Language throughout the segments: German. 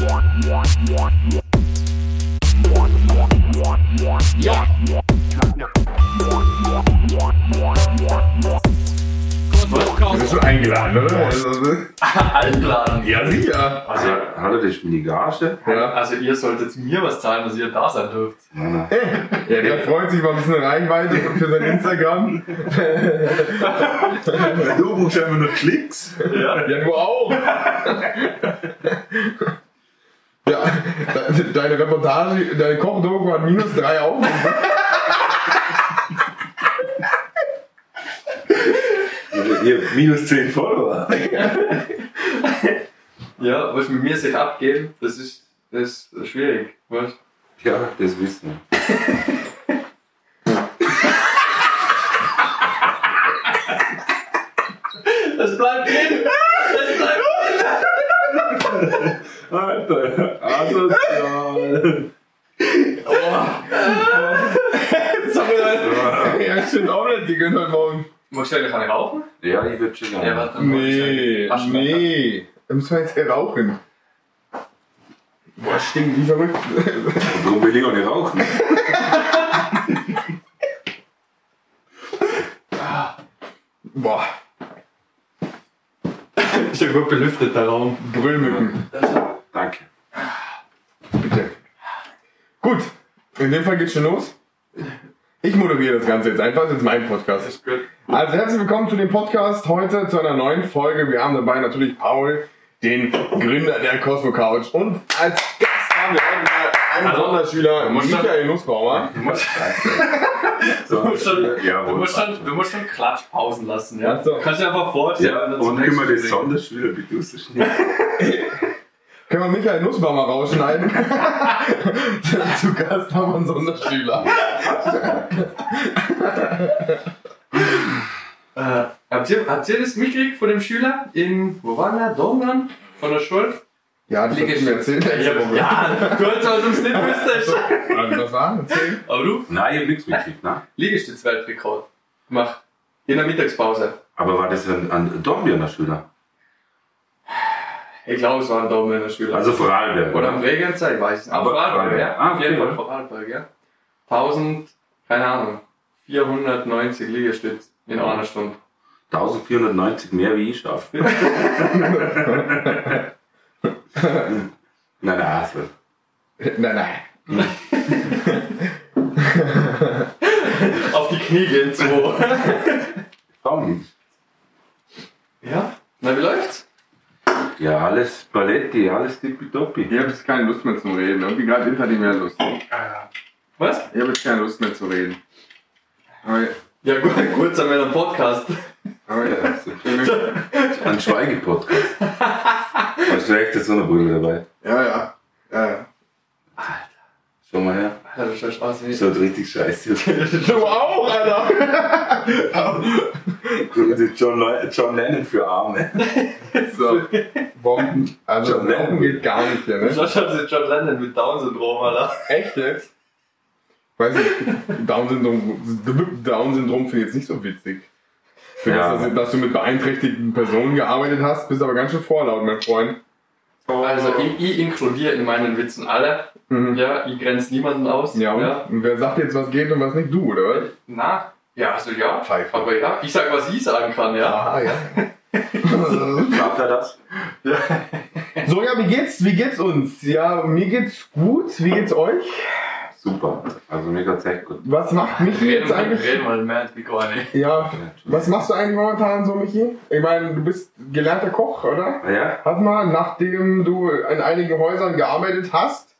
Ja. Du bist schon eingeladen, oder? Also, Einladen. ja, sicher. Also, ist meine Gage. Ja. also ihr solltet mir was zahlen, dass ihr da sein dürft. Nein, ja, der freut sich über ein bisschen Reichweite für sein Instagram. Du brauchst einfach nur Klicks. Ja. Ja, du auch. Ja, de- deine Reportage, deine Kochdoku hat minus drei Aufrufe. Ihr habt minus 10 Follower. Ja, was mit mir sich abgeht, das ist, das ist schwierig. Weißt? Ja, das wissen wir. Das bleibt drin! Das bleibt Alter, asozial. Ja, stimmt auch nicht, die heute Morgen. Magst du eigentlich eine rauchen? Ja, ich würde schon Ja, gerne. warte. Nee, nee. Da müssen wir jetzt hier rauchen. Boah, stinkt wie verrückt. Warum will ich auch nicht rauchen? Boah, Ist ja gut belüftet, der Raum. Brüllmücken. Danke. Bitte. Gut, in dem Fall geht's schon los. Ich moderiere das Ganze jetzt einfach, das ist mein Podcast. ist gut. Also herzlich willkommen zu dem Podcast heute zu einer neuen Folge. Wir haben dabei natürlich Paul, den Gründer der Cosmo Couch und als Gast haben wir heute mal einen Hallo. Sonderschüler, Du Michael Nussbaumer. Du musst, du musst, schon, ja, du, musst schon, du musst schon Klatschpausen lassen, ja? So. Kannst du dir einfach vorstellen. Ja, du und nächsten das Ding- Sonderschüler rausschneiden? Können wir Michael Nussbaumer rausschneiden? zu Gast haben wir einen Sonderschüler. Äh, habt, ihr, habt ihr das mitgekriegt von dem Schüler in, wo war der? Dornland? Von der Schule? Ja, das hast du mir erzählt. letzte Woche. ja, du hast also es nicht wüsstest. Also, was war? Erzähl. Aber du, Nein, ich hab nichts mitgekriegt, ne? Liegestütz-Weltrekord gemacht. In der Mittagspause. Aber war das ein, ein Dornbirner Schüler? Ich glaube, es war ein Daumen in der Schule. Also Vorarlberg, Oder am? Regenzeit, ich weiß nicht. Aber Vorarlberg, ja. Ah, Auf jeden Fall Vorarlberg, ja. 1000, keine Ahnung, 490 Liegestütz in einer Stunde. 1490 mehr wie ich schaffe. nein, nein, also. Nein, nein. Auf die Knie gehen. Warum nicht? ja? Na, wie läuft's? Ja, alles Paletti, alles tippitoppi. Ich habe jetzt keine Lust mehr zum Reden. Irgendwie gerade hinter die mehr Lust. Was? Ich habe jetzt keine Lust mehr zu reden. Aber, Ja, gut, kurz an meinem Podcast. aber Ja, ein Schweigepodcast. Hast du echt so eine Brille dabei? ja, ja. ja, ja. Schau mal her. Alter, das schaut aus wie... Schaut richtig scheiße. Du auch, Alter! John, Le- John Lennon für Arme. So. Bomben. Also, John Bomben Lennon. geht gar nicht hier, ne? Aus wie John Lennon mit Down-Syndrom, Alter. Echt jetzt? Weiß ich, Down-Syndrom Down finde ich jetzt nicht so witzig. Für Ja. das, dass, dass du mit beeinträchtigten Personen gearbeitet hast, bist aber ganz schön vorlaut, mein Freund. Also, ich, inkludiere in meinen Witzen alle. Mhm. Ja, ich grenze niemanden aus. Ja, und, und wer sagt jetzt, was geht und was nicht? Du, oder was? Na, ja, also ja. Pfeife. Aber ja, ich sag, was ich sagen kann, ja. Ah, ja. Darf er das? so, ja, wie geht's, wie geht's uns? Ja, mir geht's gut. Wie geht's euch? Super. Also mir geht's echt gut. Was macht Michi Reden, jetzt eigentlich? reden mal mehr ins Mikro. Ja, was machst du eigentlich momentan so, Michi? Ich meine, du bist gelernter Koch, oder? Ja? Hat mal, nachdem du in einigen Häusern gearbeitet hast,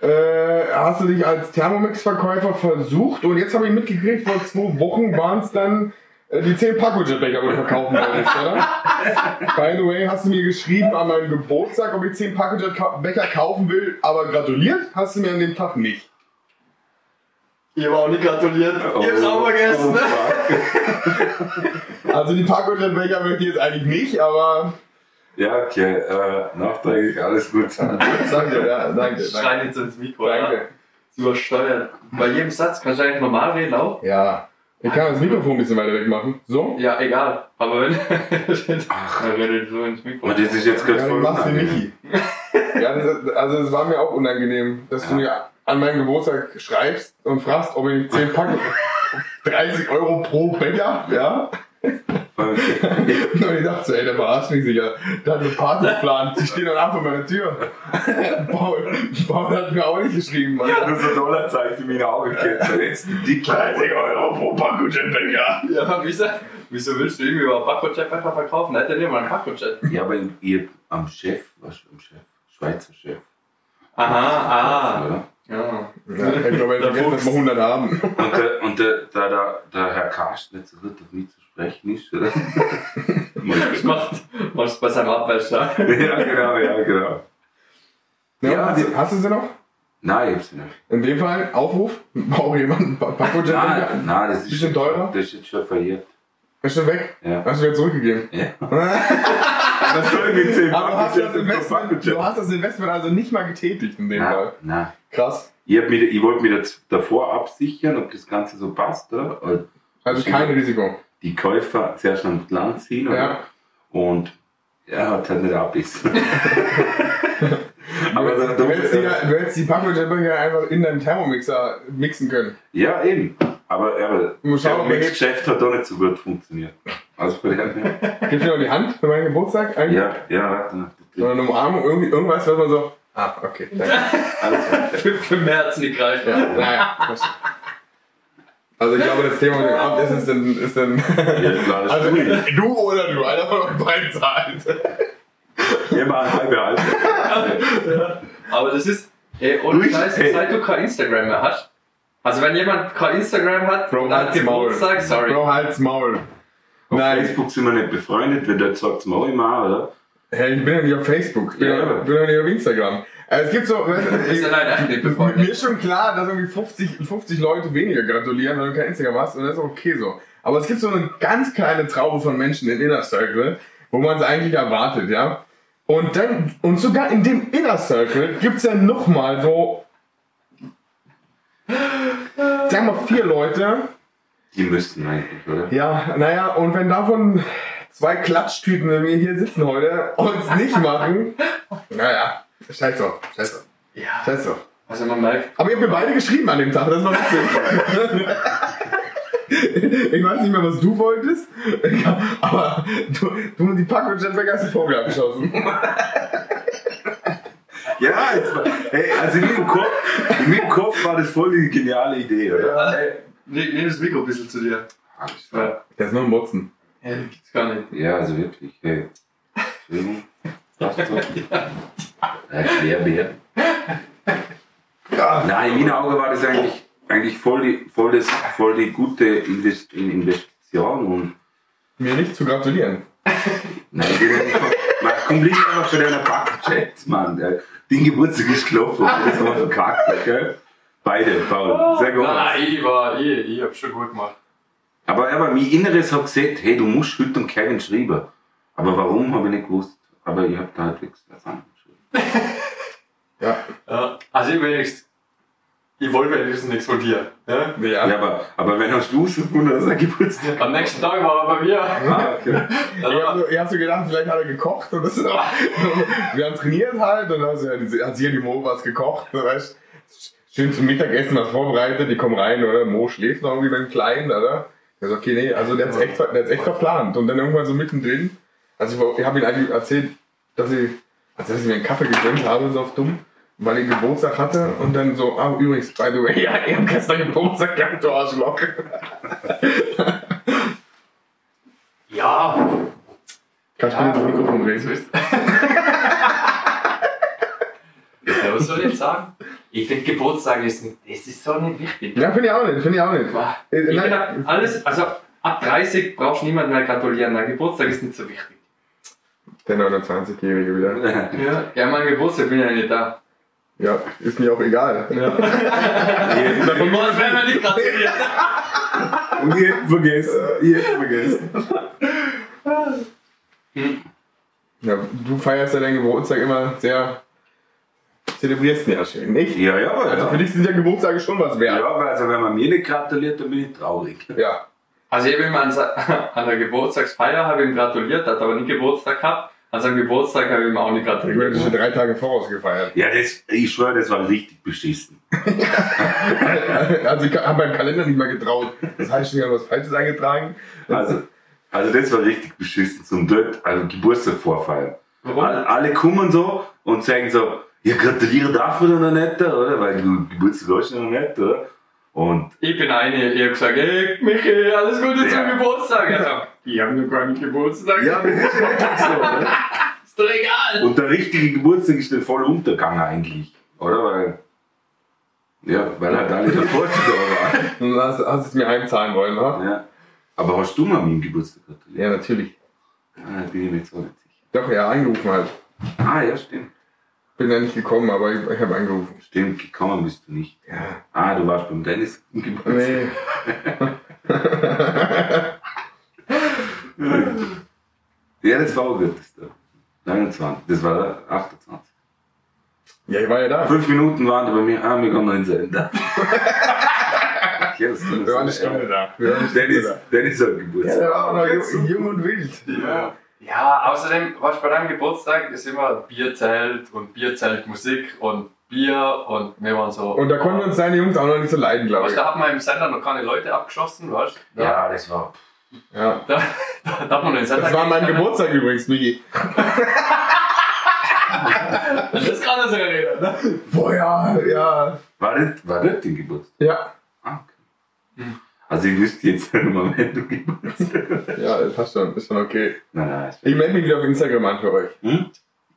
äh, hast du dich als Thermomix-Verkäufer versucht und jetzt habe ich mitgekriegt, vor zwei Wochen waren es dann die 10 Packungsbecher, die du verkaufen wolltest, oder? By the way, hast du mir geschrieben an meinem Geburtstag, ob ich 10 Packungsbecher kaufen will, aber gratuliert hast du mir an dem Tag nicht. Ihr war auch nicht gratuliert. Ich hab's auch vergessen. Oh, ne? fuck. Also die Packungsbecher möchte ich jetzt eigentlich nicht, aber Ja, okay. Äh, nachträglich alles gut. danke, ja, danke. Schrei nicht so ins Mikro, Danke. ja. Übersteuert. Bei jedem Satz kannst du eigentlich normal reden auch. Ja, Ich kann das Mikrofon ein bisschen weiter weg machen. So? Ja, egal. Aber wenn, wenn du so ins Mikro. Und das ist jetzt gerade Ja, dann voll machst. Michi. ja, das, also es war mir auch unangenehm, dass du mir an meinen Geburtstag schreibst und fragst, ob ich 10 Packungen 30 Euro pro Becher, ja? Und ich dachte so, ey, der verarscht mich sicher. Der hat eine Party geplant, die stehen dann ab vor meiner Tür. Paul, Paul hat mir auch nicht geschrieben, Mann. Nur so Dollarzeichen in meine Augen gekriegt. Jetzt die 30 Euro pro Packung Becher. Ja, aber wieso, wieso willst du irgendwie über Packrojet einfach verkaufen? Hätte nicht mal ein Packrojet. Ja, aber ihr am Chef, was am Chef? Schweizer Chef. Aha, Oder? ah. Ja. Ja, ich glaube, er Der vergessen, dass wir 100 haben. Und, der, und der, der, der, der Herr Karsten nicht so gut auf mich zu sprechen ist, oder? Das macht, machst bei seinem Abwäscher. ja, genau, ja, genau. Ja, Ja, hast, du- hast du sie noch? Nein, ich hab's nicht. In dem Fall, Aufruf, braucht jemand einen Pa- Packrojet? Nein, nein, das ist, Bisschen teurer? das ist jetzt schon verjährt. Ist schon weg? Ja. Hast du wieder zurückgegeben? ja. Das soll mit 10 Aber du hast, das Investment, du hast das Investment also nicht mal getätigt in dem Nein, Fall. nein. Krass. Ich, hab mich, ich wollte das davor absichern, ob das Ganze so passt, oder? Also kein Risiko. Die Käufer zuerst an Land ziehen? Ja. Und er hat halt nicht abbissen. Aber du, da, du, hättest die, du hättest die Packrojet-Becher einfach in deinem Thermomixer mixen können. ja, eben. Aber, aber das er Geschäft hat auch nicht so gut funktioniert. Also von daher, Gib mir noch die Hand für meinen Geburtstag eigentlich? ja, ja, warte. Oder eine Umarmung, irgendwie, irgendwas, was man so. Ah, okay, danke. Alles klar. Für, für März nicht reichen. Ja, naja. Also ich glaube, das Thema mit dem Amt ist, dann. Ist dann Ja, das also du oder du, einer von euch beiden zahlt. Immer halbe halbe. Aber das ist, ey, ohne Durch- Scheiß, hey. seit du kein Instagram mehr hast. Also wenn jemand kein Instagram hat, Bro, und hat halt's Maul. Geburtstag, sorry. Bro, halt's Maul. Auf Nein, Facebook sind wir nicht befreundet, wenn der sagt es mal immer, oder? Hey, ich bin ja nicht auf Facebook, ich bin Ja, ja, bin ja nicht auf Instagram. Also es gibt so. ist ja Mir ist schon klar, dass irgendwie 50, 50 Leute weniger gratulieren, wenn du kein Instagram hast, und das ist auch okay so. Aber es gibt so eine ganz kleine Traube von Menschen im Inner Circle, wo man es eigentlich erwartet, ja. Und dann, und sogar in dem Inner Circle gibt es ja nochmal so, sagen wir vier Leute, Die müssten eigentlich, oder? ja, naja, und wenn davon zwei Klatschtüten, wenn wir hier sitzen heute, uns nicht machen, naja, scheiß drauf, scheiß drauf, Ja, scheiß drauf. also man merkt, Aber ihr habt mir beide geschrieben an dem Tag, das war witzig. Ich weiß nicht mehr, was du wolltest, aber du, du und die Pack und Jetpack hast den Vogel abgeschossen. Ja, jetzt, war- hey, also in meinem, Kopf, in meinem Kopf war das voll die geniale Idee, oder? ey, nimm nimm das Mikro ein bisschen zu dir. Ja, Der ist nur ein Motzen. Ja das gibt's gar nicht. Ja, also wirklich, hey. Entschuldigung. Passt so. Ja, Querbär. Ja. Nein, in meinen Augen war das eigentlich, eigentlich voll, die, voll, das, voll die gute Invest Investition und Mir nicht zu gratulieren. Nein, die sind einfach, man, komm lieber einfach bei deiner Backchat, Mann. Der, den Geburtstag ist gelaufen, das haben wir verkackt, gell? Beide, Paul. Sehr gut. Nein, ich war, ich, ich hab's schon gut gemacht. Aber, aber mein Inneres hat gesagt, hey, du musst heute um Kevin schreiben. Aber warum, habe ich nicht gewusst. Aber ich habe da halt nichts anderes geschrieben. Ja. Ja, also ich wenigstens, ich wollte wenigstens nichts von dir. Ja? Ja. Ja, aber, aber wenn hast du es gefunden, dass er Geburtstag Am nächsten Tag war er bei mir. Ah, okay. Dann Ich hab, war, so, hab so gedacht, vielleicht hat er gekocht und das Wir haben trainiert halt und dann hat sie- hat sie die Mo was gekocht, so, weißt Schön zum Mittagessen was vorbereitet, die kommen rein, oder? Mo schläft noch irgendwie beim Kleinen, oder? Ich so, okay, nee, also der hat's echt, der hat's echt verplant. Und dann irgendwann so mittendrin, also ich, ich habe ihm eigentlich erzählt, dass ich, also dass ich mir einen Kaffee gegönnt habe, so auf dumm, weil ich Geburtstag hatte und dann so, ah, übrigens, by the way, ja, ich hab gestern Geburtstag gehabt, du Arschloch. ja, Kannst du mir das Mikrofon so reden? ja, was soll ich jetzt sagen? Ich finde Geburtstag ist, das ist so nicht wichtig. Ja, finde ich auch nicht, finde ich auch nicht. Äh, Ich nein. alles, also ab 30 brauchst du niemand mehr gratulieren. Dein Geburtstag ist nicht so wichtig. Der 29-Jährige wieder. Ja, ja mein Geburtstag bin ja nicht da. Ja, ist mir auch egal. Ja. Von morgen werden wir nicht gratulieren. Und ihr habt vergessen. Ihr vergessen. Ja, du feierst ja deinen Geburtstag immer sehr. Zelebrierst ihn ja schön, nicht? Ja, ja, Also für ja. dich sind ja Geburtstage schon was Ja, wert. aber also wenn man mir nicht gratuliert, dann bin ich traurig. Ja. Also ich habe ihm an, an der Geburtstagsfeier habe ihm gratuliert, hat aber nie Geburtstag gehabt. An seinem Geburtstag habe ich ihm auch nicht Ich werde gratuliert. schon drei Tage voraus gefeiert. Ja, das, ich schwöre, das war richtig beschissen. Also ich habe meinem Kalender nicht mal getraut. Das heißt, ich habe was Falsches eingetragen. Also, also das war richtig beschissen zum dort, also Geburtstag vorfeiern. Warum? Alle, alle kommen so und sagen so, ja, man doch noch nicht, oder? Weil du Geburtstag hast noch nicht, oder? Und Ich bin eine, ich habe gesagt, hey Michi, alles Gute zum Ja. Geburtstag. Er sagt, ich habe noch keinen Geburtstag. ja, das ist wirklich so, oder? Ist doch egal. Und der richtige Geburtstag ist dann voll untergegangen eigentlich, oder? Weil, ja, weil halt alle davor da waren. Hast, hast du es mir heimzahlen wollen, ne? Ja. Aber hast du mal meinen Geburtstag gratuliert? Ja, natürlich. Ah, bin ich mir jetzt auch nicht sicher. Doch, ja, angerufen halt. Ah, ja, stimmt. Bin ja nicht gekommen, aber ich, ich habe angerufen. Stimmt, gekommen bist du nicht. Ja. Ah, du warst beim Dennis im Geburtstag. Nee. Ja, das war auch gut. Das, da. 29, das war der 28. Ja, ich war ja da. Fünf Minuten waren die bei mir, ah, wir gehen noch ins Ende. okay, das Wir waren eine Stunde da. Dennis, da. Dennis hat Ja, Geburtstag. der war auch noch jung, jung und wild. Ja. Ja, außerdem, was bei deinem Geburtstag ist immer Bierzelt und Bierzeltmusik und Bier und wir waren so. Und da konnten uns seine Jungs auch noch nicht so leiden, glaube Weißt, ich. da hat man im Sender noch keine Leute abgeschossen, weißt du? Ja, das war. Ja. Da, da, da hat man den Sender Das war mein können. Geburtstag übrigens, Miki. Das kann er sogar reden, ne? Boah, ja, ja. War das, war das dein Geburtstag? Ja. Also, ich wüsste jetzt nicht mal, wenn du Geburtstag hast. ja, das passt schon. Ist schon okay. Nein, nein. Ich melde mich wieder auf Instagram an für euch. Hm?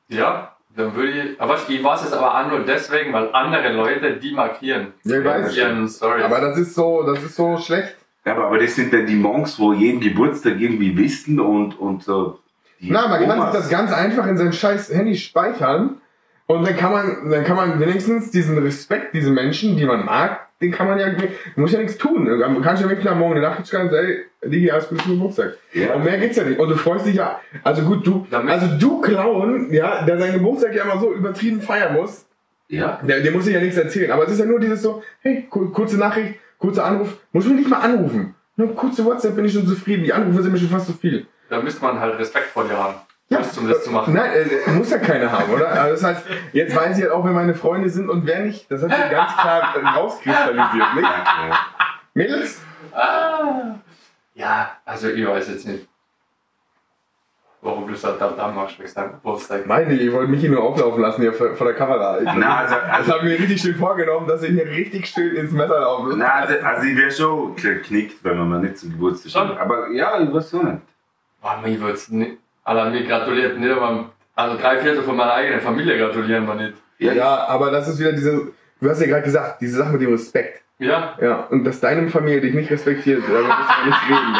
Ja, dann würde ich. Aber ich weiß es aber auch nur deswegen, weil andere Leute die markieren. Ja, ich weiß. Ihren Stories. Aber das ist so, das ist so schlecht. Ja, aber, aber das sind dann die Monks, wo jeden Geburtstag irgendwie wissen und, und so. Na, man kann sich das ganz einfach in sein scheiß Handy speichern. Und dann kann man, dann kann man wenigstens diesen Respekt, diese Menschen, die man mag, den kann man ja, man muss ja nichts tun. Man kann schon wirklich am Morgen eine Nachricht schreiben ey, Digi, alles Gute zum Geburtstag. Ja. Und mehr geht's ja nicht. Und du freust dich ja, also gut, du, Damit- also du Clown, ja, der seinen Geburtstag ja immer so übertrieben feiern muss, Ja, der, der muss sich ja nichts erzählen. Aber es ist ja nur dieses so, hey, ku- kurze Nachricht, kurzer Anruf, muss mich nicht mal anrufen. Nur kurze WhatsApp bin ich schon zufrieden. Die Anrufe sind mir schon fast zu viel. da müsste man halt Respekt vor dir haben. Ja, Just, um das zu machen. Nein, äh, muss ja keiner haben, oder? Also das heißt, jetzt weiß ich halt auch, wer meine Freunde sind und wer nicht. Das hat sich ganz klar äh, rauskristallisiert, nicht? danke. Mädels? Ah. Ja, also ich weiß jetzt nicht. Warum du das da, da machst, wegen deinem Geburtstag. Meine, ihr wollt mich hier nur auflaufen lassen hier vor, der Kamera. Ich, Na, also, das also, habe ich mir richtig schön vorgenommen, dass ich hier richtig schön ins Messer laufe. na, also, also ich wäre schon geknickt, wenn man mal nicht zum Geburtstag kommt. Aber ja, ich weiß auch nicht. Boah, mir wird's nicht. Allein mir gratuliert nicht, aber also drei Viertel von meiner eigenen Familie gratulieren wir nicht. Ja, Ja, aber das ist wieder diese, du hast ja gerade gesagt, diese Sache mit dem Respekt. Ja, Ja, und dass deine Familie dich nicht respektiert, darüber müssen wir nicht reden,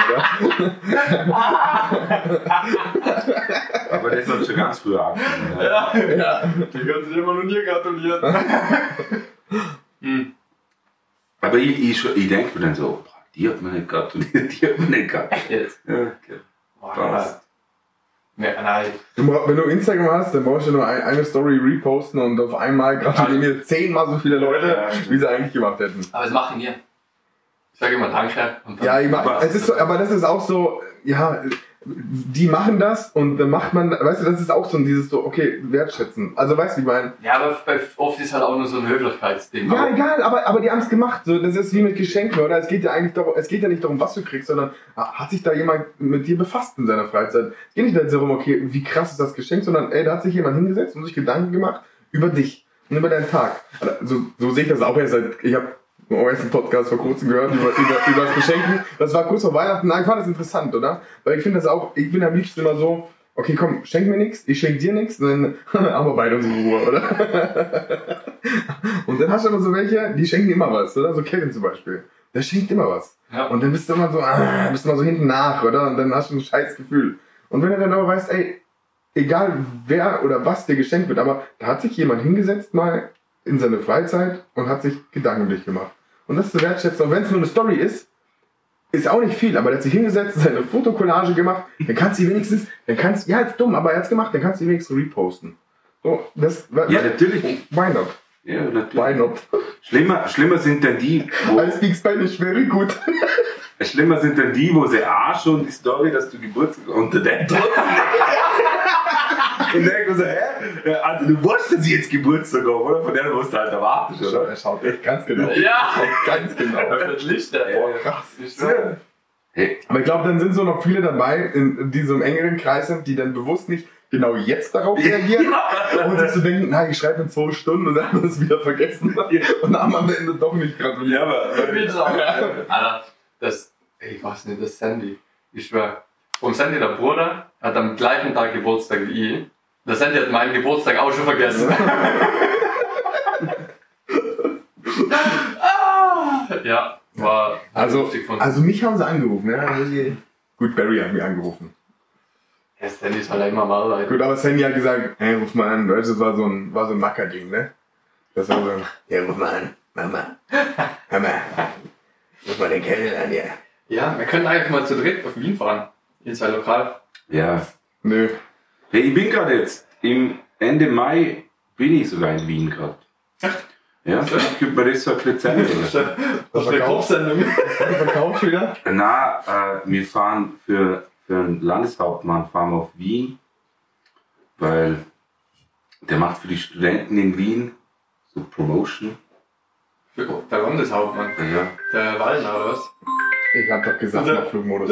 aber das hat schon ganz früher angefangen. Ja. ja. oder? Ja. Die können sich immer nur dir gratulieren. hm. Aber ich, ich, ich denke mir dann so, die hat mir nicht gratuliert, die hat mir nicht gratuliert. Jetzt. Ja, okay. Boah, Passt. Ja, nein. Wenn du Instagram hast, dann brauchst du nur ein, eine Story reposten und auf einmal gratulieren mir zehnmal so viele Leute, Ja, wie sie eigentlich gemacht hätten. Aber es machen wir. Ich sage immer Danke. Ja, ich mach, es ist so, aber das ist auch so, ja, die machen das und dann macht man, weißt du, das ist auch so ein dieses so, okay, wertschätzen. Also weißt du, wie ich meine? ja, aber oft ist halt auch nur so ein Höflichkeitsding. Ja, egal, aber, aber die haben es gemacht. So, das ist wie mit Geschenken, oder? Es geht ja eigentlich darum, es geht ja nicht darum, was du kriegst, sondern ah, hat sich da jemand mit dir befasst in seiner Freizeit. Es geht nicht darum, okay, wie krass ist das Geschenk, sondern ey, da hat sich jemand hingesetzt und sich Gedanken gemacht über dich und über deinen Tag. Also, so sehe ich das auch erst seit, ich habe im ersten Podcast vor kurzem gehört über, über, über das Geschenken. Das war kurz vor Weihnachten. Nein, ich fand das interessant, oder? Weil ich finde das auch, ich bin am liebsten immer so, okay, komm, schenk mir nichts, ich schenk dir nichts, dann haben wir beide unsere Ruhe, oder? Und dann hast du immer so welche, die schenken immer was, oder? So Kevin zum Beispiel. Der schenkt immer was. Ja. Und dann bist du immer so, ah, bist du immer so hinten nach, oder? Und dann hast du ein scheiß Gefühl. Und wenn du dann aber weißt, ey, egal wer oder was dir geschenkt wird, aber da hat sich jemand hingesetzt mal in seine Freizeit und hat sich Gedanken dich gemacht. Und das zu wertschätzen, auch wenn es nur eine Story ist, ist auch nicht viel, aber der hat sich hingesetzt, seine Fotokollage gemacht, dann kannst du die wenigstens, dann kannst ja, ist dumm, aber er hat's gemacht, dann kannst du die wenigstens reposten. So, das, Ja, natürlich. Why not? Ja, Why natürlich. not? Schlimmer, schlimmer sind dann die, wo. I speak Spanish very good. Schlimmer sind dann die, wo sie auch schon die Story, dass du Geburtstag unter den trotzdem. Und denken so, hä? Ja, Also du wusstest, dass ich jetzt Geburtstag habe, oder? Von der musst du halt erwarten, oder? Er schaut echt ganz genau. Ja. Ganz genau. Öffnet Lichter. Boah, krass. Ich schwöre. Hey, Aber ich glaube, dann sind so noch viele dabei, in, die so im engeren Kreis sind, die dann bewusst nicht genau jetzt darauf reagieren und sich so denken, na, ich schreibe in zwei Stunden und dann haben wir es wieder vergessen und haben am Ende doch nicht gratuliert. ja, aber. Alter, das, ey, ich weiß nicht, das Sandy. Ich schwör. Und Sandy, der Bruder, hat am gleichen Tag Geburtstag wie ich. Der Sandy hat meinen Geburtstag auch schon vergessen. Ah, ja, war Also, also mich haben sie angerufen, ja. also Gut, Barry hat mich angerufen. ja, Sandy ist halt immer mal leid. Gut, aber Sandy hat gesagt, hey, ruf mal an, das war so ein, war so ein Macker-Ding, ne? Das war so, ja, ruf mal an, Mama, Mama, ruf mal den Kerl an, ja. Ja, wir können eigentlich mal zu dritt auf Wien fahren. In sein Lokal. Ja. Nö. Hey, ich bin gerade jetzt, im Ende Mai bin ich sogar in Wien gerade. Ja, ich gebe mir das so ein bisschen Zeit. Das ist eine Kochsendung. Verkaufst du wieder? Na, äh, wir fahren für, für einen Landeshauptmann fahren wir auf Wien, weil der macht für die Studenten in Wien so Promotion. Der Landeshauptmann. Ja, Der Wallner oder was? Ich hab doch gesagt, Ja. mach Flugmodus.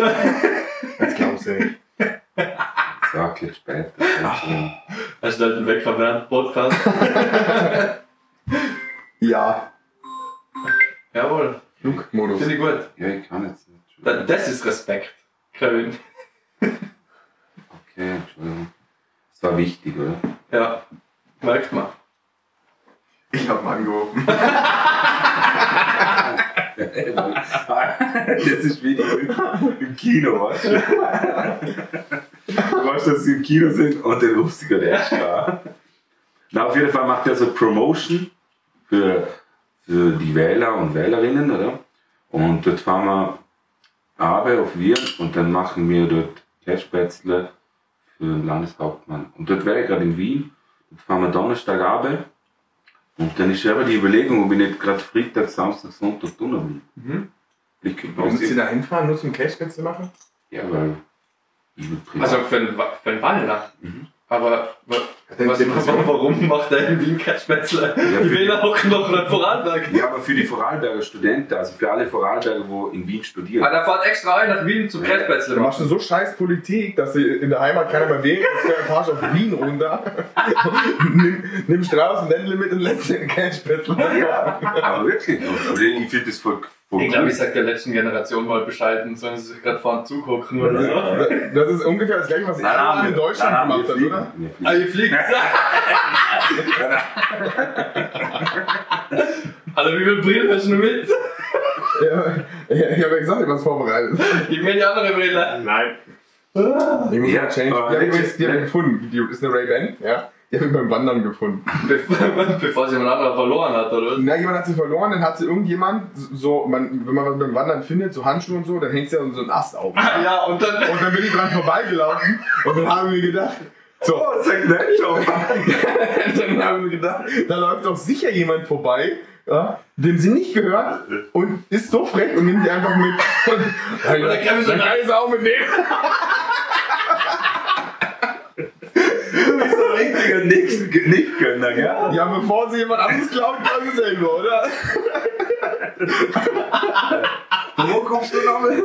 Das glaubst du nicht. Sag ich später. Er stellt einen Wecker während Podcast. Ja. Jawohl, Flugmodus. finde ich gut. Ja, ich kann jetzt nicht. Da- Das ist Respekt, Kevin. Okay, Entschuldigung. Das war wichtig, oder? Ja, merkt man. Ich hab mal angerufen. das ist wie die im Kino, weißt du? Du weißt, dass sie im Kino sind und dann rufst du gerade erst an. Na, auf jeden Fall macht er so Promotion für, für die Wähler und Wählerinnen, oder? Und dort fahren wir Abe auf Wien und dann machen wir dort Cashbätzle für den Landeshauptmann. Und dort wäre ich gerade in Wien. Dort fahren wir Donnerstag Abe. Und dann ist aber die Überlegung, ob ich nicht gerade Freitag, Samstag, Sonntag tun will. Mhm. Ich Warum ihr da hinfahren, nur zum Cashbett zu machen? Ja, weil. Also für für einen Wallner. Mhm. Aber was, was, warum macht er in Wien kein Spätzle? Ja, Die Wähler hocken noch in Vorarlberg. ja, aber für die Vorarlberger Studenten, also für alle Vorarlberger, die in Wien studieren. Ah, der fährt extra ein nach Wien zum Ja. Käsespätzle Da machst du so scheiß Politik, dass sie in der Heimat keiner mehr wählt. Jetzt fahrst du auf Wien runter, nimm, nimm Strauß und Ländle mit und lässt den Cashbett. Ja, aber wirklich. Und ich finde das voll Ich glaube, ich sag der letzten Generation mal Bescheid und sollen sie sich gerade vorne zugucken oder so. Das ist ungefähr das gleiche, was Erdogan in Deutschland gemacht hat, oder? Wir Ah, fliegen. ihr fliegt. Alter, wie viel Brillen hast du mit? Ja, ich habe ja gesagt, ich habe was vorbereitet. Gib mir die andere Brille. Nein. Ich muss Ja, mal change. Die habe ich nicht- übrigens- die hab ich gefunden. Die ist eine Ray-Ban, ja. Die habe ich beim Wandern gefunden. Bevor, sie jemand anderer verloren hat, oder? Na, jemand hat sie verloren, dann hat sie irgendjemand, so, man, wenn man was beim Wandern findet, so Handschuhe und so, dann hängt sie an so einen Ast auf. Ja, und dann. Und dann bin ich dran vorbeigelaufen und dann haben wir gedacht, so, Oh, sag nicht schon. dann haben wir gedacht, da läuft doch sicher jemand vorbei, ja, dem sie nicht gehört und ist so frech und nimmt die einfach mit. Und, dann dann kann ich so dann kann ich sie auch mitnehmen. Du bist doch richtiger nicht, nicht Gönner, gell? Ja, bevor sie jemand anderes glaubt, kann sie selber, oder? Wo kommst du noch mit?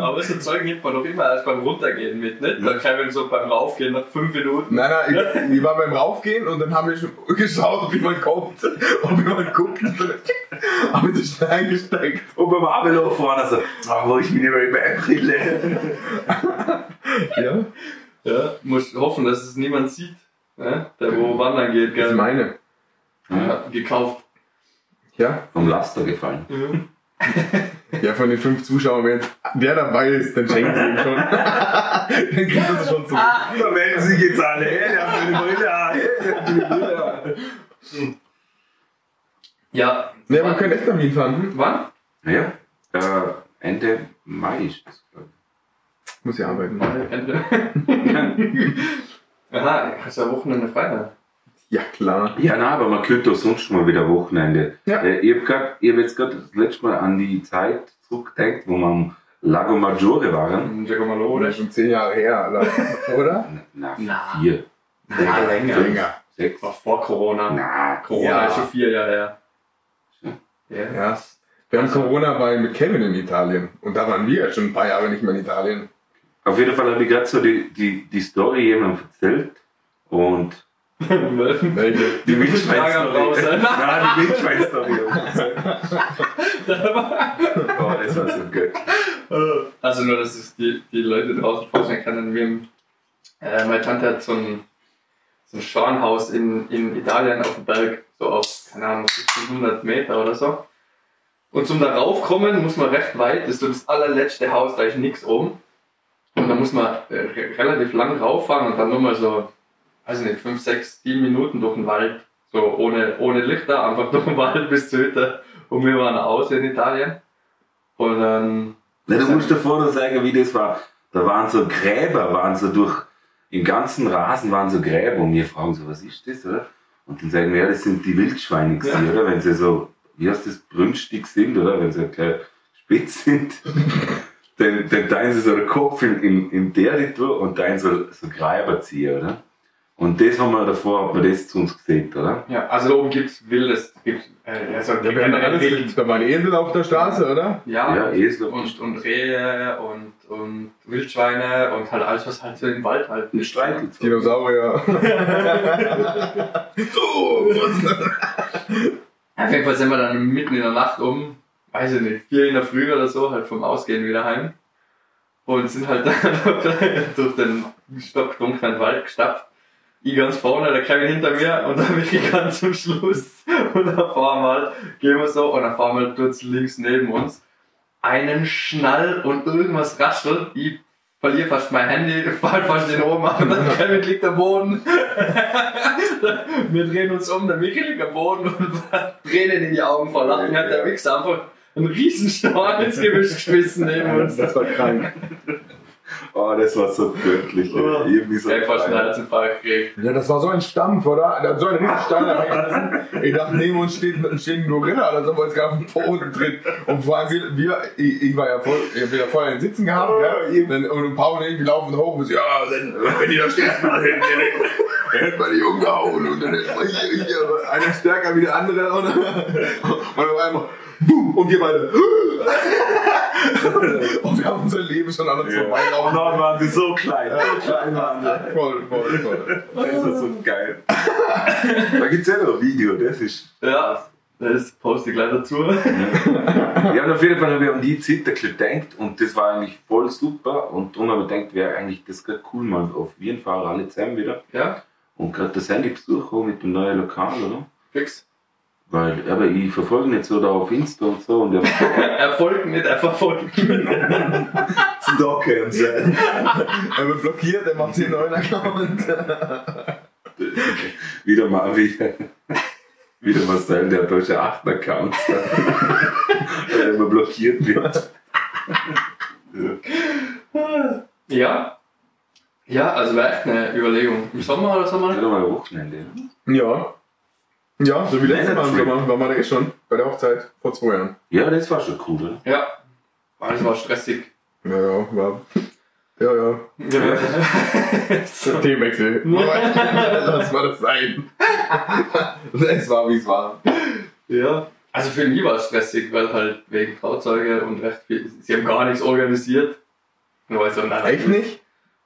Aber so Zeug nimmt man doch immer erst beim Runtergehen mit, nicht? Da kann man so beim Raufgehen nach fünf Minuten. Nein, nein, ich, ich war beim Raufgehen und dann habe ich geschaut, ob jemand kommt, ob jemand guckt. Dann habe ich so schnell eingesteckt. Und beim Abelo vorne so, oh, wo ist meine Ray-Ban-Brille? Ja, Ja, muss hoffen, dass es niemand sieht. Ja? Der wo wandern geht, das gell? ist meine. Ja, gekauft. Ja, Vom Laster gefallen. ja, von den fünf Zuschauern, wenn der dabei ist, dann schenkt sie ihm schon. dann kriegt er es schon zurück. Da melden sich jetzt alle, hey, der hat meine Brille hey, der hat meine Brille an. Ja. Ne, wir können echt nach Wien fahren. Hm, Wann? Ja, äh, Ende Mai ist das, glaube Muss ja arbeiten. Ende. Aha, hast du ja Wochenende frei. Ja, klar. Ja, nein, aber man könnte auch sonst mal wieder Wochenende. Ja. Äh, ich habe hab jetzt gerade das letzte Mal an die Zeit zurückdenkt, wo wir am Lago Maggiore waren. In Giacomo Das ist schon zehn Jahre her, oder? oder? Na, Na. vier, Ja, länger. Länger. sechs. War vor Corona. Na, Corona Ja. ist schon vier Jahre her. Ja. Ja. Während Corona war ich mit Kevin in Italien. Und da waren wir ja schon ein paar Jahre nicht mehr in Italien. Auf jeden Fall habe ich gerade so die, die, die Story jemandem erzählt. Und Welche? die Wildschwein-Story. ne? Nein, die Wildschwein-Story. Oh, das war so gut. Also nur, dass es die, die Leute draußen vorstellen können. Wir äh, meine Tante hat so ein, so ein Schornhaus in, in Italien auf dem Berg, so auf, keine Ahnung, 1500 Meter oder so. Und zum da raufkommen muss man recht weit, das ist so das allerletzte Haus, da ist nichts oben. Und da muss man äh, re- relativ lang rauffahren und dann nur mal so, weiß ich nicht, 5, 6, 7 Minuten durch den Wald. So ohne, ohne Lichter, einfach durch den Wald bis zur Hütte. Und wir waren aus in Italien. Und dann Na, du musst dir vorher sagen, wie das war. Da waren so Gräber, waren so durch, im ganzen Rasen waren so Gräber und wir fragen so, was ist das, oder? Und dann sagen wir, ja, das sind die Wildschweine gewesen, oder? Wenn sie so, wie heißt das, brünstig sind, oder? Wenn sie spitz sind. dann, dann teilen sie so den Kopf in, in, in der Ritur und teilen so, so Gräber ziehen, oder? Und das haben wir davor, hat man das zu uns gesehen, oder? Ja, also oben gibt's wildes, gibt's, äh, also Ja, wir haben alles wild. Da waren Esel auf der Straße, oder? Ja, Ja, Esel. und, und Rehe und, und Wildschweine und halt alles, was halt so im Wald halt ist. Streichelzoo. Dinosaurier. so, was? Auf jeden Fall sind wir dann mitten in der Nacht um, weiß ich nicht, vier in der Früh oder so, halt vom Ausgehen wieder heim. Und sind halt dann durch den stockdunklen Wald gestapft. Ich ganz vorne, der Kevin hinter mir und dann bin ich ganz zum Schluss. Und dann fahren wir halt, gehen wir so und dann fahren wir plötzlich links neben uns. Einen Schnall und irgendwas raschelt. Ich verliere fast mein Handy, fall fast den oben an, der Kevin liegt am Boden. wir drehen uns um, der Micky liegt am Boden und Tränen in die Augen vor Lachen. Hat der Wichser einfach einen riesen Storn ins Gebüsch geschmissen neben uns. Das war krank. Oh, das war so göttlich. Oh. Irgendwie so. Fast einen Herzinfarkt gekriegt. Ja, das war so ein Stampf, oder? Der hat so einen riesen Stein da reingelassen. Ich dachte, neben uns steht, steht ein Gorilla oder so, weil es gerade auf den Boden tritt. Und vor allem, wir, wir ich, ich war ja voll, ich hab ja vorher in den Sitzen gehabt, ja. Dann, und Paul und ich, wir laufen hoch und so, ja, dann, wenn die da hin, dann hätten wir die umgehauen und dann hätten wir hier, hier, einer stärker wie der andere und, und auf einmal, boom, und wir beide, und wir haben unser Leben schon an uns Ja. vorbeilaufen. Oh, waren sie so klein, so klein waren. Voll, voll, voll. Das ist so geil. Da gibt es ja noch ein Video, das ist. Ja, das poste ich gleich dazu. Ja, und auf jeden Fall habe ich an die Zeit ein gedacht und das war eigentlich voll super. Und darum habe ich gedacht, wäre eigentlich das gerade cool, mal auf Wien fahren, alle zusammen wieder. Ja, Und gerade das Handy besuchen mit dem neuen Lokal, oder? fix. Weil, aber ich verfolge nicht so da auf Insta und so und ich Er folgt nicht, er verfolgt. Stalker und so. Er wird blockiert, er macht sich einen neuen Account. wieder mal wieder. Wieder mal sein, der hat deutsche 8 Accounts. Weil er immer blockiert wird. Ja. Ja, also wäre echt eine Überlegung. Im Sommer oder Ja, Sommer? da mal Wochenende. Ja. Ja, so wie letztes Mal im. Sommer. Waren wir da eh schon. Bei der Hochzeit. Vor zwei Jahren. Ja, das war schon cool, oder? Ja. Das war stressig. Ja, ja, war. Ja, ja. so. Themenwechsel. Lass mal das sein. Es war, wie es war. Ja. Also für mich war es stressig, weil halt wegen Trauzeuge und recht viel. Sie haben gar nichts organisiert. Nur weil so nein, Echt nicht?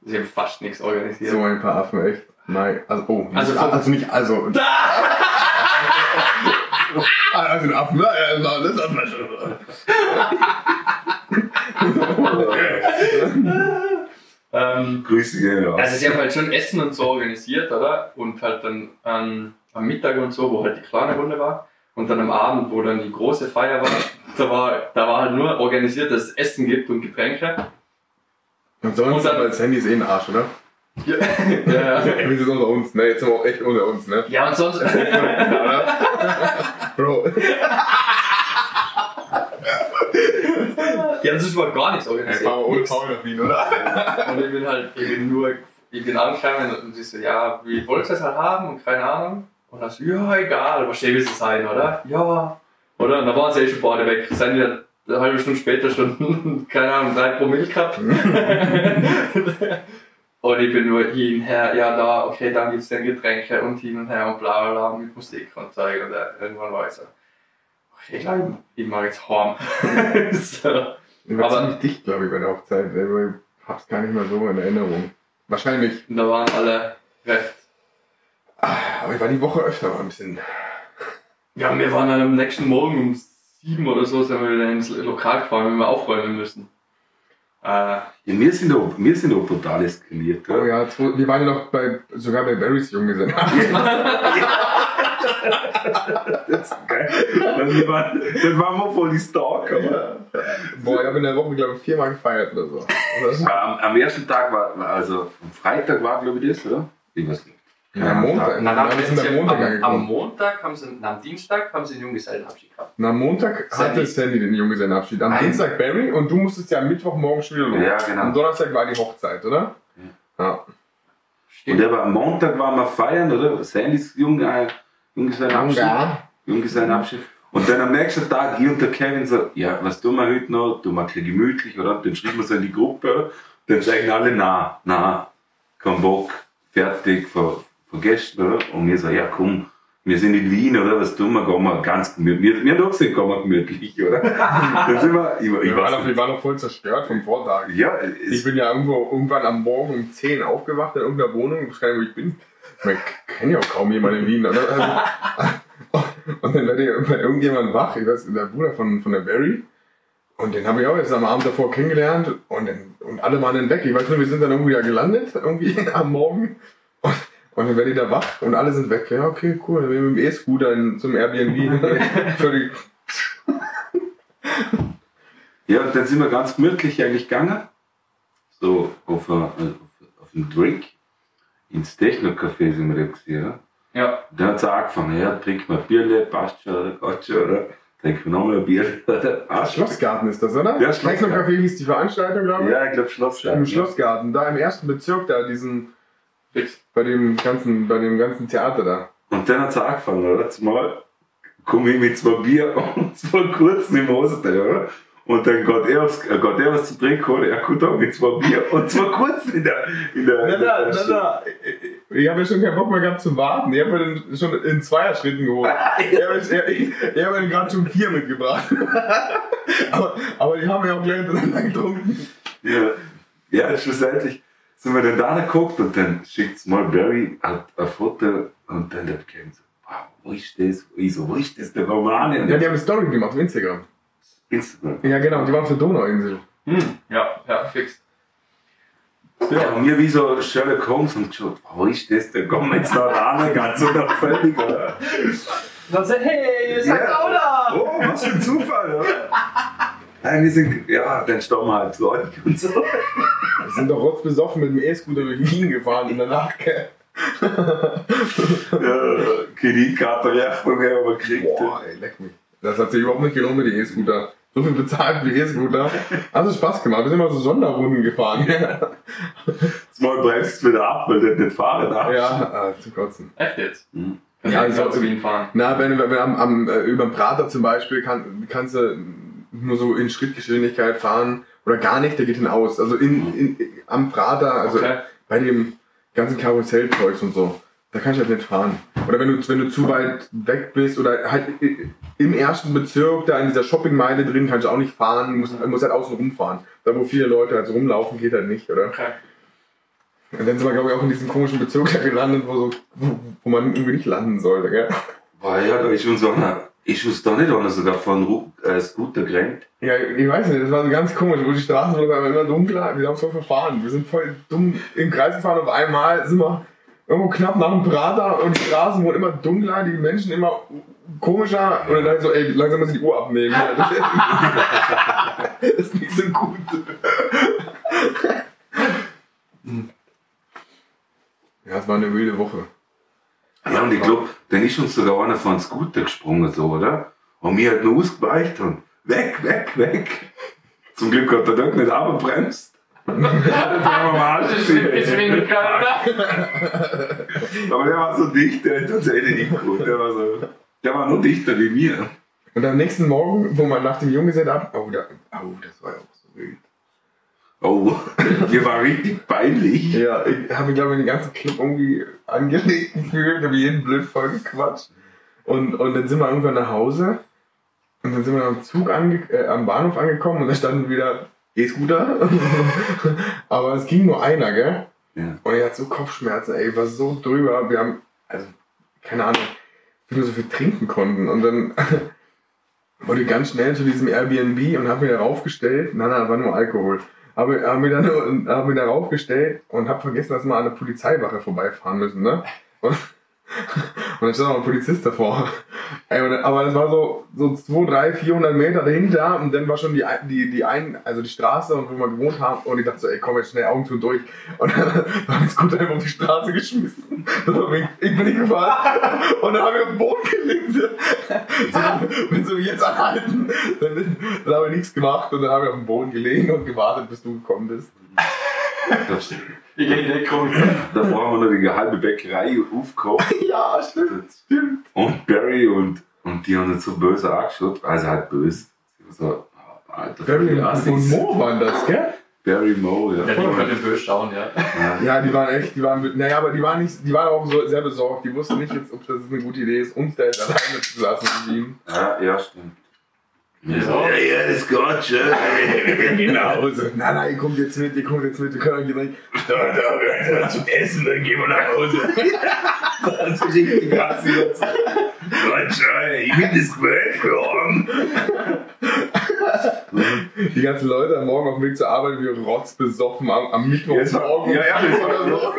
Sie haben fast nichts organisiert. So ein paar Affen, echt. Nein, also, oh. Also nicht, von- also nicht, also. Also ein Affen, ja, ja, ja, das man schon. Ähm, Grüße gehen raus. Also sie haben halt schon Essen und so organisiert, oder? Und halt dann ähm, am Mittag und so, wo halt die kleine Runde war. Und dann am Abend, wo dann die große Feier war, da war, da war halt nur organisiert, dass es Essen gibt und Getränke. Und sonst Und dann- aber das Handy ist eh ein Arsch, oder? Ja, ja, ja. Wir sind unter uns, ne? Jetzt sind wir auch echt unter uns, ne? ja und sonst. Bro. Die haben sonst mal gar nichts organisiert. wir ohne Paul nach Wien, oder? Und ich bin halt, ich bin nur, ich bin angekommen und sie so, ja, wie wollt ihr das halt haben und keine Ahnung. Und dann so, ja, egal, was steht es sein, oder? Ja. Oder? Und dann waren sie eh schon beide weg. Sind die dann eine halbe Stunde später schon, keine Ahnung, drei Promille gehabt. und ich bin nur hin und her, ja da, okay, dann gibt's dann Getränke und hin und her und bla bla bla mit Musik und Zeug und äh, irgendwann war ich so, okay, ich glaube, ich mag jetzt heim. so. Ich war Aber- ziemlich dicht, glaube ich, bei der Hochzeit. Ich hab's gar nicht mehr so in Erinnerung. Wahrscheinlich. Und da waren alle recht. Aber ich war die Woche öfter mal ein bisschen. Ja, wir waren dann am nächsten Morgen um sieben oder so, sind wir wieder ins Lokal gefahren, wenn wir aufräumen müssen. Äh, Ja, wir sind auch, wir sind auch brutal eskaliert. Oh Gell? ja, zwei- wir waren ja noch bei, sogar bei Barrys Junggesellen. Das ist geil. Wir waren, dann waren wir voll die Stalker. Mann. Boah, ich habe in der Woche, glaube ich, viermal gefeiert oder so. Oder? Am, am ersten Tag war, war- also am Freitag war, glaube ich, das, oder? Ich weiß nicht. Ja, am Montag. na, Na, sind am am, Montag am, am. Montag haben sie, na, am Dienstag haben sie einen Junggesellenabschied gehabt. Na, am Montag hatte Sandy den Junggesellenabschied. Am Nein. Dienstag Barry und du musstest ja am Mittwochmorgen schon wieder los. Ja, Am genau. Donnerstag war die Hochzeit, oder? Ja. Und aber am Montag waren wir feiern, oder? Sandys Junge, Junggesellenabschied. Ja. Junggesellenabschied. Und dann am nächsten Tag, ich und der Kevin so, ja, was tun wir heute noch? Tun wir ein bisschen gemütlich, oder? Dann schreiben wir so in die Gruppe, oder? Dann sagen alle, na, na, kein Bock, fertig, ver, oder? Und wir so, ja, komm, wir sind in Wien, oder? Was tun wir? Gehen wir ganz gemütlich. Wir, doch gesagt, gehen wir gemütlich, oder? Dann sind wir, ich, ich weiß noch, wir nicht. waren noch voll zerstört vom Vortag. Ja, Ich bin ja irgendwo irgendwann am Morgen um 10 aufgewacht in irgendeiner Wohnung. Ich weiß gar nicht, wo ich bin. Ich kenne ja auch kaum jemanden in Wien. Oder? Also, und dann werde ich bei irgendjemand wach. Ich weiß, der Bruder von, von der Barry. Und den habe ich auch jetzt am Abend davor kennengelernt. Und, dann, und alle waren dann weg. Ich weiß nur, wir sind dann irgendwie da gelandet, irgendwie am Morgen. Und, und dann werde ich da wach und alle sind weg. Ja, okay, cool. Dann bin ich mit dem E-Scooter zum Airbnb. Völlig. ja, und dann sind wir ganz gemütlich eigentlich gegangen. So auf, ein- also auf, auf einen Drink. Ins Techno-Café sind wir gewesen, oder? Ja, Dann hat es angefangen, ja, trink mal Bierle, passt schon, oder? Passt schon, oder? Trink mir nochmal ein Bier, oder? Passt. Schlossgarten ist das, oder? Ja, Schlossgarten. Techno-Café hieß die Veranstaltung, glaube ich. Ja, ich glaube Schlossgarten. Im Schlossgarten, da im ersten Bezirk, da diesen, bei dem ganzen, bei dem ganzen Theater da. Und dann hat es angefangen, oder? Zumal komme ich mit zwei Bier und zwei kurzen im Hosenteil, oder? Und dann geht er, aufs, äh, geht er was zu trinken holen, er kommt auch mit zwei Bier und zwei kurzen in der, in der, in der Tasche. Ich habe ja schon keinen Bock mehr gehabt zu warten. Ich habe mir den schon in Zweierschritten geholt. Ich habe ich hab mir gerade schon vier mitgebracht. aber, aber die haben wir auch gleich hintereinander getrunken. Ja, ja, schlussendlich sind wir dann da geguckt und dann schickt mal Barry halt ein Foto und dann der Kevin so, wow, wo ist das? Ich so, wo ist das der Romane? Ja, die haben eine Story gemacht auf Instagram. Instagram. Ja, genau, die waren auf der Donauinsel. Hm, ja, ja, fix. Ja, und mir wie so Sherlock Holmes und geschaut, wo ist das? Da kommen wir jetzt da ran, ganz unauffällig, oder? Dann sagt, hey, ihr seid Ja. auch da! Oh, was für ein Zufall, oder? Nein, wir sind, ja, dann wir halt zu euch und so. Wir sind doch rotzbesoffen mit dem E-Scooter durch Wien gefahren in der Nacht. gell? Ja, Kreditkarte-Rechnung haben wir gekriegt. Boah, ey, leck mich. Das hat sich überhaupt nicht gelohnt mit den E-Scooter. So viel bezahlt für E-Scooter. Hat es Spaß gemacht. Wir sind mal so Sonderrunden gefahren. Mal bremst du wieder ab, weil du nicht fahren darfst. ja, äh, zu kotzen. Echt jetzt? Mhm. Ja, ja, ich sag- zu Wien fahren. Na, wenn, wenn am, am, äh, über den Prater zum Beispiel kann, kannst du nur so in Schrittgeschwindigkeit fahren oder gar nicht, der geht hinaus. Also in, in, am Prater, also Okay. bei dem ganzen Karussellzeugs und so, da kannst du halt nicht fahren. Oder wenn du, wenn du zu weit weg bist oder halt im ersten Bezirk, da in dieser Shoppingmeile drin, kannst du auch nicht fahren, musst, musst halt außen rumfahren. Da wo viele Leute halt so rumlaufen, geht halt nicht, oder? Okay. Und dann sind wir, glaube ich, auch in diesem komischen Bezirk da gelandet, wo, so, wo, wo man irgendwie nicht landen sollte, gell? Boah, ja, da ist uns einer, ist uns da nicht einer sogar von äh, Scooter gerannt. Ja, ich weiß nicht, das war so ganz komisch, wo die Straßen wurden immer dunkler, wir haben voll verfahren. Wir sind voll dumm im Kreis gefahren, auf einmal sind wir irgendwo knapp nach dem Prater und die Straßen wurden immer dunkler, die Menschen immer komischer und dann so, ey, langsam müssen die Uhr abnehmen. das ist nicht so gut. Ja, es war eine wilde Woche. Ja, und ich glaube, dann ist uns sogar einer von Scooter gesprungen, so, oder? Und mir hat nur ausgeweicht und weg, weg, weg. Zum Glück hat er dort nicht abgebremst. Das ist die Geschwindigkeit? Aber der war so dicht, der hat uns nicht gut. Der war so, der war nur dichter wie mir. Und am nächsten Morgen, wo man nach dem Junggesellen ab, oh, da, oh, das war ja auch so wild. Oh, mir war richtig peinlich. Ja, ich habe mich, glaube ich, den ganzen Club irgendwie angelegt gefühlt, habe jeden blöd voll gequatscht. Und, und dann sind wir irgendwann nach Hause und dann sind wir am Zug äh, am Bahnhof angekommen und da standen wieder E-Scooter. Aber es ging nur einer, gell? Ja. Und er hat so Kopfschmerzen, ey, war so drüber. Wir haben, also, keine Ahnung, wie wir so viel trinken konnten. Und dann wollte ich ganz schnell zu diesem Airbnb und habe mir da raufgestellt. Nein, nein, war nur Alkohol. Habe hab mir, dann, hab mir da raufgestellt und habe vergessen, dass wir an der Polizeiwache vorbeifahren müssen, ne? Und, und dann stand noch ein Polizist davor. Aber das war so, so 200, 300, 400 Meter dahinter und dann war schon die, die, die ein, also die Straße wo wir gewohnt haben und ich dachte so, ey, komm jetzt schnell Augen zu und durch. Und dann habe ich das Scooter einfach auf die Straße geschmissen. Ich bin nicht gefahren und dann habe ich auf den Boden gelegt. So, wenn sie mich jetzt anhalten, dann, dann habe ich nichts gemacht und dann habe ich auf den Boden gelegen und gewartet, bis du gekommen bist. Das, Ich gehe nicht kommen. davor haben wir noch die halbe Bäckerei aufgekauft. Ja, stimmt, stimmt. Und Barry und, und die haben uns so böse angeschaut. Also halt böse. So, oh, Alter, Barry und. Mo waren das, gell? Barry Mo, ja. Ja, die können böse schauen, ja. ja. Ja, die waren echt, die waren, naja, aber die waren nicht, die waren auch so sehr besorgt. Die wussten nicht jetzt, ob das eine gute Idee ist, uns da jetzt alleine zu lassen mit ihm. Ja, ja, stimmt. Ja. ja, ja, das geht schon. genau. So, nein, nein, ihr kommt jetzt mit, ihr kommt jetzt mit, wir können euch direkt, da, da, wir erstmal zum Essen, dann gehen wir nach Hause. das ist richtig krass jetzt. Geht schon, ich bin das gewöhnt geworden. Die ganzen Leute am Morgen auf dem Weg zur Arbeit, wie rotzbesoffen am, am Mittwochmorgen. Ja, ja, das oder so.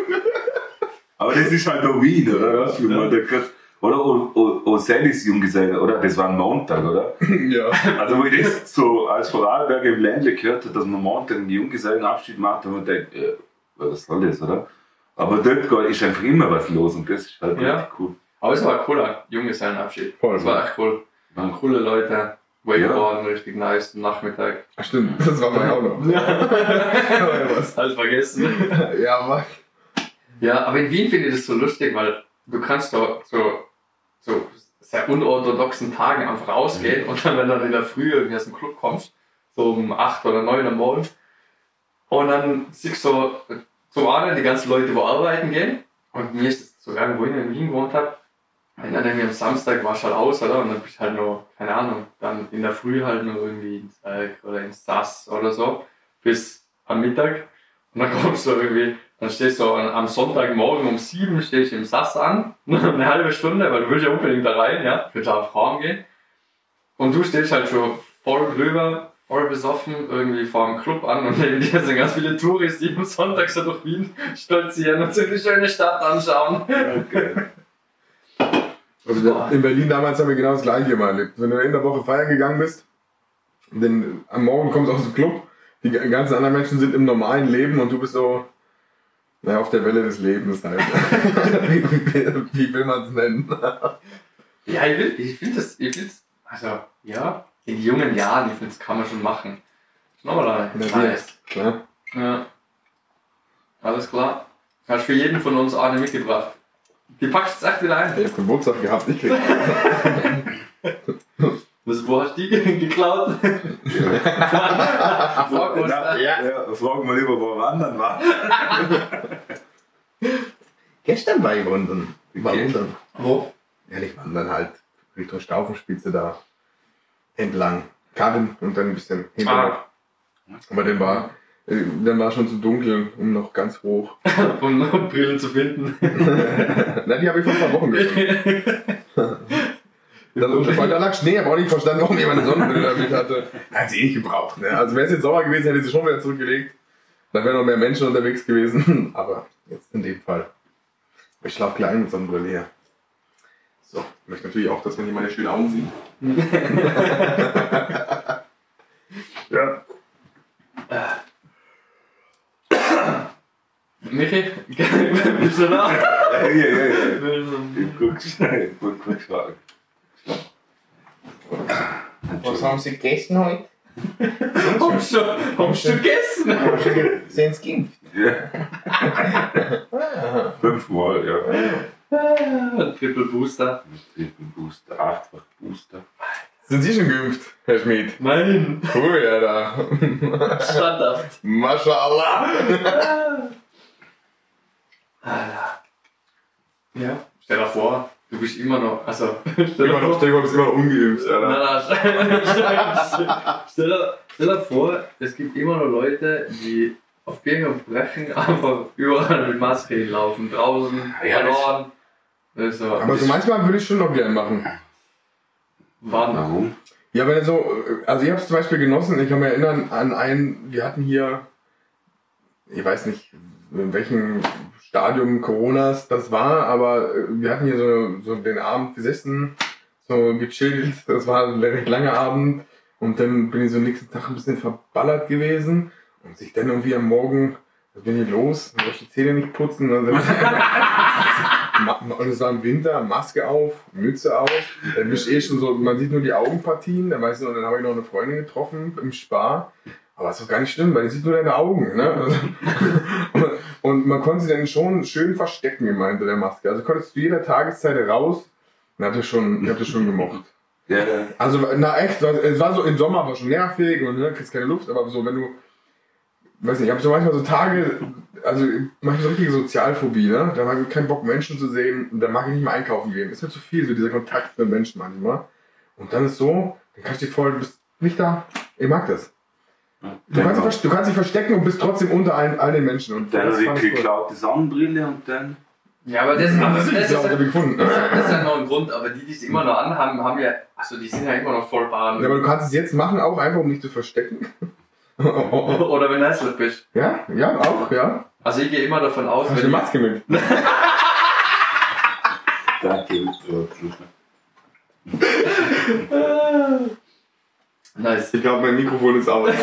Aber das ist halt auch Wien, oder? Was für da gehört. Oder O- O- O'Sallys Junggeselle, oder? Das war ein Montag, oder? Ja. Also, wo ich das so als Vorarlberger im Ländle gehört habe, dass man Montag einen Junggesellenabschied macht, und man denkt, äh, was soll das, oder? Aber dort ist einfach immer was los und das ist halt Ja. richtig cool. Aber es war ein cooler Junggesellenabschied. Voll. Das war echt cool. Waren coole Leute. Wakeboarden, richtig nice, Nachmittag. Ach, Stimmt, das war bei auch noch. Aber ja, was. Alles vergessen. Ja, aber Ja, aber in Wien finde ich das so lustig, weil du kannst da so, so sehr unorthodoxen Tagen einfach rausgehen und dann, wenn du in der Früh irgendwie aus dem Club kommst, so um 8 oder 9 am Morgen, und dann siehst du so, zum einen die ganzen Leute, die arbeiten gehen, und mir ist das sogar, wo ich in Wien gewohnt habe, wenn dann irgendwie am Samstag warst du halt aus, oder? Und dann bist du halt nur, keine Ahnung, dann in der Früh halt nur irgendwie ins Berg oder ins Sass oder so, bis am Mittag. Und dann kommst du irgendwie, dann stehst du am Sonntagmorgen um sieben stehst du im Sass an, eine halbe Stunde, weil du willst ja unbedingt da rein, ja, willst ja auf Raum gehen. Und du stehst halt schon voll drüber, voll besoffen, irgendwie vor dem Club an und neben dir sind ganz viele Touris, die am Sonntag so durch Wien stolzieren und sich die schöne Stadt anschauen. Okay. Also in Berlin damals haben wir genau das gleiche immer erlebt. Wenn du in der Woche feiern gegangen bist, dann am Morgen kommst du aus dem Club, die ganzen anderen Menschen sind im normalen Leben und du bist so, naja, auf der Welle des Lebens halt. wie, wie, wie will man es nennen? Ja, ich, will- ich finde das, ich finde also, ja, in jungen Jahren, ich finde, das kann man schon machen. Nochmal Ja, nice. Ja. Ja. Alles klar. Hast für jeden von uns eine mitgebracht. Die packst du echt wieder ein. Ich hab Geburtstag gehabt, ich krieg. Was, wo hast du die geklaut? Vor uns, Na, ne? ja. ja, fragen wir lieber, wo am anderen war. Gestern war ich wandern. Ich war Okay. wandern. Wo? Ja, nicht wandern halt. Richtung Staufenspitze da entlang. Karren und dann ein bisschen hinter. Ah, Aber dann war, äh, dann war schon zu dunkel, um noch ganz hoch. um noch Brillen zu finden. Na, die habe ich vor ein paar Wochen gefunden. Dann, weil da lag Schnee, aber auch nicht verstanden, warum jemand eine Sonnenbrille damit hatte. Hat sie eh nicht gebraucht. Ne? Also wäre es jetzt Sommer gewesen, hätte sie schon wieder zurückgelegt. Dann wären noch mehr Menschen unterwegs gewesen. Aber jetzt in dem Fall. Ich schlafe klein mit Sonnenbrille her. So, ich möchte natürlich auch, dass man hier meine schönen Augen sieht. ja. Michi, bist du da? Ja, ja, ja. ja. Ich guck schnell, ich guck, guck schnell. Was haben Sie gegessen heute? Hast du, hast du gegessen? Sind Sie geimpft? Ja. Fünfmal, ja. Triple Booster. Triple Booster, achtfach Booster. Sind Sie schon geimpft, Herr Schmid? Nein. Cool, Alter. Standhaft. Mashallah. Alter. Ja. Stell dir vor, du bist immer noch. Also, stell Immer noch, stell dir vor, du bist immer noch ungeimpft, Nein, Alter. nein, stell, stell, dir, stell dir vor, es gibt immer noch Leute, die auf Biegen und Brechen einfach überall mit Maske hinlaufen, draußen, Ja, verloren. Also, Aber so manchmal würde ich schon noch gerne machen. wann? Warum? Ja, wenn so, also ich habe es zum Beispiel genossen, ich kann mich erinnern an einen, wir hatten hier, ich weiß nicht, in welchem Stadium Coronas. Das war, aber äh, wir hatten hier so, so den Abend gesessen, so gechillt, das war ein recht langer Abend. Und dann bin ich so nächsten Tag ein bisschen verballert gewesen. Und sich dann irgendwie am Morgen, was bin ich los, wollte ich die Zähne nicht putzen, und, dann und es war im Winter, Maske auf, Mütze auf, dann bist du eh schon so, man sieht nur die Augenpartien, dann weißt du, und dann habe ich noch eine Freundin getroffen im Spar, aber ist doch gar nicht schlimm, weil die sieht nur deine Augen, ne? Und, man konnte sie dann schon schön verstecken immer hinter der Maske, also konntest du jeder Tageszeit raus, und das schon, ich das schon gemocht. Ja, ja. Also, na echt, es war so im Sommer war schon nervig und ne, kriegst keine Luft, aber so, wenn du, weiß nicht, ich habe so manchmal so Tage, also manchmal so richtige Sozialphobie, ne? Da habe ich keinen Bock, Menschen zu sehen und dann mag ich nicht mehr einkaufen gehen. Ist mir zu viel, so dieser Kontakt mit Menschen manchmal. Und dann ist so, dann kannst du dir vorstellen, du bist nicht da. Ich mag das. Du kannst, dich du kannst dich verstecken und bist trotzdem unter allen, all den Menschen. Und Dann das habe fand ich ich cool. geklaute Sonnenbrille und dann. Ja, aber das, aber das, Das ist, ja- gefunden. das ist ja noch ein Grund, aber die, die es immer noch anhaben, haben ja, also die sind ja immer noch voll warm. Ja, aber du kannst es jetzt machen, auch einfach, um dich zu verstecken. Oder wenn du hässlich bist. ja, ja, auch, ja. Also ich gehe immer davon aus, Hast du eine ich, Maske mit? Danke. Nice. Ich glaube, mein Mikrofon ist aus.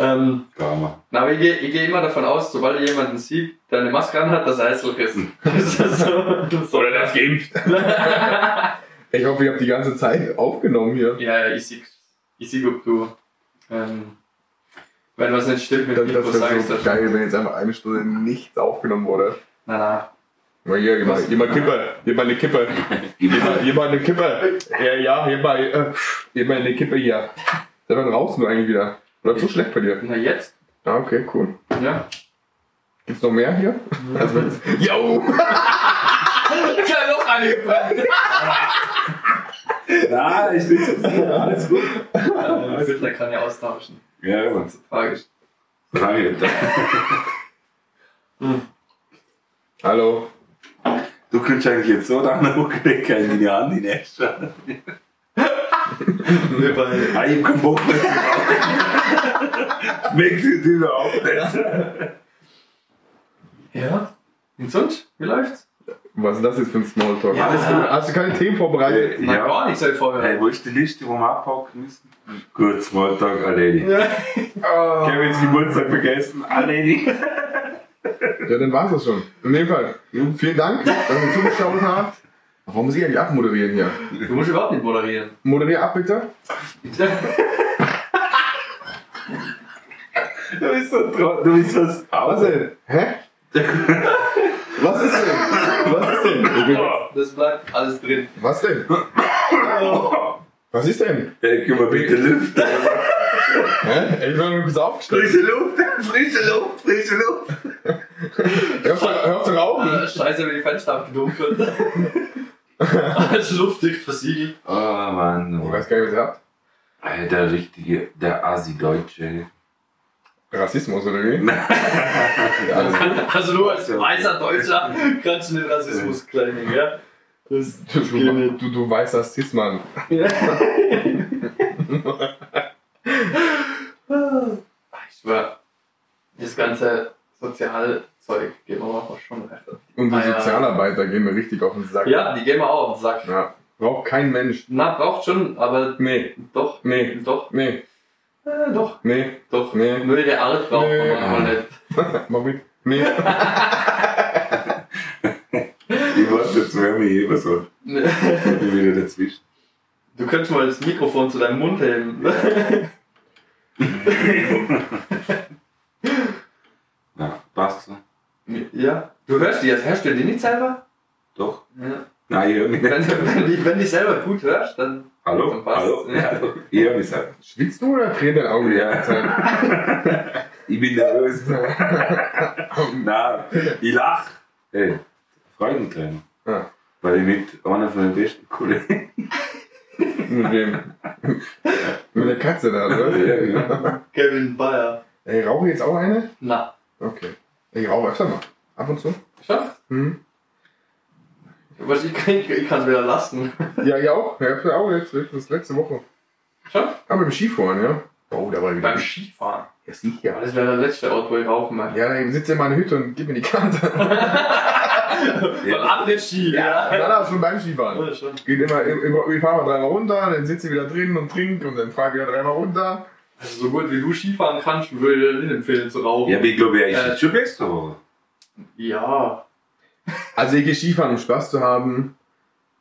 Ähm, Karma. na, aber ich gehe, ich gehe immer davon aus, sobald jemanden sieht, der eine Maske anhat, dass er hässlich ist. Das ist so, so. Oder das geimpft. Ich hoffe, ihr habt die ganze Zeit aufgenommen hier. Ja, ja, ich sehe, ich sehe, ob du, ähm, wenn was nicht stimmt mit Das, dem das Mikro, sag wäre ich so das. geil, wenn jetzt einfach eine Stunde nichts aufgenommen wurde. Na, na. Mal hier, gib mal, gib mal Kippe, gib mal eine Kippe. Gib mal, gib mal eine Kippe. Ja, ja, gib mal, äh, gib mal eine Kippe hier. Der war draußen nur eigentlich wieder. Läuft so schlecht bei dir. Na, jetzt? Ah, okay, cool. Ja. Gibt's noch mehr hier? Also wenn's, yo! Ich habe noch eine Nein, ich bin so sicher, alles gut. Der Filter kann ja austauschen. Ja, ja. Das ist tragisch. Danke. Hallo. Du könntest eigentlich jetzt so dann hochklicken in deine Hand in die nächste. Ah, ich hab keinen Bock mehr zu die Tür auch nicht. Ja? Und sonst? Wie läuft's? Was ist das jetzt für ein Smalltalk? Ja. Alles gut. Hast du keine Themen vorbereitet? Na, Ja. gar nicht seit vorher. Hey, wo ist die Liste, wo wir abhaken müssen? Gut, Smalltalk erledigt. Ja. Ah. Kevins Geburtstag vergessen, erledigt. Ja, dann war's das schon. In dem Fall. Vielen Dank, dass ihr zugeschaut habt. Warum muss ich eigentlich abmoderieren hier? Du musst überhaupt nicht moderieren. Moderier ab, bitte. Du bist so tro- Du bist was. Was denn? Hä? Was ist denn? Was ist denn? Das bleibt alles drin. Was denn? Was ist denn? Hey, können wir bitte lüften? Hä? Ich bin bis aufgestellt. Frische Luft, frische Luft, frische Luft. Hör auf, zu- rauchen. Ah, Scheiße, wenn die Fenster abgedunkelt. Alles luftdicht versiegelt. Oh Mann. Ich weiß gar nicht, was ihr habt. Der richtige, der Asi-Deutsche. Rassismus oder wie? Gut. Also nur als weißer Deutscher kannst du den Rassismus claimen, ja? Das, Du, das nicht. du, du weißer Cis-Mann. Ich schwör, das ganze Sozialzeug geht mir auch schon recht. Und die Ah, ja. Sozialarbeiter gehen mir richtig auf den Sack. Ja, die gehen wir auch auf den Sack. Ja. Braucht kein Mensch. Na, braucht schon, aber Nee, doch, nee, doch, nee, äh, doch, nee. doch. Nee. Nur ihre Art braucht Nee. man aber nicht. Mach mit. Nee. Ich warte jetzt, wer mich immer so. Ich bin wieder dazwischen. Du könntest mal das Mikrofon zu deinem Mund heben. Ja, passt so. ja. Du hörst die jetzt, hörst du die nicht selber? Doch. Ja. Nein, ich höre mich nicht. Wenn, wenn, die, wenn die selber gut hörst, dann. Hallo? Dann passt. Hallo? Ja. Hallo? Ich höre mich selber. Schwitzt du oder deine Augen die Ja. Ich bin nervös. Nein, ich lach. Hey, Freudentränen. Ah. Weil ich mit einer von den besten Kollegen. Mit wem? Mit der Katze da, oder? Ja, genau. Kevin Bayer. Ey, rauche ich jetzt auch eine? Na. Okay. Ich rauche öfter mal. Ab und zu. Schon? Hm. Was ich kann, ich, ich kann es wieder lassen. Ja, ich auch. Ja, ich auch jetzt, das letzte Woche. Schon? Aber beim Skifahren, ja. Oh, da war ich wieder. Beim Skifahren. Ja, sicher. Ja, das wäre der letzte Ort, wo ich rauchen möchte. Ja, dann sitze in meiner Hütte und gib mir die Kante. Von anderen Ski, ja. Nein, nein, schon beim Skifahren. Ja, schon. Geht immer, immer ich fahre mal dreimal runter, dann sitze ich wieder drin und trinke und dann fahre ich wieder dreimal runter. Also so gut wie du Skifahren kannst, würde ich dir nicht empfehlen zu rauchen. Ja, aber ich glaube, ist Äh, schon besser geworden. Ja. Also ich gehe Skifahren, um Spaß zu haben.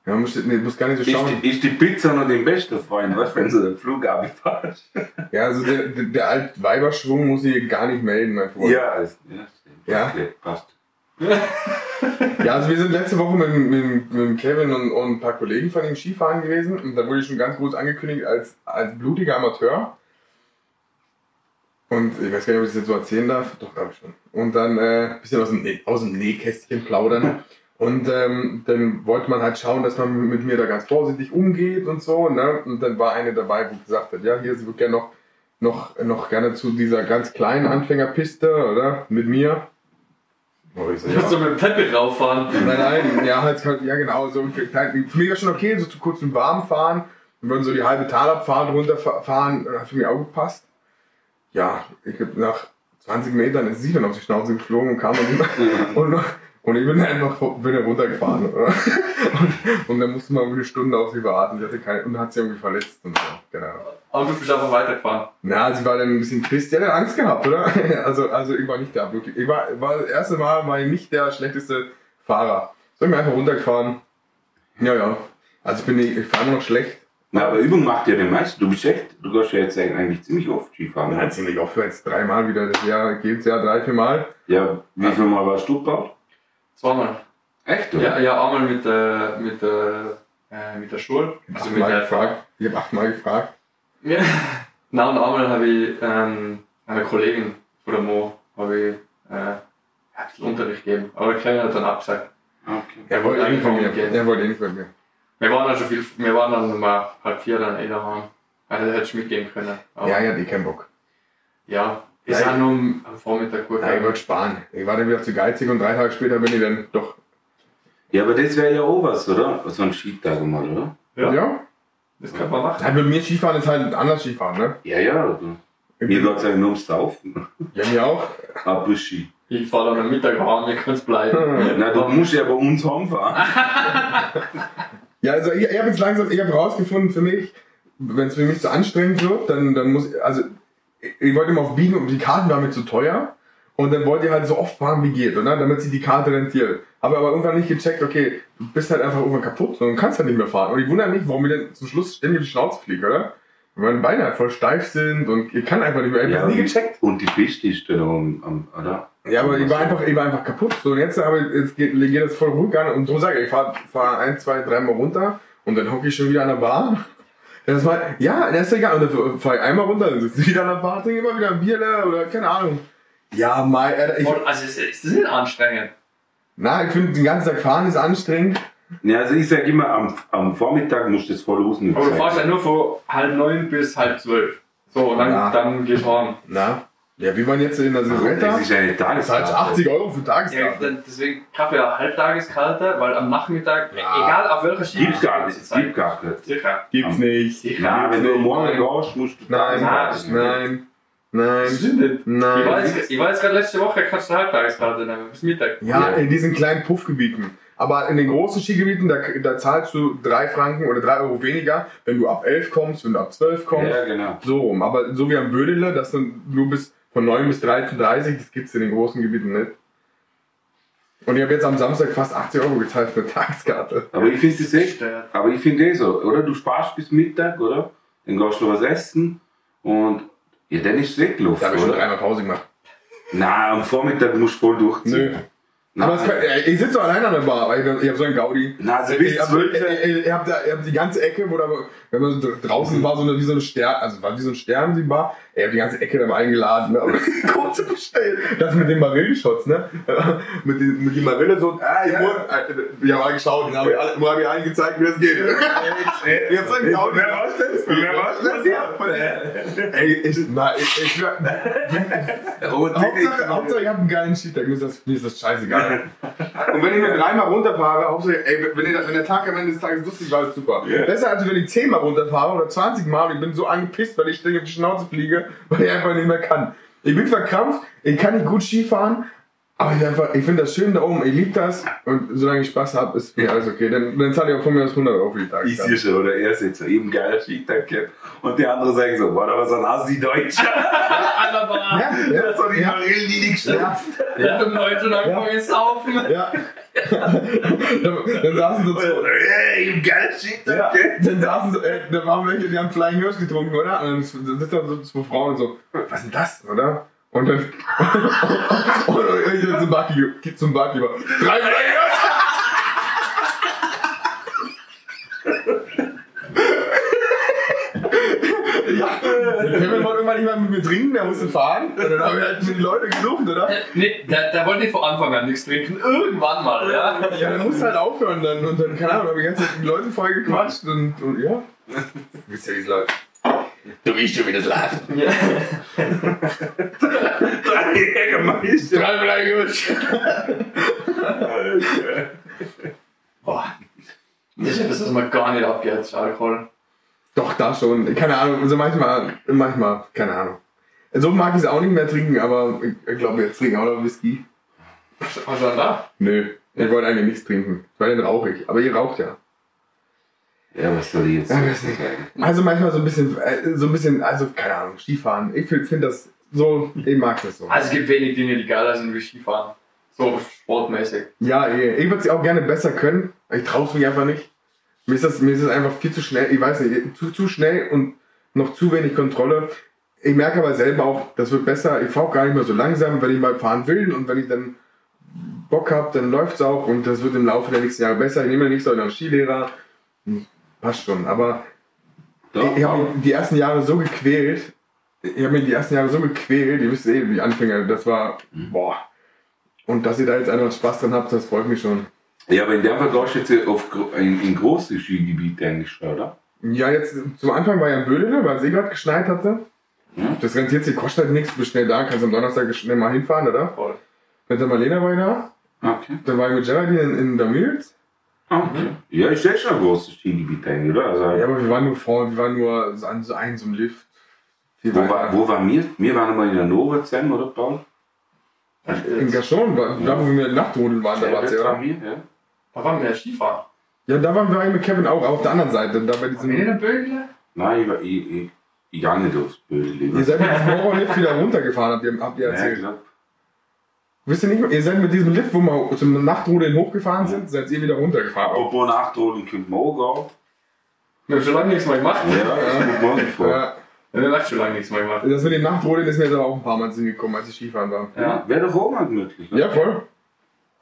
Ja, man muss, nee, muss gar nicht so Ist schauen. die, ist die Pizza noch dein bester Freund, du, wenn du den Flug abfährst? Ja, also der, der, der alte Weiberschwung muss ich gar nicht melden, mein Freund. Ja, ist, ja, stimmt. Ja. Okay, passt. Ja, also wir sind letzte Woche mit, mit, mit Kevin und, und ein paar Kollegen von ihm Skifahren gewesen und da wurde ich schon ganz groß angekündigt als, als blutiger Amateur. Und ich weiß gar nicht, ob ich das jetzt so erzählen darf. Doch, glaube ich schon. Und dann äh, ein bisschen aus dem, Nä- aus dem Nähkästchen plaudern. Und ähm, dann wollte man halt schauen, dass man mit mir da ganz vorsichtig umgeht und so. Ne? Und dann war eine dabei, wo gesagt hat, ja, hier, sie würde gerne noch, noch, noch gerne zu dieser ganz kleinen Anfängerpiste, oder? Mit mir. Ich so, musst so mit dem Teppich rauffahren. Nein, nein, ja, halt, ja genau, so klein- für mich war schon okay, so zu kurz und warm fahren. Wir würden so die halbe Talabfahrt runterfahren, hat für mich auch gepasst. Ja, ich hab nach 20 Metern ist sie dann auf die Schnauze geflogen und kam dann und, und ich bin einfach bin runtergefahren. Und, und dann musste man eine Stunde auf sie warten. Sie hatte keine, und hat sie irgendwie verletzt und so. Genau. Aber du bist einfach weitergefahren. Na, sie war dann ein bisschen pisst. Die hat dann Angst gehabt, oder? Also, also ich war nicht der wirklich. Ich war, war das erste Mal war ich nicht der schlechteste Fahrer. So ich bin einfach runtergefahren. Ja, ja. Also ich bin nicht, ich fahre nur noch schlecht. Na, aber Übung macht ja den meisten. Du bist echt, du gehst ja jetzt eigentlich ziemlich oft Skifahren. Ja, ziemlich oft, jetzt dreimal wieder das Jahr, geht's ja drei, vier Mal. Ja, wie viel Mal warst du gebaut? Zweimal. Echt, oder? Ja, ja einmal mit der, mit der, äh, mit der Schule. Also mit der gefragt. Ich habe achtmal gefragt. Ja. Na und einmal habe ich ähm, einer Kollegin von der Mo habe ich äh, ein bisschen Unterricht gegeben. Aber der Kleine hat dann abgesagt. Okay. Er wollte eh nicht bei mir. Er wollte eh nicht bei mir. Wir waren dann schon viel, wir waren dann um halb vier dann eh daheim. Also hätte ich mitgehen können. Aber Ja, ich hatte eh keinen Bock. ja, ist Nein. auch nur am am Vormittag gut. Nein, ich wollte sparen. Ich war dann wieder zu geizig und drei Tage später bin ich dann doch. Ja, aber das wäre ja auch was, oder? So ein Skitag mal, oder? Ja. ja? Das kann man machen. Ja, bei mir Skifahren ist halt anders Skifahren, ne? Ja, ja. Mir geht es eigentlich nur ums Saufen. Ja, mir auch. Abuschi. Ich fahre dann am Mittag heim, ihr könnt bleiben. Na, du musst ja bei uns heimfahren. Ja, also ich, ich habe jetzt langsam, ich habe rausgefunden für mich, wenn es für mich zu anstrengend wird, dann, dann muss, also ich, ich wollte immer auf Biegen und die Karten waren mir zu teuer und dann wollte ich halt so oft fahren wie geht, oder? Damit sich die Karte rentiert. Habe aber irgendwann nicht gecheckt, okay, du bist halt einfach irgendwann kaputt und kannst halt nicht mehr fahren. Und ich wundere mich, warum mir denn zum Schluss ständig die Schnauze fliegt, oder? Weil meine Beine halt voll steif sind und ich kann einfach nicht mehr. Ich habe das nie gecheckt. Und die am oder? Ja, aber ich war einfach, ich war einfach kaputt. So, und jetzt, aber jetzt geht, geht das voll ruhig an. Und darum sage ich, ich fahre fahr ein, zwei, dreimal runter und dann hocke ich schon wieder an der Bar. Das war, ja, das ist egal. Und dann fahre ich einmal runter, dann sitze ich wieder an der Bar, trinke immer wieder ein Bier oder keine Ahnung. Ja, mal, äh, ich, Also es ist, es ist nicht anstrengend. na, ich finde, den ganzen Tag fahren ist anstrengend. Ja, also ich sag immer, am, am Vormittag musst du das voll ausnutzen. Aber du fährst ja nur von halb neun bis halb zwölf. So, und dann, Ja. dann gehst du heim. Na, ja, wir waren jetzt in der Silvester. Das ist eine Das ist halt Tageskarte. 80 Euro für Ja, Tageskarte. dann- deswegen Kaffee ja Halbtageskarte, weil am Nachmittag, Ja. egal auf welcher Ski Gibt gar nicht. Gibt gar nicht. Sicher. Gibt's nicht. Sicher. Na, wenn du morgen gehst, musst du Nein, nehmen. nein, nein, stimmt nicht. Ich war nein. jetzt, ich war jetzt gerade letzte Woche, kannst du eine Halbtageskarte nehmen, bis Mittag. Ja, in diesen kleinen Puffgebieten. Aber in den großen Skigebieten, da, da zahlst du drei Franken oder drei Euro weniger, wenn du ab 11 kommst, wenn du ab 12 kommst. Ja, genau. So rum. Aber so wie am Bödele, das dann nur bis von 9 bis 13.30 das gibt's in den großen Gebieten nicht. Und ich habe jetzt am Samstag fast 80 Euro gezahlt für eine Tageskarte. Aber ich finde das echt. Aber ich finde eh so, oder? Du sparst bis Mittag, oder? Dann gehst du was essen und ja, dann ist weggelaufen, Da habe ich schon dreimal Pause gemacht. Nein, am Vormittag musst du voll durchziehen. Nö. Aber es kann, ey, ich sitze so allein an der Bar, weil ich, ich habe so einen Gaudi. Na, also bis ich hab, 12. ey, ey, ihr habt, da, ihr habt die ganze Ecke, wo da, wenn man so draußen war, so eine, wie so ein Stern, also war wie so ein Stern, die Bar. Ey, habt die ganze Ecke da mal eingeladen, ne? Aber kurze bestellt. Das mit den Marillenshots, ne? mit, den, mit den Marille so, ah, ja. Nur, äh, wir haben mal geschaut, dann habe ich, alle- hab ich allen gezeigt, wie das geht. Ihr habt so einen Gaudi. Wer war's das? Wer war's das? Ey, ich, na, ich, ich, Hauptsache, Hauptsache, ich habe einen geilen Cheat, mir ist das, mir ist das scheißegal. Und wenn ich mir dreimal runterfahre, Hauptsache, ey, wenn, ihr, wenn der Tag am Ende des Tages lustig war, ist super. Ja. Besser als wenn ich zehnmal runterfahre oder 20 Mal und ich bin so angepisst, weil ich ständig auf die Schnauze fliege, weil ich einfach nicht mehr kann. Ich bin verkrampft, ich kann nicht gut Skifahren, aber ich, einfach- ich finde das schön da oben, ich liebe das und solange ich Spaß habe, ist mir alles okay. Dann, dann zahle ich auch von mir aus 100 Euro für die Ich Tageskarte. sehe schon, oder er sitzt so eben geiler Skitag und die andere sagen so, boah, da war so ein Assi-Deutscher. Ja, ja, So die ja. Marillen, die nicht Ja, Ja, und Leute dann Ja. zu saufen. ja. dann, dann saßen so zwei, Ey, eben geiler Skitag, Ja, dann saßen so, äh, da waren welche, die haben Flying Hirsch getrunken, oder? Und dann sitzen da so zwei Frauen und so, was ist denn das, oder? Und dann, und ich dann zum Barkeeper, zum Barkeeper, drei ja, der Kevin wollte irgendwann nicht mehr mit mir trinken, der musste fahren. Und dann haben wir halt die Leute gesucht, oder? Äh, Nee, der, der wollte nicht von Anfang an nichts trinken. Irgendwann mal, ja. Ja, dann musst du halt aufhören dann. Und dann, keine Ahnung, haben die ganze Zeit die Leute voll gequatscht und, und ja. Du wisst ja, wie es läuft. Du weißt schon, wie das läuft. ja. Drei Jägermeister. Drei Flying Hirsch! Boah. Das ist etwas, was man gar nicht abgeht, Alkohol. Doch, da schon. Keine Ahnung, also manchmal, manchmal, keine Ahnung. So mag ich es auch nicht mehr trinken, aber ich, ich glaube, jetzt trinke ich auch noch Whisky. Was denn da? Nö, ich wollte eigentlich nichts trinken. Weil dann rauche ich. Aber ihr raucht ja. Ja, was soll ich jetzt Ja, sagen? Also manchmal so ein bisschen, äh, so ein bisschen, also keine Ahnung, Skifahren. Ich finde find das so, ich mag das so. Also es gibt wenig Dinge, die geiler sind wie Skifahren. So sportmäßig. Ja, eh. ich würde es auch gerne besser können. Ich traue es mich einfach nicht. Mir ist, das, mir ist das einfach viel zu schnell. Ich weiß nicht, zu, zu schnell und noch zu wenig Kontrolle. Ich merke aber selber auch, das wird besser. Ich fahre auch gar nicht mehr so langsam, wenn ich mal fahren will und wenn ich dann Bock habe, dann läuft es auch und das wird im Laufe der nächsten Jahre besser. Ich nehme ja nicht so einen Skilehrer. Passt schon. Aber Doch, ich, habe mich die ersten Jahre so gequält. Ich habe mich die ersten Jahre so gequält. Ihr wisst eh, die Anfänger, das war, boah. Und dass ihr da jetzt einfach Spaß dran habt, das freut mich schon. Ja, aber in der Fall gehst du jetzt auf, in, in große Skigebiete eigentlich, oder? Ja, jetzt zum Anfang war ja in Bödele, weil es eh gerade geschneit hatte. Hm? Das rentiert sich, kostet halt nichts, bist schnell da, kannst am Donnerstag schnell mal hinfahren, oder? Voll. Mit der Marlena war ich da, Okay. dann war ich mit Geraldine in, in Damils. Okay. Ja, ist ja schon großes Skigebiet eigentlich, oder? Also, Ja, aber wir waren nur vorne, wir waren nur so an so einem so einem Lift. Wo, war, wo waren wir? Wir waren mal in der Nova zusammen, oder Paul? In Gachon, war- da wo wir mit der Nachtrodeln waren, da war es ja. waren wir, ja. Da waren wir ja Skifahren. Ja, da waren wir eigentlich mit Kevin auch auf der anderen Seite, da bei wir in diesem... der Bögle? Nein, ich, war, ich, ich, ich gar nicht aufs Bödel. Ihr seid mit diesem Horrorlift wieder runtergefahren, habt ihr, habt ihr ja, erzählt. klar. Wisst ihr nicht, ihr seid mit diesem Lift, wo wir zum Nachtrodeln hochgefahren sind, seid ihr wieder runtergefahren. Apropos Nachtrodeln könnte man auch Wir haben schon lange nichts mehr gemacht. Ja, das kommt morgen vor. Ja, Wir haben echt schon lange nichts mehr gemacht. das mit dem Nachtrodeln ist mir jetzt aber auch ein paar Mal in Sinn gekommen, als ich Skifahren war. Ja. Wäre doch auch mal gemütlich. Ne? Ja, voll.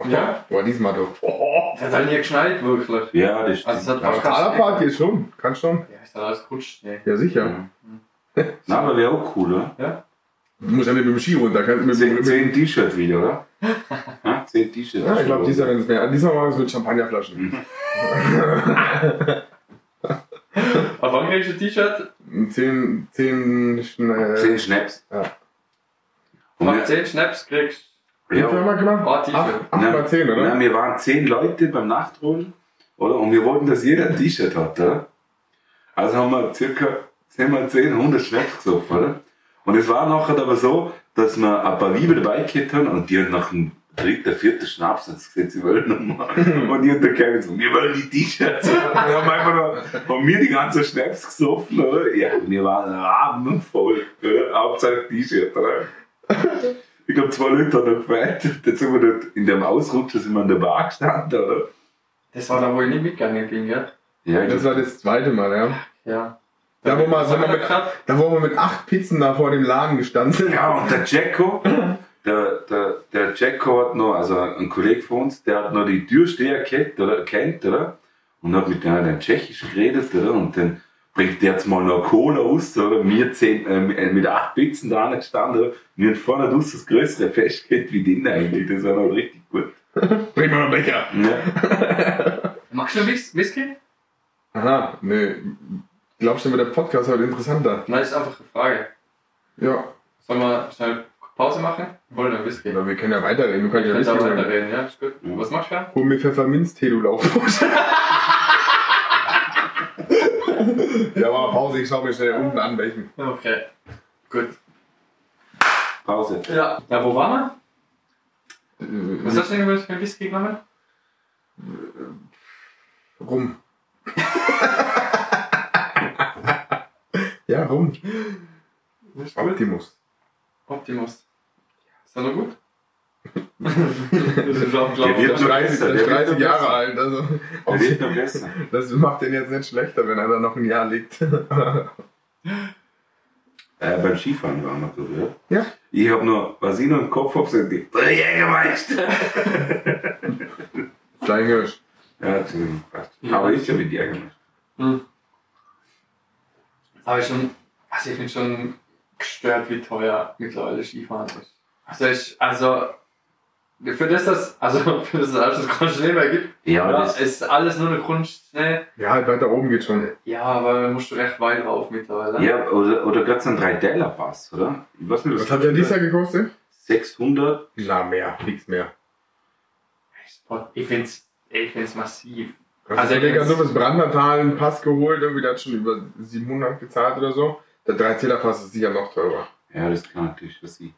Ja? Boah, diesmal doch. Oh. Es hat halt nie geschneit, wirklich. Ja, das Also stimmt. hat Aber fast keinen Talerpark Schnee. geht schon, kann schon. Ja, ist dann alles. Nee. Ja, sicher. Ja. Na, aber wäre auch cool, oder? Du musst ja nicht mit dem Ski runter. Kannst mit, Zehn, mit, zehn T-Shirt wieder, oder? Ja, zehn T-Shirt. ja, ich glaube, diesmal werden es mehr. Diesmal machen wir es mit Champagnerflaschen. Auf wann kriegst du ein T-Shirt? Zehn, zehn, äh, Zehn Schnaps. Ja. Und wir, 10 Schnaps, kriegst Wie viel haben ja, wir gemacht? Oh, T-Shirt. Acht, acht mal zehn, na, oder? wir waren zehn Leute beim Nachtrollen, oder? Und wir wollten, dass jeder ein T-Shirt hat, oder? Also haben wir circa 10 mal 10, 100 Schnaps gesoffen, oder? Und es war nachher aber so, dass wir ein paar Liebe dabei gehabt haben und die haben nach dem dritten, vierten Schnaps jetzt gesagt, sie wollen nochmal. Und die und der Kevin so, wir wollen die T-Shirts. Wir haben einfach noch, haben wir die ganzen Schnaps gesoffen, oder? Ja, wir waren rabenvoll, oder? Hauptsache T-Shirt, oder? Ich glaube, zwei Leute haben noch gefeiert. Jetzt sind wir dort in dem Ausrutscher sind wir an der Bar gestanden, oder? Das war da, wo ich nicht mitgegangen bin, gell? Ja, Das war das zweite Mal, ja. Ja. Da, wo wir, wir mit, da, wo wir mit acht Pizzen da vor dem Laden gestanden sind. Ja, und der Jacko, der, der, der Jacko hat noch, also ein Kollege von uns, der hat noch die Türsteher kennt, oder, kennt, oder? Und hat mit denen dann Tschechisch geredet, oder? Und dann bringt der jetzt mal noch Cola aus, oder? Wir zehn, äh, mit acht Pizzen da gestanden, oder? Wir haben vorne aus das größere Fest gehabt wie den eigentlich. Das war noch richtig gut. Bring mal einen Becher. Ja. Magst du Whis- Whisky? Aha, nee. Glaubst du, wird der Podcast heute interessanter? Nein, ist einfach eine Frage. Ja. Sollen wir schnell Pause machen? Oder ein Whisky? Oder wir können ja weiterreden. Du kannst ja Whisky weiterreden, ja? Ist gut. Ja. Was machst du da? Hol mir Pfefferminztee, du Laufbusch. ja, aber Pause, ich schau mir schnell unten an, welchen. Okay. Gut. Pause. Ja. Ja, wo waren wir? Äh, Was hast du denn für ein Whisky genommen? Rum. ja, gut. Optimus. Optimus. Ist das noch gut? das ist auch, Der wird glaube schon- 30, der der ist wird 30 noch Jahre alt. Also, Der wird noch besser. das macht den jetzt nicht schlechter, wenn er da noch ein Jahr liegt. Äh, beim Skifahren waren wir drüber, ja? Ja. Ich hab noch, was ich noch im Kopf hab, sind die der Jägermeister. Steinhirsch. ja, Entschuldigung, passt. Ja. Aber ich hab die Jägermeister. Hm. Aber ich schon, also ich bin schon gestört, wie teuer mittlerweile Skifahren ist. Also ich, also für das, das also für das, dass es alles keinen Schnee mehr gibt, Ja, ja, das, ist alles nur eine Grundschnee. Ja, halt weiter oben geht schon. Ja, aber da musst du recht weit rauf mittlerweile. ja, oder, oder gibt's einen 3-Teller-Pass, oder? Ich weiß nicht, Was hat der dieses Jahr gekostet? 600. Na, mehr. Nichts mehr. Ich find's, ich find's massiv. Also, Also, denke, jetzt- so fürs Brandertal einen Pass geholt, irgendwie, der hat schon über 700 gezahlt oder so. Der 3-Zähler-Pass ist sicher noch teurer. Ja, das ist klar natürlich für sie.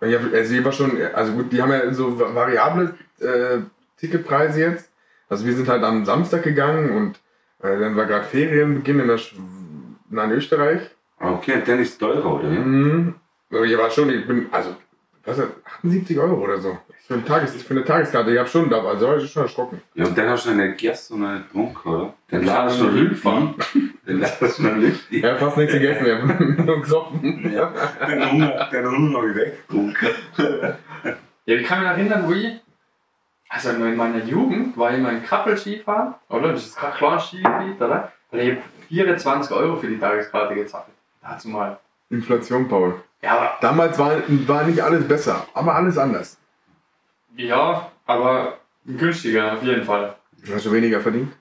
Hab, also ich war schon, also gut, die haben ja so va- variable äh, Ticketpreise jetzt. Also wir sind halt am Samstag gegangen und äh, dann war gerade Ferienbeginn in, der Sch in Österreich. Okay, und dann ist teurer, oder? Ja? Mhm. Aber ich war schon, ich bin, also, was ist das, 78 Euro oder so. Für eine, Tages, für eine Tageskarte, ich habe schon da, also war ich schon erschrocken. ja, und dann hast du noch nicht gegessen und noch nicht getrunken, oder? Dann Ich hab ladest du noch noch Lüfti. Dann ladest du noch Lüfti. Ich habe fast nichts gegessen, ich habe nur gesoffen. Ja, den Hunger, den Hunger habe ich weggetrunken. Ja, ich kann mich erinnern, wo ich, also in meiner Jugend war ich mal in Kappel Skifahren, oder? Das ist kein kleines Skigebiet, oder? Und ich habe 24 Euro für die Tageskarte gezahlt. Dazu mal. Inflation, Paul. Ja, Damals war, war nicht alles besser, aber alles anders. ja, aber günstiger auf jeden Fall. Du hast schon weniger verdient.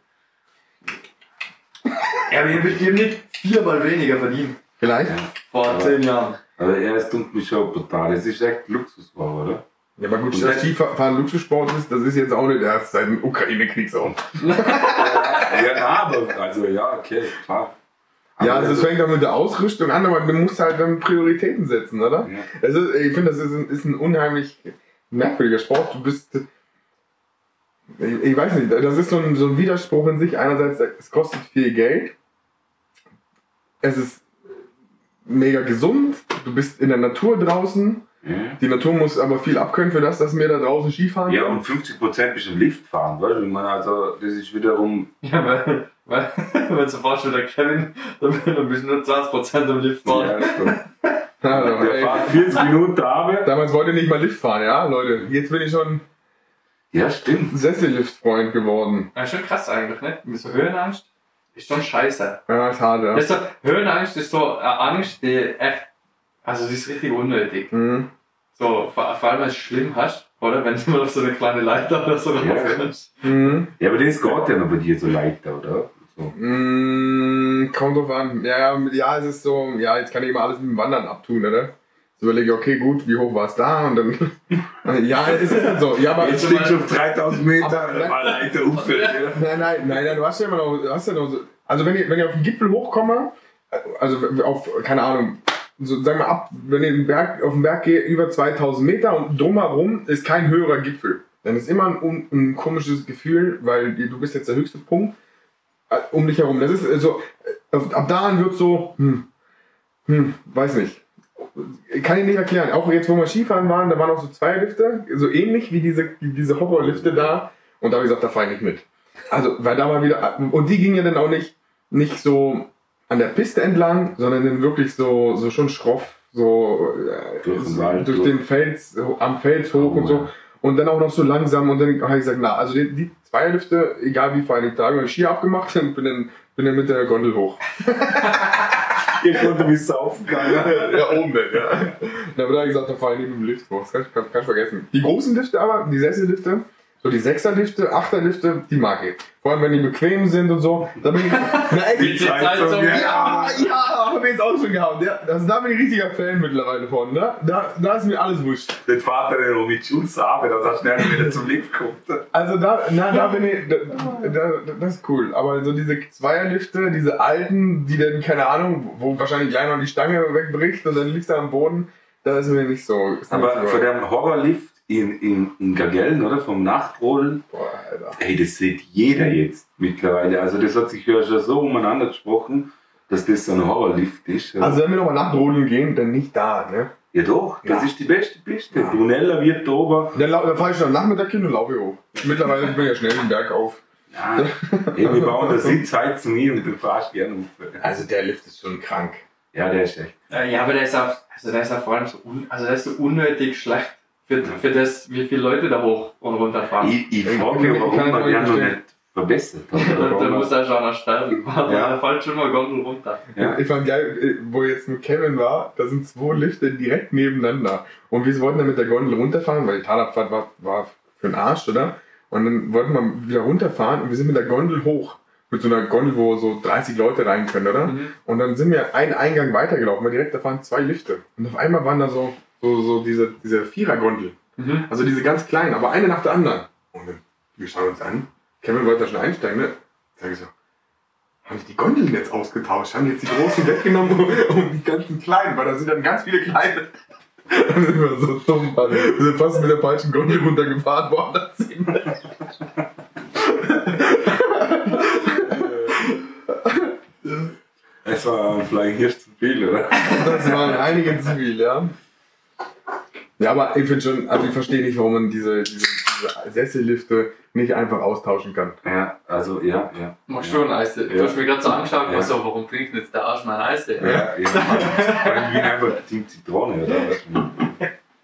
Ja, wir haben nicht viermal weniger verdient. Vielleicht? Ja. Vor Aber- zehn Jahren. Aber er ist tut mich schon brutal. Es ist echt Luxusware, oder? Ja, aber gut, dass Skifahren Luxussport ist, das ist jetzt auch nicht erst seit dem Ukraine-Krieg so. Ja, aber, also ja, okay, klar. Ja, also es fängt auch mit der Ausrüstung an, aber du musst halt dann Prioritäten setzen, oder? Ja. Also ich finde, das ist ein, ist ein unheimlich merkwürdiger Sport. Du bist. Ich, ich weiß nicht, das ist so ein, so ein Widerspruch in sich. Einerseits, es kostet viel Geld. Es ist mega gesund. Du bist in der Natur draußen. Ja. Die Natur muss aber viel abkönnen für das, dass wir da draußen Skifahren Ja, und 50% bist du im Lift fahren, weißt du? Ich meine, also, das ist wiederum, Ja, weil, wenn du vorstellst, der Kevin, dann dann bist du nur 20% im Lift fahren. ja, stimmt. Ja, der ey, fährt 40 Minuten Arbeit. damals wollte ich nicht mal Lift fahren, ja, Leute. Jetzt bin ich schon Ja, stimmt. Sessellift-Freund geworden. Ja, schon krass eigentlich, ne? Mit so Höhenangst ist schon scheiße. Ja, ist hart, ja. Das ist so, Höhenangst ist so eine Angst, die echt, also die ist richtig unnötig. Mhm. So, vor, vor allem wenn du es schlimm hast, oder? Wenn du mal auf so eine kleine Leiter oder so Ja. rauf kannst. Mhm. Ja, aber das geht ja noch bei dir so leichter, oder? So. Mm, kommt drauf an. Ja, ja, es ist so, ja, jetzt kann ich immer alles mit dem Wandern abtun, oder? Jetzt überlege ich, okay, gut, wie hoch war es da? Und dann, ja, es ist halt so. Ja, aber Jetzt steht schon auf 3000 Meter, Aber- leichter. Ja. Nein, nein, nein, nein, du hast ja immer noch, hast ja noch so, also wenn ich, wenn ich auf den Gipfel hochkomme, also auf, keine Ahnung, so sagen wir ab, wenn ich den Berg, auf den Berg gehe, über 2000 Meter und drumherum ist kein höherer Gipfel. Dann ist immer ein, ein komisches Gefühl, weil du bist jetzt der höchste Punkt um dich herum. Das ist äh, so, äh, ab da an wird so, hm, hm, weiß nicht. Kann ich nicht erklären. Auch jetzt, wo wir Skifahren waren, da waren auch so zwei Lifte, so ähnlich wie diese, diese Horrorlifte da. Und da habe ich gesagt, da fahre ich nicht mit. Also, weil da mal wieder, und die gingen ja dann auch nicht, nicht so an der Piste entlang, sondern dann wirklich so, so schon schroff so äh, Durch den Wald durch durch. den Fels, am Fels hoch Oh, und so. Und dann auch noch so langsam und dann habe ich gesagt, na, also die, die Zweierlifte, egal wie vor einigen Tagen, habe ich Ski abgemacht und bin dann, bin dann mit der Gondel hoch. Ihr konntet mich saufen ja, oben denn, ja. Da habe ich gesagt, da fahre ich nicht mit dem Lift hoch. Das kann ich, kann, kann ich vergessen. Die großen Lifte aber, die Sessellifte, so die Sechserlifte, Achterlifte, die mag ich. Vor allem, wenn die bequem sind und so. Da bin ich, na echt, Die Zeitung, Ja, ja. ja, hab ich jetzt auch schon gehabt. Ja, also da bin ich richtiger Fan mittlerweile von, ne? Da, da ist mir alles wurscht. Den Vater, der noch mit Jules habe, dass er schnell wieder zum Lift kommt. Also da, na, da bin ich, da, da, das ist cool. Aber so diese Zweierlifte, diese alten, die dann, keine Ahnung, wo wahrscheinlich gleich noch die Stange wegbricht und dann liegst du am Boden, da ist mir nicht so. Aber von dem Horrorlift in, in, in Gagellen, oder? Vom Nachtrollen, Boah, Alter. Hey, das sieht jeder jetzt mittlerweile. Also das hat sich ja schon so umeinander gesprochen, dass das so ein Horrorlift ist. Also wenn wir nochmal nachrodeln gehen, dann nicht da, ne? ja doch, das Ja. ist die beste Piste. Ja. Brunella wird ober. Dann, lau- dann fahre ich schon am Nachmittag hin und laufe hoch. Mittlerweile bin ich ja schnell den Berg auf. Ja, wir bauen da Sitzheizung hin und du fahrst gerne auf. Also der Lift ist schon krank. Ja, der ist echt. Äh, Ja, aber der ist auch, also der ist auch vor allem so, un, also der ist so unnötig schlecht für, für das, wie viele Leute da hoch und runter fahren. Ich, ich frage ich- mich, ich warum kann man euch noch nicht verbessert hat. Oder warum muss er schon sterben. Ja. Ja. fällt schon mal Gondel runter. Ja. Ich fand geil, äh, wo jetzt mit Kevin war, da sind zwei Lifte direkt nebeneinander. Und wir wollten dann mit der Gondel runterfahren, weil die Talabfahrt war, war für den Arsch, oder? Und dann wollten wir wieder runterfahren und wir sind mit der Gondel hoch. Mit so einer Gondel, wo so 30 Leute rein können, oder? Mhm. Und dann sind wir einen Eingang weitergelaufen, weil direkt da waren zwei Lifte. Und auf einmal waren da so, so, so diese, diese Vierergondel. Mhm. Also diese ganz kleinen, aber eine nach der anderen. Und dann, wir schauen uns an. Kevin wollte da schon einsteigen, ne? Sag ich so, haben die die Gondeln jetzt ausgetauscht? Haben die jetzt die großen weggenommen und, und die ganzen kleinen? Weil da sind dann ganz viele kleine. Das ist immer so dumm, Mann. Wir sind fast mit der falschen Gondel runtergefahren worden. Das sind- Es war ein Flying Hirsch zu viel, oder? Das waren einige zu viel, ja. Ja, aber ich finde schon, also ich verstehe nicht, warum man diese, diese, diese Sessellifte nicht einfach austauschen kann. Ja, also ja, ja. Mach ja. schon Eis. Du Ja. hast mir gerade so angeschaut, Ja. so, warum trinkt jetzt der Arsch mein Eis? Ja, ja. Ich bin einfach Team Zitrone, oder?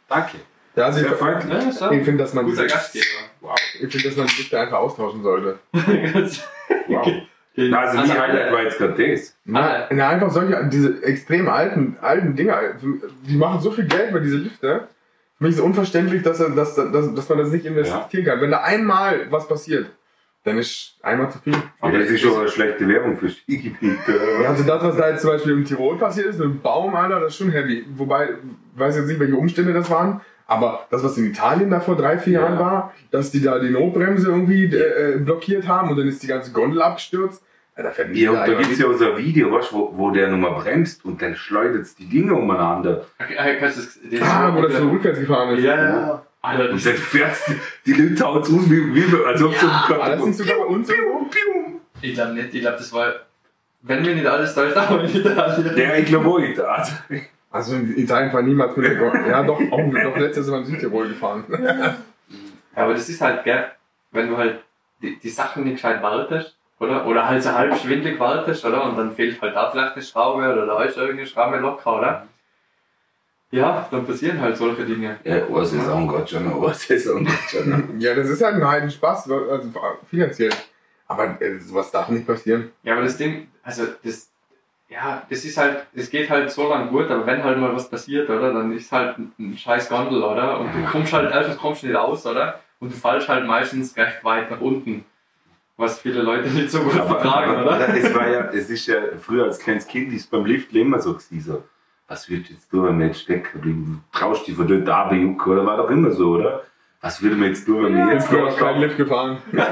Danke. Ja, also ich. Ja, ich finde, dass man Guter Gastgeber. Wow. ich finde, dass man die Lifte einfach austauschen sollte. wow. Na, also die Highlight war jetzt gerade das. Na, na, einfach solche, diese extrem alten, alten Dinger, die machen so viel Geld bei diese Lifte. Für mich ist es unverständlich, dass, er- dass, dass, dass man das nicht investieren kann. Wenn da einmal was passiert, dann ist einmal zu viel. Aber das ist schon eine schlechte Werbung für Skigebiete. oder Ja, also das, was da jetzt zum Beispiel im Tirol passiert ist, mit dem Baum, Alter, das ist schon heavy. Wobei, ich weiß jetzt nicht, welche Umstände das waren, aber das, was in Italien da vor drei, vier Ja. Jahren war, dass die da die Notbremse irgendwie äh, äh, blockiert haben und dann ist die ganze Gondel abgestürzt. Ja, da fährt Ja, und da gibt es ja auch ein Video, weißt, wo, wo der nochmal bremst und dann schleudert die Dinge umeinander. Okay, kannst du das, das Ah, wo das so rückwärts gefahren ist. Ja, ja. Alter, Und dann fährt die, die Leute hauen aus, wie, wie, als ob so ein War das nicht sogar bei uns irgendwo? Ich glaube nicht, ich glaube, das war, wenn mir nicht alles täuscht, aber in Italien. Ja, ich glaube auch nicht. Also, Also in Italien fahren niemals mit der. Ja, doch, auch, doch letztes Mal in Südtirol gefahren. Ja, aber das ist halt, gell, wenn du halt die, die Sachen nicht gescheit wartest, oder? Oder halt so halb schwindlig wartest, oder? Und dann fehlt halt da vielleicht eine Schraube oder da ist irgendeine Schraube locker, oder? Ja, dann passieren halt solche Dinge. ja, eine Saison geht schon noch, eine Saison geht schon. Ja, das ist halt ein heiden Spaß, also finanziell. Aber äh, sowas darf nicht passieren. Ja, aber das Ding, also das, ja, das ist halt, es geht halt so lang gut, aber wenn halt mal was passiert, oder, dann ist halt ein, ein scheiß Gondel, oder? Und du kommst halt, erstens kommst du nicht raus, oder? Und du fallst halt meistens recht weit nach unten. Was viele Leute nicht so gut Aber, vertragen, aber oder? es war ja, es ist ja früher als kleines Kind ist beim Lift immer so gewesen, so, was würdest du jetzt tun, wenn wir jetzt stecken bleiben? Traust dich von dort runterjucken, oder? War doch immer so, oder? Was würde man jetzt tun, wenn wir Ich bin jetzt früher keinen Lift gefahren. Ja.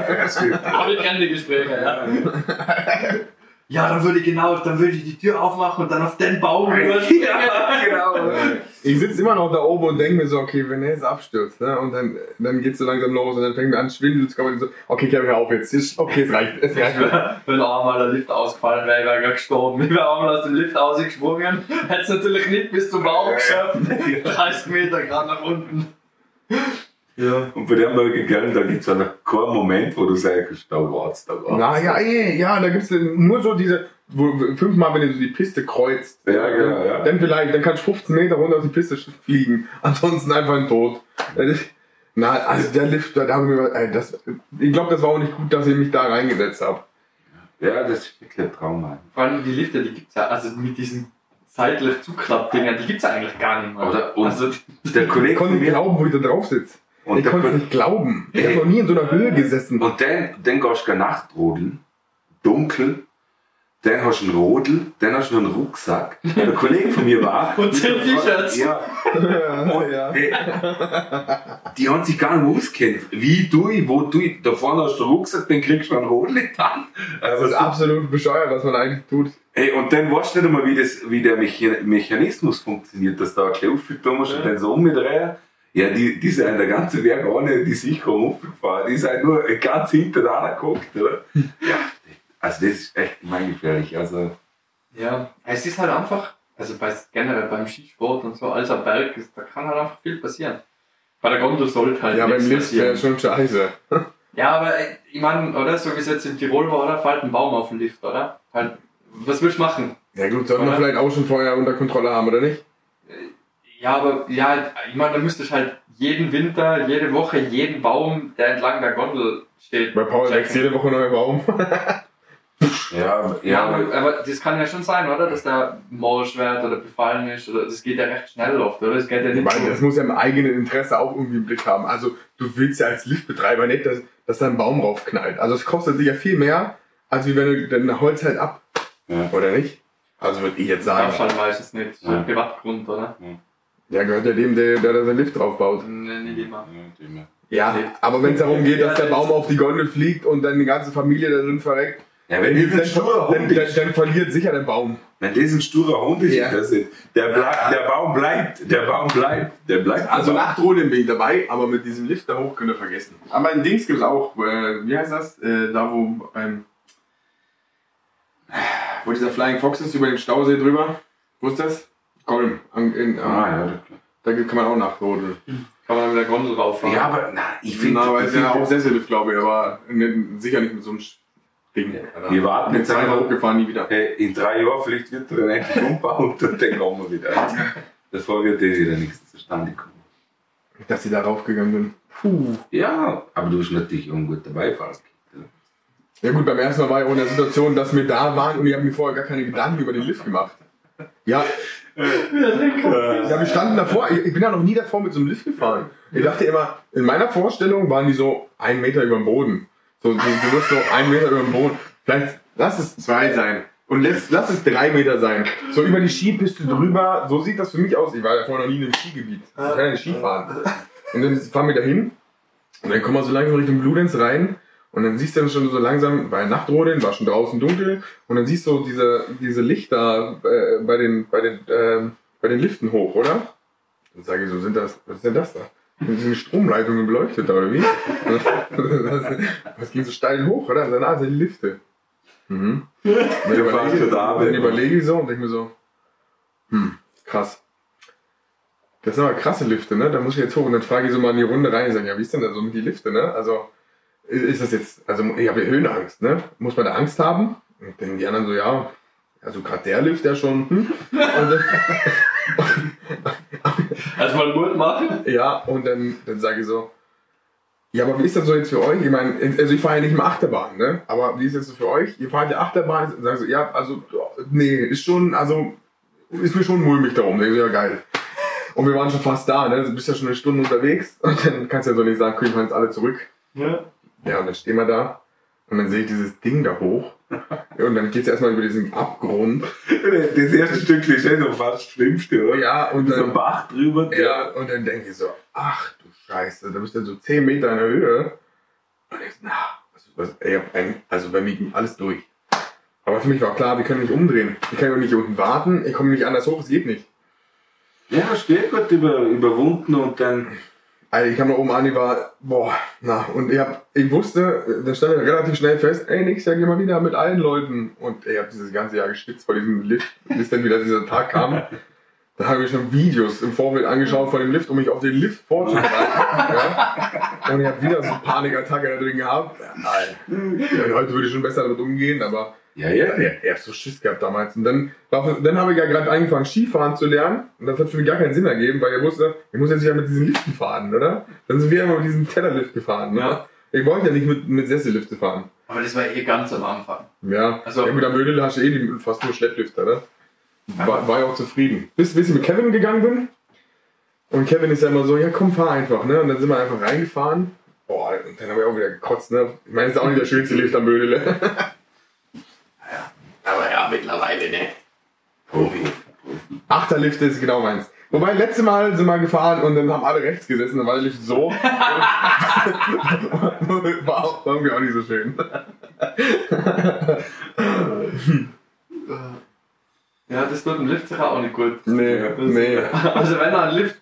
Aber ich kenne die Gespräche, ja. Ja, dann würde ich genau, dann würde ich die Tür aufmachen und dann auf den Baum überspringen. ja, genau. Ich sitze immer noch da oben und denke mir so, okay, wenn er jetzt abstürzt, ne, und dann, dann geht's so langsam los und dann fängt mir an zu schwindeln, jetzt kann man so, okay, Kevin, hör auf jetzt, Ist- okay, es reicht, es reicht. Wenn einmal der Lift ausgefallen wäre, wäre er gestorben. Ich wäre einmal aus dem Lift rausgesprungen, hätte es natürlich nicht bis zum Baum geschafft. 30 Meter gerade nach unten. Ja. Und bei dem Leute, gell, da gibt es keinen Moment, wo du sagst, da war's, da war's. Na ja, eh, ja, da gibt's nur so diese, wo, fünfmal, wenn du so die Piste kreuzt. Ja, genau, ja. Dann vielleicht, dann kannst du 15 Meter runter auf die Piste fliegen. Ansonsten einfach ein Tod. Ist- Na, also der Lift, da habe ich mir, ey, das, ich glaube, das war auch nicht gut, dass ich mich da reingesetzt habe. Ja, das ist wirklich ein Traum. Vor allem die Lifte, die gibt's ja, also mit diesen seitlich Zuklappdingern, die gibt's ja eigentlich gar nicht mehr. Oder- und- also, Der Ich Kollege konnte nicht mir, glauben, wo ich da drauf sitze. Und Ich der konnte es nicht glauben. Ich Ey. habe noch nie in so einer Höhe gesessen. Und dann, dann gehst du Nachtrodeln, dunkel, dann hast du einen Rodel, dann hast du noch einen Rucksack. Der Kollege von mir war. Und zehn T-Shirts. Ja, und, ja. hey, die haben sich gar nicht auskennt. Wie du, wo du, da vorne hast du einen Rucksack, dann kriegst du einen Rodel in Hand. Das Also, ist absolut bescheuert, was man eigentlich tut. hey, und dann weißt du nicht einmal, wie, das, wie der Mecha- Mechanismus funktioniert, dass da ein bisschen aufgetun musst und dann so umdrehen. Ja, die, die sind der ganze Werk ohne die Sicherung aufgefahren. Die sind nur ganz hinten da geguckt, oder? Ja, also das ist echt gemeingefährlich. Also, ja, es ist halt einfach, also bei, generell beim Skisport und so, als am Berg, ist, da kann halt einfach viel passieren. Bei der Gondel sollte halt Ja, beim Lift wäre schon scheiße. Ja, aber äh, ich meine, oder? So wie es jetzt in Tirol war, oder? Fällt ein Baum auf den Lift, oder? Halt, was willst du machen? Ja gut, sollten wir vielleicht auch schon vorher unter Kontrolle haben, oder nicht? Ja, aber, ja, ich meine, da müsstest halt jeden Winter, jede Woche, jeden Baum, der entlang der Gondel steht. Bei Paul wächst jede Woche ein neuer Baum. ja, Ja, ja, aber, aber das kann ja schon sein, oder? Dass der morsch wird oder befallen ist, oder das geht ja recht schnell oft, oder? Das geht ja Ich nicht meine, das muss ja im eigenen Interesse auch irgendwie im Blick haben. Also du willst ja als Liftbetreiber nicht, dass, dass da ein Baum raufknallt. Also es kostet sich ja viel mehr, als wie wenn du dann Holz halt ab. Ja. Oder nicht? Also würde ich jetzt sagen. Darfst halt meistens nicht. Das Ja. ein Privatgrund, oder? Ja, gehört ja dem, der, der da seinen Lift drauf baut. Nee, nicht immer. Ja, aber wenn es darum geht, dass der Baum auf die Gondel fliegt und dann die ganze Familie da drin verreckt, ja, wenn das ein dann, sturer dann, dann, ist, dann verliert sicher der Baum. wenn das ein sturer Hund ist, Ja. das ist der, bleibt, der Baum bleibt, der Baum bleibt, der bleibt. Also der Baum. Nachtrodeln bin ich dabei, aber mit diesem Lift da hoch könnt ihr vergessen. Aber in Dings gibt es auch, äh, wie heißt das? Äh, da wo beim wo dieser Flying Fox ist, über den Stausee drüber. Wo ist das? Golm. An, in, Ah, ja, das- Da kann man auch nachrodeln. Kann man mit der Gondel rauffahren. ja, aber na, ich finde, Na, aber ist ja auch Sessellift, glaube ich, aber nicht, sicher nicht mit so einem Ding. Wir warten jetzt einmal. hochgefahren, nie wieder. hey, in drei Jahren vielleicht wird er dann endlich umgebaut und dann kommen wir wieder. Davor wird eh wieder nichts zustande kommen. Dass sie da raufgegangen sind. Puh. Ja, aber du bist natürlich auch ein guter Beifahrer. Ja gut, beim ersten Mal war ich auch in der Situation, dass wir da waren und ich habe mir vorher gar keine Gedanken über den Lift gemacht. Ja, ja, wir standen davor. Ich ich bin ja noch nie davor mit so einem Lift gefahren. Ich dachte immer, in meiner Vorstellung waren die so einen Meter über dem Boden. So, du, du wirst so einen Meter über dem Boden. Vielleicht lass es zwei sein. Und lass, lass es drei Meter sein. So über die Skipiste drüber. So sieht das für mich aus. Ich war ja vorher noch nie in einem Skigebiet. Ich kann ja nicht Skifahren. Und dann fahren wir da hin. Und dann kommen wir so langsam Richtung Bludenz rein. Und dann siehst du dann schon so langsam, bei Nachtrodeln war schon draußen dunkel. Und dann siehst du diese, diese Lichter äh, bei den, bei den, ähm, bei den Liften hoch, oder? Dann sage ich so, sind das, was ist denn das da? Sind die Stromleitungen beleuchtet, oder wie? das, ging so steil hoch, oder? Und dann, ah, sind die Lifte. Mhm. Dann fahrst überlege, da, dann überlege ich so und denke mir so, hm, krass. Das sind aber krasse Lifte, ne? Da muss ich jetzt hoch und dann frage ich so mal in die Runde rein und sage, ja, wie ist denn das so mit die Lifte, ne? Also, ist das jetzt, also ich habe Höhenangst, ne? Muss man da Angst haben? Und dann die anderen so, ja, also gerade der Lift ja schon. Hm? Also mal Mut machen. ja, und dann, dann sage ich so, ja, aber wie ist das so jetzt für euch? Ich meine, also ich fahre ja nicht mehr Achterbahn, ne? Aber wie ist das so für euch? Ihr fahrt ja Achterbahn, sagen so, ja, also, nee, ist schon, also, ist mir schon mulmig darum. Denke ich so, ja, geil. Und wir waren schon fast da, ne? Du bist ja schon eine Stunde unterwegs und dann kannst du ja so nicht sagen, okay, wir fahren jetzt alle zurück. Ja. Ja, und dann stehen wir da und dann sehe ich dieses Ding da hoch. Und dann geht's erstmal über diesen Abgrund. Das erste Stück eh so fast Schlimmste, oder? Ja, und So ein dann, Bach drüber. ja, und dann denke ich so, ach du Scheiße, da bist du so 10 Meter in der Höhe. Und ich so, na, was, was, ey, also bei mir ging alles durch. Aber für mich war klar, wir können nicht umdrehen. Ich kann ja nicht unten warten, ich komme nicht anders hoch, es geht nicht. Ja, gut über, überwunden und dann. Also ich kam da oben an, ich war, boah, na, und ich hab, ich wusste, dann stand ich relativ schnell fest, ey, nächstes Jahr gehen wir wieder mit allen Leuten. Und ich habe dieses ganze Jahr geschwitzt vor diesem Lift, bis dann wieder dieser Tag kam. Da habe ich schon Videos im Vorfeld angeschaut von dem Lift, um mich auf den Lift vorzubereiten. ja. Und ich habe wieder so eine Panikattacke da drin gehabt. Nein. Ja, heute würde ich schon besser damit umgehen, aber Ja, ja. Ja, er hat so Schiss gehabt damals. Und dann, dann habe ich ja gerade angefangen, Skifahren zu lernen. Und das hat für mich gar keinen Sinn ergeben, weil er wusste, ich muss jetzt ja mit diesen Liften fahren, oder? Dann sind wir immer mit diesem Tellerlift gefahren. Ne? Ja. Ich wollte ja nicht mit, mit Sessellifte fahren. Aber das war eh ganz am Anfang. Ja, Also- ja gut, am Mödel hast du eh die, fast nur Schlepplifter, ne? War, war ja auch zufrieden. Bis, bis ich mit Kevin gegangen bin. Und Kevin ist ja immer so, ja komm, fahr einfach, ne? Und dann sind wir einfach reingefahren. Boah, und dann haben wir auch wieder gekotzt, ne? Ich meine, das ist auch nicht der schönste Lift am Mödele. Aber ja, mittlerweile, ne? Profi. Achterlift ist genau meins. Wobei, letzte Mal sind wir gefahren und dann haben alle rechts gesessen, dann war der Lift so. war auch irgendwie auch nicht so schön. Ja, das tut dem Lift sicher auch nicht gut. Nee, nee. Also wenn er einen Lift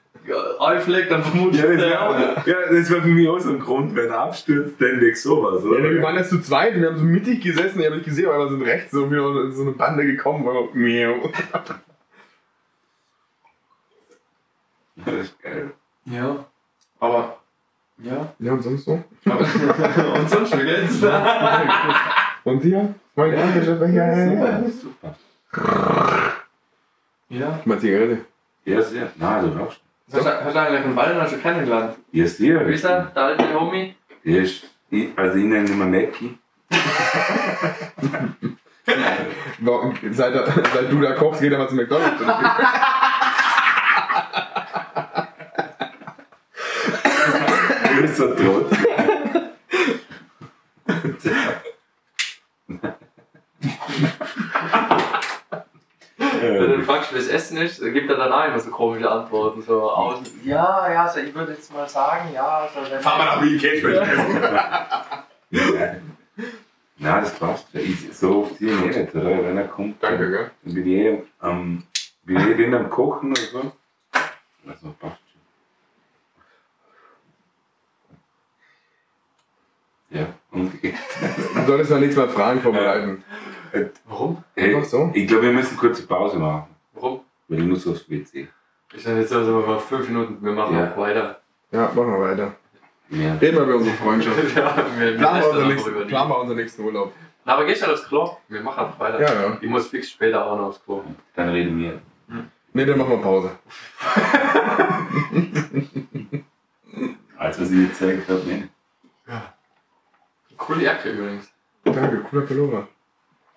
einfliegt, dann vermutlich Ja, das wäre auch. ja, das wär für mich auch so ein Grund, wenn er abstürzt, dann weg sowas, Ja, oder? wir waren jetzt zu zweit und wir haben so mittig gesessen, ich habe nicht gesehen, aber wir sind rechts so wieder so eine Bande gekommen, weil wir. Das ist geil. Ja. Aber, ja. Ja, und sonst so? Und sonst, wie geht's? Und dir? Mein Gott, ja, ja, ja. Super. Ja. Mal Zigarette. Ja, sehr. Nein, du rauchst. Du, hast du eigentlich einen Waldner schon kennengelernt? Ja, sehr. Wie ist er, der alte Homie? Der ist, ich, also ich nenne ihn immer Mackie. Warum- Seit, seit du da kochst, geht er mal zu McDonalds. Du bist so tot. Wenn du äh, fragst, wie das Essen ist, dann gibt er dann auch immer so komische Antworten. So aus, ja, ja, so, ich würde jetzt mal sagen, ja, so, wenn Fahr mal nach Willi Cage Nein, das passt. schon. Ich, so oft hier nicht, oder? Wenn er kommt, Danke, gell? dann bin ich eh am, bin ich eh bin am Kochen oder so. Also passt schon. Ja, und Du solltest noch nichts mehr Fragen vorbereiten. Warum? hey, Einfach so? ich glaube, wir müssen kurze Pause machen, Warum? weil ich muss aufs WC. Ich sage jetzt also mal fünf Minuten, wir machen Ja. auch weiter. Ja, machen wir weiter. Ja. Reden wir über unsere Freundschaft. ja, wir, wir Planen wir, lästern unseren nächsten, wir unseren nächsten Urlaub. Na, aber gehst du aufs Klo? Wir machen einfach weiter. Ja, ja. Ich muss fix später auch noch aufs Klo. Dann reden wir. Ne, dann machen wir Pause. Als was ich jetzt gezeigt habe, ne? Coole Jacke übrigens. Danke, cooler Pullover.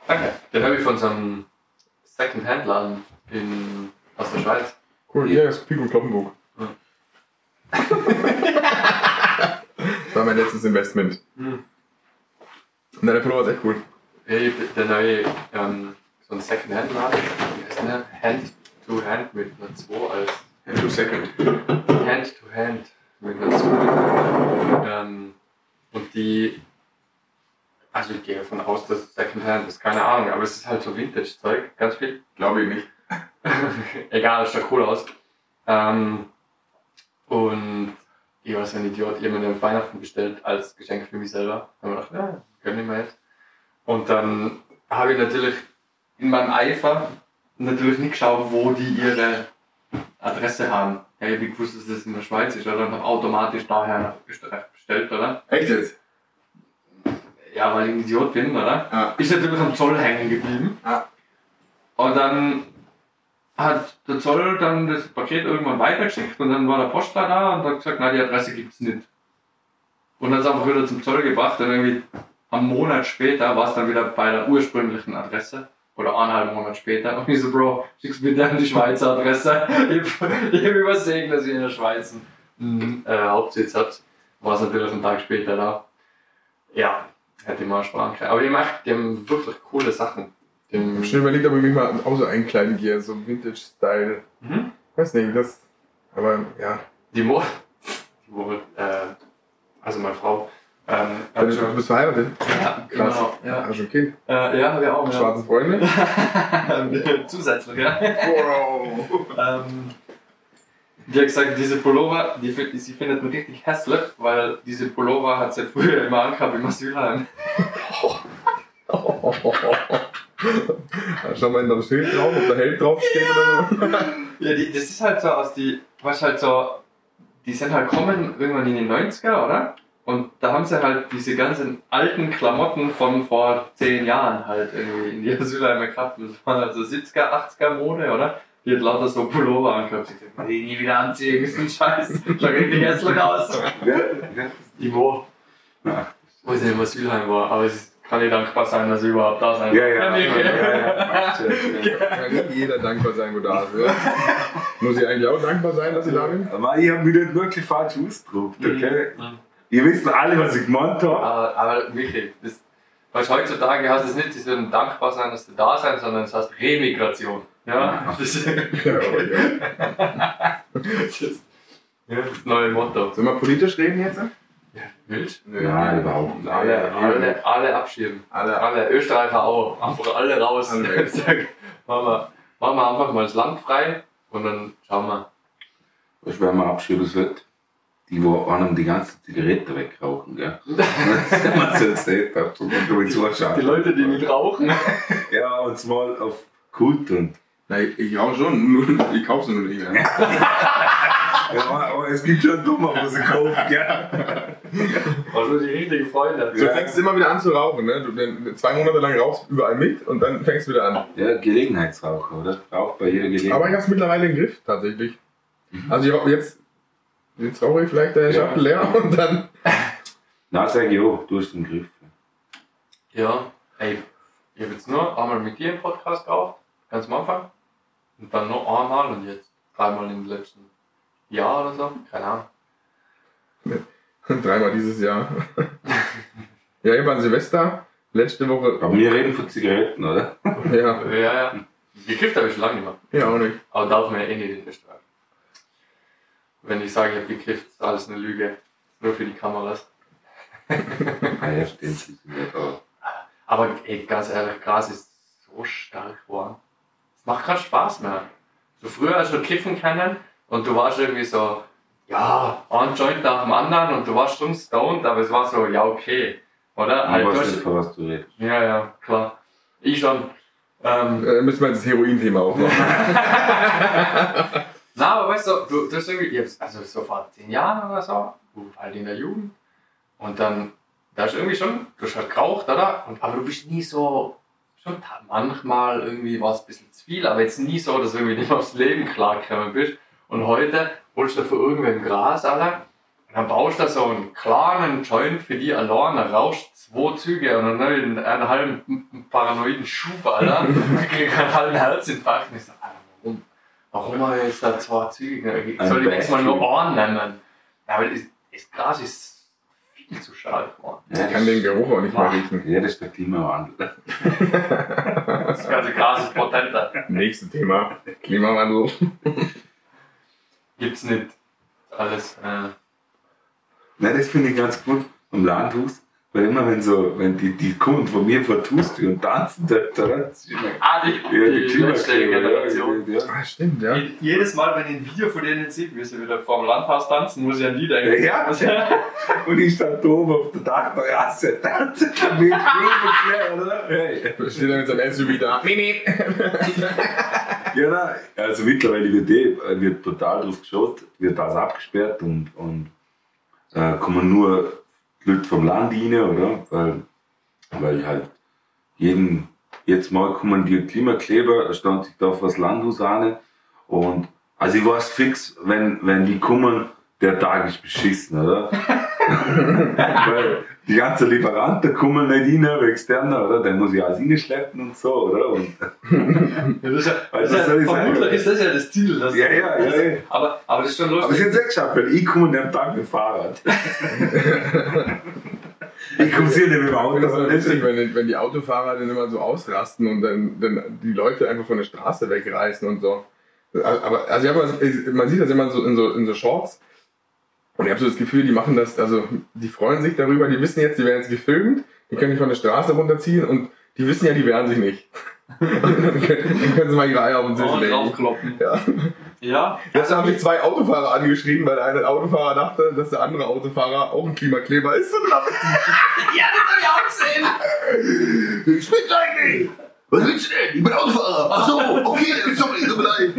Danke. Den habe ich von so einem Second-Hand-Laden in, aus der Schweiz. Cool, ja, ist Pico Kloppenburg. Ja. das war mein letztes Investment. Hm. Na, der Pullover ist echt cool. Den habe ich ähm, so ein Second-Hand-Laden. Wie heißt der? Hand-to-Hand mit einer 2 als Two Second. Hand-to-Hand mit einer 2. Ähm, und die, also ich gehe davon aus, dass es Second-Hand ist, keine Ahnung, aber es ist halt so Vintage-Zeug, ganz viel. Glaube ich nicht. Egal, es schaut cool aus. Ähm, und ich war so ein Idiot, ich habe mir Weihnachten bestellt als Geschenk für mich selber. Da habe ich gedacht, ja, gönn ich mir jetzt. Und dann habe ich natürlich in meinem Eifer natürlich nicht geschaut, wo die ihre Adresse haben. Ja, ich habe gewusst, dass das in der Schweiz ist, oder? Und habe automatisch daher bestellt, oder? Echt jetzt? Ja, weil ich ein Idiot bin, oder? Ja. Ist natürlich am Zoll hängen geblieben. Ja. Und dann hat der Zoll dann das Paket irgendwann weitergeschickt und dann war der Postler da und hat gesagt, na die Adresse gibt's nicht. Und dann ist einfach wieder zum Zoll gebracht und irgendwie am Monat später war es dann wieder bei der ursprünglichen Adresse. Oder eineinhalb Monate später. Und ich so, Bro, schick's bitte an die Schweizer Adresse. Ich hab ich hab übersehen, dass ihr in der Schweiz einen äh, Hauptsitz habt. War es natürlich einen Tag später da. Ja, hätte ich mal sparen können. Aber die macht, die haben wirklich coole Sachen. Ich habe schon überlegt, ob ich mich mal auch so einkleiden gehe, so Vintage-Style. Mhm. Weiß nicht, das. Aber ja. die Mo, die Mo äh, also meine Frau, ähm, Du schon, bist verheiratet? ja, Krass. genau, ja. Hast du ein Kind? Äh, ja, wir auch, ja. Schwarze Freunde? Zusätzlich, ja. Wow. Ähm, die hat gesagt, diese Pullover, die, sie findet ihn richtig hässlich, weil diese Pullover hat sie früher immer angehabt im Asylheim. Schau mal in das Schild drauf, ob da Held draufsteht oder so. Ja, die, das ist halt so aus die, was halt so, die sind halt kommen irgendwann in die 90er, oder? Und da haben sie halt diese ganzen alten Klamotten von vor zehn Jahren halt irgendwie in die Asylheime gehabt. Das waren also 70er, 80er Mode, oder? Die hat lauter so Pullover angehabt. Ich dachte, die nie wieder anziehen, ist ein Scheiß. Schau richtig hässlich aus. Die wo? Ja. Wo ich im Asylheim war, aber es ist- kann ich dankbar sein, dass ich überhaupt da sein Ja, ja, kann. ja, ja. Kann nicht jeder dankbar sein, wo da ist. Ja? Muss ich eigentlich auch dankbar sein, dass ich da bin? Aber ich habe mich nicht wirklich falsch ausgedruckt, okay? Mhm. Ihr wisst alle, was ich gemeint habe. Aber, aber wirklich, das, weißt, heutzutage heißt es nicht, sie sollen dankbar sein, dass du da sein, sondern es heißt Remigration. Ja, das, ja. das, ist, ja, das neue Motto. Sollen wir politisch reden jetzt? Wild? Nein, überhaupt nicht. Alle, alle, alle abschieben. Alle. Alle Österreicher auch. Einfach alle raus. Alle machen, wir, machen wir einfach mal das Land frei und dann schauen wir. Weißt du, wer man abschieben sollte? Die, wo einem die ganze Zigarette wegrauchen, gell? Das ist immer so erzählt, hab, so du. Die Leute, die nicht rauchen. Ja, und zwar auf Kult und. Nein, ich auch schon, nur, ich kaufe sie nur nicht mehr. Ja, aber es gibt schon Dummer, wo sie kauft, gell? Also die richtigen Freunde. So Ja. fängst du immer wieder an zu rauchen, ne? Du, zwei Monate lang rauchst du überall mit und dann fängst du wieder an. Ja, Gelegenheitsraucher, oder? Raucht bei jeder Gelegenheit. Aber ich hab's mittlerweile im Griff, tatsächlich. Also ich jetzt, jetzt rauche ich vielleicht der Ja. Schachtel leer und dann. Na, sag ich auch, du hast den Griff. Ja, ey, ich habe jetzt nur einmal mit dir im Podcast geraucht, ganz am Anfang. Und dann noch einmal und jetzt dreimal im letzten Jahr oder so. Keine Ahnung. Dreimal dieses Jahr. ja, ich war an Silvester, letzte Woche. Aber wir reden von Zigaretten, oder? Ja, Ja, ja. Gekifft habe ich schon lange nicht mehr. ja auch nicht. Aber darf man ja eh nicht in Österreich. Wenn ich sage, ich habe gekifft, ist alles eine Lüge. Nur für die Kameras. Ah ja, stimmt, sie sind ja da. Aber ey, ganz ehrlich, Gras ist so stark geworden. Es macht keinen Spaß mehr. So früher hast du kiffen können und du warst irgendwie so, ja, ein Joint nach dem anderen und du warst schon stoned, aber es war so, ja, okay. Oder? Ich Halt, du weiß hast- nicht, von was du redest. ja, ja, klar. Ich schon. Ähm, Äh, müssen wir jetzt das Heroin-Thema aufmachen. Na, aber weißt du, du, du hast irgendwie, also so vor zehn Jahren oder so, halt in der Jugend. Und dann, da ist irgendwie schon, du hast halt geraucht, oder? Und, aber du bist nie so, schon manchmal irgendwie war es ein bisschen zu viel, aber jetzt nie so, dass du irgendwie nicht aufs Leben klargekommen bist. Und heute holst du für irgendwem Gras, Alter. Und dann baust du so einen kleinen Joint für die alleine, rauschst zwei Züge und dann einen, einen halben paranoiden Schub, Alter. Ich krieg einen halben Herzinfarkt. Und ich Alter, warum? Habe ich jetzt da zwei Züge? Ich soll ich jetzt mal nur. Ohren nehmen? Ja, aber das, das Gras ist viel zu stark geworden. Ich kann den Geruch auch nicht mehr riechen. Ja, das ist der Klimawandel. Das ganze Gras ist potenter. Nächstes Thema. Klimawandel. Gibt's nicht. Alles, äh, Nein, das finde ich ganz gut am Landhaus. Weil immer wenn so, wenn die, die kommen von mir vor die Haustür und tanzen? Das ist immer- ah, die, Ja, die, letzte Generation. Ja, ja. Ah, stimmt, ja. Je- Jedes Mal, wenn ich ein Video von denen sehe, wie sie wieder vor dem Landhaus tanzen, muss ich an die denken. Ja, ja. Und ich stand da oben auf der Dachterrasse, tanzen mit Blumenklär, oder? Hey. Da steht er mit seinem SUV da. Mimi. Ja, nein, also mittlerweile wird, eh, wird total drauf geschaut, wird alles abgesperrt und, und äh, kommen nur Leute vom Land rein, oder? Weil, weil halt jeden, jetzt mal kommen die Klimakleber, stand sich da auf das Landhaus an und also ich weiß fix, wenn, wenn die kommen, der Tag ist beschissen, oder? Weil die ganzen Lieferanten kommen nicht rein, wegen externer, oder? Dann muss ich alles reinschleppen und so, oder? Und, Ja, das ist ja, das Also, ist soll ja, vermutlich ist das ja das Ziel. Das, Ja, ja, ja, ja. Aber, aber das ist schon Aber lustig. haben es eh geschafft, weil ich komme an dem Tag mit dem Fahrrad. ich komme sie nicht mit dem Auto. das sondern lustig, wenn, die- wenn die Autofahrer dann immer so ausrasten und dann, dann die Leute einfach von der Straße wegreißen und so. Aber also ich hab mal, man sieht das immer so in so, in so Shorts. Und ich habe so das Gefühl, die machen das, also die freuen sich darüber, die wissen jetzt, die werden jetzt gefilmt, die können die von der Straße runterziehen und die wissen ja, die wehren sich nicht. Dann können, dann können sie mal ihre Eier auf den Tisch Oh, legen. draufkloppen. Ja. Ja, Jetzt haben sich zwei Autofahrer angeschrien, weil der eine Autofahrer dachte, dass der andere Autofahrer auch ein Klimakleber ist. Ja, das hab ich auch gesehen. Ich bin's eigentlich! Was willst du denn? Ich bin Autofahrer! Ach so, okay, sorry, tut mir leid.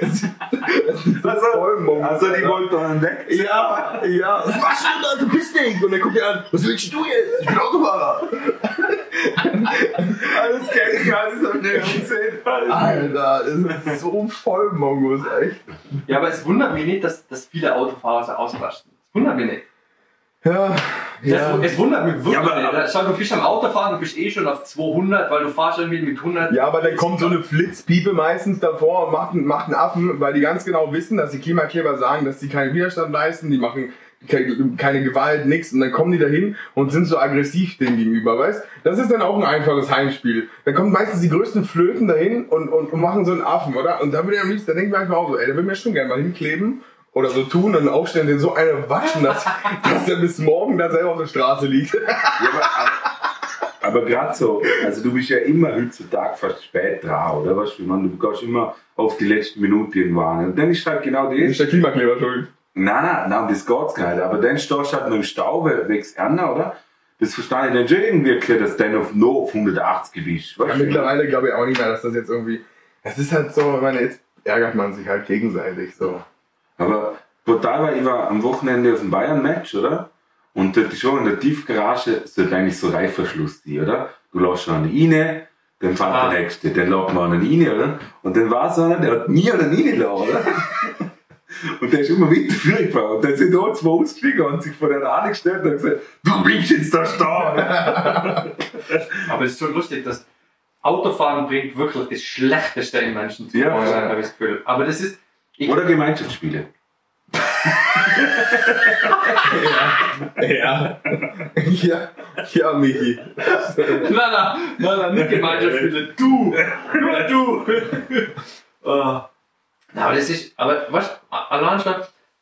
Also, voll Mongo, also die wollten dann weg. Ja, ja. Was machst du da? Du bist nicht. Und dann guckt er an, was willst du jetzt? Ich bin Autofahrer. Alles kenn ich, alles hab ich gesehen. Alter, das ist so voll Mongos, echt. Ja, aber es wundert mich nicht, dass, dass viele Autofahrer so ausrasten. Es wundert mich nicht. Ja, ja. Das, es wundert mich wirklich Ja, aber-. Schau, du bist am Autofahren, du bist eh schon auf 200, weil du fahrst irgendwie mit 100. Ja, aber dann kommt so eine Flitzpiepe meistens davor und macht, einen- macht einen Affen, weil die ganz genau wissen, dass die Klimakleber sagen, dass die keinen Widerstand leisten, die machen ke- keine Gewalt, nix. Und dann kommen die dahin und sind so aggressiv dem gegenüber, weißt? Das ist dann auch ein einfaches Heimspiel. Dann kommen meistens die größten Flöten dahin und, und, und machen so einen Affen, oder? Und da würde ich am liebsten, da denke ich mir einfach auch so, ey, da würde ich mir schon gerne mal hinkleben oder so tun und aufstellen, den so eine watschen, dass, dass der bis morgen da selber auf der Straße liegt. Ja, aber aber gerade so, also du bist ja immer heutzutage fast spät dran, oder? Weißt du, ich meine, du gehst immer auf die letzte Minute irgendwann. Und dann ist halt genau das. ist der Klimakleber schuld. Nein, nein, nein, das geht's gar nicht. Aber dann stehst du halt noch im Stau, wegen Ärger, oder? Das verstehe ich dann schon irgendwie, dass du dann auf nur auf 180 bist. Ja, mittlerweile glaube ich auch nicht mehr, dass das jetzt irgendwie. Es ist halt so, ich meine, jetzt ärgert man sich halt gegenseitig so. Aber brutal war, ich war am Wochenende auf dem Bayern-Match, oder? Und dort ist schon in der Tiefgarage sollte eigentlich so Reifverschluss sein, oder? Du lässt schon einen rein, dann fährt Ah. der nächste, dann lässt man einen rein, oder? Und dann war so einer, der hat nie einen reingelassen, oder? Und der ist immer weiter vorgefahren. Und dann sind da zwei ausgestiegen und sich vor der Rade gestellt und gesagt, du bleibst jetzt da stehen. Aber es ist schon lustig, dass Autofahren bringt wirklich das Schlechteste im Menschen zu Ja, ja. habe ich das Gefühl. Aber das ist. Oder Gemeinschaftsspiele. Ja. ja, ja, Michi. nein, nein, nein, nein, nicht Gemeinschaftsspiele. Du! Nur du! oh. Na, aber das ist. Aber was? Allein schon.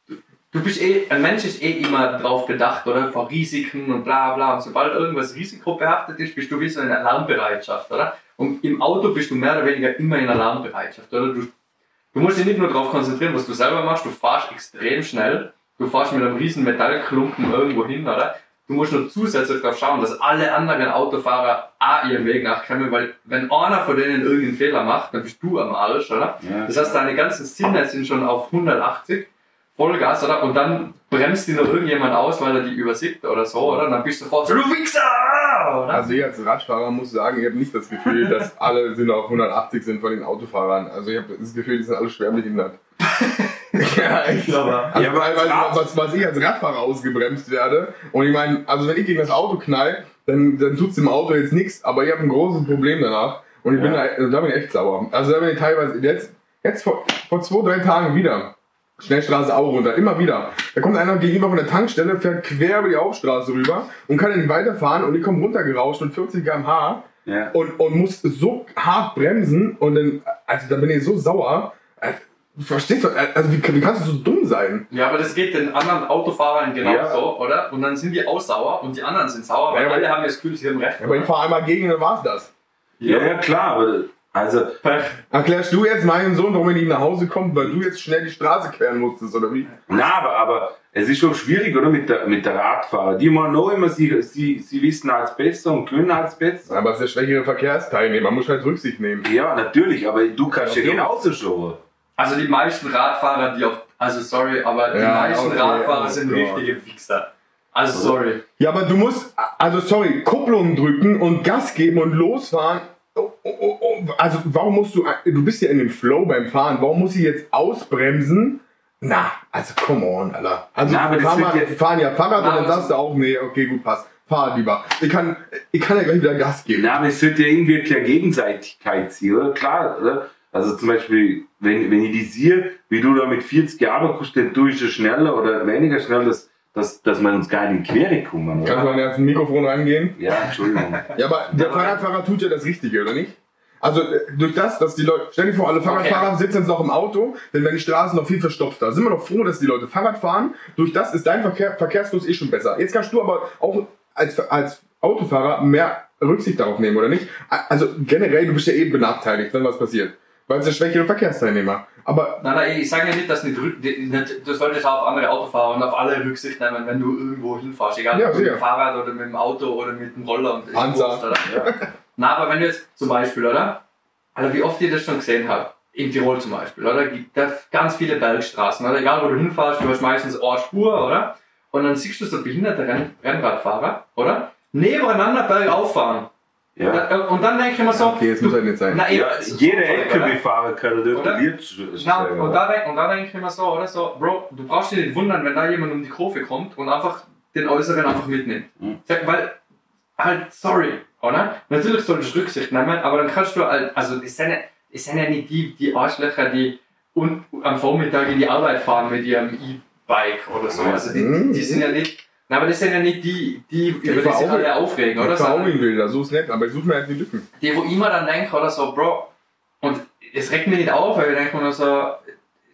du- Du bist eh, ein Mensch ist eh immer drauf bedacht, oder? Vor Risiken und bla bla. Und sobald irgendwas risikobehaftet ist, bist du wie so in Alarmbereitschaft, oder? Und im Auto bist du mehr oder weniger immer in Alarmbereitschaft, oder? Du, du musst dich nicht nur darauf konzentrieren, was du selber machst, du fahrst extrem schnell. Du fahrst mit einem riesen Metallklumpen irgendwo hin, oder? Du musst nur zusätzlich darauf schauen, dass alle anderen Autofahrer auch ihren Weg nachkommen, weil wenn einer von denen irgendeinen Fehler macht, dann bist du am Arsch, oder? Ja. Das heißt, deine ganzen Sinne sind schon auf 180, Vollgas, oder? Und dann bremst die noch irgendjemand aus, weil er die übersieht oder so, oder? Und dann bist du sofort so, du Wichser! Oder? Also ich als Radfahrer muss sagen, ich habe nicht das Gefühl, dass alle sind auf 180 sind von den Autofahrern. Also ich habe das Gefühl, die sind alle schwer behindert. ja, echt. aber, Also Ja, teilweise, Rad- was, was ich als Radfahrer ausgebremst werde. Und ich meine, also wenn ich gegen das Auto knall, dann, dann tut's dem Auto jetzt nichts, aber ich habe ein großes Problem danach. Und ich bin Ja. da, also da bin ich echt sauer. Also da bin ich teilweise, jetzt, jetzt vor, vor zwei, drei Tagen wieder. Schnellstraße auch runter, immer wieder. Da kommt einer gegenüber von der Tankstelle, fährt quer über die Hauptstraße rüber und kann dann nicht weiterfahren und ich komme runtergerauscht mit 40 km/h Ja. und, und muss so hart bremsen und dann, also da bin ich so sauer. Äh, Verstehst du? Also wie, wie kannst du so dumm sein? ja, aber das geht den anderen Autofahrern genauso, Ja. oder? Und dann sind die auch sauer und die anderen sind sauer, weil Ja, alle haben das Gefühl, sie haben recht. Aber ich fahre einmal gegen, dann war's das. Ja, ja, klar, aber also. Erklärst du jetzt meinem Sohn, warum er nicht nach Hause kommt, weil du jetzt schnell die Straße queren musstest, oder wie? na, aber, aber es ist schon schwierig, oder, mit der, mit der Radfahrer. Die meinen auch immer, sie, sie, sie wissen als besser und können als besser. Aber es ist der schwächere Verkehrsteilnehmer, muss halt Rücksicht nehmen. Ja, natürlich, aber du kannst ja Ja, genauso schon. Also die meisten Radfahrer, die auf, also sorry, aber die Ja, meisten okay, Radfahrer oh sind richtige Wichser. Also sorry. Ja, aber du musst, also sorry, Kupplung drücken und Gas geben und losfahren. Oh, oh, oh. Also warum musst du, du bist ja in dem Flow beim Fahren, warum muss ich jetzt ausbremsen? Na, also come on, Alter. Also Na, wir das fahren, wird mal, fahren ja Fahrrad Na, und dann sagst du auch, nee, okay, gut, passt. Fahr lieber. Ich kann, ich kann ja gleich wieder Gas geben. Na, aber es sollte ja irgendwie eine Gegenseitigkeit sein, oder? Klar, oder? Also zum Beispiel, wenn, wenn ich die sehe, wie du da mit 40 Jahren tue ich schon schneller oder weniger schnell, dass, dass, dass wir uns gar nicht in die Quere kommen, Kannst du an das Mikrofon rangehen? Ja, Entschuldigung. Ja, aber der Fahrradfahrer tut ja das Richtige, oder nicht? Also äh, durch das, dass die Leute, stell dir vor, alle Fahrradfahrer sitzen jetzt noch im Auto, dann werden die Straßen noch viel verstopfter. Sind wir doch froh, dass die Leute Fahrrad fahren. Durch das ist dein Verkehr, Verkehrsfluss eh schon besser. Jetzt kannst du aber auch als, als Autofahrer mehr Rücksicht darauf nehmen, oder nicht? Also generell, du bist ja eben benachteiligt, wenn was passiert. Weil der schwächere Verkehrsteilnehmer. Aber Nein, nein, ich sage ja nicht, dass nicht, nicht, du solltest auch auf andere Autofahrer und auf alle Rücksicht nehmen, wenn du irgendwo hinfährst, egal Ja, mit dem Fahrrad oder mit dem Auto oder mit dem Roller und Panzer. oder? Na, aber wenn du jetzt zum Beispiel, oder? Also wie oft ich das schon gesehen habe, in Tirol zum Beispiel, oder? Gibt da ganz viele Bergstraßen, oder? Egal wo du hinfährst, du hast meistens eine Spur, oder? Und dann siehst du so behinderte Renn Rennradfahrer, oder? Nebeneinander bergauf fahren. Ja. Da- Und dann denke ich mir so, Okay, jetzt muss er nicht sein. na, Ja, es jeder? LKW-Fahrer kann Na, stellen. und da, denk, und da denke ich mir so, oder so, Bro, du brauchst dich nicht wundern, wenn da jemand um die Kurve kommt und einfach den Äußeren einfach mitnimmt. Mhm. Weil, halt, sorry, oder? Natürlich solltest du Rücksicht nehmen, aber dann kannst du halt, also, das sind, ja- das sind ja nicht die, die Arschlöcher, die und am Vormittag in die Arbeit fahren mit ihrem E-Bike oder so. Also, die, Mhm. die sind ja nicht, na, aber das sind ja nicht die, die, über die sich alle aufregen, oder? Ich fahre auch in Bilder, so ist nett, aber ich suche mir halt die Lücken. die, wo ich immer dann denke, oder so, Bro, und es regt mich nicht auf, weil ich denke mir nur so,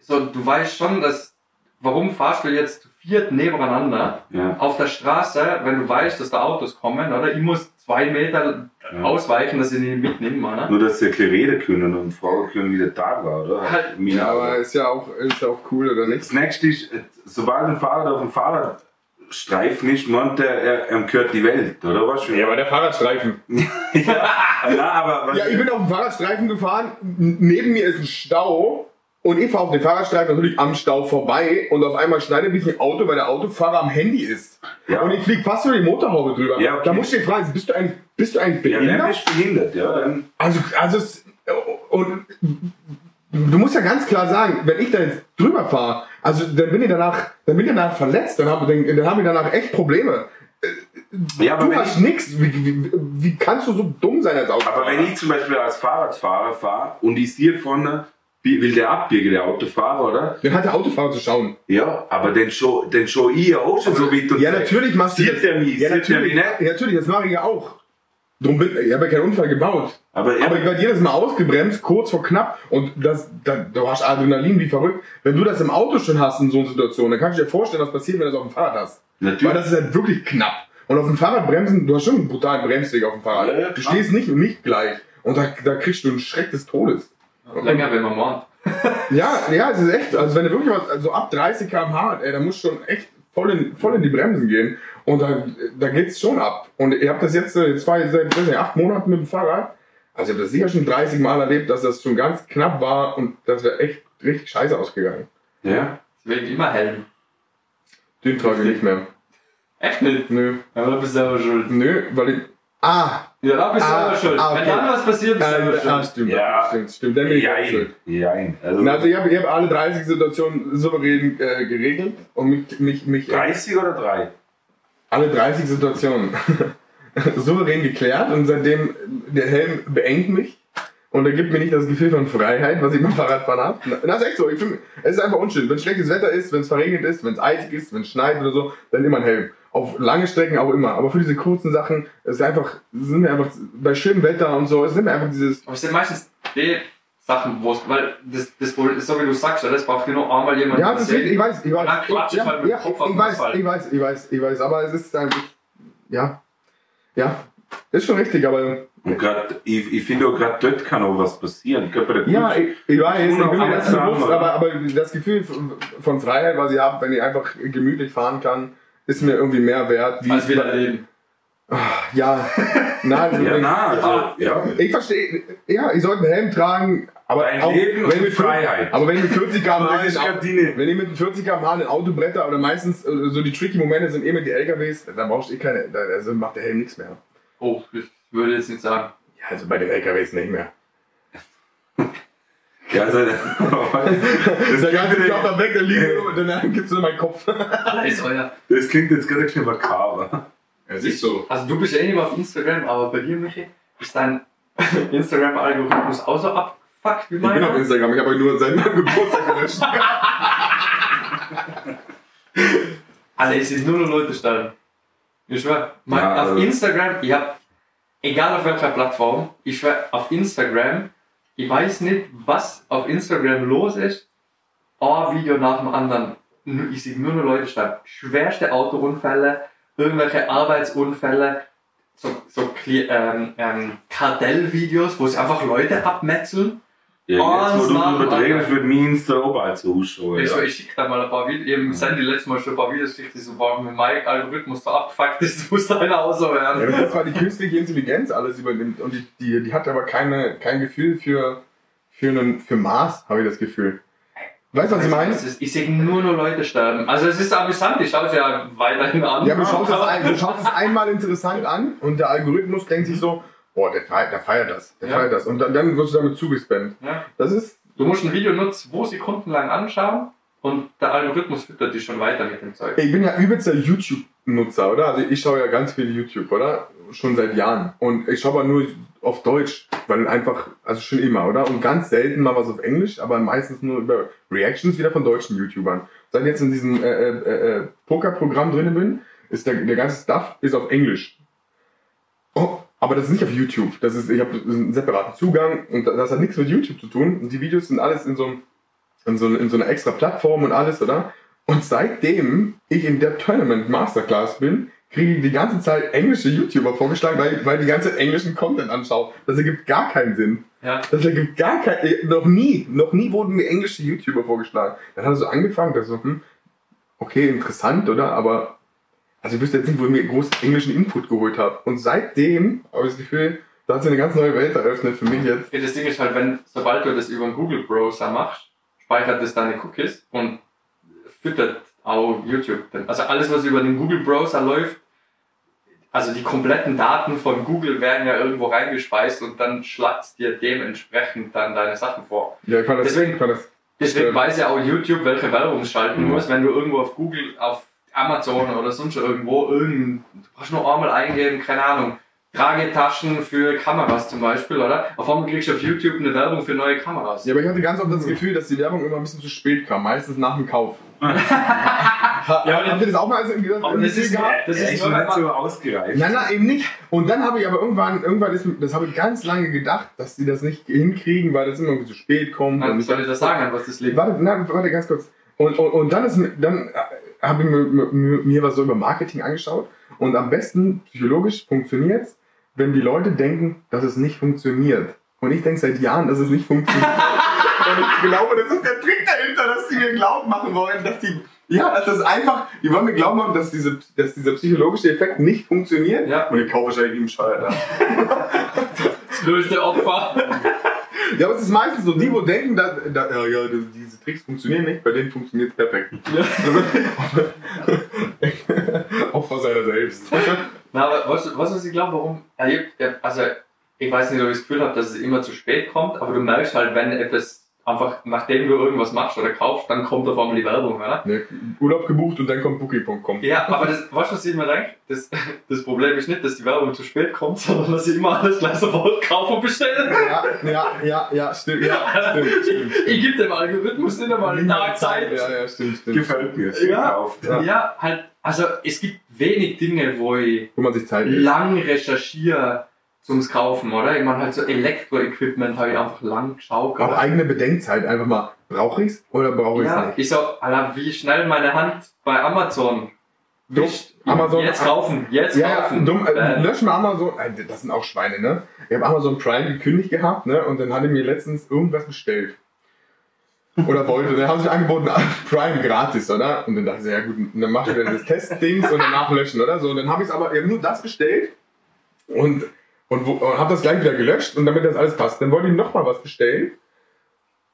so, du weißt schon, dass, warum fahrst du jetzt zu viert nebeneinander Ja. auf der Straße, wenn du weißt, dass da Autos kommen, oder? Ich muss zwei Meter Ja. ausweichen, dass ich die nicht mitnehme, oder? Nur, dass sie ein reden können und fragen können, wie der Tag war, oder? Halt, Mir Ja, aber ist ja auch, ist auch cool, oder nicht? das nächste ist, sobald ein Fahrrad auf dem Fahrradstreifen ist, meint er, er, gehört die Welt, oder was? Ja, aber der Fahrradstreifen. Na, aber was, Ja, ich bin auf dem Fahrradstreifen gefahren, neben mir ist ein Stau und ich fahre auf den Fahrradstreifen natürlich am Stau vorbei und auf einmal schneidet mich ein Auto, weil der Autofahrer am Handy ist. Ja. Und ich flieg fast über die Motorhaube drüber. Ja, okay. Da musst du dich fragen, bist du eigentlich, bist du ja, behindert? der ist behindert, ja. Dann, Also, also und du musst ja ganz klar sagen, wenn ich da jetzt drüber fahre, also dann bin ich danach, dann bin ich danach verletzt, dann habe dann, dann hab ich danach echt Probleme. ja, aber Du hast ich, nichts. Wie, wie, wie kannst du so dumm sein als Autofahrer? aber wenn ich zum Beispiel als Fahrradfahrer fahre und ich sehe vorne, wie will der abbiegen, der Autofahrer, oder? dann hat der Autofahrer zu schauen. Ja, aber den schon, den schon ich ja auch schon so weit und Ja, natürlich machst du mich, Ja, natürlich, ja, natürlich, das mache ich ja auch. Drum bin, ich habe ja keinen Unfall gebaut. Aber, Aber ich werde jedes Mal ausgebremst, kurz vor knapp. Und das, da, du hast Adrenalin wie verrückt. Wenn du das im Auto schon hast in so einer Situation, dann kannst du dir vorstellen, was passiert, wenn du das auf dem Fahrrad hast. Weil natürlich. das ist halt wirklich knapp. Und auf dem Fahrrad bremsen, du hast schon einen brutalen Bremsweg auf dem Fahrrad. Ja, ja, du stehst nicht, nicht gleich. Und da, da kriegst du einen Schreck des Todes. länger, wenn man mahnt. Ja, ja, es ist echt. Also wenn du wirklich was, also ab 30 km/h, ey, da musst du schon echt voll in, voll in die Bremsen gehen. Und da, da geht's schon ab. Und ihr habt das jetzt, äh, ich seit weiß nicht, acht Monaten mit dem Fahrrad. Also ich habe das sicher schon 30 Mal erlebt, dass das schon ganz knapp war und das wäre echt richtig scheiße ausgegangen. Ja. Deswegen immer Helm. Den trage ich nicht mehr. Echt nicht? Nö. Ja, da bist du selber schuld. Nö, weil ich. Ah! Ja, da bist du Ah, selber schuld. ah, okay. Wenn dann was passiert, bist du selber ah, schuld. stimmt. Ja. Stimmt, stimmt. Dann bin ich Jein. schuld. Jein. Also, Na, Also ich habe ich hab alle 30 Situationen souverän äh, geregelt und mich, mich, mich 30 oder 3? Alle 30 Situationen souverän geklärt und seitdem der Helm beengt mich und er gibt mir nicht das Gefühl von Freiheit, was ich beim Fahrradfahren habe. Das ist echt so. Ich find, es ist einfach unschön. Wenn schlechtes Wetter ist, wenn es verregnet ist, wenn es eisig ist, wenn es schneit oder so, dann immer ein Helm. Auf lange Strecken auch immer. Aber für diese kurzen Sachen, es ist einfach, sind wir einfach bei schönem Wetter und so, es sind mir einfach dieses. Aber es sind meistens die Sachen, wo es, weil das, das Problem ist so wie du sagst, das braucht genau einmal jemand. Ja, das ist, ich weiß, ich weiß. Dann klatsch ich ja, halt mit ja, Kopf auf ich weiß, Asphalt. ich weiß, ich weiß, ich weiß, aber es ist einfach, ja, ja, ist schon richtig, aber Und grad, ich, ich finde auch gerade dort kann auch was passieren. Ich Ja, ich, ich weiß, ich bin mir das bewusst, aber, aber das Gefühl von von Freiheit, was ich habe, wenn ich einfach gemütlich fahren kann, ist mir irgendwie mehr wert. Wie Als wieder leben. Ja, nein, ja, na, also, ja. ich verstehe, ja, ich sollte einen Helm tragen, aber Dein auch, Leben wenn mit Freiheit. Aber wenn ich mit 40 km/h wenn ich mit 40 km/h ein Auto bretter oder meistens äh, so die tricky Momente sind eh mit die LKWs, dann brauchst du eh keine, da- also macht der Helm nichts mehr. Oh, ich würde jetzt nicht sagen. Ja, also bei den LKWs nicht mehr. ja also, das Der ganze Körper weg, der liegt und dann gibt's nur meinen Kopf. Alles euer. das klingt jetzt gerade schon makaber. Es ist so. Also du bist ja eh nicht mehr auf Instagram, aber bei dir, Michi, ist dein Instagram-Algorithmus auch so abfuckt wie Ich bin auf? Instagram, ich habe euch nur seit meinem Geburtstag gelöscht. Alle, es sind nur noch Leute stellen. Ich schwör, mein, Ja, auf also- Instagram, ich hab, egal auf welcher Plattform, ich schwör, auf Instagram, ich weiß nicht, was auf Instagram los ist. Ein Video nach dem anderen. Ich sehe nur noch Leute sterben. Schwerste Autounfälle, irgendwelche Arbeitsunfälle, so, so ähm, ähm, Kartellvideos, wo es einfach Leute abmetzeln. Ja, jetzt, wo du redest, wird mein Insta auch bald so ausschauen. Ja. ich schicke da mal ein paar Videos. Eben sind die letzten Mal schon ein paar Videos geschickt, die so, boah, mit meinem Algorithmus so abgefuckt ist, das muss einer auch so Ja, werden. das war die künstliche Intelligenz alles übernimmt und die, die, die hat aber keine, kein Gefühl für, für, einen, für Maß, habe ich das Gefühl. Weißt du, was ich meine? Ist- Ich sehe nur nur Leute sterben. Also es ist amüsant, ich schaue es ja weiterhin an. Ja, du schaust, es ein, du schaust es einmal interessant an und der Algorithmus denkt sich so, boah, der feiert, der feiert das, der Ja. feiert das. Und dann, dann wirst du damit zugespammt. Ja. Das ist, Du musst ein Video nur zwei Sekunden lang anschauen und der Algorithmus füttert dich schon weiter mit dem Zeug. ich bin ja übelster YouTube-Nutzer, oder? Also ich schaue ja ganz viel YouTube, oder? Schon seit Jahren. Und ich schaue aber nur auf Deutsch, weil einfach, also schon immer, oder? Und ganz selten mal was auf Englisch, aber meistens nur über Reactions wieder von deutschen YouTubern. Seit ich jetzt in diesem äh, äh, äh, Poker-Programm drin bin, ist der, der ganze Stuff ist auf Englisch. Oh, aber das ist nicht auf YouTube. Das ist, ich habe einen separaten Zugang und das hat nichts mit YouTube zu tun. Und die Videos sind alles in so, einem, in so, in so einer extra Plattform und alles, oder? Und seitdem ich in der Tournament Masterclass bin, kriege ich die ganze Zeit englische YouTuber vorgeschlagen, weil, weil ich die ganze Zeit englischen Content anschaue. Das ergibt gar keinen Sinn. Ja. Das ergibt gar keinen, eh, noch nie, noch nie wurden mir englische YouTuber vorgeschlagen. Dann hat er so angefangen, dass so, hm, okay, interessant, oder? Aber, also ich wüsste jetzt nicht, wo ich mir groß englischen Input geholt habe. Und seitdem habe ich das Gefühl, da hat sich eine ganz neue Welt eröffnet für mich jetzt. Ja, das Ding ist halt, wenn, sobald du das über einen Google Browser machst, speichert das deine Cookies und füttert auch YouTube. Also alles, was über den Google Browser läuft, also die kompletten Daten von Google werden ja irgendwo reingespeist und dann schlagst dir dementsprechend dann deine Sachen vor. Ja, ich fand das, Deswegen- ich fand das Deswegen weiß ja auch YouTube, welche Werbung schalten Mhm. muss, wenn du irgendwo auf Google, auf Amazon oder sonst irgendwo irgendein, du brauchst nur einmal eingeben, keine Ahnung, Tragetaschen für Kameras zum Beispiel, oder? Auf einmal kriegst du auf YouTube eine Werbung für neue Kameras. Ja, aber ich hatte ganz oft das Gefühl, dass die Werbung immer ein bisschen zu spät kam, meistens nach dem Kauf. Ja, aber habt ihr das auch mal als gesagt, aber das ist- gehabt? das ist wenn nicht so ausgereift. Nein, nein, eben nicht. Und dann habe ich aber irgendwann, irgendwann ist, mir- das habe ich ganz lange gedacht, dass die das nicht hinkriegen, weil das immer irgendwie zu spät kommt. Ich soll ich das sagen, an was das liegt? Warte, nein, warte ganz kurz. Und, und, und dann ist dann äh, habe ich mir, mir, mir was so über Marketing angeschaut und am besten psychologisch funktioniert's, wenn die Leute denken, dass es nicht funktioniert. Und ich denke seit Jahren, dass es nicht funktioniert. und ich glaube, das ist der Trick dahinter, dass die mir glauben machen wollen, dass die ja, das einfach, die wollen mir glauben machen, dass, diese, dass dieser psychologische Effekt nicht funktioniert. Ja. Und ich kaufe wahrscheinlich ihm Scheiß. Das löste Opfer. Ja, aber es ist meistens so, die, wo denken, dass, da, ja, ja, diese Tricks funktionieren nicht, bei denen funktioniert es perfekt. Opfer seiner selbst. Na, aber du, was ich glaube, warum? Ja, ja, Also, ich weiß nicht, ob ich das Gefühl habe, dass es immer zu spät kommt, aber du merkst halt, wenn etwas einfach, nachdem du irgendwas machst oder kaufst, dann kommt auf einmal die Werbung, oder? Ne, Urlaub gebucht und dann kommt Booking.com. Ja, aber das, weißt du, was ich mir denke? Das, das Problem ist nicht, dass die Werbung zu spät kommt, sondern dass ich immer alles gleich sofort kaufe und bestelle. Ja, ja, ja, ja, stimmt, ja, stimmt, stimmt. Ich gebe dem Algorithmus nicht einmal eine Tag Zeit. Ja, ja, stimmt, stimmt. Gefällt mir. Ja. Gekauft. Ja. Ja, halt, also es gibt wenig Dinge, wo ich Wo man sich Zeit lang recherchiere zum Kaufen, oder? Ich meine halt so Elektro-Equipment habe ich einfach lang geschaut. Auch eigene Bedenkzeit einfach mal. Brauche ich's oder brauche ich's Ja, nicht? ich so, Alter, wie schnell meine Hand bei Amazon wischt. Amazon- jetzt kaufen, jetzt Ja, ja, kaufen. dumm, äh, Bam. lösch mal Amazon, das sind auch Schweine, ne? Ich habe Amazon Prime gekündigt gehabt, ne? Und dann hatte ich mir letztens irgendwas bestellt. Oder wollte, dann haben sie angeboten, Prime gratis, oder? Und dann dachte ich, ja gut, dann mach ich wieder das Testdings und danach löschen, oder? So, und dann habe ich es aber, ich habe nur das bestellt und, und, wo- und habe das gleich wieder gelöscht und damit das alles passt. Dann wollte ich nochmal was bestellen.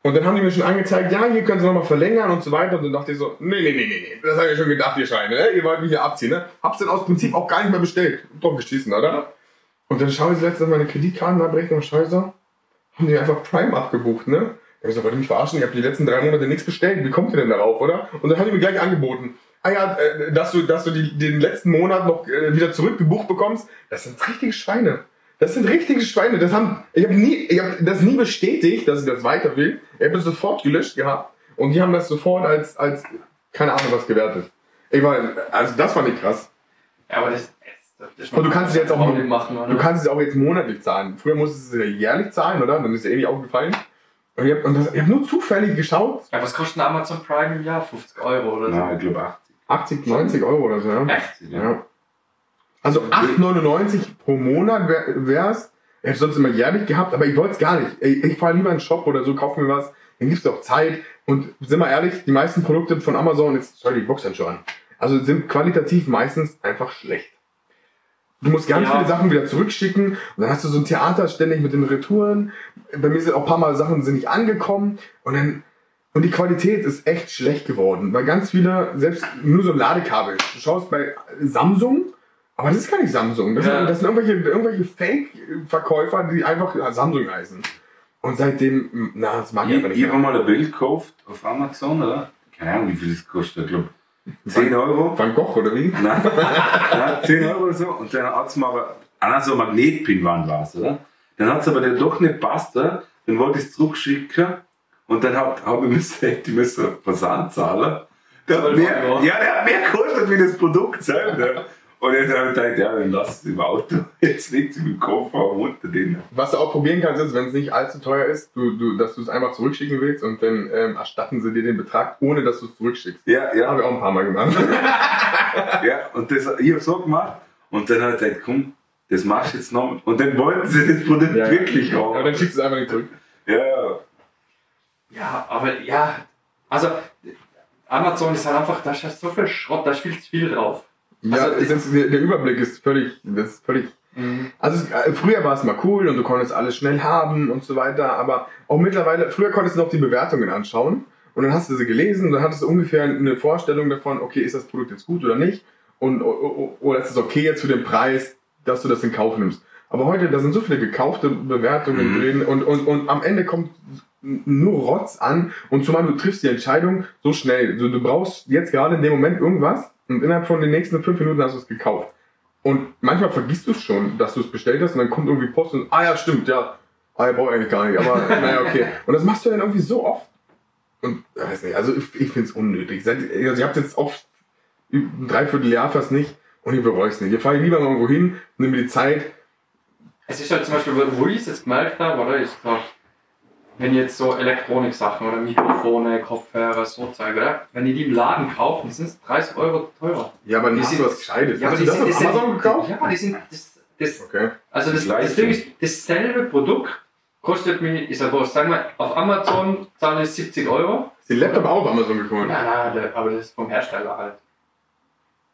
Und dann haben die mir schon angezeigt, ja, hier können sie nochmal verlängern und so weiter. Und dann dachte ich so, nee, nee, nee, nee, nee. Das habe ich schon gedacht, ihr Scheine, ne? Ihr wollt mich hier abziehen, ne? Hab's dann aus Prinzip auch gar nicht mehr bestellt. Doch geschissen, oder? Und dann schaue ich letztens meine Kreditkartenabrechnung, scheiße, haben die einfach Prime abgebucht, ne? Da hab ich so, wollt ihr mich verarschen? Ich habe die letzten drei Monate nichts bestellt. Wie kommt ihr denn darauf, oder? Und dann haben die mir gleich angeboten, ah ja, äh, dass du, dass du die, den letzten Monat noch äh, wieder zurückgebucht bekommst. Das sind richtige Schweine. Das sind richtige Schweine. Das haben, ich habe nie, ich habe das nie bestätigt, dass ich das weiter will. Ich habe das sofort gelöscht gehabt und die haben das sofort als, als, keine Ahnung was gewertet. Ich war, also das fand ich krass. Ja, aber das, das, das Und du kannst es jetzt auch machen, oder? Du kannst es auch jetzt monatlich zahlen. Früher musstest du es ja jährlich zahlen, oder? Dann ist ja eh nicht aufgefallen. Und ich habe hab nur zufällig geschaut, ja, was kostet ein Amazon Prime im Jahr? 50 Euro oder so? Na, ich glaube 80, 90 Euro oder so, ja. Echt? 80. Ja. ja. Also 8,99 pro Monat wäre es. Ich hätte sonst immer jährlich gehabt, aber ich wollte es gar nicht. Ich, ich fahre lieber in den Shop oder so, kaufe mir was, dann gibt es auch Zeit. Und sind wir ehrlich, die meisten Produkte von Amazon, jetzt schau dir die Box dann schon an, also sind qualitativ meistens einfach schlecht. Du musst ganz Ja. viele Sachen wieder zurückschicken und dann hast du so ein Theater ständig mit den Retouren. Bei mir sind auch ein paar Mal Sachen sind nicht angekommen und dann und die Qualität ist echt schlecht geworden, weil ganz viele selbst nur so ein Ladekabel. Du schaust bei Samsung, aber das ist gar nicht Samsung. Das, Ja. sind, das sind irgendwelche, irgendwelche Fake-Verkäufer, die einfach Samsung heißen. Und seitdem, na, das mag ich Ich, einfach nicht. ich habe mal ein Bild gekauft auf Amazon, oder? Keine Ahnung, wie viel das kostet, ich glaube 10 Euro. Van Gogh oder wie? Nein, Nein 10 Euro oder so. Und dann hat es mir aber, ah, nein, so eine Magnetpinwand war es, oder? Dann hat es aber dann doch nicht passt, oder? Dann wollte ich es zurückschicken und dann habe hab ich müssen, ich müssen Versand zahlen. Der hat 12 mehr, ja, der hat mehr gekostet wie das Produkt selber. Und jetzt habe ich gedacht, ja, dann lass es im Auto. Jetzt liegt es im Kofferraum unter denen. Was du auch probieren kannst, ist, wenn es nicht allzu teuer ist, du, du, dass du es einfach zurückschicken willst und dann ähm, erstatten sie dir den Betrag, ohne dass du es zurückschickst. Ja, ja. Habe ich auch ein paar Mal gemacht. Ja, und das, ich habe so gemacht. Und dann habe ich gedacht, komm, das machst du jetzt noch. Und dann wollten sie das Produkt Ja, ja. wirklich haben. Aber dann schickst du es einfach nicht zurück. Ja, ja. Ja, aber ja, also Amazon ist halt einfach, da ist halt so viel Schrott, da zu viel drauf. Ja, Also, ist, der, Überblick ist völlig, das ist völlig. Also es- äh, früher war es mal cool und du konntest alles schnell haben und so weiter, aber auch mittlerweile, früher konntest du noch die Bewertungen anschauen und dann hast du sie gelesen und dann hattest du ungefähr eine Vorstellung davon, okay, ist das Produkt jetzt gut oder nicht und oder ist es okay jetzt für den Preis, dass du das in Kauf nimmst. Aber heute, da sind so viele gekaufte Bewertungen Mhm. drin und, und, und am Ende kommt nur Rotz an und zumal du triffst die Entscheidung so schnell. Du, du brauchst jetzt gerade in dem Moment irgendwas und innerhalb von den nächsten fünf Minuten hast du es gekauft. Und manchmal vergisst du es schon, dass du es bestellt hast und dann kommt irgendwie Post und ah ja, stimmt, ja. Ah, ja, brauche ich eigentlich gar nicht, aber naja, okay. Und das machst du dann irgendwie so oft. Und ich weiß nicht, also ich, ich finde es unnötig. Seit, also ich habe jetzt auch ein Dreivierteljahr fast nicht und ich bereue es nicht. Ich fahre lieber mal irgendwo hin, nehme mir die Zeit. Es ist halt zum Beispiel, wo ich es jetzt gemerkt habe, oder? Ich sag, wenn jetzt so Elektronik-Sachen oder Mikrofone, Kopfhörer, so Zeug, oder? Wenn die die im Laden kaufen, sind 30 Euro teurer. Ja, aber nicht sind- was Gescheites. Ja, aber hast die du das sind, auf die Amazon gekauft? Ja, die sind, das, das, Okay. also das, Das das Ding ist, dasselbe Produkt kostet mir, ich sag was, sagen wir, auf Amazon zahle ich 70 Euro. Ist den Laptop auch auf Amazon gekommen? Nein, nein, der, aber das ist vom Hersteller halt.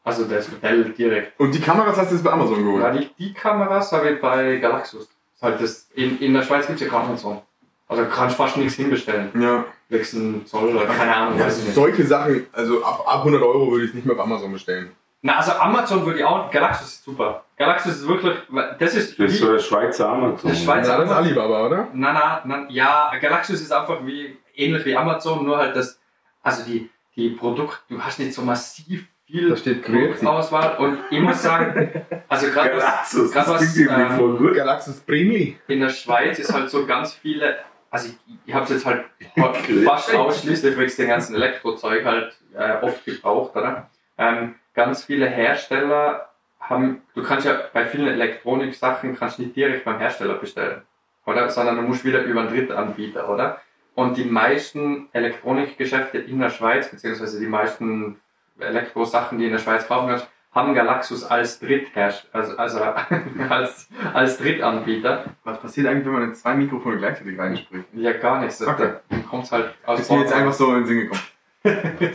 Also der ist Dell direkt. Und die Kameras hast du jetzt bei Amazon geholt? Ja, die, die Kameras habe ich bei Galaxus. Ist Halt das, in, in der Schweiz gibt es ja keinen Amazon. Also kannst fast nichts hinbestellen. Ja. Wechseln Zoll oder keine Ahnung. ja nicht. solche Sachen, also ab, ab 100 Euro würde ich es nicht mehr auf Amazon bestellen. Na, also Amazon würde ich auch, Galaxus ist super. Galaxus ist wirklich, das ist Das ist so der Schweizer Amazon. Das Schweizer- Ja, das ist Alibaba, oder? na, na, na, ja, Galaxus ist einfach wie, ähnlich wie Amazon, nur halt das, also die, die Produkt, du hast nicht so massiv viel Da steht Grüezi. Produktauswahl und ich muss sagen, also gerade was, Galaxus, grad das was, klingt irgendwie ähm, voll gut. Galaxus Premili. in der Schweiz ist halt so ganz viele, also ich, ich habe es jetzt halt fast ausschließlich wegen den ganzen Elektrozeug halt äh, oft gebraucht, oder? Ähm, ganz viele Hersteller haben, du kannst ja bei vielen Elektronik-Sachen kannst nicht direkt beim Hersteller bestellen, oder? Sondern du musst wieder über einen Drittanbieter, oder? Und die meisten Elektronikgeschäfte in der Schweiz, beziehungsweise die meisten Elektrosachen, die in der Schweiz kaufen kannst, haben Galaxus als Dritthersteller, also, also als, als Drittanbieter. Was passiert eigentlich, wenn man in zwei Mikrofone gleichzeitig reinspricht? Ja, gar nichts. Okay. Dann kommt halt aus Ist mir jetzt einfach so in den Sinn gekommen.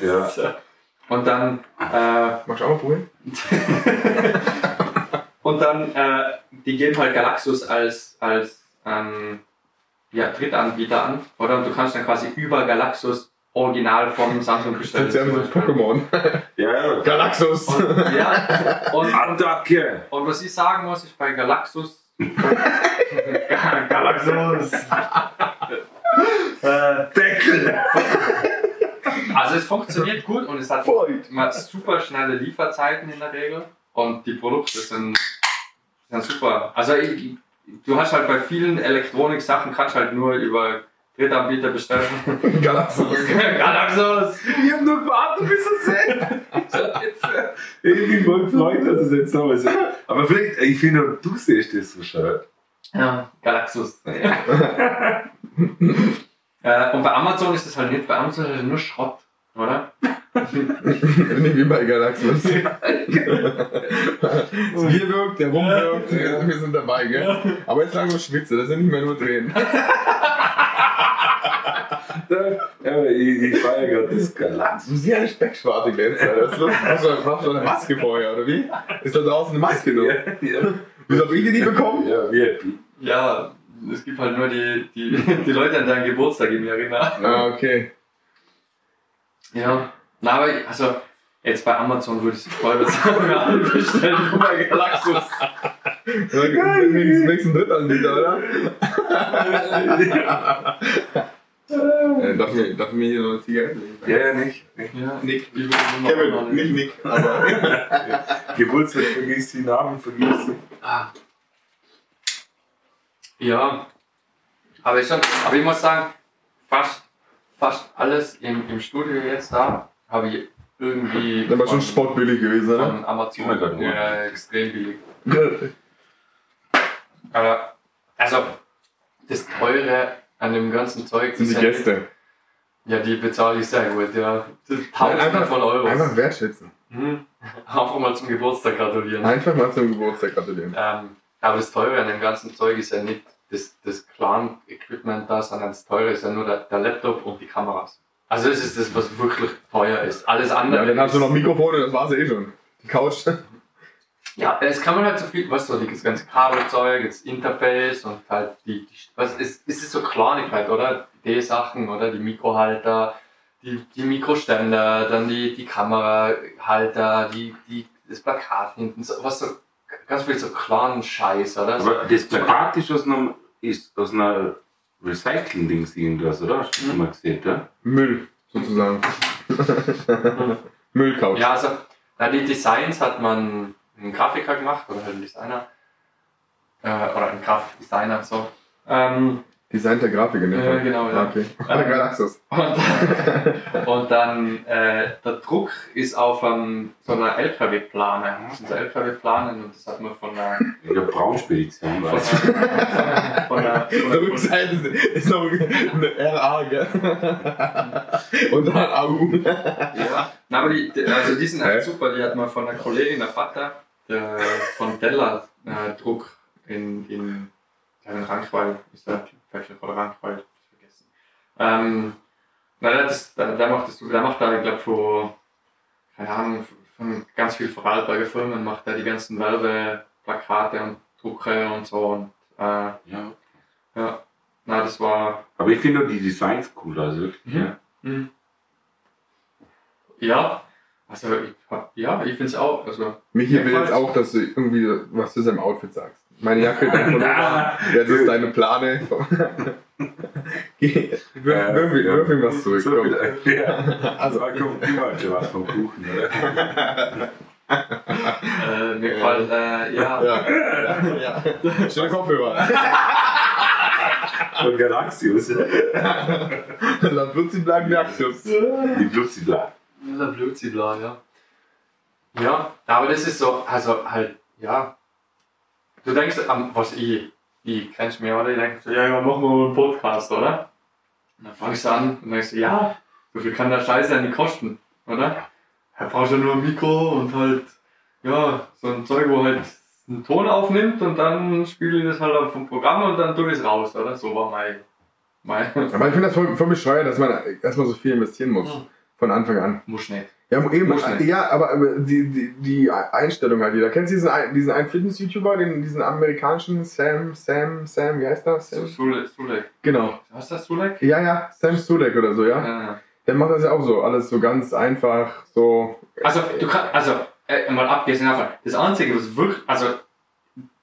Ja. Und dann, äh, Magst du auch mal probieren? und dann, äh, die geben halt Galaxus als, als ähm, ja, Drittanbieter an, oder? Und du kannst dann quasi über Galaxus Original von Samsung ist ja zum so. Pokémon. Ja, ja. Galaxus! Und, ja, und, und, Attacke! und was ich sagen muss, ist bei Galaxus. Galaxus! äh, Deckel! also es funktioniert gut und es hat. Man super schnelle Lieferzeiten in der Regel und die Produkte sind, sind super. Also ich, du hast halt bei vielen Elektronik-Sachen kannst halt nur über Drittanbieter bestellen. Galaxus. Galaxus! Ich hab nur gewartet, bis es jetzt. Ich bin voll gefreut, dass es jetzt nochmal ist. Aber vielleicht, ich finde, du siehst das so schön. Ja, Galaxus. äh, und bei Amazon ist es halt nicht, bei Amazon ist es nur Schrott, oder? Nicht wie bei Galaxus. Bier wirkt, der Rum wirkt, wir sind dabei, gell? Aber jetzt lang nur Schwitze, das sind nicht mehr nur Tränen. Ja, ich, ich feiere gerade das Galax. Du siehst eine Speckschwarte glänzen, Alter. Das hast du eine Maske vorher, oder wie? Ist da draußen eine Maske noch? Ja, Wieso hab ich die nie bekommen? ja, happy. Ja, es gibt halt nur die, die, die Leute an deinen Geburtstag in mir erinnern. Ah, okay. Ja. Na, aber ich- also, jetzt bei Amazon würde ich es voll mir alle bestellen, über Galaxus. Nächsten Drittanbieter, oder? Äh, darf, mir, darf mir hier noch eine Zigarette legen? Ja, ja, nicht. Ja, Nick. ich würde immer noch Kevin, nicht Nick, aber. Geburtstag vergisst, die Namen vergisst. Ah. Ja. Aber ich, schon, aber ich muss sagen, fast, fast alles im, im Studio jetzt da habe ich irgendwie. Das war schon sportbillig gewesen, oder? Von Amazon. Oh Gott, ja, extrem billig. Aber, also, das Teure an dem ganzen Zeug sind die ist ja Gäste. Ja, die bezahle ich sehr gut, ja. Tausende einfach, von Euros. einfach wertschätzen. Hm. Einfach mal zum Geburtstag gratulieren. Einfach mal zum Geburtstag gratulieren. Ähm, aber das Teure an dem ganzen Zeug ist ja nicht das, das Clan-Equipment da, sondern das Teure ist ja nur der, der Laptop und die Kameras. Also das ist das, was wirklich teuer ist. Alles andere Ja, dann hast du noch Mikrofone, das war's eh schon. Die Couch. Ja, es kann man halt so viel, weißt du, das ganze Kabelzeug, das Interface und halt die, die was ist, es ist so Kleinigkeit, oder? Die Sachen, oder? Die Mikrohalter, die, die Mikroständer, dann die, die Kamerahalter, die, die, das Plakat hinten, so, was so, ganz viel so kleinen Scheiß, oder? So, Aber das Plakat ist einem, ist aus einer Recycling-Dings irgendwas, oder? Hast du das mal gesehen, ja? Müll, sozusagen. Müllcouch. ja, also, na, die Designs hat man einen Grafiker gemacht, oder halt ein Designer, äh, oder ein Grafikdesigner, so. Ähm, Design der Grafik in dem Ja, Fall. genau, ja. Ah, Okay. Ah, Galaxus. Und, und dann äh, der Druck ist auf ähm, so einer LKW-Plane. Das sind so LKW-Planen und das hat man von einer, In der Braunspedition, von weißt du? einer, von einer, Auf der Rückseite ist- noch eine RA, gell? Und dann AU. ja. Na, aber die, also die sind echt super. Die hat man von einer Kollegin, der Vater, der von Della äh, Druck in, in, ja, in Rankweil, ist der Pfeffel oder Rankweil, hab ich vergessen. Ähm, na, das, der, der macht das, der macht da, ich glaube, für, keine Ahnung, von ganz viel Vorarlberger Firmen macht er die ganzen Werbeplakate und Drucke und so und, äh, Ja. ja, na, das war, Aber ich finde die Designs cool, also wirklich. Mhm. Ja. hm. ja, also, ich, ja, ich finde es auch, also, Michi will Jedenfalls- jetzt auch, dass du irgendwie was zu seinem Outfit sagst. Meine Jacke, dein Pullover, jetzt ist deine Plane. Geh, wirf, ihm- was zurück. Komm. Ja. Also, komm, ich wollte was vom Kuchen, oder? äh, mir gefällt, äh, ja, ja. ja. Schöne Kopfhörer. Von Galaxius. Sie bleiben Galaxus. Die Blutzi-Bla. Der Blutzibla, ja. Ja, aber das ist so, also halt, ja. Du denkst an, was ich, ich kennst mich, oder? Ich denk so, ja, ja, machen wir mal einen Podcast, oder? Und dann fangst du an und denkst ja, so viel kann der Scheiß ja nicht kosten, oder? Da brauchst du nur ein Mikro und halt, ja, so ein Zeug, wo halt einen Ton aufnimmt und dann spiele ich das halt auf vom Programm und dann tue ich es raus, oder? So war mein, mein, Aber ich finde das voll, voll bescheuert, dass man erstmal so viel investieren muss. Hm. Von Anfang an. muss nicht. Ja, eben, ja aber, die, die, die Einstellung halt wieder. Kennst du diesen, diesen einen Fitness-YouTuber, den, diesen amerikanischen Sam, Sam, Sam, wie heißt das? Sam? Sulek, Sulek. Genau. Was ist das, Sulek? Ja, ja, Sam Sulek oder so, ja. Ja. Der macht das ja auch so. Alles so ganz einfach, so. Also, du kannst, also, äh, mal abgesehen davon, das Einzige, was wirklich, also,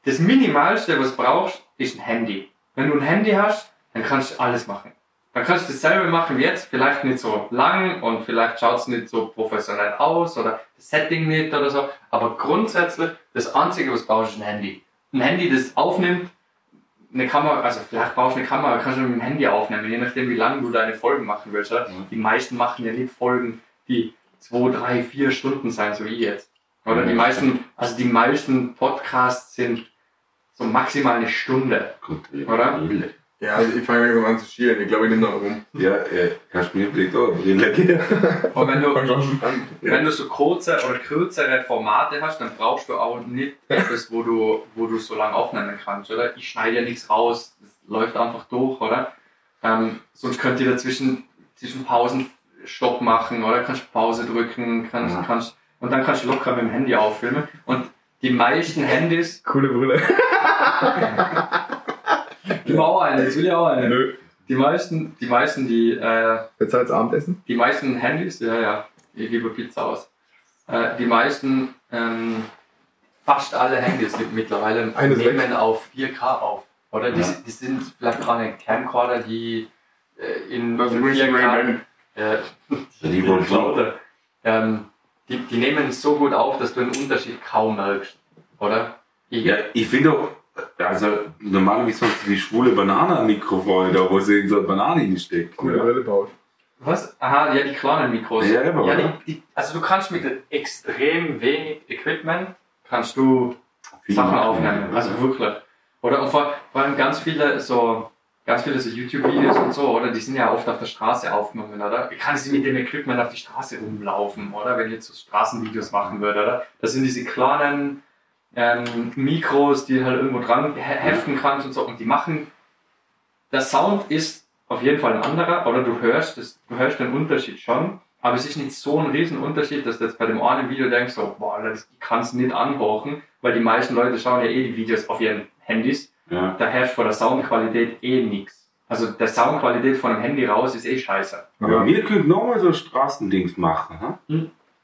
das Minimalste, was du brauchst, ist ein Handy. Wenn du ein Handy hast, dann kannst du alles machen. Dann kannst du dasselbe machen wie jetzt, vielleicht nicht so lang und vielleicht schaut es nicht so professionell aus oder das Setting nicht oder so, aber grundsätzlich, das Einzige, was du brauchst, ist ein Handy. Ein Handy, das aufnimmt, eine Kamera, also vielleicht brauchst du eine Kamera, kannst du mit dem Handy aufnehmen, je nachdem, wie lange du deine Folgen machen willst. Oder? Mhm. Die meisten machen ja nicht Folgen, die zwei, drei, vier Stunden sein, so wie jetzt. Oder die Mhm. meisten, also die meisten Podcasts sind so maximal eine Stunde. Gut, Oder? Brille. Ja, also ich fange langsam an zu schielen. Ich glaube, ich nehme noch rum. Ja, äh, kannst du mir vielleicht auch Brille geben? Und wenn du, wenn du so kurze oder kürzere Formate hast, dann brauchst du auch nicht etwas, wo du, wo du so lange aufnehmen kannst, oder? Ich schneide ja nichts raus, das läuft einfach durch, oder? Ähm, sonst könnt ihr dazwischen zwischen Pausen Stopp machen oder kannst Pause drücken, kannst, Ja. kannst, und dann kannst du locker mit dem Handy auffilmen. Und die meisten Handys, Coole Brille. ich will auch eine, ich will ja auch eine. Nö. Die meisten, die meisten, die, äh, Bezahlt's Abendessen? die meisten Handys, ja, ja, ich gebe Pizza aus. Äh, die meisten, ähm, fast alle Handys mit- mittlerweile Eines nehmen auf 4K auf. Oder die, Ja. die sind vielleicht gerade Camcorder, die äh, in, Das in ist richtig 4K, Raymond. äh, Die Lauter. ähm, die, die nehmen es so gut auf, dass du den Unterschied kaum merkst. Oder? Ich, Ja, ich finde auch, also normalerweise hast du die schwule Banane am Mikrofon, da wo sie in so eine Banane hinsteckt. Coole Ja. Baut. Was? Aha, ja, die kleinen Mikros. Ja, aber- ja, die, die, also du kannst mit extrem wenig Equipment kannst du Viel Sachen machen, aufnehmen. Also wirklich. Oder und vor, vor allem ganz viele so ganz viele so YouTube-Videos und so, oder? Die sind ja oft auf der Straße aufgenommen, oder? Kann sie mit dem Equipment auf die Straße rumlaufen, oder? Wenn ich jetzt so Straßenvideos machen würde, oder? Das sind diese kleinen ähm, Mikros, die halt irgendwo dran he- heften kannst und so. Und die machen, der Sound ist auf jeden Fall ein anderer, oder du hörst, das, du hörst den Unterschied schon, aber es ist nicht so ein riesen Unterschied, dass du jetzt bei dem einen Video denkst, so, boah, das ich kann es nicht anhören, weil die meisten Leute schauen ja eh die Videos auf ihren Handys, Ja. da herrscht von der Soundqualität eh nichts. Also der Soundqualität von dem Handy raus ist eh scheiße. Aber wir könnten nochmal so Straßendings machen. Ha?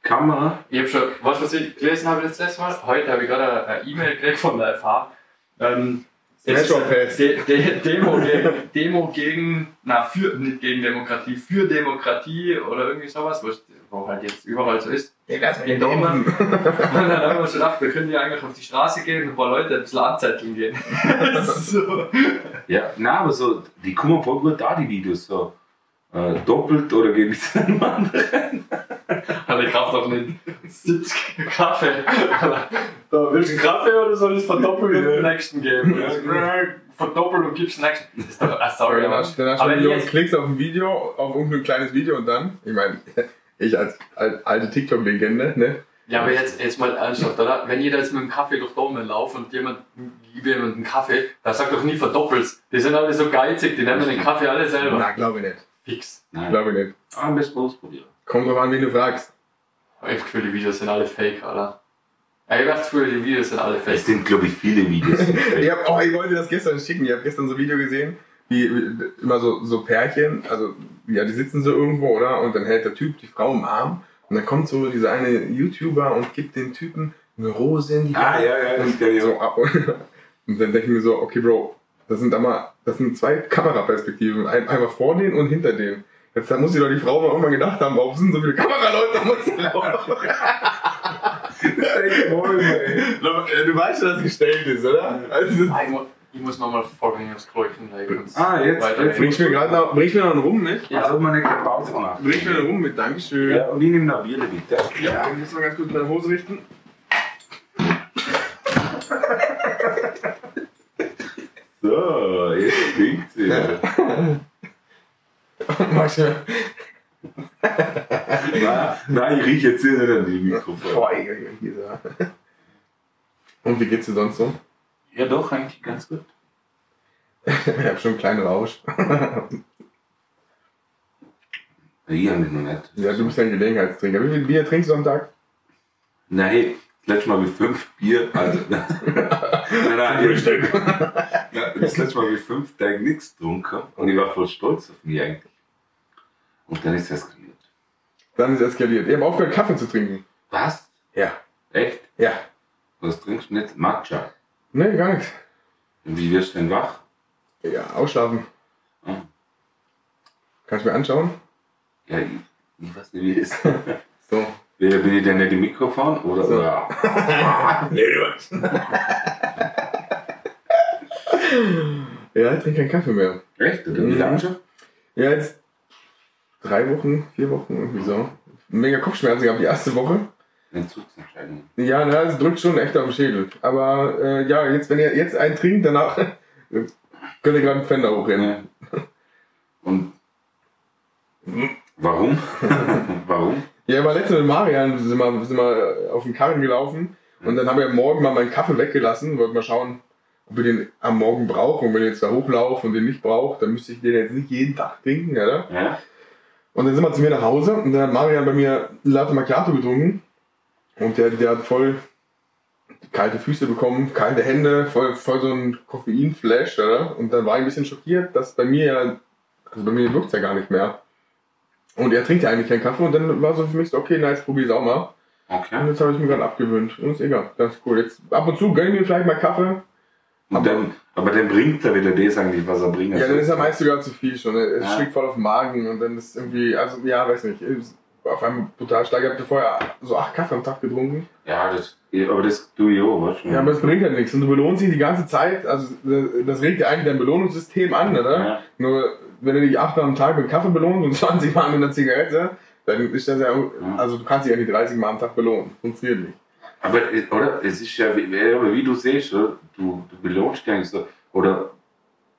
Kamera. Ich habe schon, was, was ich gelesen habe das letzte Mal, heute habe ich gerade eine E-Mail gekriegt von der FH. Ähm, jetzt ist. De De Demo, gegen, Demo gegen, na, für, nicht gegen Demokratie, für Demokratie oder irgendwie sowas, wo, halt jetzt überall so ist. Ja, In Dortmund. Und dann haben wir schon gedacht, wir können ja eigentlich auf die Straße gehen und ein paar Leute ein bisschen anzetteln gehen. so. Ja, na, aber so, die kommen voll gut da, die Videos. So. Äh, doppelt oder gebe ich es einem anderen? Aber ich kaufe doch nicht 70 Kaffee. da willst du einen Kaffee oder soll ich es verdoppeln und den nächsten geben? Verdoppeln und gibst den nächsten. Das ist doch, ah, sorry, Dann hast dann hast aber du Millionen jetzt, Klicks auf ein Video, auf irgendein kleines Video und dann, ich meine, ich als al- alte TikTok-Legende, ne? ja, aber jetzt, jetzt mal ernsthaft, oder? Wenn jeder jetzt mit dem Kaffee durch Dortmund lauft und jemand gibt jemand einen Kaffee, da sagt doch nie verdoppelst. Die sind alle so geizig, die nehmen den Kaffee alle selber. Na, glaube ich nicht. Fix. Nein. Glaube ich nicht. Ah, am besten ausprobieren. Kommt drauf an, wen du fragst. Ich hab das Gefühl, die Videos sind alle fake, oder? Ja, ich hab das Gefühl, die Videos sind alle fake. Es sind, glaube ich, viele Videos. Ich, hab, oh, ich wollte das gestern schicken. Ich habe gestern so ein Video gesehen, wie immer so, so Pärchen, also ja, die sitzen so irgendwo, oder? Und dann hält der Typ die Frau im Arm und dann kommt so dieser eine YouTuber und gibt dem Typen eine Rose in die ah, Hand. ja, ja, das und, so ab. Und dann denke ich mir so, okay, Bro, das sind aber, das sind zwei Kameraperspektiven. Ein, einmal vor denen und hinter denen. Jetzt da muss sich doch die Frau mal irgendwann gedacht haben, warum sind so viele Kameraleute am Laufen? Du weißt schon, dass es gestellt ist, oder? Also, Ah, ich, mu ich muss nochmal vorgehen aufs Kräuchen legen. Ah, jetzt- Weiter. jetzt- bringst du mir gerade noch, bringst du mir noch einen Rum mit? Ja. Also, man eine Pause machen. Bringst du mir einen Rum mit, Dankeschön. Ja, und ich nehme noch Bier bitte. Ja, ich muss mal ganz kurz meine Hose richten. So, jetzt klingt sie. Mir. Na, nein, ich rieche jetzt hier nicht an die Mikrofon. Und wie geht's dir sonst so? Ja, doch, eigentlich ganz gut. Ich hab schon einen kleinen Rausch. Ich habe mich noch nicht. Ja, du bist ja ein Gelegenheitstrinker. Wie viel Bier trinkst du am Tag? Nein, letzte Mal wie fünf Bier. Also, nein, nein, Frühstück. Ja, das letzte Mal wie fünf Tage nichts getrunken und ich war voll stolz auf mich eigentlich. Und dann ist es eskaliert. Dann ist es eskaliert. Ich habe aufgehört, Kaffee zu trinken. Was? Ja. Echt? Ja. Was trinkst du nicht? Matcha. Nee, gar nichts. Und wie wirst du denn wach? Ja, ausschlafen. Ah. Kannst du mir anschauen? Ja, ich, ich weiß nicht, wie es ist. So. Weder bin ich denn nicht im Mikrofon oder. So. oder Nee, du Ja, ich trinke keinen Kaffee mehr. Echt? Oder wie Mhm. lange schon? Ja, jetzt drei Wochen, vier Wochen, irgendwie so. Mega Kopfschmerzen gehabt die erste Woche. Entzugsentscheidung. Ja, na, es drückt schon echt auf den Schädel. Aber äh, ja, jetzt, wenn ihr jetzt einen trinkt, danach könnt ihr gerade einen Fender hochrennen. Ja. Und. Warum? Warum? Ja, aber letztens mit Marian sind wir, sind wir auf den Karren gelaufen und dann haben wir Morgen mal meinen Kaffee weggelassen, wollten mal schauen, ob wir den am Morgen brauchen. Und wenn ich jetzt da hochlaufe und den nicht brauche, dann müsste ich den jetzt nicht jeden Tag trinken, oder? Ja? Und dann sind wir zu mir nach Hause und dann hat Marian bei mir Latte Macchiato getrunken. Und der, der hat voll kalte Füße bekommen, kalte Hände, voll, voll so ein Koffeinflash, oder? Und dann war ich ein bisschen schockiert, dass bei mir ja, also bei mir wirkt's ja gar nicht mehr. Und er trinkt ja eigentlich keinen Kaffee und dann war so für mich so, okay, nice, probier's auch mal. Und Okay. jetzt habe ich mir gerade abgewöhnt. Und ist egal, das ist cool. Jetzt ab und zu gönn mir vielleicht mal Kaffee. Und dann, aber dann bringt er wieder das eigentlich, was er bringen Ja, dann ist ja meist sogar zu viel schon. Es Ja. schlägt voll auf den Magen und dann ist irgendwie, also ja, weiß nicht, auf einmal total stark. Ich habe vorher so acht Kaffee am Tag getrunken. Ja, das, aber das tue ich auch, weißt du? Ja, aber es bringt halt nichts. Und du belohnst dich die ganze Zeit. Also das regt ja eigentlich dein Belohnungssystem an, oder? Ja. Nur wenn du dich achtmal am Tag mit Kaffee belohnst und 20 Mal mit einer Zigarette, dann ist das ja, also du kannst dich ja nicht 30 Mal am Tag belohnen. Funktioniert nicht. Aber, äh, oder? Es ist ja, wie, du siehst, oder? Du, du belohnst dich eigentlich so. Oder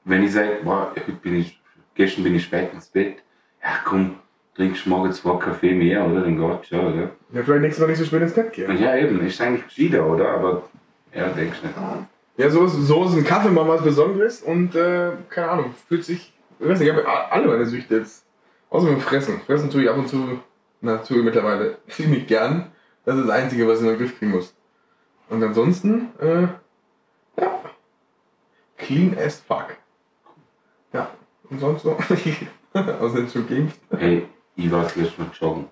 wenn ich sage, boah, heute bin ich, gestern bin ich spät ins Bett, ja komm, trinkst morgen zwei Kaffee mehr, oder? Dann geht's schon, oder? Ja, vielleicht nächstes Mal nicht so spät ins Bett gehen. Ja, eben, ist eigentlich gescheiter, oder? Aber, ja, denkst nicht. Ja, so ist, so ist ein Kaffee mal was Besonderes und äh, keine Ahnung, fühlt sich, ich weiß nicht, ich habe alle meine Süchte jetzt, außer mit dem Fressen. Fressen tue ich ab und zu, na, tue ich mittlerweile ziemlich gern. Das ist das Einzige, was ich in den Griff kriegen muss. Und ansonsten, äh, ja, clean as fuck. Ja, und sonst so, außer schon geimpft, Hey, ich war das letzte Mal joggen.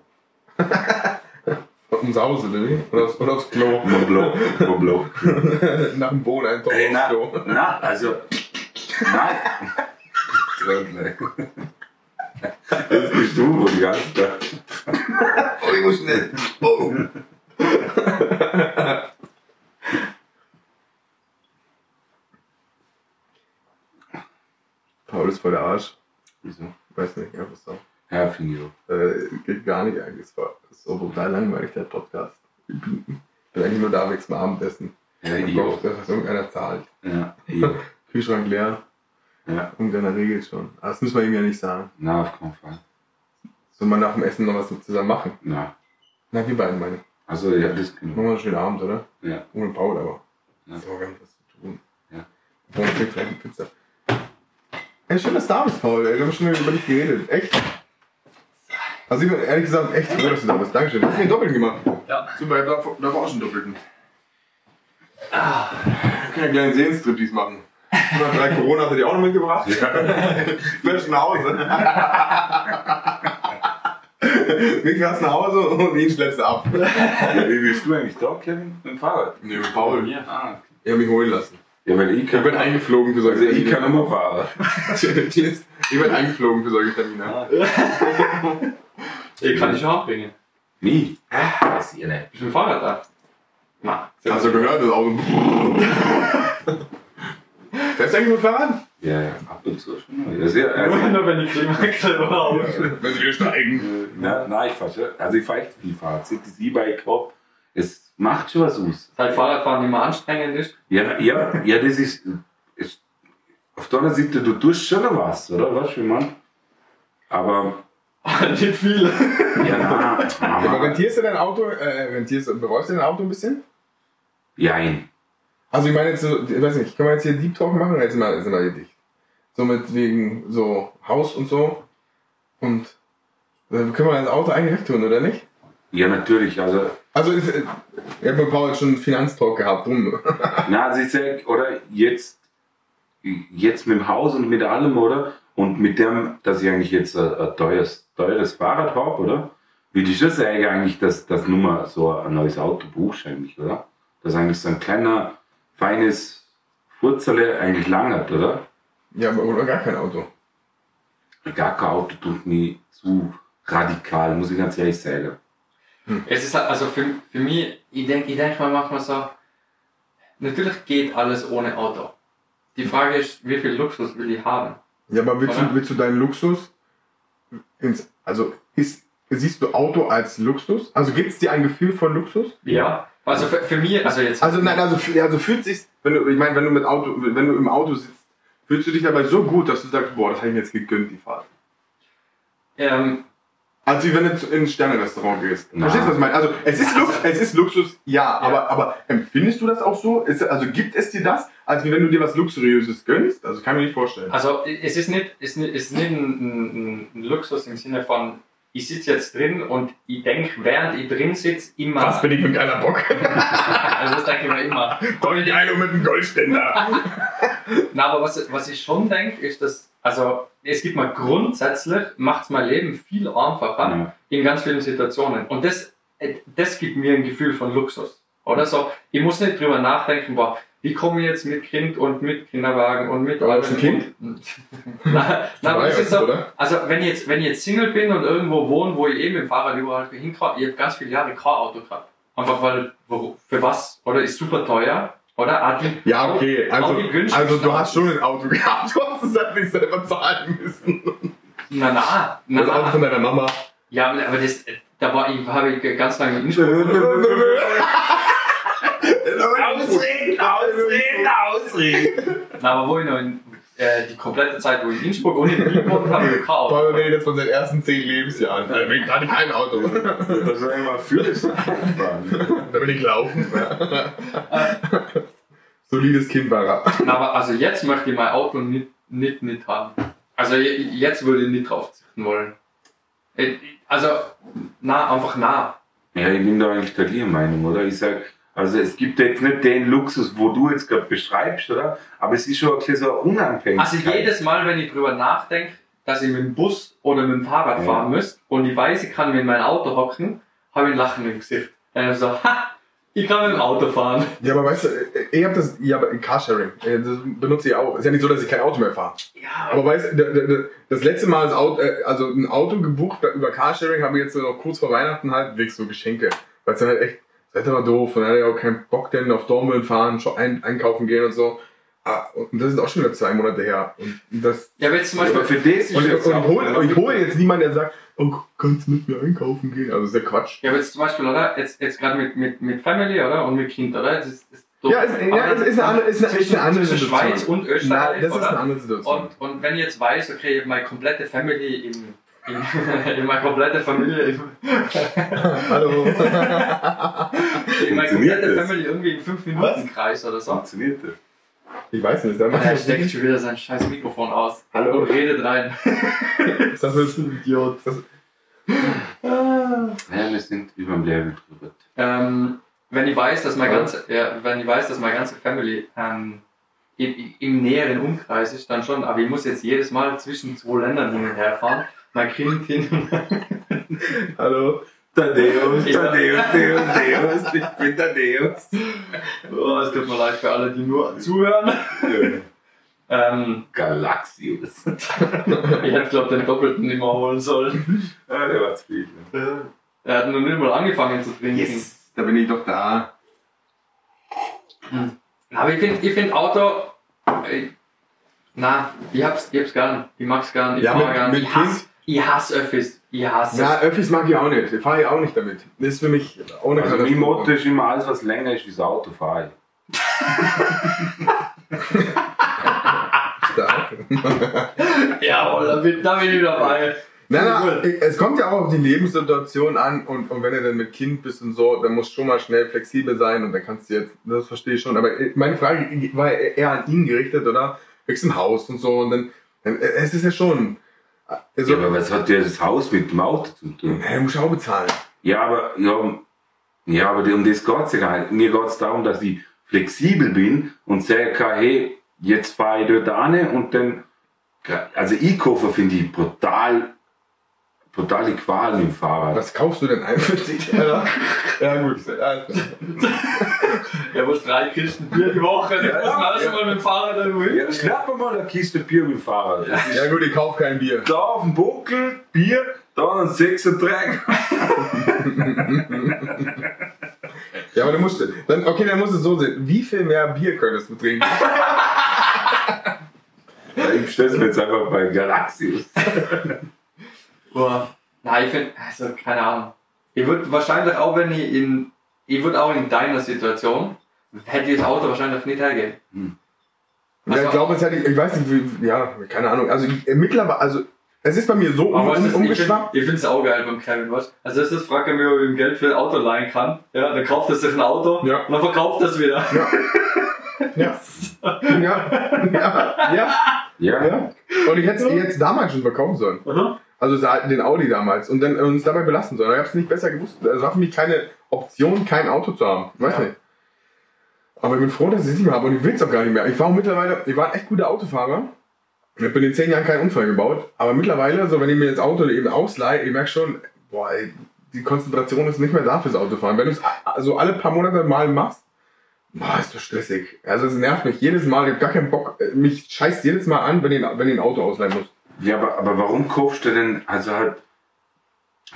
ums Haus oder wie? Oder aufs, oder aufs Klo. Vom Block, vom Block. Nach dem Boden ein Tor Hey, na, aufs Klo. na, also, nein. Trottel. Das bist du, wo die ganze Zeit. Oh, ich muss schnell. Oh. Paul ist voll der Arsch. Wieso? Weiß nicht, einfach so. Ja, finde ich auch. Äh, geht gar nicht eigentlich. Es war so brutal langweilig, der Podcast. Ich bin bin eigentlich nur da wegen dem Abendessen. Ja, Ich hoffe, dass irgendeiner zahlt. Ja, ich. Kühlschrank leer. Ja, Irgendeiner regelt schon. Aber das müssen wir ihm ja nicht sagen. na, auf keinen Fall. Soll man nach dem Essen noch was zusammen machen? Na, Na, wir beiden meine ich. also, ja, das genau. Machen wir einen schönen Abend, oder? Ja. Ohne Paul, aber. Ja. Ist auch gar nicht was zu tun. Ja. Morgen kriegt vielleicht die Pizza. Ey, schön, dass du da bist, Paul. Ey, wir haben schon über dich geredet. Echt? Also ich bin ehrlich gesagt echt froh, dass du da bist. Dankeschön. Du hast mir einen Doppelten gemacht. Ja. Super, da darf darf auch schon einen Doppelten. Ah. Wir können ja gleich einen Sehenstriptease machen. 103 Corona hat er dir auch noch mitgebracht. Frisch nach Hause. Wie fährst nach Hause und ihn schleppst du ab. Ja, wie willst du eigentlich da, Kevin? Mit dem Fahrrad? Nee, mit Paul. Ah, Er hat mich holen lassen. ja, weil ich Ich kann. bin eingeflogen für solche Also, ich kann immer fahren. ich bin eingeflogen für solche Termine. Ich kann dich schon abbringen. Nie. Weiß ich nicht. Bist du mit dem Fahrrad da? Na. Hast du gehört, das Auto. Fährst du eigentlich mit Fahrrad? Ja, ja, ab und zu schon. Ja, sehr, also, Nur wenn die Klimakleber haben. Wenn sie steigen. na, na, ich fahr schon. Also, ich fahre echt viel Fahrrad. Das E-Bike habe, es macht schon was aus. Halt Fahrradfahren immer anstrengend ist. Ja, ja, ja, das ist, ist. Auf der anderen Seite, du tust schon noch was, oder? Weißt du, wie man? Aber, Nicht viele. ja, na, aber, rentierst du dein Auto, äh, rentierst, bereust du dein Auto ein bisschen? jein. Also ich meine jetzt so, ich weiß nicht, kann man jetzt hier Deep Talk machen? Jetzt wir, jetzt sind wir hier dicht. So mit wegen so Haus und so. Und da können wir das Auto eigentlich wegtun, oder nicht? Ja, natürlich, also, Also ist, äh, ich habe mit Paul jetzt schon einen Finanztalk gehabt, drum. na, also ich sag, oder jetzt, jetzt mit dem Haus und mit allem, oder? Und mit dem, dass ich eigentlich jetzt ein, ein teures, teures Fahrrad habe, oder? Würde ich schon sagen, eigentlich, dass das Nummer so ein neues Auto buchst, eigentlich, oder? Dass eigentlich so ein kleiner, feines Furzerle eigentlich lang hat, oder? Ja, aber oder gar kein Auto. Gar kein Auto tut mir zu radikal, muss ich ganz ehrlich sagen. Es ist halt, also für, für mich, ich denke ich denk mal manchmal so, natürlich geht alles ohne Auto. Die Frage ist, wie viel Luxus will ich haben? Ja, aber willst Oder? du, willst du deinen Luxus ins, also ist, siehst du Auto als Luxus? Also gibt es dir ein Gefühl von Luxus? Ja. Also für, für mich, also jetzt. Also nein, also, also fühlt sich, wenn du, ich meine, wenn du mit Auto, wenn du im Auto sitzt, fühlst du dich dabei so gut, dass du sagst, boah, das habe ich mir jetzt gegönnt, die Fahrt. Ähm, Also wie wenn du zu- in ein Sterne-Restaurant gehst. Na. Verstehst du, was ich meine? Also es ist, Lux, es ist Luxus, ja, aber, aber empfindest du das auch so? Ist, also gibt es dir das, als wie wenn du dir was Luxuriöses gönnst? Also kann ich mir nicht vorstellen. also es ist nicht, es ist nicht, es ist nicht ein, ein, ein Luxus im Sinne von, ich sitze jetzt drin und ich denke, während ich drin sitze, immer. Was bin ich für ein geiler Bock? also das denke ich mir immer. Doch nicht einer mit einem Goldständer. Na, aber was, was ich schon denke, ist, dass, also, es gibt mal grundsätzlich, macht mein Leben viel einfacher Ja. in ganz vielen Situationen. Und das, äh, das gibt mir ein Gefühl von Luxus. Oder so, ich muss nicht drüber nachdenken, boah, wie komme ich jetzt mit Kind und mit Kinderwagen und mit Du hast ein Kind? Na, na, aber ist so, also wenn ich, jetzt, wenn ich jetzt Single bin und irgendwo wohne, wo ich eben mit dem Fahrrad überall hinkomme, ich habe ganz viele Jahre kein Auto gehabt. Einfach weil, wo- für was? Oder ist super teuer? Oder? Ah, die- Ja, okay. Also, also du hast schon ein Auto gehabt. Du hast es halt nicht selber zahlen müssen. Na, na, na, Das Auto von deiner Mama. Ja, aber das, da war ich, habe ich ganz lange Innsbruck. Ausreden, ausreden, ausreden. Na, aber wo ich noch in, äh, die komplette Zeit, wo ich in Innsbruck und in Wien gewohnt habe, habe ich Auto. Paul redet jetzt von seinen ersten zehn Lebensjahren. Da bin ich gerade kein Auto. Was soll ich mal Führerschein fahren? Da bin ich laufen. Solides Kind war er. Na, aber also jetzt möchte ich mein Auto nicht, nicht, nicht haben. Also je- jetzt würde ich nicht drauf verzichten wollen. Äh, Also, na, einfach nah. Ja, ich bin da eigentlich der gleichen Meinung, oder? Ich sag, also es gibt jetzt nicht den Luxus, wo du jetzt gerade beschreibst, oder? Aber es ist schon so eine Unabhängigkeit. Also jedes Mal, wenn ich drüber nachdenke, dass ich mit dem Bus oder mit dem Fahrrad Ja. fahren müsste und ich weiß, ich kann mit meinem Auto hocken, habe ich ein Lachen im Gesicht. Dann so, ha, ich kann mit dem Auto fahren. Ja, aber weißt du, ich hab das, ja, aber Carsharing, äh, das benutze ich auch. Ist ja nicht so, dass ich kein Auto mehr fahre. Ja, Aber weißt du, das letzte Mal Auto, äh, also ein Auto gebucht über Carsharing habe ich jetzt noch kurz vor Weihnachten halt, wegen so Geschenke. Weil es dann halt echt, das Wetter war doof und dann hatte ich auch keinen Bock denn auf Dortmund fahren, schon ein, einkaufen gehen und so. Ah, Und das ist auch schon wieder zwei Monate her. Und das, ja, jetzt zum Beispiel, für das ist und, und, auch- hol, und ich hole jetzt niemanden, der sagt, oh, kannst du mit mir einkaufen gehen? Also das ist ja Quatsch. ja, aber jetzt zum Beispiel, oder? Jetzt, jetzt gerade mit, mit, mit Family, oder? Und mit Kind, oder? Das ist, ist. Ja, ist, ja, ist, ist, eine, andere- ist, eine, ist zwischen, eine andere zwischen Situation. Schweiz und Österreich, Nein, das ist eine andere Situation. Und, und wenn ich jetzt weiß, okay, ich habe meine komplette Family in, in, in meine komplette Familie, in, Hallo. in Funktioniert komplette das? Family irgendwie im 5 Minuten Kreis oder so. Funktioniert das? Ich weiß nicht, sag Er steckt schon wieder sein scheiß Mikrofon aus. Hallo. Und redet rein. Ist das jetzt ein Idiot? Das, Ja, wir sind über dem Level drüber. Ähm, wenn ich weiß, dass meine Ja. ganze, ja, wenn ich weiß, dass meine ganze Family ähm, im, im näheren Umkreis ist, dann schon. Aber ich muss jetzt jedes Mal zwischen zwei Ländern hin und her fahren. Mein Kind her. hallo. Tadeus, Ja. Tadeus, Tadeus, ich bin Tadeus. Oh, es tut mir leid für alle, die nur zuhören. Ähm, Galaxius. ich hätte, glaube den Doppelten nicht mehr holen sollen. Ah, der war zu viel. Er hat noch nicht mal angefangen zu trinken. Da bin ich doch da. Aber ich finde ich find Auto. Äh, na, ich hab's, ich hab's gern. Ich mag's gern. Ich Ja, fahr mit- gern. mit ich hasse, ich hasse Öffis. Ich hasse Ja, Öffis mag ich auch nicht. Fahre ich auch nicht damit. Das ist für mich ohne Also mein. Motto ist immer, alles was länger ist, wie das Auto fahre ich. Stark. Jawohl, da bin, da bin ich dabei. Nein, nein, es kommt ja auch auf die Lebenssituation an und, und wenn du dann mit Kind bist und so, dann musst du schon mal schnell flexibel sein und dann kannst du jetzt, das verstehe ich schon, aber meine Frage war eher an ihn gerichtet, oder? Wächst im Haus und so und dann, dann es ist ja schon, also, Ja, aber was hat dir das Haus mit dem Auto zu tun? er muss auch bezahlen. Ja, aber, ja, ja, aber um das geht's ja gar nicht. Mir geht's darum, dass ich flexibel bin und sagen kann, hey, jetzt fahre ich dort an und dann, also E-Koffer finde ich brutal, brutale Qual mit dem Fahrrad. Was kaufst du denn ein für dich, Alter? ja gut. Ja, muss drei Kisten Bier die Woche. Ja, das machst du ja. mal mit dem Fahrrad irgendwo hin. Ja, schnapp mal eine Kiste Bier mit dem Fahrrad. Das ist ja gut, ich kauf kein Bier. da auf dem Buckel, Bier, da ein Sechserträger. Ja, aber du musst, dann, okay, dann musst du es so sehen. Wie viel mehr Bier könntest du trinken? Ja, ich bestell's mir jetzt einfach bei Galaxius. Boah. Nein, ich finde, also keine Ahnung. Ich würde wahrscheinlich auch, wenn ich in, ich würde auch in deiner Situation, hätte ich das Auto wahrscheinlich nicht hergeben. Ja, Also- ich glaube, es hat, ich weiß nicht, wie, ja, keine Ahnung. Also äh, mittlerweile, also es ist bei mir so um, um, ist, ich finde umgeschwappt. es auch geil beim Kevin, was? Also das ist, fragt er mir, ob ich ihm Geld für ein Auto leihen kann. Ja, dann kauft er sich ein Auto Ja. und dann verkauft er es wieder. Ja. ja, ja, ja, Ja, ja. Und ich hätte es jetzt damals schon verkaufen sollen. Aha. Also den Audi damals. Und dann uns dabei belassen sollen. Ich habe es nicht besser gewusst. Es war für mich keine Option, kein Auto zu haben. Weiß Ja. nicht. Aber ich bin froh, dass ich es nicht mehr habe und ich will es auch gar nicht mehr. Ich war auch mittlerweile, ich war ein echt guter Autofahrer. Ich habe in den zehn Jahren keinen Unfall gebaut. Aber mittlerweile, so wenn ich mir das Auto eben ausleihe, ich merke schon, boah, ey, die Konzentration ist nicht mehr da fürs Autofahren. Wenn du es also alle paar Monate mal machst, boah, ist so stressig. Also es nervt mich jedes Mal, ich habe gar keinen Bock. Mich scheißt jedes Mal an, wenn ich, wenn ich ein Auto ausleihen muss. Ja, aber, aber warum kaufst du denn, also halt,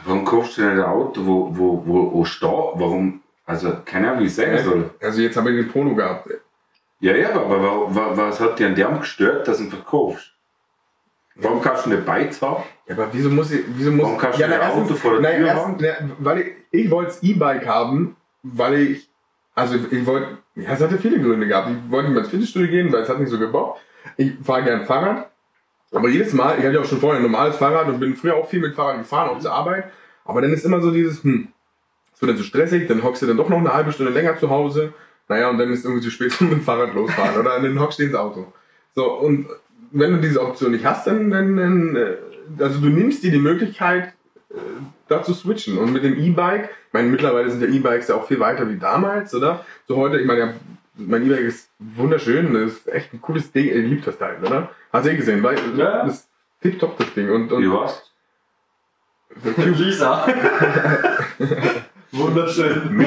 warum kaufst du denn ein Auto, wo, wo, wo, wo steht? Warum, also, keine Ahnung, wie ich sagen soll. Also jetzt habe ich den Polo gehabt. Ja, ja, aber wa- was hat dir an dem gestört, dass du ihn verkaufst? Warum kannst du nicht Beiz haben? Ja, aber wieso muss ich, wieso muss Warum kannst du na, ein Auto vor der na, Tür erstens, na, weil ich, ich wollte das E-Bike haben, weil ich, also ich wollte, ja, es hatte viele Gründe gehabt. Ich wollte nicht mehr ins Fitnessstudio gehen, weil es hat nicht so gebockt. Ich fahre gern Fahrrad. Aber jedes Mal, ich hatte ja auch schon vorher ein normales Fahrrad und bin früher auch viel mit Fahrrad gefahren, auch zur Arbeit. Aber dann ist immer so dieses, hm, es wird dann zu stressig, dann hockst du dann doch noch eine halbe Stunde länger zu Hause. Naja, und dann ist irgendwie zu spät zum mit dem Fahrrad losfahren oder dann hockst du ins Auto. So, und wenn du diese Option nicht hast, dann, dann, dann äh, also du nimmst dir die Möglichkeit, äh, da zu switchen. Und mit dem E-Bike, ich meine, mittlerweile sind ja E-Bikes ja auch viel weiter wie damals, oder? So heute, ich meine, ja, mein E-Bike ist wunderschön, das ist echt ein cooles Ding, ich liebe das Teil, oder? Hast du eh gesehen, weil Ja. das ist tipptopp, das Ding. Und, und Wie war's? Lisa. Wunderschön.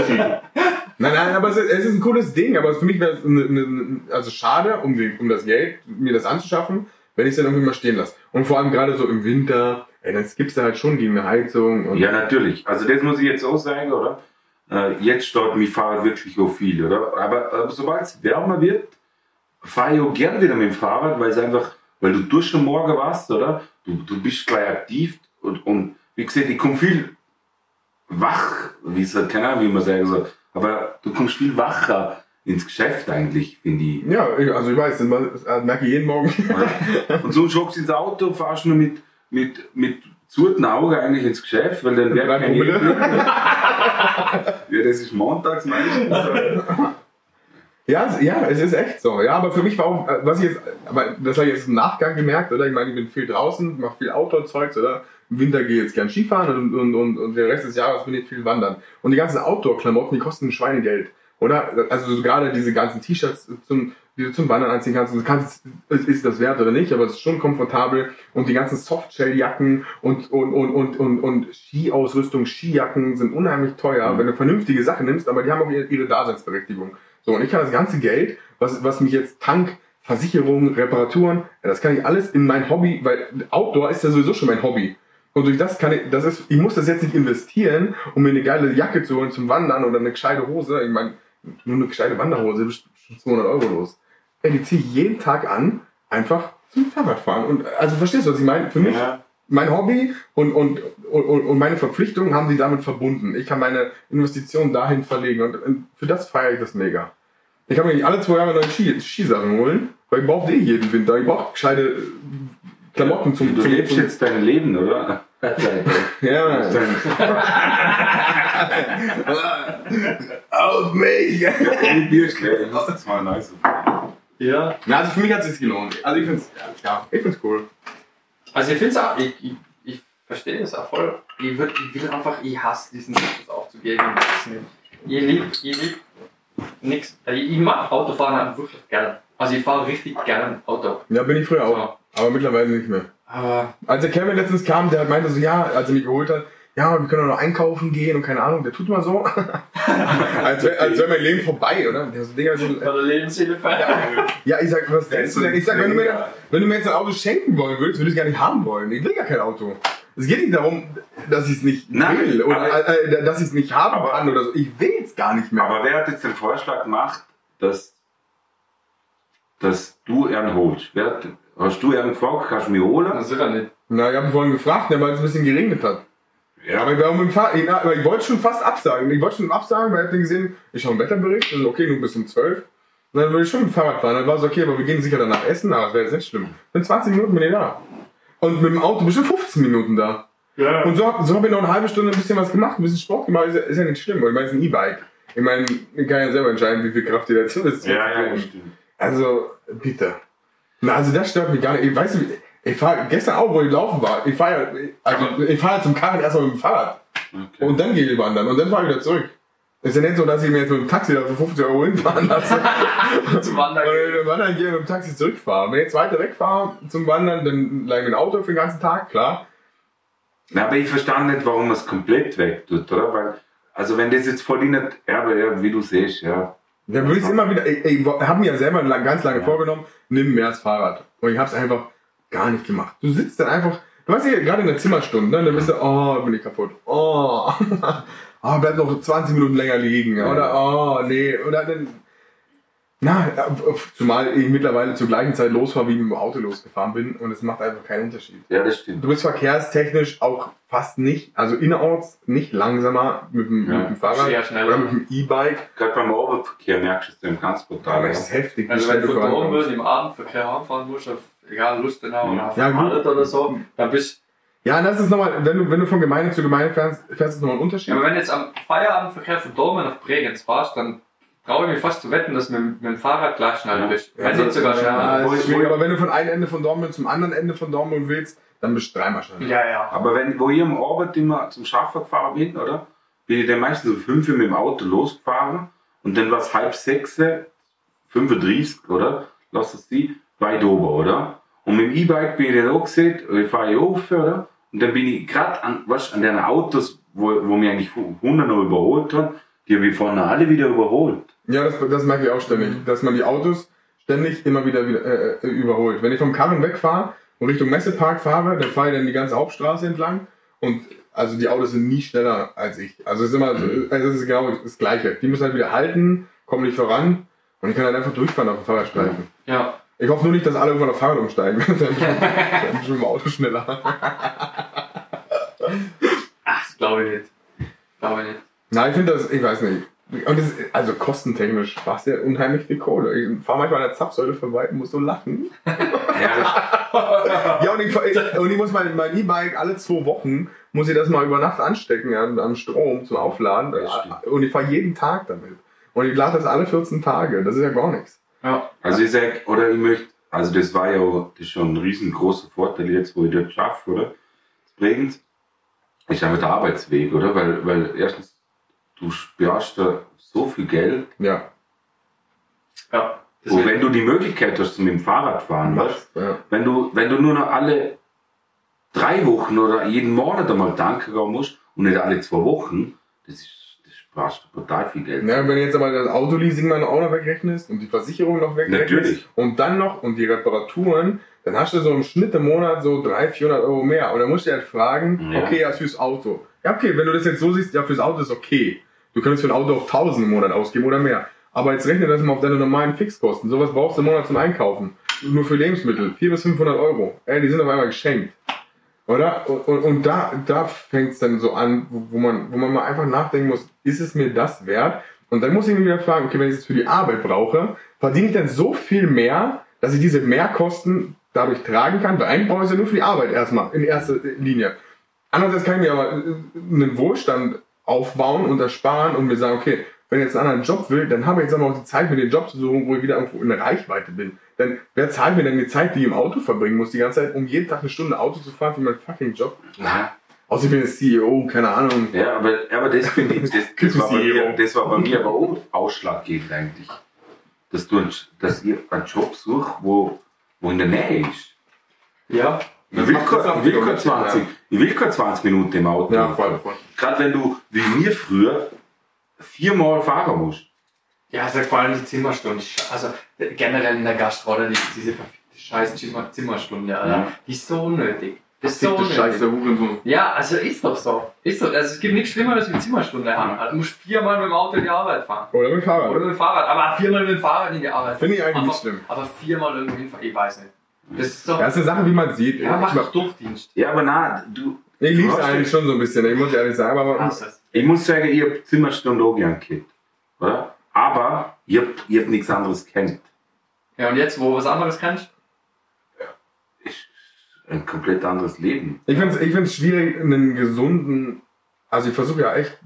Nein, nein, aber es ist, es ist ein cooles Ding, aber für mich wäre es eine, eine, also schade, um, die, um das Geld, mir das anzuschaffen, wenn ich es dann irgendwie mal stehen lasse. Und vor allem gerade so im Winter, ey, dann gibt's da halt schon gegen eine Heizung. Und Ja, natürlich. Also das muss ich jetzt auch sagen, oder? Äh, jetzt steht mein Fahrrad wirklich auch viel, oder? Aber, aber sobald es wärmer wird, fahre ich auch gern wieder mit dem Fahrrad, weil es einfach, weil du durch den Morgen warst, oder? Du, du bist gleich aktiv und, und wie gesagt, ich komme viel wach, wie es halt, keine Ahnung, wie man sagen soll, aber du kommst viel wacher ins Geschäft eigentlich, finde ich. ja, also ich weiß, das merke ich jeden Morgen. Und so schockst ins Auto, fahrst nur mit, mit, mit zurten Augen eigentlich ins Geschäft, weil dann wäre kein. Ja, das ist montags meistens. Ja, es- ja, es ist echt so. Ja, aber für mich war auch, äh, was ich jetzt, aber das habe ich jetzt im Nachgang gemerkt, oder? Ich meine, ich bin viel draußen, mache viel Outdoor-Zeugs, oder? Im Winter gehe ich jetzt gern Skifahren und, und, und, und den Rest des Jahres bin ich viel wandern. Und die ganzen Outdoor-Klamotten, die kosten ein Schweinegeld, oder? Also so gerade diese ganzen T-Shirts zum, die du zum Wandern anziehen kannst, du kannst, ist das wert oder nicht, aber es ist schon komfortabel. Und die ganzen Softshell-Jacken und, und, und, und, und, und Skiausrüstung, Skijacken sind unheimlich teuer, Mhm. wenn du vernünftige Sachen nimmst, aber die haben auch ihre, ihre Daseinsberechtigung. So, und ich kann das ganze Geld, was, was mich jetzt Tank, Versicherung, Reparaturen, das kann ich alles in mein Hobby, weil Outdoor ist ja sowieso schon mein Hobby. Und durch das kann ich, das ist, ich muss das jetzt nicht investieren, um mir eine geile Jacke zu holen zum Wandern oder eine gescheite Hose. Ich meine, nur eine gescheite Wanderhose ist schon 200 Euro los. Ey, die ziehe ich jeden Tag an, einfach zum Fahrradfahren. Und, also verstehst du, was ich meine? Für mich, Ja. Mein Hobby und, und, und, und meine Verpflichtungen haben sie damit verbunden. Ich kann meine Investition dahin verlegen und, und für das feiere ich das mega. Ich kann mir nicht alle zwei Jahre neue Ski, Skisachen holen, weil ich brauche eh jeden Winter. Ich brauche gescheite Klamotten zum Du zum, lebst zum, jetzt dein Leben, oder? Ja, auf mich! Ein Bierschläge, das ist mal nice. Ja. Na, also für mich hat es sich gelohnt. Also ich find's, ja, ich find's cool. Also ich finde es auch, ich, ich, ich verstehe das auch voll. Ich, würd, ich will einfach, ich hasse diesen Luxus aufzugeben. Ich lieb, ich lieb nix. Also ich mag Autofahren halt wirklich gern. Also ich fahre richtig gern Auto. Ja, bin ich früher auch. Aber mittlerweile nicht mehr. Aber Als der Kevin letztens kam, der meinte so, ja, als er mich geholt hat, ja, wir können doch noch einkaufen gehen und keine Ahnung, der tut mal so. als wäre als wär mein Leben vorbei, oder? Der so, Digga, so, Lebenshilfe. ja, ich sag, was denkst du denn? Ich sag, wenn du, mir, wenn du mir jetzt ein Auto schenken wollen würdest, würde ich es gar nicht haben wollen. Ich will gar kein Auto. Es geht nicht darum, dass ich es nicht Nein, will oder aber- äh, dass ich es nicht haben Aber- kann oder so. Ich will es gar nicht mehr. Aber wer hat jetzt den Vorschlag gemacht, dass, dass du ihn holst? Wer hat, hast du ihn gefragt, kannst du mich holen? Das ist ja nicht. Na, ich habe vorhin gefragt, weil es ein bisschen geregnet hat. Ja, Aber ich, wollte schon fast absagen. Ich wollte schon absagen, weil ich hab dann gesehen, ich schaue einen Wetterbericht, und okay, nur bis um 12. Und dann würde ich schon mit dem Fahrrad fahren. Dann war es okay, aber wir gehen sicher danach essen, aber das wäre jetzt nicht schlimm. In 20 Minuten bin ich da. Und mit dem Auto bestimmt 15 Minuten da. Ja. Und so, so habe ich noch eine halbe Stunde ein bisschen was gemacht, ein bisschen Sport gemacht, ist ja, ist ja nicht schlimm. Und ich meine, es ist ein E-Bike. Ich meine, ich kann ja selber entscheiden, wie viel Kraft ihr dazu ist. ja, ja, stimmt. Also, bitte. Na, also das stört mich gar nicht. Ich weiß nicht, Ich fahre gestern auch, wo ich laufen war. Ich fahre ja, also ich fahre zum Karren erstmal mit dem Fahrrad. Okay. Und dann gehe ich wandern und dann fahre ich wieder zurück. Ist ja nicht so, dass ich mir jetzt mit dem Taxi da für 50 Euro hinfahren lasse. Zum Wandern. und dem Wandern gehe und mit dem Taxi zurückfahre. Wenn ich jetzt weiter wegfahre zum Wandern, dann leih ich ein Auto für den ganzen Tag, klar. Na, aber ich verstand nicht, warum man es komplett weg tut, oder? Weil, also wenn das jetzt voll in der Erbe, ja, wie du siehst, ja. Dann würde ich es immer wieder, ich, ich habe mir ja selber lang, ganz lange Ja. vorgenommen, nimm mehr das Fahrrad. Und ich habe es einfach gar nicht gemacht. Du sitzt dann einfach, du weißt ja, gerade in der Zimmerstunde, ne, dann bist du, oh, bin ich kaputt. Oh, oh bleib noch 20 Minuten länger liegen. Ja. Oder, oh, nee. Oder dann, na, zumal ich mittlerweile zur gleichen Zeit losfahre, wie ich mit dem Auto losgefahren bin. Und es macht einfach keinen Unterschied. Ja, das stimmt. Du bist verkehrstechnisch auch fast nicht, also innerorts nicht langsamer mit dem, Ja. mit dem Fahrrad Sehr schneller. oder mit dem E-Bike. Gerade beim Oberverkehr merkst du es im ganz brutal. Aber Ja. es ist heftig, wie Also schnell wenn du von oben im Abendverkehr heimfahren musst, auf, egal Lustenau Ja. oder Ja. Mallet oder so, dann bist Ja, das ist nochmal, wenn du, wenn du von Gemeinde zu Gemeinde fährst, fährst ist nochmal ein Unterschied. Ja, aber wenn du jetzt am Feierabendverkehr von Dortmund nach Bregenz fahrst, dann traue ich mich fast zu wetten, dass du mit, mit dem Fahrrad gleich schneller Ja. bist. Ja, Wenn nicht sogar ja, schneller. wo- aber wenn du von einem Ende von Dortmund zum anderen Ende von Dortmund willst, dann bist du dreimal schneller. Ja, ja. Aber wenn, wo ich am Abend immer zum Schaffen gefahren bin, oder? Bin ich dann meistens um 5 Uhr mit dem Auto losgefahren und dann war es halb sechs, 35, oder? Lass es die, weit oben, oder? Und mit dem E-Bike bin ich dann auch gesehen, ich fahre hier hoch, oder? Und dann bin ich gerade an, weißt, an den Autos, wo, wo mir eigentlich 100 noch überholt haben, die habe ich vorne alle wieder überholt. Ja, das, das merke ich auch ständig, dass man die Autos ständig immer wieder, wieder äh, äh, überholt. Wenn ich vom Karren wegfahre und Richtung Messepark fahre, dann fahre ich dann die ganze Hauptstraße entlang und also die Autos sind nie schneller als ich. Also es ist immer, also es ist genau das Gleiche. Die müssen halt wieder halten, kommen nicht voran und ich kann halt einfach durchfahren auf dem Fahrradstreifen. Ja. Ich hoffe nur nicht, dass alle irgendwann auf Fahrrad umsteigen. dann bin ich mit dem Auto schneller. Ach, das glaube ich nicht. Glaube ich nicht. Nein, ich finde das, ich weiß nicht. Und das, ist- also kostentechnisch sparst du ja unheimlich viel Kohle. Ich fahre manchmal an der Zapfsäule vorbei und muss so lachen. Ja, Ja, und ich, und ich muss mein, mein E-Bike alle zwei Wochen, muss ich das mal über Nacht anstecken an, am Strom zum Aufladen. Und ich fahre jeden Tag damit. Und ich lade das alle 14 Tage. Das ist ja gar nichts. Ja. Also ich sag, oder ich möchte, also das war ja auch- das ist schon ein riesengroßer Vorteil jetzt, wo ich dort schaffe, oder? Prägend ist einfach der Arbeitsweg, oder? Weil, weil erstens, du sparst da so viel Geld, Ja. Ja. wo wenn du die Möglichkeit hast, mit dem Fahrrad fahren, weißt? ja. wenn du, wenn du nur noch alle drei Wochen oder jeden Monat einmal tanken gehen musst und nicht alle zwei Wochen, das ist, das sparst du total viel Geld. Ja, wenn du jetzt aber das Autoleasing mal auch noch wegrechnest und die Versicherung noch wegrechnest Natürlich. und dann noch und die Reparaturen, dann hast du so im Schnitt im Monat so 300, 400 Euro mehr. Und dann musst du halt fragen, Ja. okay, ja, fürs Auto. Ja, okay, wenn du das jetzt so siehst, ja, fürs Auto ist okay. Du könntest für ein Auto auch 1000 im Monat ausgeben oder mehr. Aber jetzt rechne das mal auf deine normalen Fixkosten. Sowas brauchst du im Monat zum Einkaufen. Nur für Lebensmittel. 400 bis 500 Euro. Ey, die sind auf einmal geschenkt. Oder? Und, und, und da, da fängt es dann so an, wo, wo, man, wo man mal einfach nachdenken muss, ist es mir das wert? Und dann muss ich mir wieder fragen, okay, wenn ich es für die Arbeit brauche, verdiene ich dann so viel mehr, dass ich diese Mehrkosten dadurch tragen kann? Weil eigentlich brauche ich es ja nur für die Arbeit erstmal, in erster Linie. Andererseits kann ich mir aber einen Wohlstand aufbauen und ersparen und mir sagen, okay, wenn ich jetzt einen anderen Job will, dann habe ich jetzt aber auch die Zeit, mir den Job zu suchen, wo ich wieder irgendwo in der Reichweite bin. Denn wer zahlt mir denn die Zeit, die ich im Auto verbringen muss, die ganze Zeit, um jeden Tag eine Stunde Auto zu fahren für meinen fucking Job? Ja. Außer ich bin jetzt CEO, keine Ahnung. Ja, aber, aber das finde ich, das, das, war bei mir, das war bei mir aber auch ausschlaggebend eigentlich. Dass, du, ein- dass ich einen Job suche, wo, wo in der Nähe ist. Ja. Ich will, kein, ich, will wieder kein mit, 20, ich will kein 20 Minuten im Auto. Ja, voll, voll. Gerade wenn du, wie mir früher, viermal fahren musst. Ja, also vor allem die Zimmerstunde. Also generell in der Gastro, oder? Die, diese verfickte scheiß Zimmer, Zimmerstunde, Alter. Ja. Die ist so unnötig. Das ist so unnötig. Scheiße, Hurensohn. Ja, also ist doch so. Ist so. Also es gibt nichts Schlimmeres wie Zimmerstunde haben. Also, du musst viermal mit dem Auto in die Arbeit fahren. Oder mit dem Oder Fahrrad. mit dem Fahrrad. Aber viermal mit dem Fahrrad in die Arbeit. Finde ich eigentlich Einfach- nicht schlimm. Aber viermal irgendwo hinfahren, ich weiß nicht. Das ist so. Das ist eine Sache, wie man sieht. Ja, mach ich doch Durchdienst. Ja, aber na, du, ich liebe Du es hast eigentlich schon so ein bisschen, ich muss ehrlich sagen. Aber Hass es. Ich muss sagen, ich habe Zimmerstunde auch gern gehabt. Oder? Aber ich habe ich hab nichts anderes kennt. Ja, und jetzt, wo du was anderes kannst? Ich, ein komplett anderes Leben. Ich finde es ich find's schwierig, einen gesunden, also ich versuche ja echt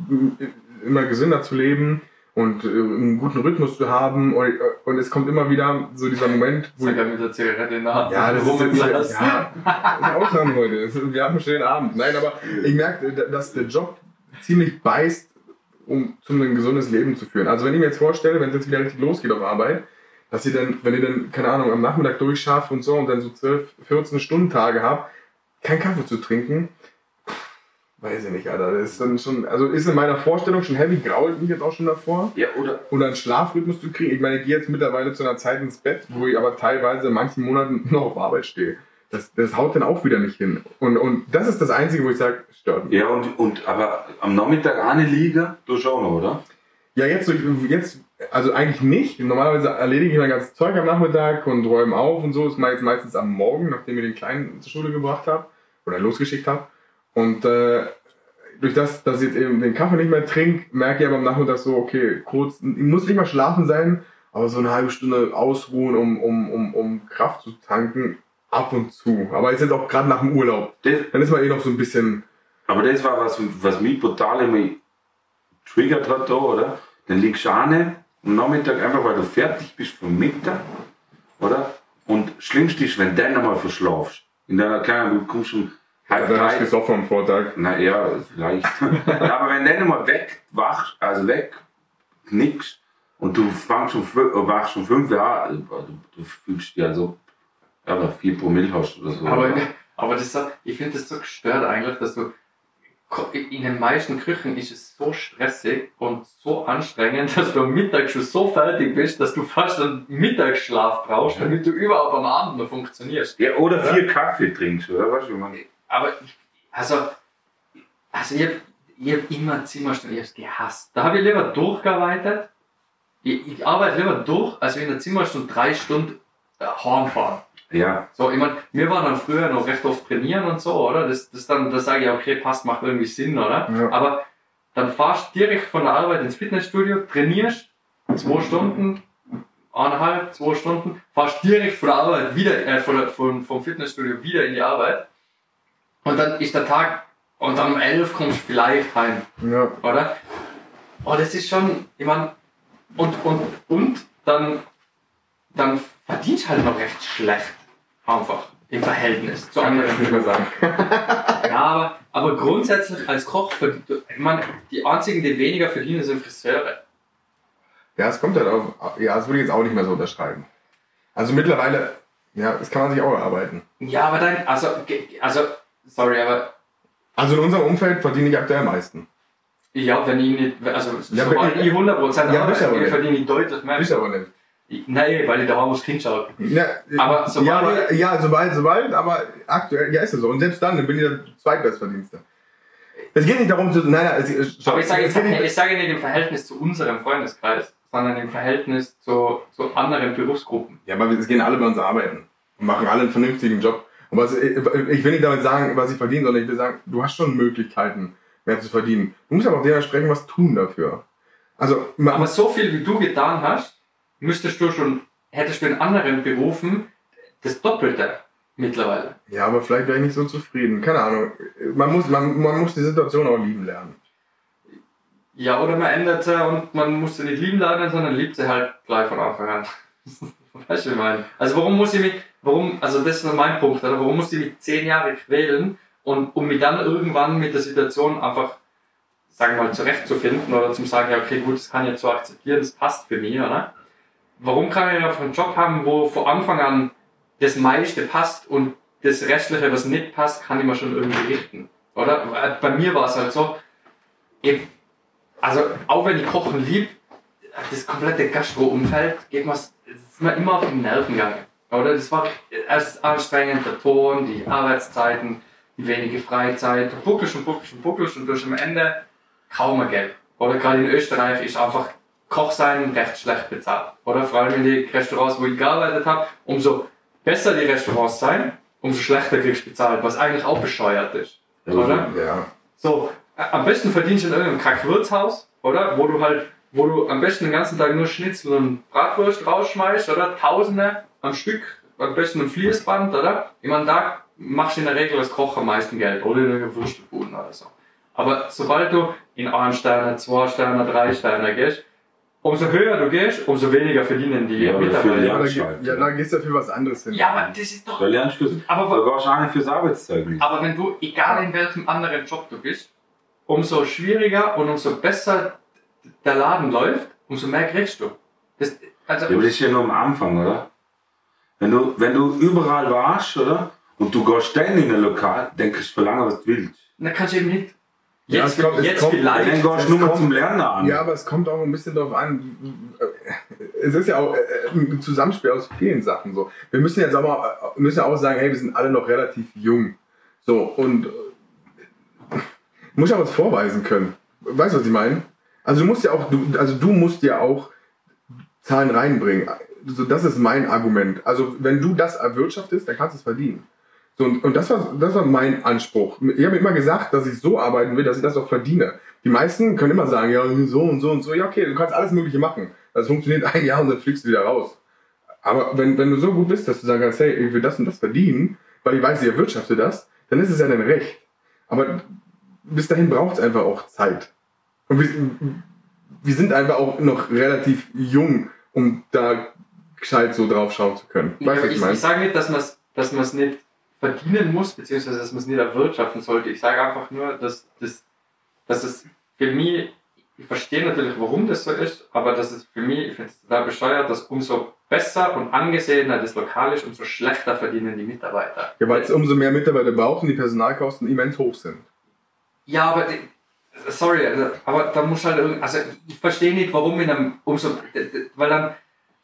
immer gesünder zu leben und äh, einen guten Rhythmus zu haben und, und es kommt immer wieder so dieser Moment, wo Sag ja mit der Zigarette in der Hand. ja, das ist, ja, das. ja, Ausnahme heute. Wir haben einen schönen Abend. Nein, aber ich merke, dass der Job ziemlich beißt, um zu einem gesundes Leben zu führen. Also wenn ich mir jetzt vorstelle, wenn es jetzt wieder richtig losgeht auf Arbeit, dass ihr dann, wenn ihr dann, keine Ahnung, am Nachmittag durchschafft und so und dann so 12, 14 Stunden Tage habt, keinen Kaffee zu trinken, weiß ich nicht, Alter. Das ist dann schon, also ist in meiner Vorstellung schon heavy, grault mich jetzt auch schon davor. Ja, oder? Oder einen Schlafrhythmus zu kriegen. Ich meine, ich gehe jetzt mittlerweile zu einer Zeit ins Bett, wo ich aber teilweise in manchen Monaten noch auf Arbeit stehe. Das, das haut dann auch wieder nicht hin. Und, und das ist das Einzige, wo ich sage, stört mich. Ja, und, und aber am Nachmittag eine Liga, du schon noch, oder? Ja, jetzt, jetzt, also eigentlich nicht. Normalerweise erledige ich mein ganzes Zeug am Nachmittag und räume auf und so. Das mache ich jetzt meistens am Morgen, nachdem ich den Kleinen zur Schule gebracht habe oder losgeschickt habe. Und äh, durch das, dass ich jetzt eben den Kaffee nicht mehr trinke, merke ich aber am Nachmittag so, okay, kurz, ich muss nicht mal schlafen sein, aber so eine halbe Stunde ausruhen, um, um, um, um Kraft zu tanken, ab und zu. Aber ist jetzt auch gerade nach dem Urlaub. Das, Dann ist man eh noch so ein bisschen, aber das war was, was mich brutal immer triggert hat da, oder? Dann liegst du an am Nachmittag einfach, weil du fertig bist vom Mittag, oder? Und schlimmste ist, wenn du dann nochmal verschlafst. In deiner kleinen, du kommst schon halb dann hast du drei. am Vortag. Na ja, vielleicht. ja, aber wenn du dann nochmal wegwachst, also weg, nix, und du fangst schon, äh, wachst schon fünf Jahre, du, du fühlst dich also, ja, aber vier Promille hast oder so. Aber, oder? aber das so, ich finde das so gestört eigentlich, dass du in den meisten Küchen ist es so stressig und so anstrengend, dass du am Mittag schon so fertig bist, dass du fast einen Mittagsschlaf brauchst, damit du überhaupt am Abend noch funktionierst. Ja, oder vier Kaffee trinkst, oder? Weißt du, ich meine, Aber ich, also, also ich habe ich hab immer Zimmerstunden, ich habe es gehasst. Da habe ich lieber durchgearbeitet. Ich, ich arbeite lieber durch, als wenn in der Zimmerstunde drei Stunden äh, heimfahren. Ja, So, ich meine, wir waren dann früher noch recht oft trainieren und so, oder? Das, das dann, da sage ich, okay, passt, macht irgendwie Sinn, oder? Ja. Aber dann fahrst du direkt von der Arbeit ins Fitnessstudio, trainierst, zwei Stunden, eineinhalb, zwei Stunden, fahrst direkt von der Arbeit wieder, äh, von der, von, vom Fitnessstudio wieder in die Arbeit. Und dann ist der Tag, und dann um elf kommst du vielleicht heim Ja. oder? Oh, das ist schon, ich meine, und, und, und dann, dann verdienst du halt noch recht schlecht. Einfach. Im Verhältnis zu anderen. mehr sagen. Ja, aber, aber grundsätzlich als Koch, verdient, ich meine, die einzigen, die weniger verdienen, sind Friseure. Ja, es kommt halt auf. Ja, das würde ich jetzt auch nicht mehr so unterschreiben. Also mittlerweile, ja, das kann man sich auch erarbeiten. Ja, aber dann, also, also, sorry, aber Also in unserem Umfeld verdiene ich aktuell am meisten. ja, wenn ich nicht, also, Ja, sobald ich 100% Ja, arbeite, verdiene ich deutlich mehr. Ist aber nicht. Ich- Nein, weil ich daheim aufs Kind schaue. Ja, Aber ja, sobald- aber, ja, sobald, sobald, aber aktuell, ja, ist es so. Und selbst dann, dann bin ich der Zweitbestverdienste. Es geht nicht darum zu, nein, nein, es, Aber ich sage, es geht nicht, ich sage nicht im Verhältnis zu unserem Freundeskreis, sondern im Verhältnis zu, zu anderen Berufsgruppen. Ja, aber es gehen alle bei uns arbeiten und machen alle einen vernünftigen Job. Und was, ich will nicht damit sagen, was ich verdiene, sondern ich will sagen, du hast schon Möglichkeiten, mehr zu verdienen. Du musst aber auch dementsprechend was tun dafür. Also, Aber so viel wie du getan hast, müsstest du schon, hättest du in anderen Berufen das Doppelte mittlerweile. ja, aber vielleicht wäre ich nicht so zufrieden. Keine Ahnung. Man muss, man, man muss die Situation auch lieben lernen. Ja, oder man ändert sie und man muss sie nicht lieben lernen, sondern liebt sie halt gleich von Anfang an. weißt du, wie ich meine? Also warum muss ich mich, warum, also das ist mein Punkt, oder? Warum muss ich mich zehn Jahre quälen und um mich dann irgendwann mit der Situation einfach, sagen wir mal, zurechtzufinden oder zum sagen, ja, okay, gut, das kann ich jetzt so akzeptieren, das passt für mich, oder? Warum kann ich einfach einen Job haben, wo von Anfang an das meiste passt und das Restliche, was nicht passt, kann ich mir schon irgendwie richten, oder? Bei mir war es halt so, ich, also auch wenn ich Kochen lieb, das komplette Gastro-Umfeld geht mir, ist mir immer auf die Nerven gegangen. Oder das war erst anstrengend, der Ton, die Arbeitszeiten, die wenige Freizeit, buckelst und buckelst und buckelst und du hast am Ende kaum mehr Geld. Oder gerade in Österreich ist einfach Koch sein recht schlecht bezahlt. Oder vor allem in die Restaurants, wo ich gearbeitet habe, umso besser die Restaurants sein, umso schlechter kriegst du bezahlt, was eigentlich auch bescheuert ist. Oder? Ja. So, am besten verdienst du in irgendeinem Kackwirtshaus, oder? Wo du halt, wo du am besten den ganzen Tag nur Schnitzel und Bratwurst rausschmeißt, oder? Tausende am Stück, am besten ein Fließband, oder? Ich meine, da machst du in der Regel als Koch am meisten Geld, oder in irgendeinem Würstelbuden oder so. Aber sobald du in ein Sterne, zwei Sterne, drei Sterne gehst, umso höher du gehst, umso weniger verdienen die Ja, Mitarbeiter. Ja, da, lernst ge- du halt. ja, gehst du ja für was anderes hin. Ja, aber das ist doch. Da lernst du Aber, nicht fürs Arbeitszeugnis. aber wenn du, egal in welchem anderen Job du bist, umso schwieriger und umso besser der Laden läuft, umso mehr kriegst du. Das, also, Ja, aber das ist ja nur am Anfang, oder? Wenn du, wenn du überall warst, oder? Und du gehst dann in ein Lokal, dann kannst du verlangen, was du willst. dann kannst du eben nicht. Ja, Jetzt, es kommt- jetzt kommt- vielleicht. du nur kommt- zum Lernen an. Ja, aber es kommt auch ein bisschen darauf an. Es ist ja auch äh, ein Zusammenspiel aus vielen Sachen so. Wir müssen jetzt aber äh, müssen ja auch sagen, hey, wir sind alle noch relativ jung. So und äh, muss ja was vorweisen können. Weißt du, was ich meine? Also du musst ja auch, du, also du musst ja auch Zahlen reinbringen. So, das ist mein Argument. Also wenn du das erwirtschaftest, dann kannst du es verdienen. So, und, und das war, das war mein Anspruch. Ich habe immer gesagt, dass ich so arbeiten will, dass ich das auch verdiene. Die meisten können immer sagen, ja, so und so und so. Ja, okay, du kannst alles Mögliche machen. Das funktioniert ein Jahr und dann fliegst du wieder raus. Aber wenn, wenn du so gut bist, dass du sagen kannst, hey, ich will das und das verdienen, weil ich weiß, ich erwirtschafte das, dann ist es ja dein Recht. Aber bis dahin braucht es einfach auch Zeit. Und wir, wir sind einfach auch noch relativ jung, um da gescheit so drauf schauen zu können. Ja, Weißt was ich, ich ich sage nicht, dass man es dass man's nicht verdienen muss, beziehungsweise dass man es nicht erwirtschaften sollte. Ich sage einfach nur, dass, dass, dass es für mich, ich verstehe natürlich, warum das so ist, aber dass es für mich, ich finde es total bescheuert, dass umso besser und angesehener das Lokal ist, umso schlechter verdienen die Mitarbeiter. Ja, weil es umso mehr Mitarbeiter braucht und die Personalkosten immens hoch sind. Ja, aber die, sorry, also, aber da muss halt also ich verstehe nicht, warum in einem umso, weil dann,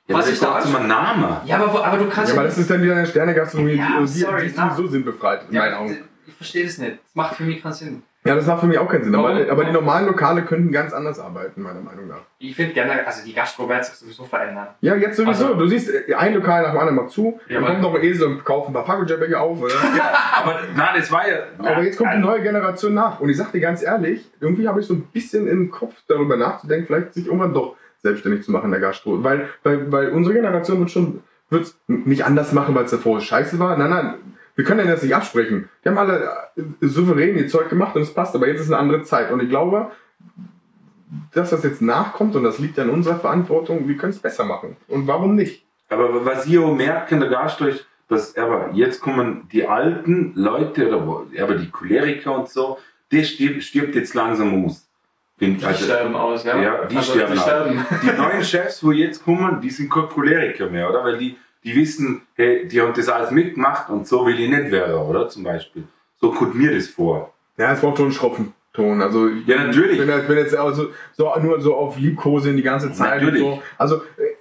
Ja, was aber ich da da braucht immer einen Namen. ja, aber, aber du kannst Ja, aber das ist dann wieder eine Sternegastronomie, Ja, die, sorry, die ist na. sowieso sinnbefreit, in ja, meinen Augen. ich verstehe das nicht. Das macht für mich keinen Sinn. Ja, das macht für mich auch keinen Sinn. Aber, Warum? aber die normalen Lokale könnten ganz anders arbeiten, meiner Meinung nach. Ich finde gerne, also die Gastro wird sich sowieso verändern. Ja, jetzt sowieso. Also- du siehst, äh, ein Lokal nach dem anderen macht zu, Ja, dann aber- kommt noch ein Esel und kauft ein paar Packaging auf, oder? Aber na, das war ja. Aber jetzt kommt die neue Generation nach. Und ich sag dir ganz ehrlich, irgendwie habe ich so ein bisschen im Kopf darüber nachzudenken, vielleicht sich irgendwann doch selbstständig zu machen in der Gastro. Weil, weil, weil unsere Generation wird schon wird's nicht anders machen, weil es davor scheiße war. Nein, nein, wir können das nicht absprechen. Die haben alle äh, souverän ihr Zeug gemacht und es passt, aber jetzt ist eine andere Zeit. Und ich glaube, dass das jetzt nachkommt und das liegt ja in unserer Verantwortung, wir können es besser machen. Und warum nicht? Aber was ich auch merke in der Gastro ist, dass aber jetzt kommen die alten Leute oder aber die Choleriker und so, der stirbt, stirbt jetzt langsam aus. Find- Die also, sterben aus, ja. Ja, die also, sterben die aus. sterben. die neuen Chefs, wo jetzt kommen, die sind keine Choleriker mehr, oder? Weil die, die wissen, hey, die haben das alles mitgemacht und so will ich nicht werden, oder? Zum Beispiel. So kommt mir das vor. Ja, es braucht schon einen schroffen Ton. Also Ja, natürlich. Wenn jetzt, wenn jetzt also so nur so auf Liebkosen die ganze Zeit Natürlich. und so. Also äh,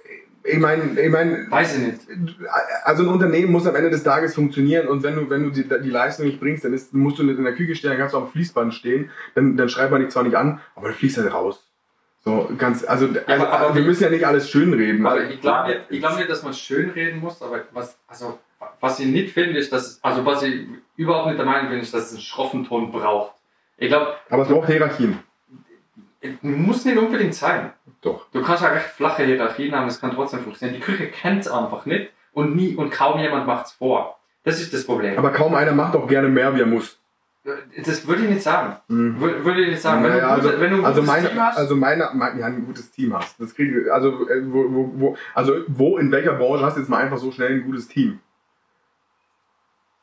ich meine, ich meine, Weiß ich nicht. also ein Unternehmen muss am Ende des Tages funktionieren und wenn du, wenn du die, die Leistung nicht bringst, dann ist, musst du nicht in der Küche stehen, dann kannst du am Fließband stehen, dann, dann schreibt man dich zwar nicht an, aber du fließt halt raus. So, ganz, also, also aber- aber wir müssen ja nicht alles schönreden. Aber ich glaube nicht, ich glaub nicht, dass man schön reden muss, aber was, also, was ich nicht finde, ist, dass, also was ich überhaupt nicht der Meinung bin, ist, dass es einen schroffen Ton braucht. Ich glaube, aber es braucht Hierarchien. Muss nicht unbedingt sein. Doch. Du kannst ja recht flache Hierarchien haben, es kann trotzdem funktionieren. Die Küche kennt es einfach nicht und nie und kaum jemand macht es vor. Das ist das Problem. Aber kaum einer macht auch gerne mehr, wie er muss. das würde ich nicht sagen. Mhm. Wür- Würde ich nicht sagen. Wenn, Naja, du, gut- wenn du ein also gutes meine, Team hast, also meine, mein, ja, ein gutes Team hast. Das kriege ich, also äh, wo, wo, wo, also wo in welcher Branche hast du jetzt mal einfach so schnell ein gutes Team?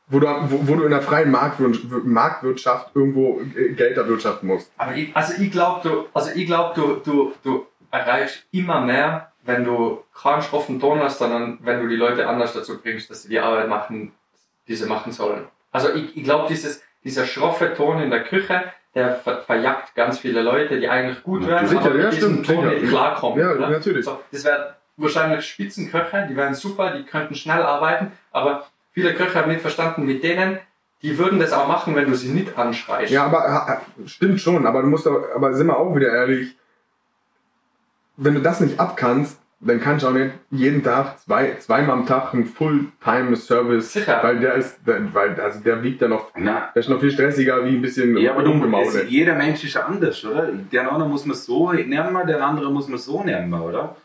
Wo du, wo, wo du in der freien Marktwirtschaft, irgendwo Geld erwirtschaften musst. Aber ich, also ich glaube, du, also ich glaub, du, du, du erreichst immer mehr, wenn du keinen schroffen Ton hast, sondern wenn du die Leute anders dazu bringst, dass sie die Arbeit machen, die sie machen sollen. Also ich, ich glaube, dieses, dieser schroffe Ton in der Küche, der ver verjagt ganz viele Leute, die eigentlich gut wären, Sicher, aber ja, mit diesem stimmt, Ton nicht klarkommen. Ja, oder? natürlich. So, das wären wahrscheinlich Spitzenköche, die wären super, die könnten schnell arbeiten, aber viele Köche haben nicht verstanden, mit denen, die würden das auch machen, wenn du sie nicht anschreist. Ja, aber stimmt schon, aber du musst doch, aber sind wir auch wieder ehrlich, wenn du das nicht abkannst, dann kannst du auch nicht jeden Tag, zwei, zweimal am Tag einen Fulltime-Service, Sicher. weil der ist, der, weil, also der wiegt ja noch, Na, der ist noch viel stressiger wie ein bisschen ja, aber du, jeder Mensch ist ja anders, oder? Den anderen muss man so nehmen, den anderen muss man so nehmen, oder?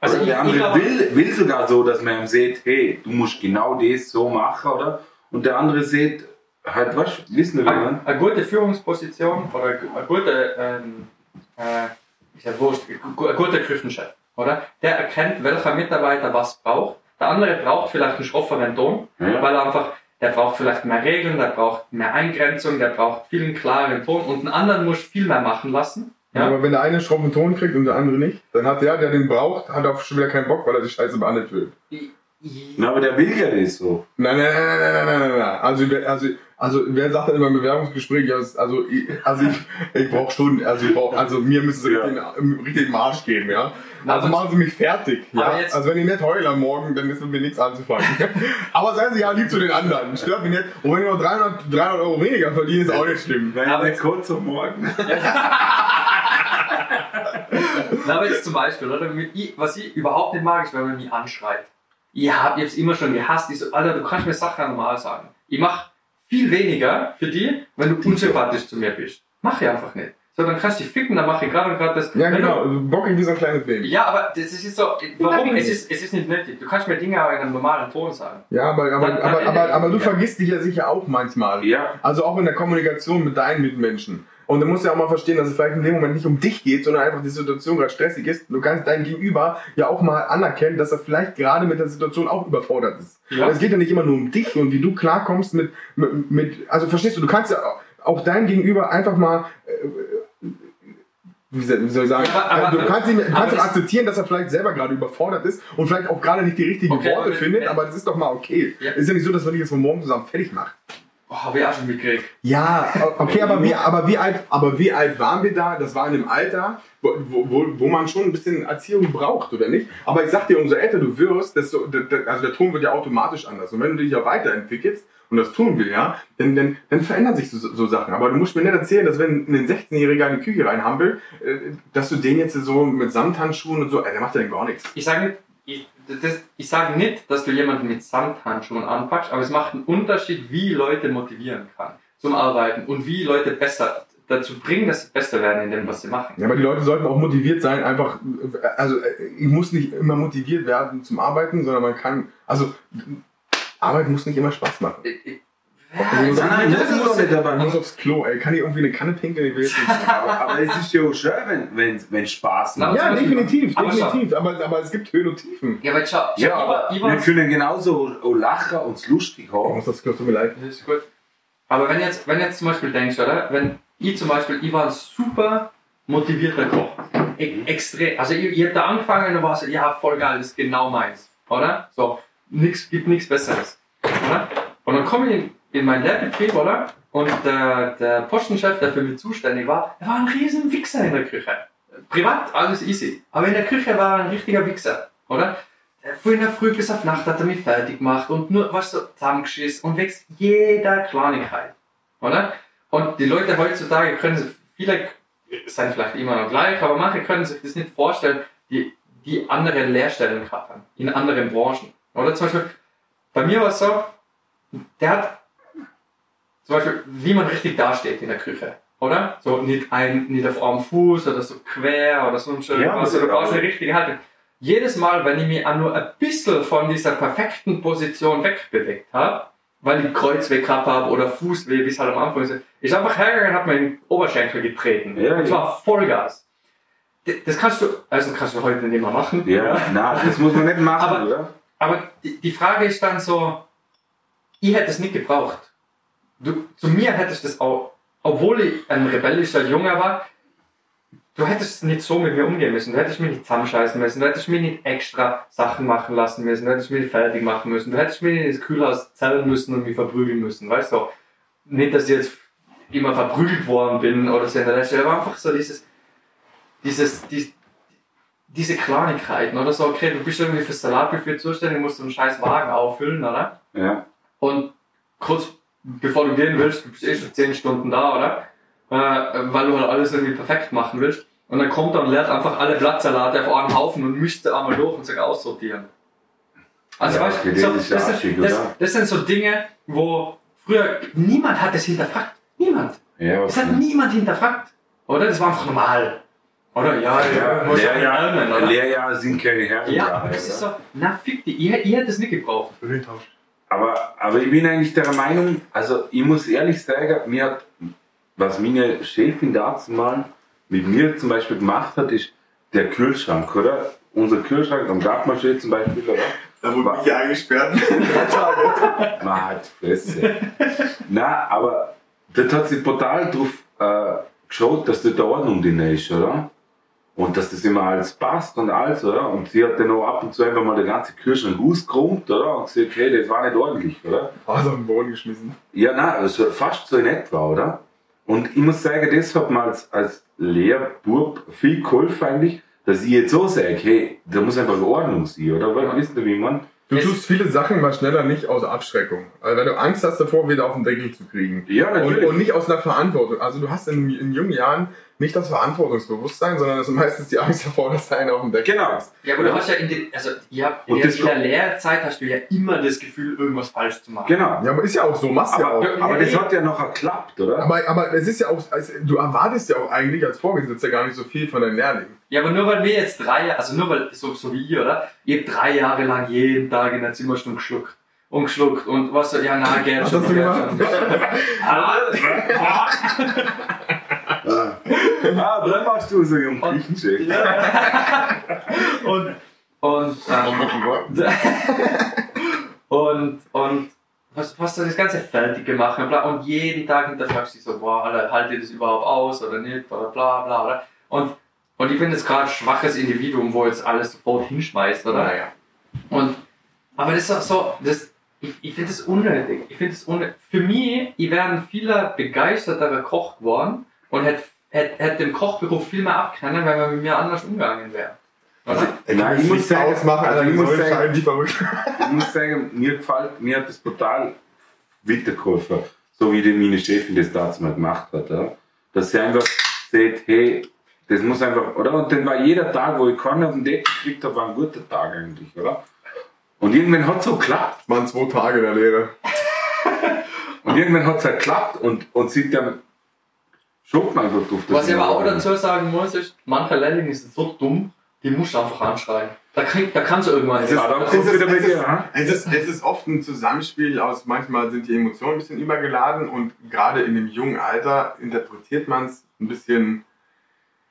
Also ich- der andere ich glaub- will, will sogar so, dass man ihm sieht, hey, du musst genau das so machen, oder? Und der andere sieht, halt, was, wissen wir, Eine, ne? eine gute Führungsposition oder eine gute ähm, äh, ist ja wurscht, ein guter Küchenchef, oder? Der erkennt, welcher Mitarbeiter was braucht. Der andere braucht vielleicht einen schrofferen Ton, Ja. weil er einfach, der braucht vielleicht mehr Regeln, der braucht mehr Eingrenzung, der braucht viel einen klaren Ton und einen anderen muss viel mehr machen lassen. Ja? Aber wenn der eine schroffen Ton kriegt und der andere nicht, dann hat der, der den braucht, hat auch schon wieder keinen Bock, weil er die Scheiße behandelt wird. Na, aber der will ja das so. Nein, nein, nein, nein, nein, nein, nein. Also, wer- also, also, wer sagt dann immer im Bewerbungsgespräch, ja, also, ich, also ich, ich brauche Stunden, also ich brauch, also mir müssen sie Ja. richtig, im- richtig im Arsch gehen, ja. Also machen sie mich fertig, ja. Jetzt- Also wenn ich nicht heule am Morgen, dann ist mit mir nichts anzufangen. Aber seien Sie ja lieb zu den anderen, stört mich nicht. Und wenn ich noch 300, 300 Euro weniger verdiene, ist auch nicht schlimm. Aber- kurz am Morgen. Na, aber jetzt zum Beispiel, oder? Was ich überhaupt nicht mag, ist, wenn man mich anschreit. Ich hab jetzt immer schon gehasst. Ich so, Alter, du kannst mir Sachen normal sagen. Ich mach viel weniger für die, wenn du unsympathisch zu mir bist. Mach ich einfach nicht. So, dann kannst du dich ficken, dann mache ich gerade und gerade das. Ja, genau, Du, also bockig wie so ein kleines Baby. ja, aber das ist so, warum? Es ist, es ist nicht nötig. Du kannst mir Dinge auch in einem normalen Ton sagen. Ja, aber, aber, Dann- dann aber, aber, aber du vergisst dich ja sicher auch manchmal. Ja. Also auch in der Kommunikation mit deinen Mitmenschen. Und du musst ja auch mal verstehen, dass es vielleicht in dem Moment nicht um dich geht, sondern einfach die Situation gerade stressig ist. Du kannst dein Gegenüber ja auch mal anerkennen, dass er vielleicht gerade mit der Situation auch überfordert ist. Ja. Es geht ja nicht immer nur um dich und wie du klarkommst mit, mit, mit also verstehst du, du kannst ja auch dein Gegenüber einfach mal, äh, wie soll ich sagen, Aber- aber- du kannst, ihn, du kannst auch das- akzeptieren, dass er vielleicht selber gerade überfordert ist und vielleicht auch gerade nicht die richtigen Okay, Worte aber- findet, aber das ist doch mal okay. Ja. Ist ja nicht so, dass man dich jetzt von morgen zusammen fertig macht. Oh, hab ich auch schon mitgekriegt. Ja, okay, aber wie, aber, wie alt, aber wie alt waren wir da? Das war in einem Alter, wo, wo, wo man schon ein bisschen Erziehung braucht, oder nicht? Aber ich sag dir, umso älter du wirst, desto, de- de- also der Ton wird ja automatisch anders. Und wenn du dich ja weiterentwickelst, und das tun wir ja, dann, dann, dann verändern sich so, so Sachen. Aber du musst mir nicht erzählen, dass wenn ein 16-Jähriger in die Küche reinhampelt, äh, dass du den jetzt so mit Samthandschuhen und so, ey, der macht ja dann gar nichts. Ich sage das, ich sage nicht, dass du jemanden mit Samthandschuhen anpackst, aber es macht einen Unterschied, wie Leute motivieren kann zum Arbeiten und wie Leute besser dazu bringen, dass sie besser werden in dem, was sie machen. Ja, aber die Leute sollten auch motiviert sein, einfach, also ich muss nicht immer motiviert werden zum Arbeiten, sondern man kann, also Arbeit muss nicht immer Spaß machen. Ich- ich- Nein, das ist doch nicht dabei. Ich muss aufs Klo, ey. Kann ich irgendwie eine Kanne pinkeln? Ich will jetzt nicht. Aber, aber es ist ja auch schön, wenn, wenn, wenn Spaß macht. Ja, definitiv, Aber schau. definitiv. Aber, aber es gibt Höhen und Tiefen. Ja, aber schau, Ja, ich war, aber ich wir können genauso lachen und es lustig Ich haben. muss das Klo, tut mir leid. Das ist gut. Aber wenn jetzt, wenn jetzt zum Beispiel denkst, oder? Wenn ich zum Beispiel, ich war ein super motivierter Koch. E extrem. Also ich, ich hab da angefangen und war so, ja, voll geil, das ist genau meins. Oder? So, nix, gibt nichts Besseres. Oder? Und dann komme ich in, in meinen Lehrbetrieb, oder? Und der, der Postenchef, der für mich zuständig war, der war ein riesen Wichser in der Küche. Privat, alles easy. Aber in der Küche war er ein richtiger Wichser. Oder? Der Von in der Früh bis auf Nacht hat er mich fertig gemacht und nur was so zusammengeschissen und wächst jeder Kleinigkeit. Oder? Und die Leute heutzutage können sich, viele sind vielleicht immer noch gleich, aber manche können sich das nicht vorstellen, die, die andere Lehrstellen haben, in anderen Branchen. Oder zum Beispiel, bei mir war es so, der hat zum Beispiel, wie man richtig dasteht in der Küche. Oder? So nicht ein, nicht auf einem Fuß oder so quer oder so ein schöner Ja, was, ist brauchst auch- eine richtige Haltung. Jedes Mal, wenn ich mich auch nur ein bisschen von dieser perfekten Position wegbewegt habe, weil ich Kreuzweh gehabt habe oder Fußweh, wie es halt am Anfang ist, ist einfach hergegangen und mir in den Oberschenkel getreten. Ja, und ja. zwar Vollgas. D- Das kannst du, also kannst du heute nicht mehr machen. Ja, na, das muss man nicht machen, Aber- oder? Aber die Frage ist dann so, ich hätte es nicht gebraucht. Du, zu mir hättest du das auch, obwohl ich ein rebellischer Junge war, du hättest nicht so mit mir umgehen müssen. Du hättest mich nicht zusammenscheißen müssen. Du hättest mich nicht extra Sachen machen lassen müssen. Du hättest mich nicht fertig machen müssen. Du hättest mich nicht ins Kühlhaus zählen müssen und mich verprügeln müssen. Weißt du? Nicht, dass ich jetzt immer verprügelt worden bin oder so in der Stelle, aber einfach so dieses, dieses, dies, diese Kleinigkeiten oder so, okay, du bist irgendwie fürs Salatbuffet zuständig, musst du einen scheiß Wagen auffüllen, oder? Ja. Und kurz bevor du gehen willst, du bist eh schon 10 Stunden da, oder? Äh, weil du halt alles irgendwie perfekt machen willst. Und dann kommt er und leert einfach alle Blattsalate auf einen Haufen und mischt sie einmal durch und sagt aussortieren. Also Ja, weißt du, so, das ist das, das, das sind so Dinge, wo früher niemand hat es hinterfragt. Niemand. Ja, Es hat niemand hinterfragt. Oder? Das war einfach normal. Oder? Ja, ja, ja, oder? Lehrjahre sind keine Herren. Ja, aber das ist so, na fick die, ihr, ihr hättet es nicht gebraucht. Aber, aber ich bin eigentlich der Meinung, also ich muss ehrlich sagen, mir hat, was meine Chefin dazu mal mit mir zum Beispiel gemacht hat, ist der Kühlschrank, oder? Unser Kühlschrank am steht zum Beispiel, oder? Da wurde mich eingesperrt. Halt die Fresse. Nein, aber das hat sich brutal drauf äh, geschaut, dass das da Ordnung drin ist, oder? Und dass das immer alles passt und alles, oder? Und sie hat dann auch ab und zu einfach mal den ganzen Kühlschrank ausgeräumt, oder? Und gesagt, hey, das war nicht ordentlich, oder? Also auf den Boden geschmissen. Ja, nein, also fast so in etwa, oder? Und ich muss sagen, das hat mir als, als Lehrbub viel geholfen eigentlich, dass ich jetzt so sage, hey, da muss einfach Ordnung sein, oder? Weil, wisst ihr, wie man? Du tust viele Sachen mal schneller nicht aus Abschreckung. Also wenn du Angst hast davor, wieder auf den Deckel zu kriegen. Ja, Und, natürlich. und nicht aus einer Verantwortung. Also du hast in, in jungen Jahren nicht das Verantwortungsbewusstsein, sondern es ist meistens die Angst davor, dass da einer auf den Deckel Genau. kriegst. Ja, aber du hast ja in, den, also, ich hab, in, der, in der Lehrzeit hast du ja immer das Gefühl, irgendwas falsch zu machen. genau. Ja, aber ist ja auch so, machst du ja auch. Aber, aber das hat ja noch geklappt, oder? Aber, aber es ist ja auch, also, du erwartest ja auch eigentlich als Vorgesetzter gar nicht so viel von deinen Lehrlingen. Ja, aber nur weil wir jetzt drei Jahre, also nur weil, so, so wie ihr, oder? Ihr habt drei Jahre lang jeden Tag in der Zimmerstunde geschluckt. Und geschluckt und was so, ja, na, gern Was schon. hast du gemacht? Ah, dann machst du so einen Küchenchef. und, und, ähm, und, und, was, was du das ganze fertig gemacht und bla, und jeden Tag hinterfragst du dich so, boah, Alter, halt ihr das überhaupt aus oder nicht, oder bla, bla, oder? Und, und ich bin jetzt gerade ein schwaches Individuum, wo jetzt alles sofort hinschmeißt, oder? Naja. Und, aber das ist auch so, das, ich, ich finde das unnötig. Ich finde das unnötig. Für mich, ich wäre ein viel begeisterterer Koch geworden und hätte hätt, hätt den Kochberuf viel mehr abkennen, wenn man mit mir anders umgegangen wäre. Nein, ich muss sagen, ausmachen, also also ich muss sagen, wie verrückt. ich muss sagen, mir gefällt, mir hat das total weitergeholfen, so wie die meine Chefin das damals mal gemacht hat. Ja? Dass sie einfach sieht, hey, das muss einfach, oder? Und dann war jeder Tag, wo ich kann auf den Deckel gekriegt habe, war ein guter Tag eigentlich, oder? Und irgendwann hat es so geklappt. Das waren zwei Tage der Lehre. Und irgendwann hat es halt geklappt und, und sieht dann schaut man einfach drauf. Was ich aber auch dazu sagen muss, ist, manche Lehrlinge sind so dumm, die musst du einfach anschreien. Da, krieg, da kannst du irgendwann Es ist- kommt's es ist- wieder bei es dir, ist-? Es ist, es ist oft ein Zusammenspiel aus, manchmal sind die Emotionen ein bisschen übergeladen und gerade in dem jungen Alter interpretiert man es ein bisschen.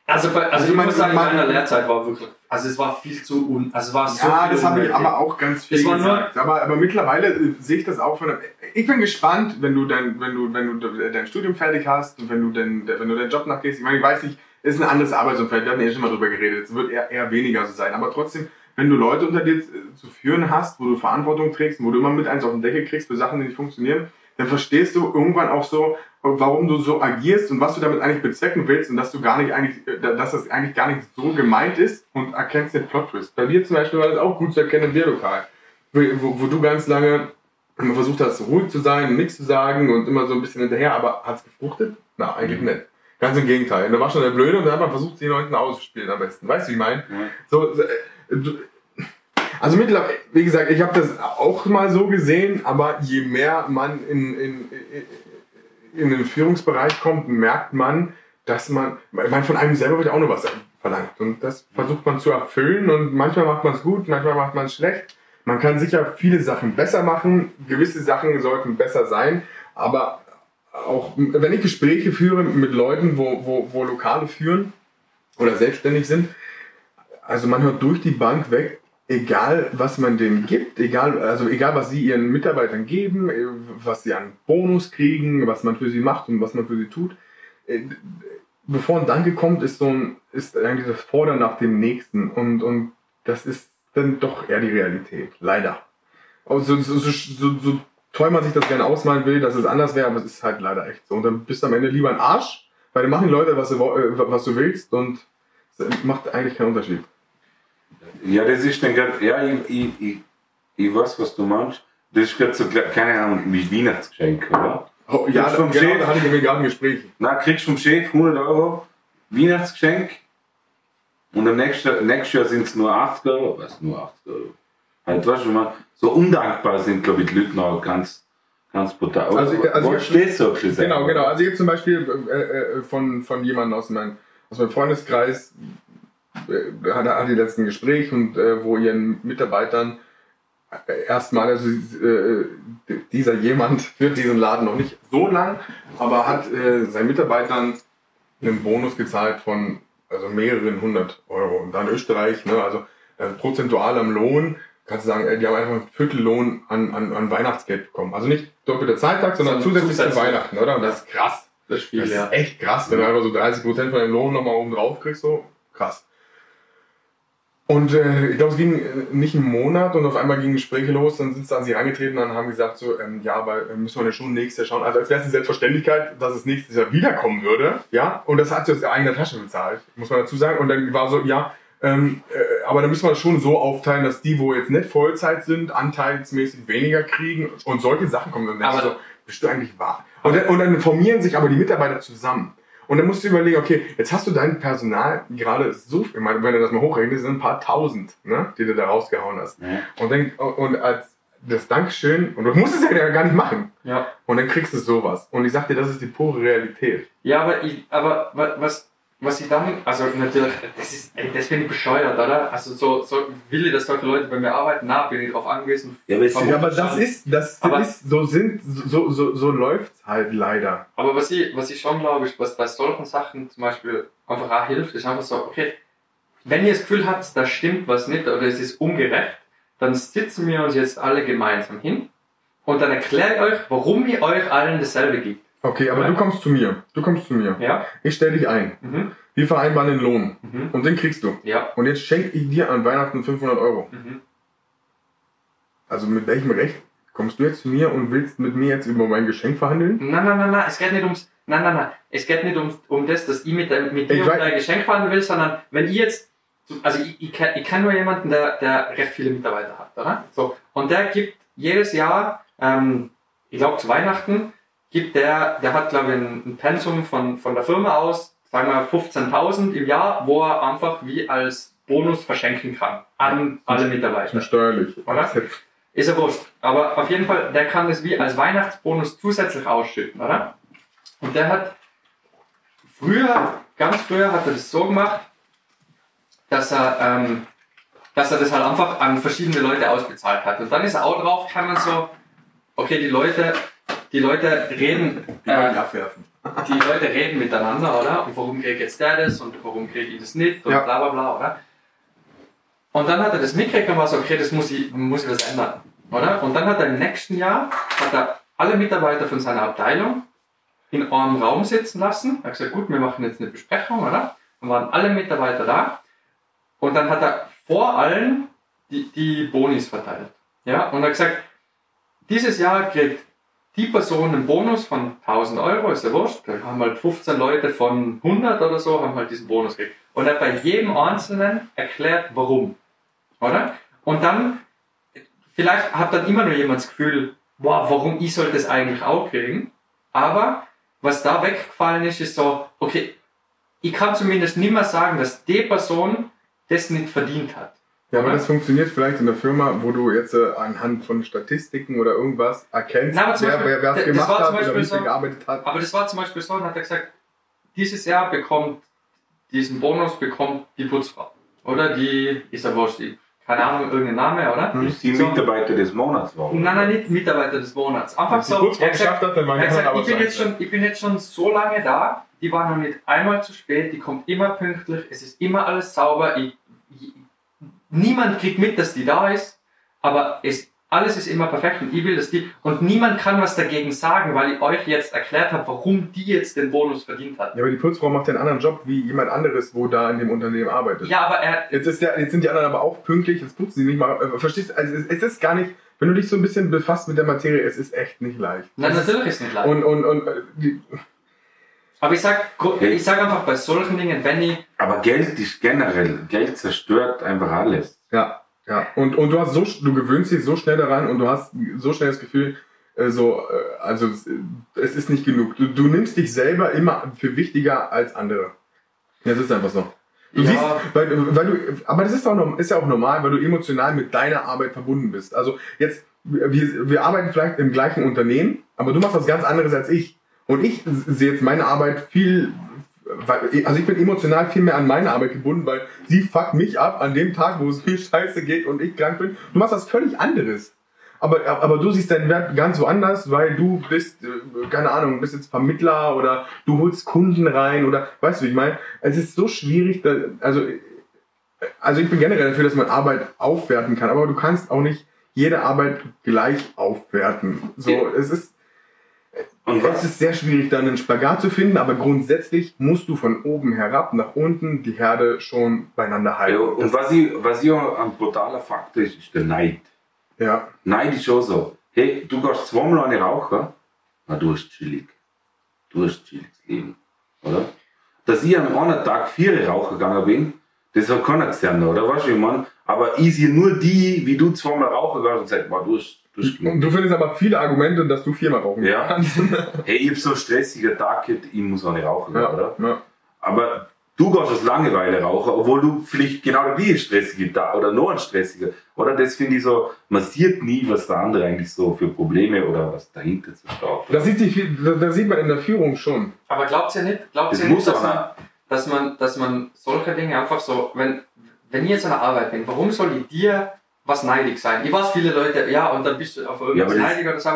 Also, bei, also Also ich man- muss sagen, in man- meiner Lehrzeit war wirklich, also es war viel zu un, also es war so ja, viel das habe ich aber auch ganz viel Es war nur- gesagt. Aber, aber mittlerweile äh, sehe ich das auch von. Ich bin gespannt, wenn du dein, wenn du, wenn du dein Studium fertig hast und wenn du den, wenn du deinen Job nachgehst. Ich meine, ich weiß nicht, es ist ein anderes Arbeitsumfeld. Wir hatten ja schon mal drüber geredet. Es wird eher, eher weniger so sein. Aber trotzdem, wenn du Leute unter dir äh, zu führen hast, wo du Verantwortung trägst, wo du immer mit eins auf den Deckel kriegst für Sachen, die nicht funktionieren, dann verstehst du irgendwann auch so, warum du so agierst und was du damit eigentlich bezwecken willst und dass du gar nicht eigentlich, äh, dass das eigentlich gar nicht so gemeint ist und erkennst den Plot Twist. Bei dir zum Beispiel war das auch gut zu erkennen im Bierlokal, wo, wo, du ganz lange immer versucht hast, ruhig zu sein, nichts zu sagen und immer so ein bisschen hinterher, aber hat's gefruchtet? Na, eigentlich Mhm. nicht. Ganz im Gegenteil. Da war schon der Blöde und dann hat man versucht, sie noch hinten auszuspielen am besten. Weißt du, wie ich meine? Ja. So, äh, also mittlerweile, wie gesagt, ich habe das auch mal so gesehen, aber je mehr man in, in, in den Führungsbereich kommt, merkt man, dass man, man von einem selber wird auch nur was verlangt. Und das versucht man zu erfüllen und manchmal macht man es gut, manchmal macht man es schlecht. Man kann sicher viele Sachen besser machen, gewisse Sachen sollten besser sein, aber auch wenn ich Gespräche führe mit Leuten, wo, wo, wo Lokale führen oder selbstständig sind, also man hört durch die Bank weg, egal was man denen gibt, egal, also egal was sie ihren Mitarbeitern geben, äh, was sie an Bonus kriegen, was man für sie macht und was man für sie tut, äh, bevor ein Danke kommt, ist so ein, ist eigentlich das Fordern nach dem Nächsten und, und das ist dann doch eher die Realität, leider. Also so, so, so, so toll man sich das gerne ausmalen will, dass es anders wäre, aber es ist halt leider echt so. Und dann bist du am Ende lieber ein Arsch, weil die machen die Leute, was du, äh, was du willst und es macht eigentlich keinen Unterschied. Ja, das ist dann grad, ja, ich, ich, ich, ich weiß, was du meinst. Das ist gerade so, keine Ahnung, wie Weihnachtsgeschenk, oder? Oh, ja, vom genau, Chef. da hatte ich mir gerade ein Gespräch. Na, kriegst vom Chef 100 Euro Weihnachtsgeschenk und am nächsten, nächstes Jahr sind es nur 80 Euro. Was, nur 80 Euro? Halt, weißt du, man, so undankbar sind, glaube ich, die Leute noch ganz, ganz brutal. Also ich- also ich- stehst du Genau, genau. Also jetzt zum Beispiel äh, äh, von, von jemandem aus meinem, aus meinem Freundeskreis hat, hat die letzten Gespräch und äh, wo ihren Mitarbeitern äh, erstmal, also äh, dieser jemand führt diesen Laden noch nicht so lang, aber hat äh, seinen Mitarbeitern einen Bonus gezahlt von also mehreren hundert Euro. Und dann Österreich, ne, also äh, prozentual am Lohn, kannst du sagen, äh, die haben einfach einen Viertellohn an, an, an Weihnachtsgeld bekommen. Also nicht doppelter Zeittag, sondern Sondern zusätzlich zu. Weihnachten, oder? Und das ist krass. Das Spiel, Das ja. ist echt krass, wenn du einfach so 30% von deinem Lohn nochmal oben drauf kriegst, so krass. Und äh, ich glaube, es ging äh, nicht einen Monat und auf einmal gingen Gespräche los, dann sind sie an sie herangetreten und haben gesagt so, ähm, ja, aber äh, müssen wir ja schon nächstes Jahr schauen. Also als wäre es eine Selbstverständlichkeit, dass es nächstes Jahr wiederkommen würde, ja. Und das hat sie aus der eigenen Tasche bezahlt, muss man dazu sagen. Und dann war so, ja, ähm, äh, aber dann müssen wir das schon so aufteilen, dass die, wo jetzt nicht Vollzeit sind, anteilsmäßig weniger kriegen und solche Sachen kommen. Dann Aber- so, bist du eigentlich wahr? Und dann, und dann formieren sich aber die Mitarbeiter zusammen. Und dann musst du überlegen, okay, jetzt hast du dein Personal gerade so, ich meine, wenn du das mal hochrechnest, sind ein paar tausend, ne, die du da rausgehauen hast. Ja. Und, dann, und als das Dankeschön, und du musst es ja gar nicht machen. Ja. Und dann kriegst du sowas. Und ich sag dir, das ist die pure Realität. Ja, aber, ich, aber wa- was, was ich dann, also natürlich, das ist, ey, das finde ich bescheuert, oder? Also so, so will ich, dass solche Leute bei mir arbeiten, na, bin ich drauf angewiesen. Ja, aber? Ja, aber das ist, das Aber- ist, so sind, so, so, so läuft's halt leider. Aber was ich, was ich schon glaube, ist, was bei solchen Sachen zum Beispiel einfach auch hilft, ist einfach so, okay, wenn ihr das Gefühl habt, da stimmt was nicht oder es ist ungerecht, dann sitzen wir uns jetzt alle gemeinsam hin und dann erkläre ich euch, warum ihr euch allen dasselbe gibt. Okay, aber Ja. du kommst zu mir. Du kommst zu mir. Ja? Ich stelle dich ein. Mhm. Wir vereinbaren den Lohn. Mhm. Und den kriegst du. Ja. Und jetzt schenke ich dir an Weihnachten 500 Euro. Mhm. Also mit welchem Recht kommst du jetzt zu mir und willst mit mir jetzt über mein Geschenk verhandeln? Nein, nein, nein, nein, es geht nicht ums, nein, nein, nein, es geht nicht um, um das, dass ich mit, der- mit dir um dein Geschenk fahren will, sondern wenn ich jetzt, also ich, ich, kenn- ich kenne nur jemanden, der, der recht viele Mitarbeiter hat, oder? So, und der gibt jedes Jahr, ähm, ich glaube zu Weihnachten, gibt der, der hat glaube ich ein, Pensum von, von der Firma aus, sagen wir 15.000 im Jahr, wo er einfach wie als Bonus verschenken kann an alle Mitarbeiter. Steuerlich. Oder? Ist ja wurscht. Aber auf jeden Fall, der kann das wie als Weihnachtsbonus zusätzlich ausschütten, oder? Und der hat früher, ganz früher hat er das so gemacht, dass er, ähm, dass er das halt einfach an verschiedene Leute ausbezahlt hat. Und dann ist er auch drauf, kann man so, okay, die Leute, die Leute reden, Die äh, abwerfen. die Leute reden miteinander, oder? Und warum kriegt jetzt der das und warum kriege ich das nicht und Ja. bla bla bla, oder? Und dann hat er das mitgekriegt und war so, okay, das muss ich, muss ich was ändern, oder? Und dann hat er im nächsten Jahr, hat er alle Mitarbeiter von seiner Abteilung in einem Raum sitzen lassen. Er hat gesagt, gut, wir machen jetzt eine Besprechung, oder? Dann waren alle Mitarbeiter da. Und dann hat er vor allen die, die Bonis verteilt. Ja, und er hat gesagt, dieses Jahr kriegt die Person einen Bonus von 1000 Euro, ist ja wurscht. Da haben halt 15 Leute von 100 oder so, haben halt diesen Bonus gekriegt. Und er hat bei jedem Einzelnen erklärt, warum. Oder? Und dann, vielleicht hat dann immer nur jemand das Gefühl, boah, warum ich soll das eigentlich auch kriegen? Aber was da weggefallen ist, ist so, okay, ich kann zumindest nicht mehr sagen, dass die Person das nicht verdient hat. Ja, aber Oder? das funktioniert vielleicht in der Firma, wo du jetzt äh, anhand von Statistiken oder irgendwas erkennst, Na, Beispiel, wer wer es das gemacht war zum hat oder Beispiel wie viel so- gearbeitet hat. Aber das war zum Beispiel so, dann hat er gesagt, dieses Jahr bekommt diesen Bonus bekommt die Putzfrau. Oder die, ist ja wurscht, die, keine Ahnung, irgendein Name, oder? Hm. Die So. Mitarbeiter des Monats war. Nein, nein, nicht Mitarbeiter des Monats. Einfach so. Putzfrau geschafft hat, dann gesagt ich, bin jetzt schon, ich bin jetzt schon so lange da, die war noch nicht einmal zu spät, die kommt immer pünktlich, es ist immer alles sauber. Ich, niemand kriegt mit, dass die da ist, aber es, alles ist immer perfekt und ich will, dass die. Und niemand kann was dagegen sagen, weil ich euch jetzt erklärt habe, warum die jetzt den Bonus verdient hat. Ja, aber die Putzfrau macht ja einen anderen Job wie jemand anderes, wo da in dem Unternehmen arbeitet. Ja, aber er, Jetzt, ist der, jetzt sind die anderen aber auch pünktlich, jetzt putzen sie nicht mal. Äh, verstehst du? Also es, es ist gar nicht, wenn du dich so ein bisschen befasst mit der Materie, es ist echt nicht leicht. Nein, Es ist- natürlich ist nicht leicht. Und, und, und äh, die, Aber ich sag, ich sag einfach bei solchen Dingen, wenn ich, Aber Geld ist generell, Geld zerstört einfach alles. ja, ja. Und, und du hast so, du gewöhnst dich so schnell daran und du hast so schnell das Gefühl, äh, so, äh, also es, ist nicht genug. Du, du nimmst dich selber immer für wichtiger als andere. Ja, das ist einfach so. Du Ja. siehst, weil, weil du, aber das ist, auch, norm- ist ja auch normal, weil du emotional mit deiner Arbeit verbunden bist. Also jetzt, wir, wir arbeiten vielleicht im gleichen Unternehmen, aber du machst was ganz anderes als ich. Und ich sehe jetzt meine Arbeit viel, also ich bin emotional viel mehr an meine Arbeit gebunden, weil sie fuckt mich ab an dem Tag, wo es mir scheiße geht und ich krank bin. Du machst was völlig anderes. Aber, aber du siehst deinen Wert ganz woanders, weil du bist, äh, keine Ahnung, bist jetzt Vermittler oder du holst Kunden rein oder weißt du, wie ich meine? Es ist so schwierig, da, also, also ich bin generell dafür, dass man Arbeit aufwerten kann, aber du kannst auch nicht jede Arbeit gleich aufwerten. So, es ist, Und es was, ist sehr schwierig, da einen Spagat zu finden, aber grundsätzlich musst du von oben herab nach unten die Herde schon beieinander halten. ja, und was ich, was ich auch ein brutaler Faktor ist, ist der Neid. ja. Neid ist schon so. Hey, du gehst zweimal eine rauchen, na du hast chillig. Du hast chilliges Leben. Oder? Dass ich an einem Tag vier rauchen gegangen bin, das hat keiner gesehen, oder? Weißt du, ich meine? Aber ich sehe nur die, wie du zweimal rauchen gehst und sagst, du hast. Und du findest aber viele Argumente, dass du viermal rauchen Ja. kannst. Hey, ich hab so einen stressigen Tag gehabt, ich muss auch nicht rauchen, gehen, oder? ja. Aber du gehst aus Langeweile rauchen, obwohl du vielleicht genau wie ein stressiger Tag oder noch ein stressiger. Oder das finde ich so, man sieht nie, was der andere eigentlich so für Probleme oder was dahinter zu steht. Das sieht, das, sieht man in der Führung schon. Aber glaubt ihr nicht, glaubt Das ihr muss nicht, dass man, dass man, dass man solche Dinge einfach so, wenn, wenn ich jetzt an der Arbeit bin, warum soll ich dir was neidig sein? Ich weiß, viele Leute, ja, und dann bist du auf irgendwas Ja, neidig oder so,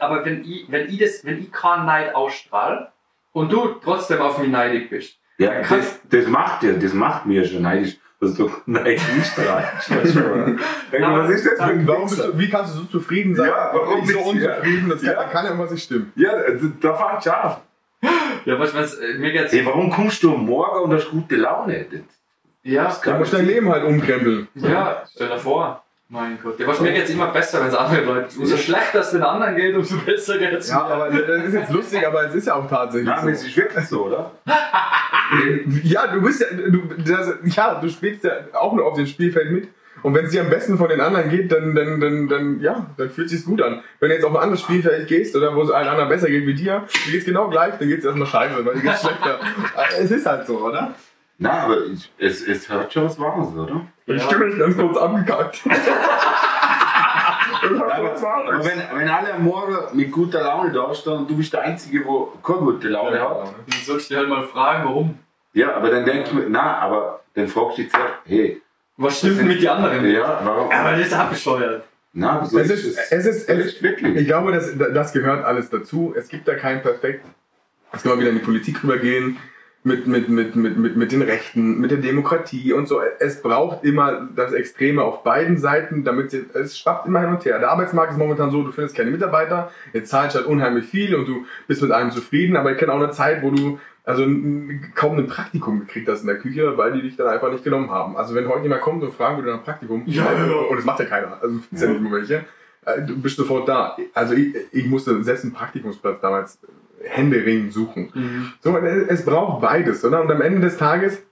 aber, wenn ich, wenn ich das, wenn ich keinen Neid ausstrahle und du trotzdem auf mich neidig bist, Ja, das, das macht ja, das macht mir schon neidisch, dass du neidisch nicht reichst. Was ist das für ein Warum bist du, wie kannst du so zufrieden sein? Ja, warum ich so bist du- unzufrieden? Das kann, Ja. kann ja irgendwas nicht stimmen. Ja, da fängt an. ja, weißt du, wenn's, äh, mir geht's, Hey, warum kommst du Morgen und hast gute Laune? Das, ja, das Du kann musst dein Leben halt umkrempeln. ja, stell dir vor. Mein Gott. Ja, du, mir geht's immer besser, wenn es andere Leute, umso schlechter es den anderen geht, umso besser geht's Ja, mir. aber das ist jetzt lustig, aber es ist ja auch tatsächlich Nein, das so. ist wirklich so, oder? Ja, du bist ja, du, das, ja, du spielst ja auch nur auf dem Spielfeld mit. Und wenn es dir am besten von den anderen geht, dann, dann, dann, dann, ja, dann fühlt sich's gut an. Wenn du jetzt auf ein anderes Spielfeld gehst oder wo es allen anderen besser geht wie dir, dir geht's genau gleich, dann geht's erstmal scheiße, weil dir geht's schlechter. es ist halt so, oder? Nein, aber ich, es, es hört schon was Wahres, oder? Die Stimme ist ganz kurz abgekackt. Das hat Aber, wenn, wenn alle am Morgen mit guter Laune da stehen und du bist der Einzige, der keine gute Laune hat, Dann sollst du dich halt mal fragen, warum. ja, aber dann denk ich mir, na, aber dann fragst du dich zuerst, hey, Was stimmt denn mit den anderen? ja, warum? Aber das ist abbescheuert. Na, wieso Es ist, es ist, es ist wirklich. Ich glaube, das, das gehört alles dazu. Es gibt da kein Perfekt. Jetzt können wir wieder in die Politik rübergehen. Mit, mit, mit, mit, mit, mit den Rechten, mit der Demokratie und so. Es braucht immer das Extreme auf beiden Seiten, damit sie, es schwappt immer hin und her. Der Arbeitsmarkt ist momentan so, du findest keine Mitarbeiter, jetzt zahlst halt unheimlich viel und du bist mit allem zufrieden, aber ich kenne auch eine Zeit, wo du also kaum ein Praktikum gekriegt hast in der Küche, weil die dich dann einfach nicht genommen haben. Also wenn heute jemand kommt und fragen würde nach Praktikum, Ja, ja. und das macht ja keiner, also findest ja nicht immer welche, äh, du bist sofort da. Also ich, ich musste selbst einen Praktikumsplatz damals händeringend suchen. So, äh, es braucht beides, oder? Und am Ende des Tages,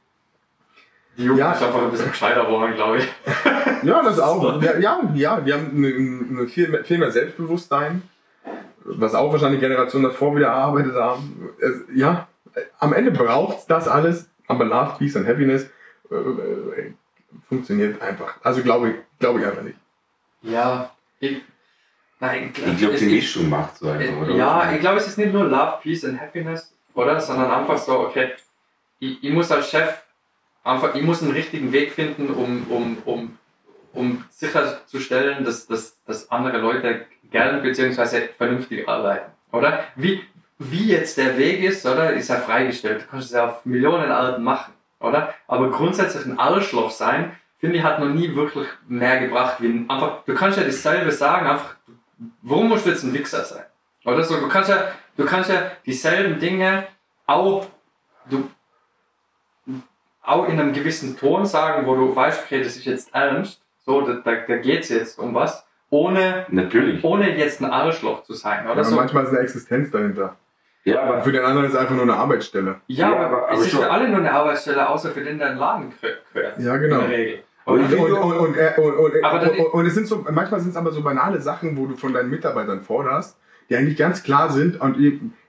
Die Jugend Ja. ist einfach ein bisschen gescheiter geworden, glaube ich. ja, das auch. Ja, ja, ja die haben eine, eine viel, mehr, viel mehr Selbstbewusstsein, was auch wahrscheinlich Generationen davor wieder erarbeitet haben. Es, ja, am Ende braucht's das alles, aber Love, Peace and Happiness äh, äh, funktioniert einfach. Also glaube ich, glaube ich einfach nicht. Ja, ich, nein, Ich glaube, es- die Mischung macht so einfach, oder? Ja, ich glaube, es ist nicht nur Love, Peace and Happiness, oder? Sondern einfach so, okay, ich, ich muss als Chef einfach, ich muss einen richtigen Weg finden, um, um, um, um sicherzustellen, dass, dass, dass andere Leute gern bzw. vernünftig arbeiten, oder? Wie, wie jetzt der Weg ist, oder? Ist ja freigestellt. Du kannst es ja auf Millionen Arten machen, oder? Aber grundsätzlich ein Arschloch sein, finde ich, hat noch nie wirklich mehr gebracht, wie ein, einfach, du kannst ja dasselbe sagen, einfach, warum musst du jetzt ein Wichser sein? Oder so, du kannst ja, du kannst ja dieselben Dinge auch, du, auch in einem gewissen Ton sagen, wo du weißt, okay, das ist jetzt ernst, so, da, da, da geht's jetzt um was, ohne, Natürlich. ohne jetzt ein Arschloch zu sein, oder Aber so. manchmal ist eine Existenz dahinter. Ja, aber für den anderen ist es einfach nur eine Arbeitsstelle. Ja, Ja, aber, aber- aber es ist schon- für alle nur eine Arbeitsstelle, außer für den, der einen Laden gehö- gehört. Ja, genau. In der Regel. Und, und, und, und, äh, und, es sind so, manchmal sind es aber so banale Sachen, wo du von deinen Mitarbeitern forderst, die eigentlich ganz klar sind und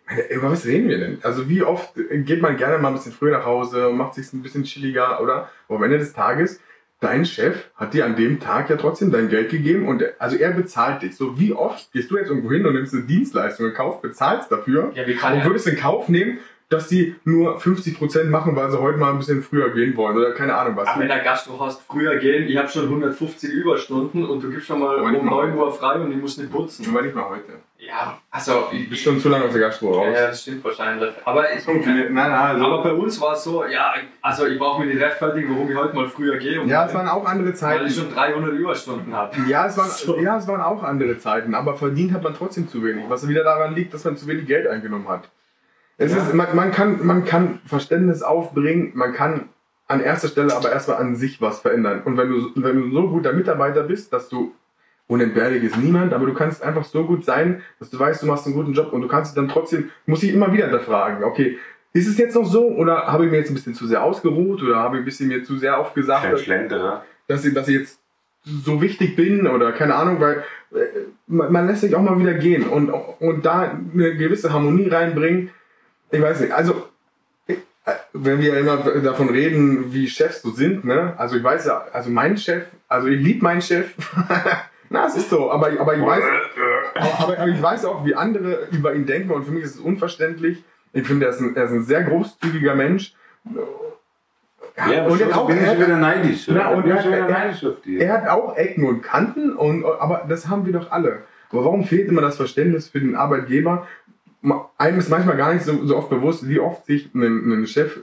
meine, über was reden wir denn? Also wie oft geht man gerne mal ein bisschen früher nach Hause und macht sich ein bisschen chilliger, oder? Aber am Ende des Tages, dein Chef hat dir an dem Tag ja trotzdem dein Geld gegeben und also er bezahlt dich. So wie oft gehst du jetzt irgendwo hin und nimmst eine Dienstleistung in Kauf, bezahlst dafür Ja, und würdest in Kauf nehmen, dass sie nur 50% machen, weil sie heute mal ein bisschen früher gehen wollen oder keine Ahnung was. Aber wenn der Gastro hast, früher gehen, ich habe schon 150 Überstunden und du gibst schon mal um mal 9 Uhr frei und ich muss nicht putzen. Aber nicht mal heute. Ja, also, Du ich, bist schon zu lange aus der Gastro raus. ja, das stimmt wahrscheinlich. Aber ich. Nein, nein, also. Aber bei uns war es so, ja, also ich brauche mir nicht rechtfertigen, warum ich heute mal früher gehe. ja, es waren auch andere weil Zeiten. ich schon 300 Überstunden habe. Ja es, waren, So. ja, es waren auch andere Zeiten, aber verdient hat man trotzdem zu wenig. Was wieder daran liegt, dass man zu wenig Geld eingenommen hat. Es Ja. ist, man, man, kann, man kann Verständnis aufbringen, man kann an erster Stelle aber erstmal an sich was verändern. Und wenn du, wenn du so guter Mitarbeiter bist, dass du unentbehrlich ist niemand, aber du kannst einfach so gut sein, dass du weißt, du machst einen guten Job und du kannst dich dann trotzdem, muss ich immer wieder hinterfragen, okay, ist es jetzt noch so oder habe ich mir jetzt ein bisschen zu sehr ausgeruht oder habe ich ein bisschen mir zu sehr oft gesagt, Kein Schlenderer. dass ich, dass ich jetzt so wichtig bin oder keine Ahnung, weil äh, man, man lässt sich auch mal wieder gehen und, und da eine gewisse Harmonie reinbringen. Ich weiß nicht, also wenn wir immer davon reden, wie Chefs so sind, ne? Also ich weiß ja, also mein Chef, also ich liebe meinen Chef. Na, es ist so, aber, aber ich weiß, aber, aber, ich weiß auch, wie andere über ihn denken und für mich ist es unverständlich. Ich finde, er ist ein, er ist ein sehr großzügiger Mensch. Ja, und jetzt auch, bin ich er, wieder neidisch. Oder? und bin er- er- neidisch auf die. er hat auch Ecken und Kanten, und, aber das haben wir doch alle. Aber warum fehlt immer das Verständnis für den Arbeitgeber? Einem ist manchmal gar nicht so, so oft bewusst, wie oft sich ein, ein Chef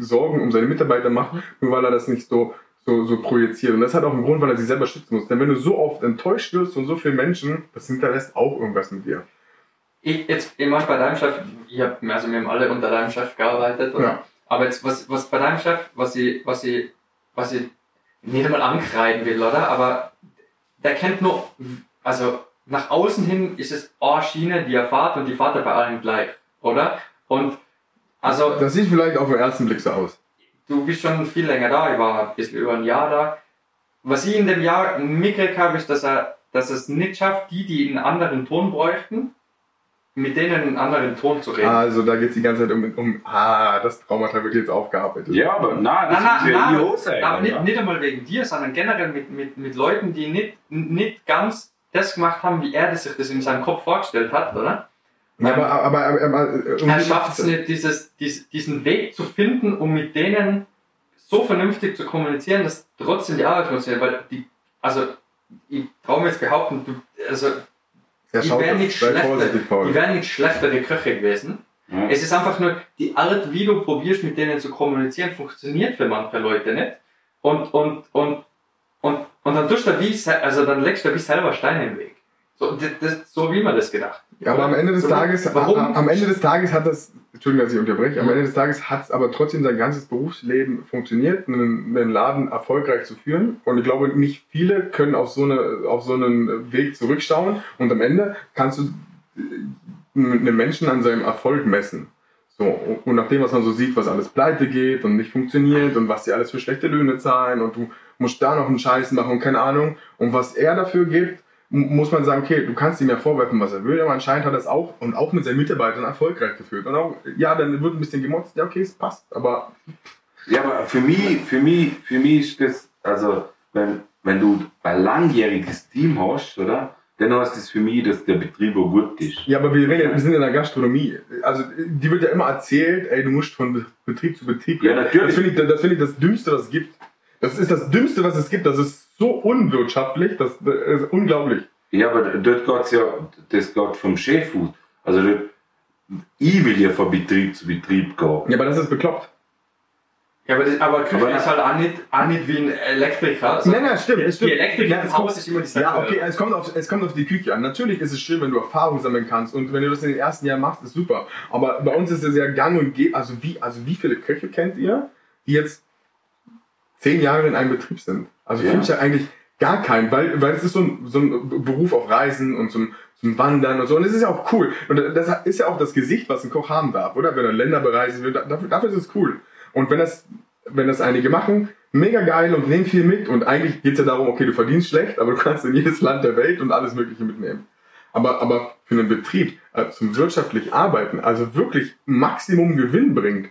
Sorgen um seine Mitarbeiter macht, nur weil er das nicht so, so, so projiziert. Und das hat auch einen Grund, weil er sich selber schützen muss. Denn wenn du so oft enttäuscht wirst von so vielen Menschen, das hinterlässt auch irgendwas mit dir. Ich, jetzt, ich mach bei deinem Chef, ich hab, also wir haben alle unter deinem Chef gearbeitet, oder? Ja. Aber jetzt, was, was bei deinem Chef, was ich, was ich, was ich nicht einmal ankreiden will, oder? Aber der kennt nur, also nach außen hin ist es eine Schiene, die er fahrt und die fahrt er bei allen gleich, oder? Und, also, Das sieht vielleicht auf den ersten Blick so aus. du bist schon viel länger da, ich war ein bisschen über ein Jahr da. Was ich in dem Jahr mitgekriegt habe, ist, dass er, dass es nicht schafft, die, die einen anderen Ton bräuchten, mit denen einen anderen Ton zu reden. Also da geht es die ganze Zeit um, um ah, das Traumata wird jetzt aufgearbeitet. Ja, aber nein, das Nein, ist nein, ja sein. aber nicht, nicht einmal wegen dir, sondern generell mit, mit, mit Leuten, die nicht, nicht ganz das gemacht haben, wie er das sich das in seinem Kopf vorgestellt hat, oder? Ja, aber, aber, aber, aber um er schafft es nicht, dieses, dies, diesen Weg zu finden, um mit denen so vernünftig zu kommunizieren, dass trotzdem die Arbeit funktioniert, weil die, also ich traue mir jetzt behaupten, du, also Ja, die wären nicht schlechter, die wären nicht schlechtere Köche gewesen. Ja. Es ist einfach nur, die Art, wie du probierst, mit denen zu kommunizieren, funktioniert für manche Leute nicht. Und, und, und, und, und dann tust du wie, also dann legst du wie selber Steine im Weg. So, das, so wie man das gedacht. Ja, aber am Ende des So, Tages, warum? am, Ende des Tages hat das, Entschuldigung, dass ich unterbreche, am Ende des Tages hat es aber trotzdem sein ganzes Berufsleben funktioniert, einen, einen Laden erfolgreich zu führen. Und ich glaube, nicht viele können auf so, eine, auf so einen Weg zurückschauen. Und am Ende kannst du äh, einen Menschen an seinem Erfolg messen. So, und nach dem, was man so sieht, was alles pleite geht und nicht funktioniert und was die alles für schlechte Löhne zahlen und du musst da noch einen Scheiß machen und keine Ahnung. Und was er dafür gibt, muss man sagen, okay, du kannst ihm ja vorwerfen, was er will, aber anscheinend hat er es auch und auch mit seinen Mitarbeitern erfolgreich geführt. Und auch, ja, dann wird ein bisschen gemotzt, ja, okay, es passt, aber Ja, aber für mich, für mich, für mich ist das, also, wenn, wenn du ein langjähriges Team hast, oder? Dann heißt das für mich, dass der Betrieb auch gut ist. ja, aber wir, reden, wir sind in der Gastronomie. Also, die wird ja immer erzählt, ey, du musst von Be- Betrieb zu Betrieb. Ja, natürlich. Das finde ich, das finde ich das Dümmste, was es gibt. Das ist das Dümmste, was es gibt. Das ist so unwirtschaftlich, das, ist unglaublich. Ja, aber dort geht's ja, das geht vom Chef aus. Also, dort, ich will ja von Betrieb zu Betrieb gehen. Ja, aber das ist bekloppt. Ja, aber, das, aber Küche Aber- ist halt auch nicht, auch nicht wie ein Elektriker. So, Nein, nein, stimmt, Die, es stimmt. die Elektriker im es kommt- ist immer die Ja, okay, es kommt, auf, es kommt auf die Küche an. Natürlich ist es schön, wenn du Erfahrung sammeln kannst und wenn du das in den ersten Jahren machst, ist super. Aber bei uns ist es ja gang und gäbe. Also wie, also wie viele Köche kennt ihr, die jetzt zehn Jahre in einem Betrieb sind? Also Ja. finde ich ja eigentlich gar keinen, weil, weil es ist so ein, so ein Beruf auf Reisen und zum, zum Wandern und so. Und es ist ja auch cool. Und das ist ja auch das Gesicht, was ein Koch haben darf, oder? Wenn er Länder bereisen will, dafür, dafür ist es cool. Und wenn das, wenn das einige machen, mega geil und nehmen viel mit. Und eigentlich geht es ja darum, okay, du verdienst schlecht, aber du kannst in jedes Land der Welt und alles Mögliche mitnehmen. Aber, aber für einen Betrieb äh, zum wirtschaftlich arbeiten, also wirklich Maximum Gewinn bringt,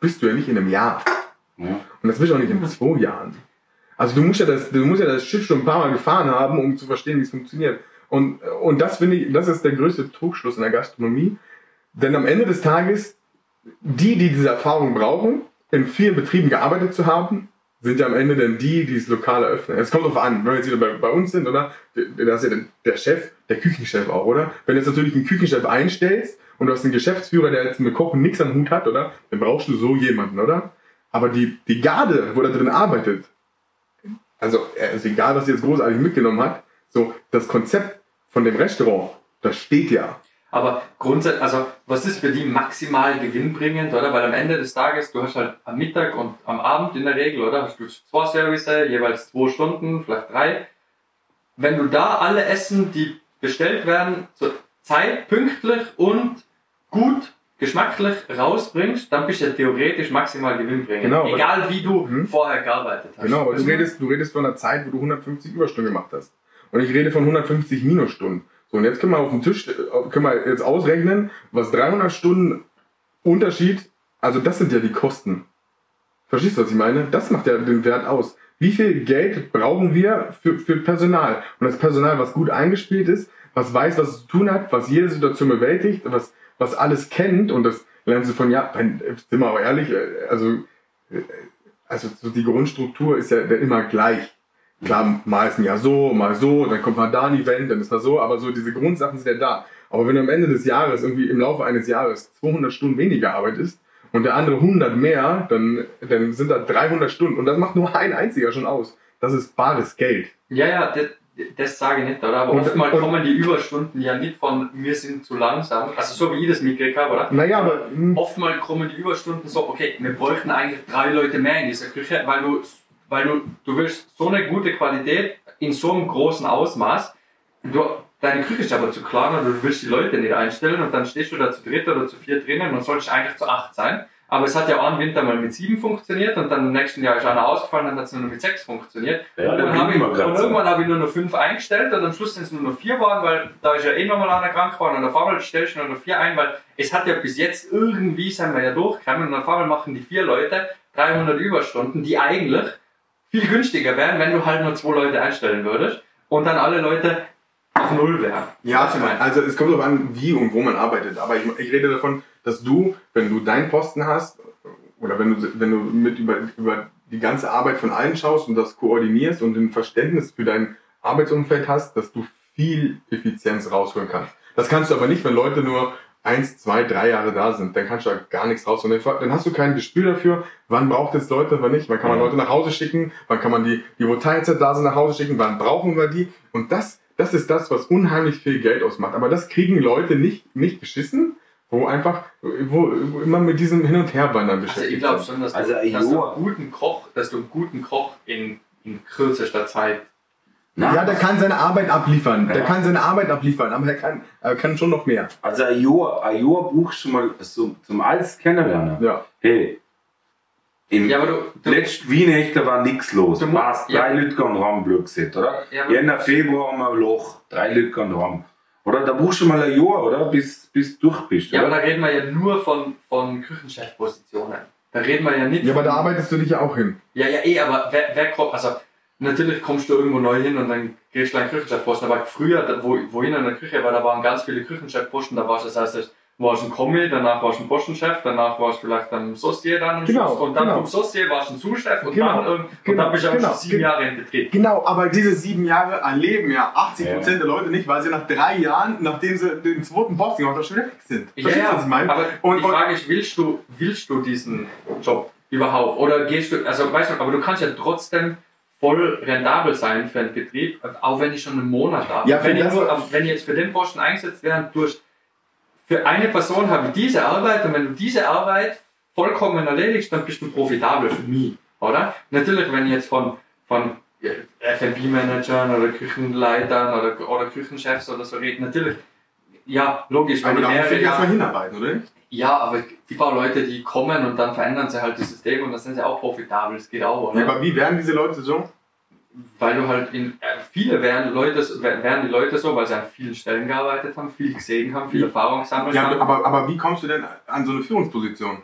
bist du ja nicht in einem Jahr. Und das bist du auch nicht in zwei Jahren. Also du musst ja das, du musst ja das Schiff schon ein paar Mal gefahren haben, um zu verstehen, wie es funktioniert. Und, und das finde ich, das ist der größte Trugschluss in der Gastronomie. Denn am Ende des Tages die, die diese Erfahrung brauchen, in vielen Betrieben gearbeitet zu haben, sind ja am Ende dann die, die das Lokal eröffnen. Es kommt drauf an, wenn wir jetzt wieder bei, bei uns sind, oder? Das ist ja der Chef, der Küchenchef auch, oder? Wenn du jetzt natürlich einen Küchenchef einstellst und du hast einen Geschäftsführer, der jetzt mit Kochen nichts am Hut hat, oder? Dann brauchst du so jemanden, oder? Aber die, die Garde, wo da drin arbeitet, also, ist egal, was sie jetzt großartig mitgenommen hat, so, das Konzept von dem Restaurant, das steht ja. Aber grundsätzlich, also was ist für die maximal gewinnbringend, oder? Weil am Ende des Tages, du hast halt am Mittag und am Abend in der Regel, oder? Hast du zwei Service, jeweils zwei Stunden, vielleicht drei. Wenn du da alle Essen, die bestellt werden, zur Zeit, pünktlich und gut, geschmacklich rausbringst, dann bist du ja theoretisch maximal gewinnbringend. Genau, Egal wie du Mhm. vorher gearbeitet hast. Genau, aber du redest, du redest von einer Zeit, wo du 150 Überstunden gemacht hast. Und ich rede von 150 Minusstunden. So, und jetzt können wir auf dem Tisch, äh, können wir jetzt ausrechnen, was 300 Stunden Unterschied, also das sind ja die Kosten. Verstehst du, was ich meine? Das macht ja den Wert aus. Wie viel Geld brauchen wir für, für Personal? Und das Personal, was gut eingespielt ist, was weiß, was es zu tun hat, was jede Situation bewältigt, was, was alles kennt und das lernst du von, ja, wenn- sind wir aber ehrlich, äh, also also so die Grundstruktur ist ja immer gleich. Klar, mal ist ein Jahr so, mal so, dann kommt mal da ein Event, dann ist mal so, aber so diese Grundsachen sind ja da. Aber wenn du am Ende des Jahres irgendwie im Laufe eines Jahres 200 Stunden weniger arbeitest und der andere 100 mehr, dann, dann sind da 300 Stunden und das macht nur ein einziger schon aus. Das ist bares Geld. Ja, ja, das, sage ich nicht, oder? Aber oftmals kommen die Überstunden ja nicht von wir sind zu langsam. Also so wie ich das mitgekriegt habe, oder? Naja, aber Oftmals kommen die Überstunden so, okay, wir bräuchten eigentlich drei Leute mehr in dieser Küche, weil du, weil du, du willst so eine gute Qualität in so einem großen Ausmaß. Du, deine Küche ist aber zu klein und du willst die Leute nicht einstellen und dann stehst du da zu dritt oder zu vier drinnen und solltest eigentlich zu acht sein. Aber es hat ja einen Winter mal mit sieben funktioniert und dann im nächsten Jahr ist einer ausgefallen, dann hat es nur noch mit sechs funktioniert. Ja, und da dann habe ich, und irgendwann habe ich nur noch fünf eingestellt und am Schluss sind es nur noch vier geworden, weil da ist ja eh nochmal einer krank geworden und auf einmal stellst du nur noch vier ein, weil es hat ja bis jetzt irgendwie, sind wir ja durchgekommen und auf einmal machen die vier Leute 300 Überstunden, die eigentlich viel günstiger wären, wenn du halt nur zwei Leute einstellen würdest und dann alle Leute auf Null wären. Ja, ich meine. also es kommt darauf an, wie und wo man arbeitet. Aber ich, ich rede davon, dass du, wenn du deinen Posten hast, oder wenn du, wenn du mit über, über die ganze Arbeit von allen schaust und das koordinierst und ein Verständnis für dein Arbeitsumfeld hast, dass du viel Effizienz rausholen kannst. Das kannst du aber nicht, wenn Leute nur eins, zwei, drei Jahre da sind. Dann kannst du da gar nichts rausholen. Dann hast du kein Gespür dafür, wann braucht es Leute, wann nicht. Wann kann man Ja. Leute nach Hause schicken, wann kann man die, die wo Teilzeit da sind, nach Hause schicken, wann brauchen wir die. Und das, das ist das, was unheimlich viel Geld ausmacht. Aber das kriegen Leute nicht, nicht geschissen, wo einfach, wo, wo immer mit diesem Hin- und Herwandern Also beschäftigt ich glaube schon, dass, Also, du, dass du einen guten Koch, dass du einen guten Koch in, in kürzester Zeit Nein, Ja, der kann seine Arbeit abliefern. Der Ja. kann seine Arbeit abliefern, aber er kann, er kann schon noch mehr. Also ein Jahr brauchst du mal so, zum alles kennenlernen. Ja. Hey, im Ja, aber du, du letzten Weihnachten war nichts los. Du warst ja. drei Leute gehen heim, blöd gesagt, oder? Ja, aber- Jänner, Februar haben wir ein Loch, drei Leute gehen heim. Oder da brauchst du mal ein Jahr, oder? Bis, bis du durch bist. Ja, aber oder? da reden wir ja nur von, von Küchenchefpositionen. Da reden wir ja nicht Ja, aber da arbeitest du dich ja auch hin. Ja, ja, eh, aber wer, wer kommt, also natürlich kommst du irgendwo neu hin und dann gehst du einen Küchenchefposten. Aber früher, wo, wo ich in der Küche war, da waren ganz viele Küchenchefposten. Da warst du, das heißt, du warst ein Kommi, danach warst du ein Postenchef, danach warst du vielleicht ein Saucier dann am Genau, Schluss und dann genau. vom Saucier warst du ein Sous-Chef und, Genau, dann, irgend- und genau, dann bist du genau, schon sieben genau. Jahre im Betrieb. Genau, aber diese sieben Jahre erleben ja 80% Ja. der Leute nicht, weil sie nach drei Jahren, nachdem sie den zweiten Posten gemacht haben, schon weg sind. Ja, Verstehst du, ja, was ich meine? aber Und- die Frage ist, willst du, willst du diesen Job überhaupt? Oder gehst du, also weißt du, aber du kannst ja trotzdem voll rentabel sein für einen Betrieb, auch wenn ich schon einen Monat habe. Ja, wenn, ich wenn ich jetzt für den Posten eingesetzt wäre, durch, für eine Person habe ich diese Arbeit und wenn du diese Arbeit vollkommen erledigst, dann bist du profitabel für mich, oder? Natürlich, wenn ich jetzt von, von F&B-Managern oder Küchenleitern oder, oder Küchenchefs oder so rede, natürlich, ja, logisch, wenn aber ich erstmal hinarbeiten, oder? ja, aber die paar Leute, die kommen und dann verändern sie halt das System und dann sind sie auch profitabel. Das geht auch, oder? Ja, aber wie werden diese Leute so? Weil du halt in äh, viele werden Leute werden die Leute so, weil sie an vielen Stellen gearbeitet haben, viel gesehen haben, viel Erfahrung gesammelt Ja, haben. aber, aber wie kommst du denn an so eine Führungsposition?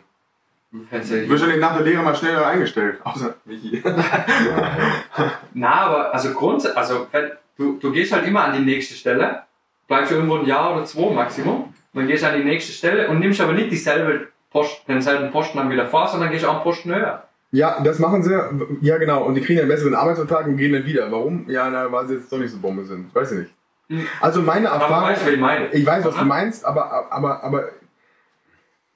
Du wirst ja nicht nach der Lehre mal schneller eingestellt. Außer Michi. Na, aber also grundsätzlich, also du, du gehst halt immer an die nächste Stelle, bleibst irgendwo ein Jahr oder zwei Maximum, dann gehst du an die nächste Stelle und nimmst aber nicht dieselbe Post, denselben Posten dann wieder vor, sondern gehst auch einen Posten höher. Ja, das machen sie. Ja, genau. Und die kriegen einen besseren Arbeitsvertrag und gehen dann wieder. Warum? Ja, na, weil sie jetzt doch nicht so Bombe sind. Weiß ich nicht. Also meine Erfahrung. was ich meine? Ich weiß, was du meinst, aber, aber, aber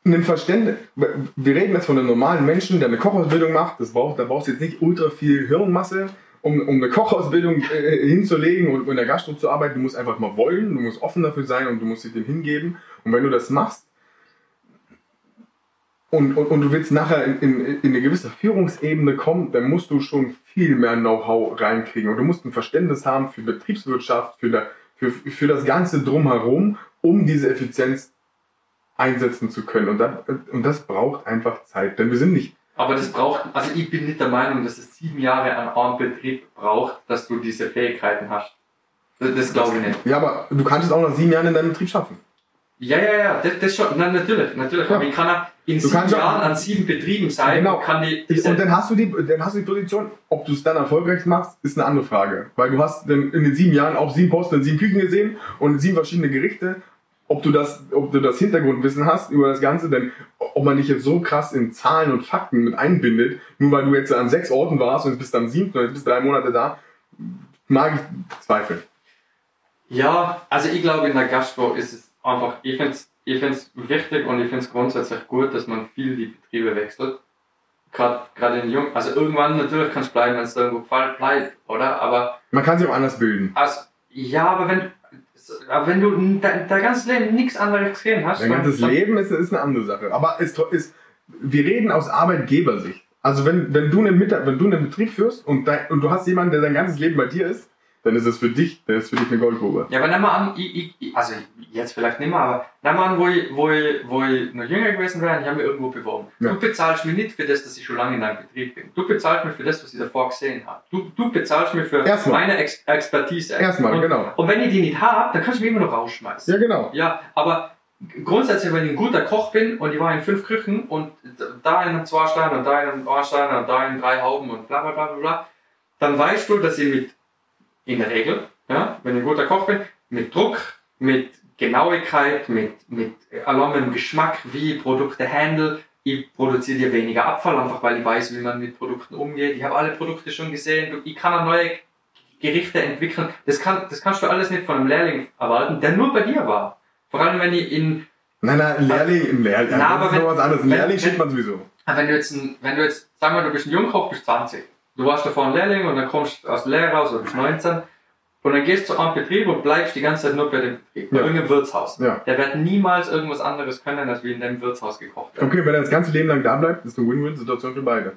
ein Verständnis. Wir reden jetzt von einem normalen Menschen, der eine Kochausbildung macht. Das braucht, da brauchst du jetzt nicht ultra viel Hirnmasse, um, um eine Kochausbildung äh, hinzulegen und in der Gastro zu arbeiten. Du musst einfach mal wollen, du musst offen dafür sein und du musst dich dem hingeben. Und wenn du das machst und, und, und du willst nachher in, in, in eine gewisse Führungsebene kommen, dann musst du schon viel mehr Know-how reinkriegen. Und du musst ein Verständnis haben für Betriebswirtschaft, für, der, für, für das Ganze drumherum, um diese Effizienz einsetzen zu können. Und, das, und das braucht einfach Zeit. Denn wir sind nicht. Aber das braucht, also ich bin nicht der Meinung, dass es sieben Jahre an einem Betrieb braucht, dass du diese Fähigkeiten hast. Das, das glaube ich nicht. Ja, aber du kannst es auch nach sieben Jahren in deinem Betrieb schaffen. Ja, ja, ja, das, das schon, nein, natürlich, natürlich. Ja. Aber ich kann ja in Du sieben Jahren an sieben Betrieben sein Genau. und kann die, Und dann hast du die, dann hast du die Position, ob du es dann erfolgreich machst, ist eine andere Frage. Weil du hast in den sieben Jahren auch sieben Posten in sieben Küchen gesehen und sieben verschiedene Gerichte. Ob du das, ob du das Hintergrundwissen hast über das Ganze, denn ob man dich jetzt so krass in Zahlen und Fakten mit einbindet, nur weil du jetzt an sechs Orten warst und jetzt bist du am siebten und jetzt bist du drei Monate da, mag ich zweifeln. Ja, also ich glaube, in der Gastro ist es einfach, ich finde es ich find's wichtig und ich finde es grundsätzlich gut, dass man viel die Betriebe wechselt. Gerade in Jung, also irgendwann natürlich kannst du bleiben, wenn es irgendwo gefällt, bleib, oder? Aber, Man kann sich auch anders bilden. also, ja, aber wenn, aber wenn du dein, dein ganzes Leben nichts anderes gesehen hast, Dein ganzes dann- Leben ist, ist eine andere Sache. Aber es ist, wir reden aus Arbeitgebersicht. Also wenn, wenn, du einen wenn du einen Betrieb führst und, dein, und du hast jemanden, der sein ganzes Leben bei dir ist, dann ist es für dich, dann ist für dich eine Goldgrube. Ja, aber nimm mal an, ich, ich, also jetzt vielleicht nicht mehr, aber nimm mal an, wo ich, wo ich, wo ich noch jünger gewesen wäre, und ich habe mich irgendwo beworben. Ja. Du bezahlst mich nicht für das, dass ich schon lange in deinem Betrieb bin. Du bezahlst mich für das, was ich davor gesehen habe. Du, du bezahlst mich für Erstmal. meine Ex Expertise. Erstmal, und, genau. Und wenn ich die nicht habe, dann kannst du mich immer noch rausschmeißen. Ja, genau. Ja, aber grundsätzlich, wenn ich ein guter Koch bin und ich war in fünf Küchen und da in einem zwei Sterne und da in einem ein Sterne und da in drei Hauben und bla bla bla bla bla, dann weißt du, dass ich mit, in der Regel, ja, wenn ich ein guter Koch bin, mit Druck, mit Genauigkeit, mit, mit allem Geschmack, wie Produkte handle, ich produziere dir weniger Abfall, einfach weil ich weiß, wie man mit Produkten umgeht. Ich habe alle Produkte schon gesehen, ich kann neue Gerichte entwickeln. Das, kann, das kannst du alles nicht von einem Lehrling erwarten, der nur bei dir war. Vor allem, wenn ich in, Nein, nein, ein Lehrling, ein Lehrling, Na, das aber ist wenn- was anderes. Lehrling schickt man sowieso. Wenn du jetzt, ein, wenn du jetzt, sagen wir, du bist ein Jungkoch, bist 20. Du warst davor ein Lehrling und dann kommst du aus der Lehre raus oder bist 19. Und dann gehst du zu einem Betrieb und bleibst die ganze Zeit nur bei dem Betrieb, bei Ja. irgendeinem Wirtshaus. Ja. Der wird niemals irgendwas anderes können, als wie in dem Wirtshaus gekocht wird. Okay, wenn er das ganze Leben lang da bleibt, ist eine Win-Win-Situation für beide.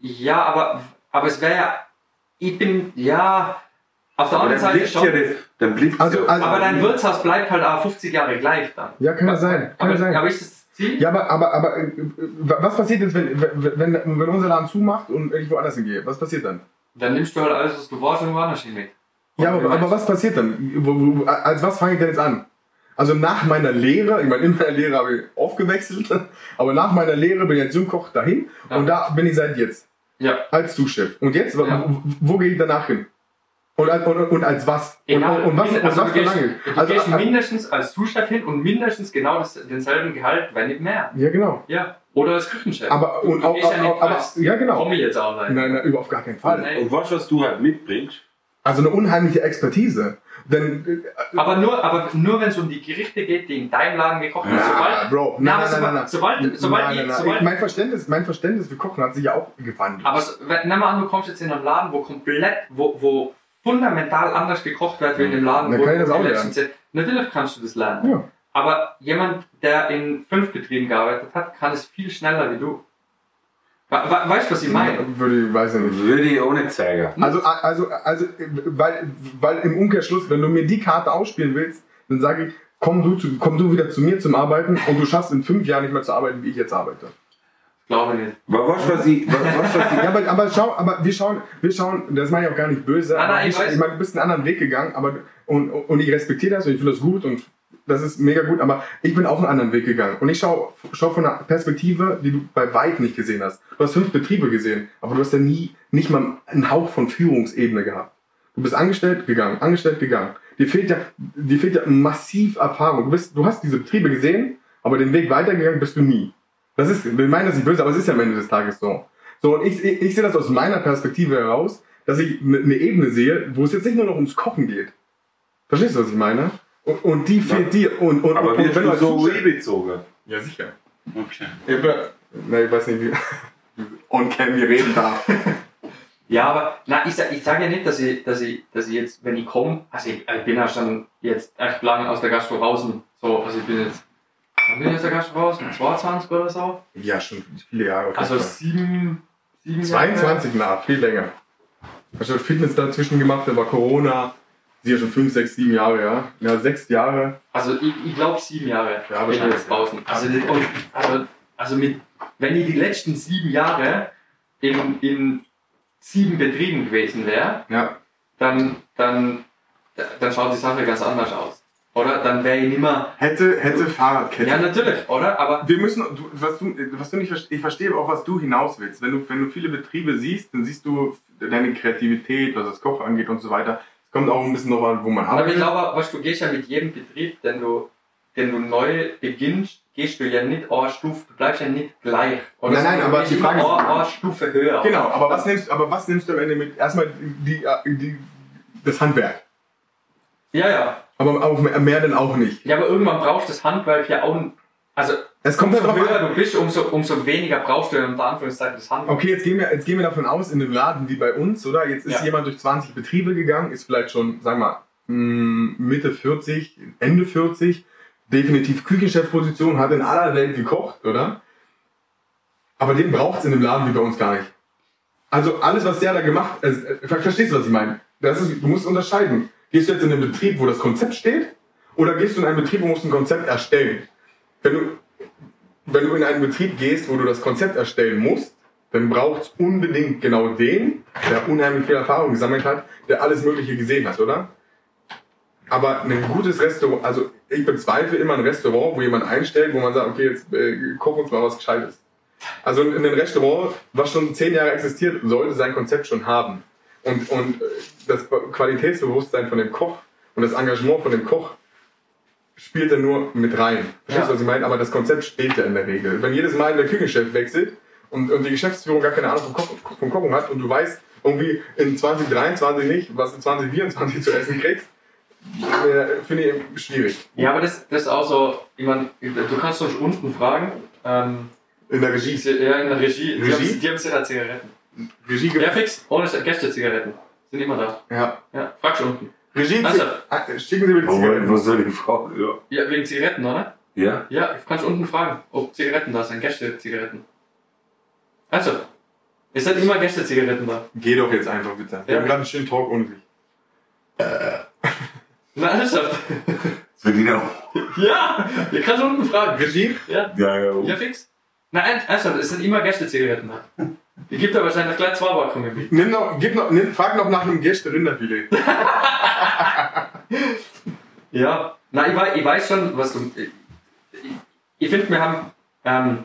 Ja, aber, aber es wäre ja, ich bin, ja, auf der anderen dann Seite schon. ja das, dann Also- also- aber dein Wirtshaus bleibt halt auch 50 Jahre gleich dann. Ja, kann ja sein. Kann aber, ja sein. aber ist das? Ja, aber, aber, aber äh, was passiert jetzt, wenn, wenn, wenn, unser Laden zumacht und ich woanders hingehe? Was passiert dann? Dann nimmst du halt alles, was du warst und woanders mit. Ja, aber, aber was passiert dann? Als was fange ich denn jetzt an? Also nach meiner Lehre, ich meine, in meiner Lehre habe ich aufgewechselt, aber nach meiner Lehre bin ich als Jungkoch dahin Ja. und da bin ich seit jetzt Ja. als Zuschef. Und jetzt, Ja. wo, wo gehe ich danach hin? Und, als- und, und als was? Und, Egal, und, und was, und was du für gehst, lange? du Also, gehst äh, mindestens als Zuschef hin und mindestens genau das, denselben Gehalt, wenn nicht mehr. ja, genau. Ja. Oder als Küchenchef. Aber, und, du auch, gehst ja nicht auch, aber, als ja, genau. Kommi jetzt arbeiten. Nein, nein, über- auf gar keinen Fall. Nein. Und was, was du halt mitbringst, Also eine unheimliche Expertise. Denn, äh, Aber nur, aber nur wenn es um die Gerichte geht, die in deinem Laden gekocht werden. Ja, sobald, Bro, Na, nein, nein, nein, nein. sobald, sobald, nein, ich, nein, nein. sobald, mein, Verständnis, mein Verständnis für Kochen hat sich ja auch gewandelt. aber so, wenn, nimm mal an, du kommst jetzt in einen Laden, wo komplett, wo, wo fundamental anders gekocht wird, wie in dem Laden, Dann wo kann ich das auch letzten zehn- Natürlich kannst du das lernen. ja. Aber jemand, der in fünf Betrieben gearbeitet hat, kann es viel schneller wie du. We we weißt du, was ich meine? Würde ich, weiß ich nicht. würde ich ohne zeigen. Also, also, also, weil, weil im Umkehrschluss, wenn du mir die Karte ausspielen willst, dann sage ich, komm du, zu, komm du wieder zu mir zum Arbeiten und du schaffst in fünf Jahren nicht mehr zu arbeiten, wie ich jetzt arbeite. Glaube nicht. Aber was, was ich, was, was, was ich, Ja, aber, aber schau, aber wir schauen, wir schauen, das meine ich auch gar nicht böse, aber nein, ich ich meine, du bist einen anderen Weg gegangen, aber, und, und ich respektiere das und ich finde das gut und das ist mega gut, aber ich bin auch einen anderen Weg gegangen. Und ich schaue schau von einer Perspektive, die du bei weit nicht gesehen hast. Du hast fünf Betriebe gesehen, aber du hast ja nie, nicht mal einen Hauch von Führungsebene gehabt. Du bist angestellt, gegangen, angestellt, gegangen. Dir fehlt ja, dir fehlt ja massiv Erfahrung. Du bist, du hast diese Betriebe gesehen, aber den Weg weitergegangen bist du nie. Das ist, ich meine das nicht böse, aber es ist ja am Ende des Tages so. So, und ich, ich, ich sehe das aus meiner Perspektive heraus, dass ich eine Ebene sehe, wo es jetzt nicht nur noch ums Kochen geht. Verstehst du, was ich meine? Und, und die fehlt dir. Und, und, Aber und wirst du als so Zuschauer- bezogen? Ja, sicher. Okay. Ich, be- na, ich weiß nicht, wie on cam wir reden darf. Ja, aber na, ich, sag- ich sage ja nicht, dass ich, dass ich, dass ich jetzt, wenn ich komme, also ich, ich bin ja schon jetzt echt lang aus der Gastro draußen. So, also ich bin jetzt, wann bin ich aus der Gastro raus? Mit 22 oder so? Ja, schon viele Jahre. Also sieben, sieben Jahre. 22 nach, viel länger. Hast du Fitness dazwischen gemacht, da war Corona. Sie ja schon 5, 6, 7 Jahre, ja. Ja, 6 Jahre. Also ich, ich glaube sieben Jahre Ja, wahrscheinlich, jetzt draußen. Also, also, also mit, wenn ich die letzten sieben Jahre in, in sieben Betrieben gewesen wäre, Ja. dann, dann, dann schaut die Sache ganz anders aus. Oder? Dann wäre ich nicht mehr. Hätte, hätte Fahrradkette. Ja, natürlich, oder? Aber Wir müssen, du, was du, was du nicht verstehst, ich verstehe auch, was du hinaus willst. Wenn du, wenn du viele Betriebe siehst, dann siehst du deine Kreativität, was das Kochen angeht und so weiter. Es kommt auch ein bisschen noch an, wo man Aber ich arbeitet. glaube, weißt, du gehst ja mit jedem Betrieb, den du, den du neu beginnst, gehst du ja nicht eine Stufe, du bleibst ja nicht gleich. Oder Nein, nein, aber die Frage ist- eine, Stufe höher. Genau, aber was nimmst, aber was nimmst du am Ende mit? Erstmal die, die, das Handwerk. Ja, ja. Aber auch mehr, mehr denn auch nicht. Ja, aber irgendwann brauchst du das Handwerk ja auch. Also, Es kommt umso höher an. du bist, umso, umso weniger brauchst du ja unter Anführungszeichen das Handwerk. Okay, jetzt gehen, wir, jetzt gehen wir davon aus, in einem Laden wie bei uns, oder? Jetzt ist Ja. jemand durch 20 Betriebe gegangen, ist vielleicht schon, sagen wir mal, mh, Mitte 40, Ende 40, definitiv Küchenchefposition, hat in aller Welt gekocht, oder? Aber den braucht es in einem Laden wie bei uns gar nicht. Also alles, was der da gemacht hat, äh, ver- verstehst du, was ich meine? Das ist, du musst unterscheiden. Gehst du jetzt in einen Betrieb, wo das Konzept steht, oder gehst du in einen Betrieb, wo du musst ein Konzept erstellen? Wenn du, wenn du in einen Betrieb gehst, wo du das Konzept erstellen musst, dann braucht es unbedingt genau den, der unheimlich viel Erfahrung gesammelt hat, der alles Mögliche gesehen hat, oder? Aber ein gutes Restaurant, also ich bezweifle immer ein Restaurant, wo jemand einstellt, wo man sagt, okay, jetzt äh, koch uns mal was Gescheites. Also ein ein Restaurant, was schon zehn Jahre existiert, sollte sein Konzept schon haben. Und, und äh, das Qualitätsbewusstsein von dem Koch und das Engagement von dem Koch spielt dann nur mit rein. Verstehst du, Ja. was ich meine? Aber das Konzept steht ja in der Regel. Wenn jedes Mal der Küchenchef wechselt und, und die Geschäftsführung gar keine Ahnung vom Kochen, vom Kochen hat und du weißt irgendwie in 2023 nicht, was du 2024 zu essen kriegst, äh, finde ich schwierig. Ja, aber das, das ist auch so, ich meine, du kannst uns unten fragen. Ähm, In der Regie. ja, in der Regie. Die Regie? haben, die haben sicher Zigaretten. Regie gibt Ja, fix. Ohne Gäste-Zigaretten. Sind immer da. ja. Ja, frag schon unten. Regie, Also. Ah, schicken Sie mir die Zigaretten. wo soll ich fragen? Ja. Ja, wegen Zigaretten, oder? Ja? Ja, kannst unten fragen, ob Zigaretten da sind. Gäste-Zigaretten. Also, es sind immer Gäste-Zigaretten da. Geh doch jetzt einfach bitte. Wir Ja. haben gerade einen schönen Talk ohne dich. Na, ernsthaft? Das ich auch. Ja, ihr kannst unten fragen. Regie? Ja, Ja, ja. ja fix. Na, ernst- ernsthaft, es sind immer Gäste-Zigaretten da. Die gibt da wahrscheinlich gleich zwei Packungen mit. Nimm noch, gib noch, nimm, frag noch nach einem Gäste Rinderfilet. Ja, na, ich weiß, ich weiß schon, was du. Ich, ich finde, wir haben, ähm,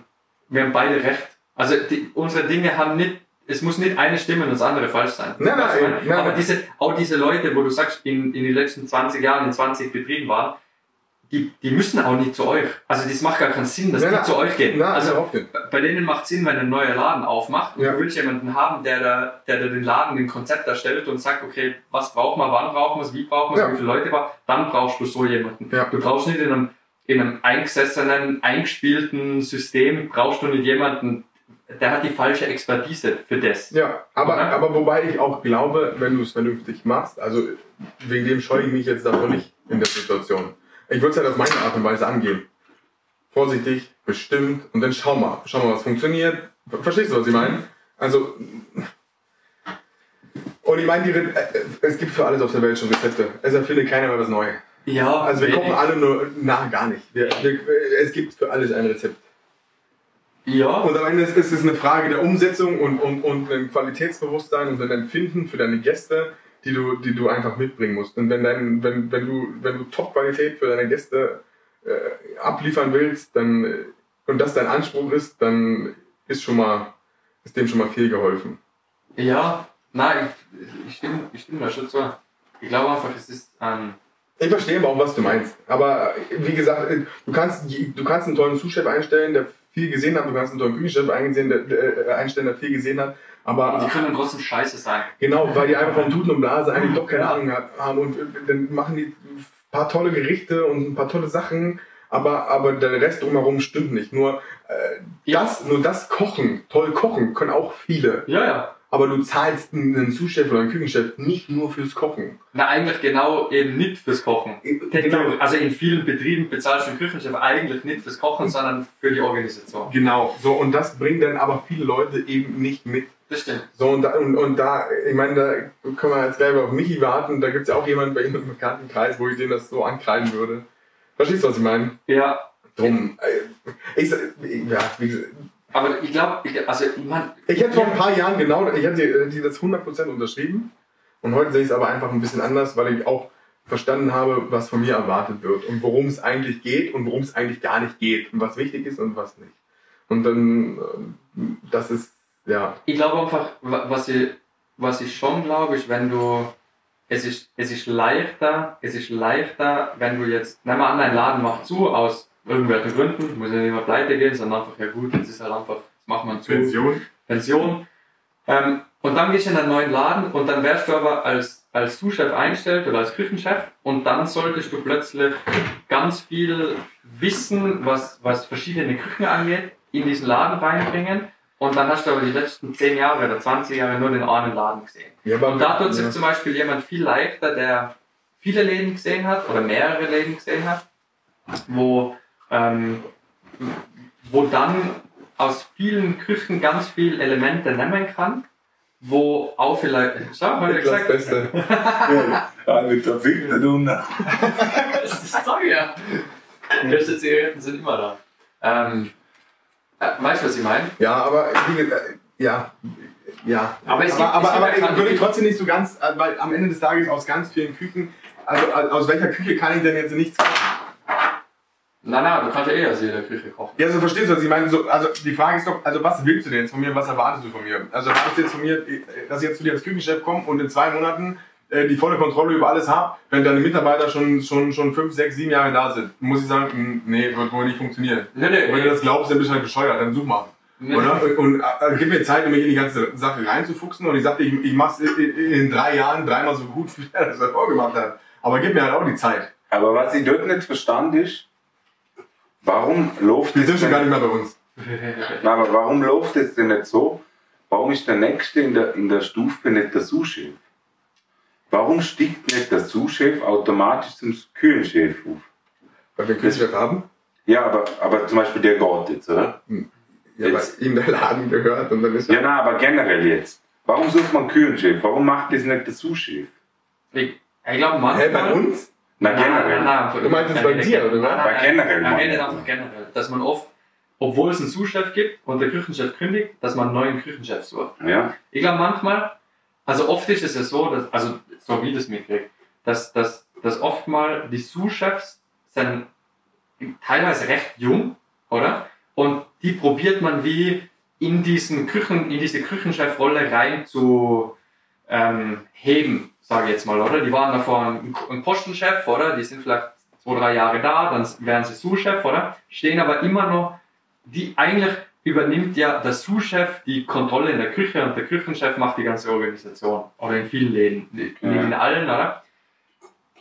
wir haben beide recht. Also die, unsere Dinge haben nicht, es muss nicht eine Stimme und das andere falsch sein. Nein, nein, ich meine? nein, Aber nein. diese, auch diese Leute, wo du sagst, in, in den letzten 20 Jahren in 20 Betrieben waren, die, die müssen auch nicht zu euch. Also das macht gar keinen Sinn, dass Nein, die nein. zu euch gehen. Na, also bei denen macht Sinn, wenn ein neuer Laden aufmacht und Ja. du willst jemanden haben, der da, der da den Laden, den Konzept erstellt und sagt, okay, was braucht man, wann braucht man es, wie braucht man es, Ja. wie viele Leute braucht dann brauchst du so jemanden. Ja. Du brauchst nicht in einem, in einem eingesessenen, eingespielten System, brauchst du nicht jemanden, der hat die falsche Expertise für das. Ja, aber, Oder? aber wobei ich auch glaube, wenn du es vernünftig machst, also wegen dem scheue ich mich jetzt davon nicht in der Situation. Ich würde es halt auf meine Art und Weise angehen. Vorsichtig, bestimmt und dann schau mal. Schau mal, was funktioniert. Ver- Verstehst du, was ich meine? Also. Und ich meine, die äh, es gibt für alles auf der Welt schon Rezepte. Es erfindet keiner mehr was Neues. Ja, Also wir wenig. kochen alle nur, na gar nicht. Wir, wir, es gibt für alles ein Rezept. Ja, Und am Ende ist ist es eine Frage der Umsetzung und, und, und ein Qualitätsbewusstsein und ein Empfinden für deine Gäste, die du, die du einfach mitbringen musst. Und wenn, dein, wenn, wenn du, wenn du Top-Qualität für deine Gäste äh, abliefern willst, dann, äh, und das dein Anspruch ist, dann ist schon mal, ist dem schon mal viel geholfen. ja, nein, ich, ich, stimme, ich stimme da schon zu. Ich glaube einfach, es ist, ähm, Ich verstehe aber auch, was du meinst. Aber äh, wie gesagt, äh, du kannst, du kannst einen tollen Sous-Chef einstellen, der viel gesehen hat. Du kannst einen tollen Küchenchef einsehen, der, der, einstellen, der viel gesehen hat. Aber Und die können trotzdem scheiße sein. Genau, weil die einfach vom Tuten und Blase eigentlich doch keine Ahnung haben und äh, dann machen die ein paar tolle Gerichte und ein paar tolle Sachen, aber, aber der Rest drumherum stimmt nicht. Nur äh, Ja. das, nur das Kochen, toll kochen, können auch viele. Ja, ja. Aber du zahlst einen Sous-Chef oder einen Küchenchef nicht nur fürs Kochen. Na, eigentlich genau eben nicht fürs Kochen. Genau. Also in vielen Betrieben bezahlst du einen Küchenchef eigentlich nicht fürs Kochen, sondern für die Organisation. Genau, so und das bringen dann aber viele Leute eben nicht mit. Das stimmt. So und da, und, und da ich meine, da können wir jetzt gleich auf Michi warten, da gibt es ja auch jemanden bei Ihnen im Bekanntenkreis, wo ich denen das so ankreiden würde. Verstehst du, was ich meine? Ja, Drum. äh, Ich, ja, wie gesagt, aber ich glaube, also ich meine, ich hätte vor ein paar Jahren genau, ich hätte äh, die das 100% unterschrieben. Und heute sehe ich es aber einfach ein bisschen anders, weil ich auch verstanden habe, was von mir erwartet wird und worum es eigentlich geht und worum es eigentlich gar nicht geht und was wichtig ist und was nicht. Und dann, äh, das ist, ja, ich glaube einfach, wa- was ich, was ich schon glaube, ist, wenn du, es ist, es ist leichter, es ist leichter, wenn du jetzt, nehmen wir an, dein Laden macht zu, aus irgendwelchen Gründen, muss ja nicht mehr pleite gehen, sondern einfach, ja gut, jetzt ist halt einfach, jetzt macht man zu. Pension. Pension. Ähm, und dann gehst du in einen neuen Laden und dann wärst du aber als, als Sous-Chef eingestellt oder als Küchenchef und dann solltest du plötzlich ganz viel Wissen, was, was verschiedene Küchen angeht, in diesen Laden reinbringen. Und dann hast du aber die letzten 10 Jahre oder 20 Jahre nur den einen Laden gesehen. Ja, Und da tut sich ja. zum Beispiel jemand viel leichter, der viele Läden gesehen hat oder mehrere Läden gesehen hat, wo, ähm, wo dann aus vielen Küchen ganz viele Elemente nehmen kann, wo auch vielleicht, schau, hab ich das gesagt, Beste. Ja, mit der Finger unten. das ich ja. Beste Zigaretten sind immer da. Ähm, äh, weißt du, was ich meine? Ja, aber gesagt, äh, ja, ja. Aber es aber, aber, aber keine- würde ich trotzdem nicht so ganz, äh, weil am Ende des Tages aus ganz vielen Küchen, also äh, aus welcher Küche kann ich denn jetzt nichts kochen? Nein, nein, du kannst ja eh aus jeder Küche kochen. Ja, so verstehst du, was ich meine. So, also die Frage ist doch, also was willst du denn jetzt von mir was erwartest du von mir? Also erwartest du jetzt von mir, äh, dass ich jetzt zu dir als Küchenchef komme und in zwei Monaten äh, die volle Kontrolle über alles habe, wenn deine Mitarbeiter schon, schon, schon fünf, sechs, sieben Jahre da sind? Muss ich sagen, mh, nee, wird wohl nicht funktionieren. Nee, nee, Wenn du das glaubst, dann bist du halt bescheuert, dann such mal. Nee. Oder? Und äh, gib mir Zeit, um mich in die ganze Sache reinzufuchsen. Und ich sagte, ich, ich mach's in, in, in drei Jahren dreimal so gut, wie er das davor gemacht hat. Aber gib mir halt auch die Zeit. Aber was ich dort nicht verstand ist, warum läuft Die sind schon gar nicht mehr bei uns. Nein, aber warum läuft es denn nicht so? Warum ist der Nächste in der, in der Stufe nicht der Sous-Chef? Warum stiegt nicht der Sous-Chef automatisch zum Küchenchef auf? Weil wir einen Küchenchef haben. Ja, aber, aber zum Beispiel der geht jetzt, oder? Ja, weil Jetzt. ihm der Laden gehört und dann ist Ja, nein, aber generell jetzt. Warum sucht man Küchenchef? Warum macht das nicht der Sous-Chef? Ich, ich glaube, Hä, manchmal. bei uns? Na, Nein, generell. nein, nein, Du meinst er bei dir, oder was? Nein, nein, Bei nein, generell, Er meine redet einfach generell. Dass man oft, obwohl es einen Sous-Chef gibt und der Küchenchef kündigt, dass man einen neuen Küchenchef sucht. Ja? Ich glaube manchmal, also oft ist es ja so, dass, also so wie das mitkriege, dass, dass, dass oft mal die Sous-Chefs sind teilweise recht jung, oder? Und die probiert man wie in diesen Küchen, in diese Küchenchefrolle rein zu ähm, heben, sage ich jetzt mal, oder? Die waren davor ein, ein Postenchef, oder? Die sind vielleicht zwei, drei Jahre da, dann werden sie Sous-Chef, oder? Stehen aber immer noch, die eigentlich übernimmt ja der Sous-Chef die Kontrolle in der Küche und der Küchenchef macht die ganze Organisation. Oder in vielen Läden. Nicht Ja. in allen, oder?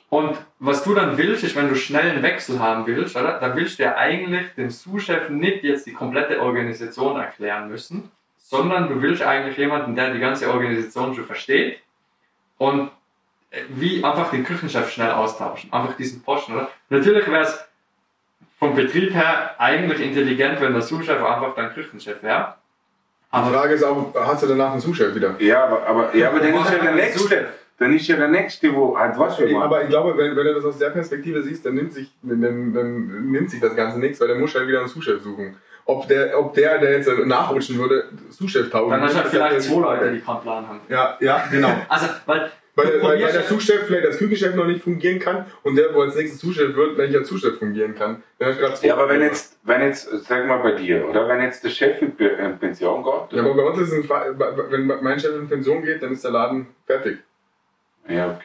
Und was du dann willst, ist, wenn du schnell einen Wechsel haben willst, oder? Dann willst du ja eigentlich dem Sous-Chef nicht jetzt die komplette Organisation erklären müssen, sondern du willst eigentlich jemanden, der die ganze Organisation schon versteht und äh, wie einfach den Küchenchef schnell austauschen. Einfach diesen Posten, oder? Natürlich wäre es vom Betrieb her eigentlich intelligent, wenn der Sous-Chef einfach dein Küchenchef wäre. Die Aber Frage ist auch, hast du danach einen Sous-Chef wieder? Ja, aber, aber, ja, aber dann ist ja der. Nächste. Dann ist ja der Nächste, wo halt was machen. Aber ich glaube, wenn, wenn du das aus der Perspektive siehst, dann nimmt sich, dann, dann nimmt sich das Ganze nichts, weil der muss halt wieder einen Sous-Chef suchen. Ob der, ob der, der jetzt nachrutschen würde, Sous-Chef taugen dann hast du halt ist vielleicht ja zwei die Leute, die keinen Plan haben. Ja, ja, genau. Also, weil Weil, weil, weil der Sous-Chef vielleicht als Küchenchef noch nicht fungieren kann und der, wo als nächstes Sous-Chef wird, wenn ich als Sous-Chef fungieren kann. Ja, aber wenn jetzt, wenn jetzt, sag mal bei dir, oder wenn jetzt der Chef in Pe- in Pension geht, Ja, aber bei uns ist es ein Fall, wenn mein Chef in Pension geht, dann ist der Laden fertig. ja, okay.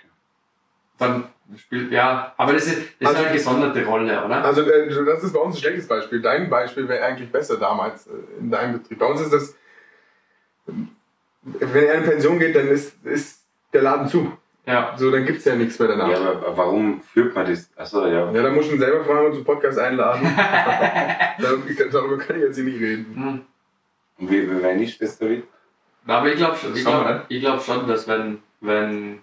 dann Spielt, ja, aber das ist, das Also- ist eine gesonderte Rolle, oder? Also äh, das ist bei uns ein schlechtes Beispiel. Dein Beispiel wäre eigentlich besser damals äh, in deinem Betrieb. Bei uns ist das, wenn er in Pension geht, dann ist, ist der Laden zu. Ja. So, dann gibt's ja nichts mehr danach. Ja, Ja, aber warum führt man das? Achso, ja. da muss ich ihn selber fragen und zum Podcast einladen. Dar- Darüber kann ich jetzt hier nicht reden. Hm. Und wie, wie wenn ich das da will? Aber ich glaube schon, ich Schauen wir glaub, ich glaub schon, dass wenn, wenn,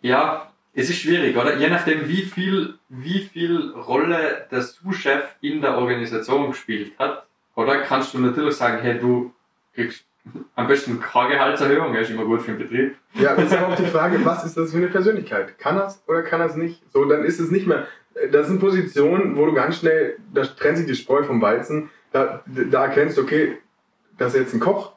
ja, es ist schwierig, oder? Je nachdem, wie viel, wie viel Rolle der Sous-Chef in der Organisation gespielt hat, oder? Kannst du natürlich sagen, hey, du kriegst am besten keine Gehaltserhöhung, das ist immer gut für den Betrieb. Ja, aber es ist aber auch die Frage, was ist das für eine Persönlichkeit? Kann er's oder kann er's nicht? So, dann ist es nicht mehr. Das sind Positionen, wo du ganz schnell, da trennt sich die Spreu vom Weizen. Da, da erkennst du, okay, das ist jetzt ein Koch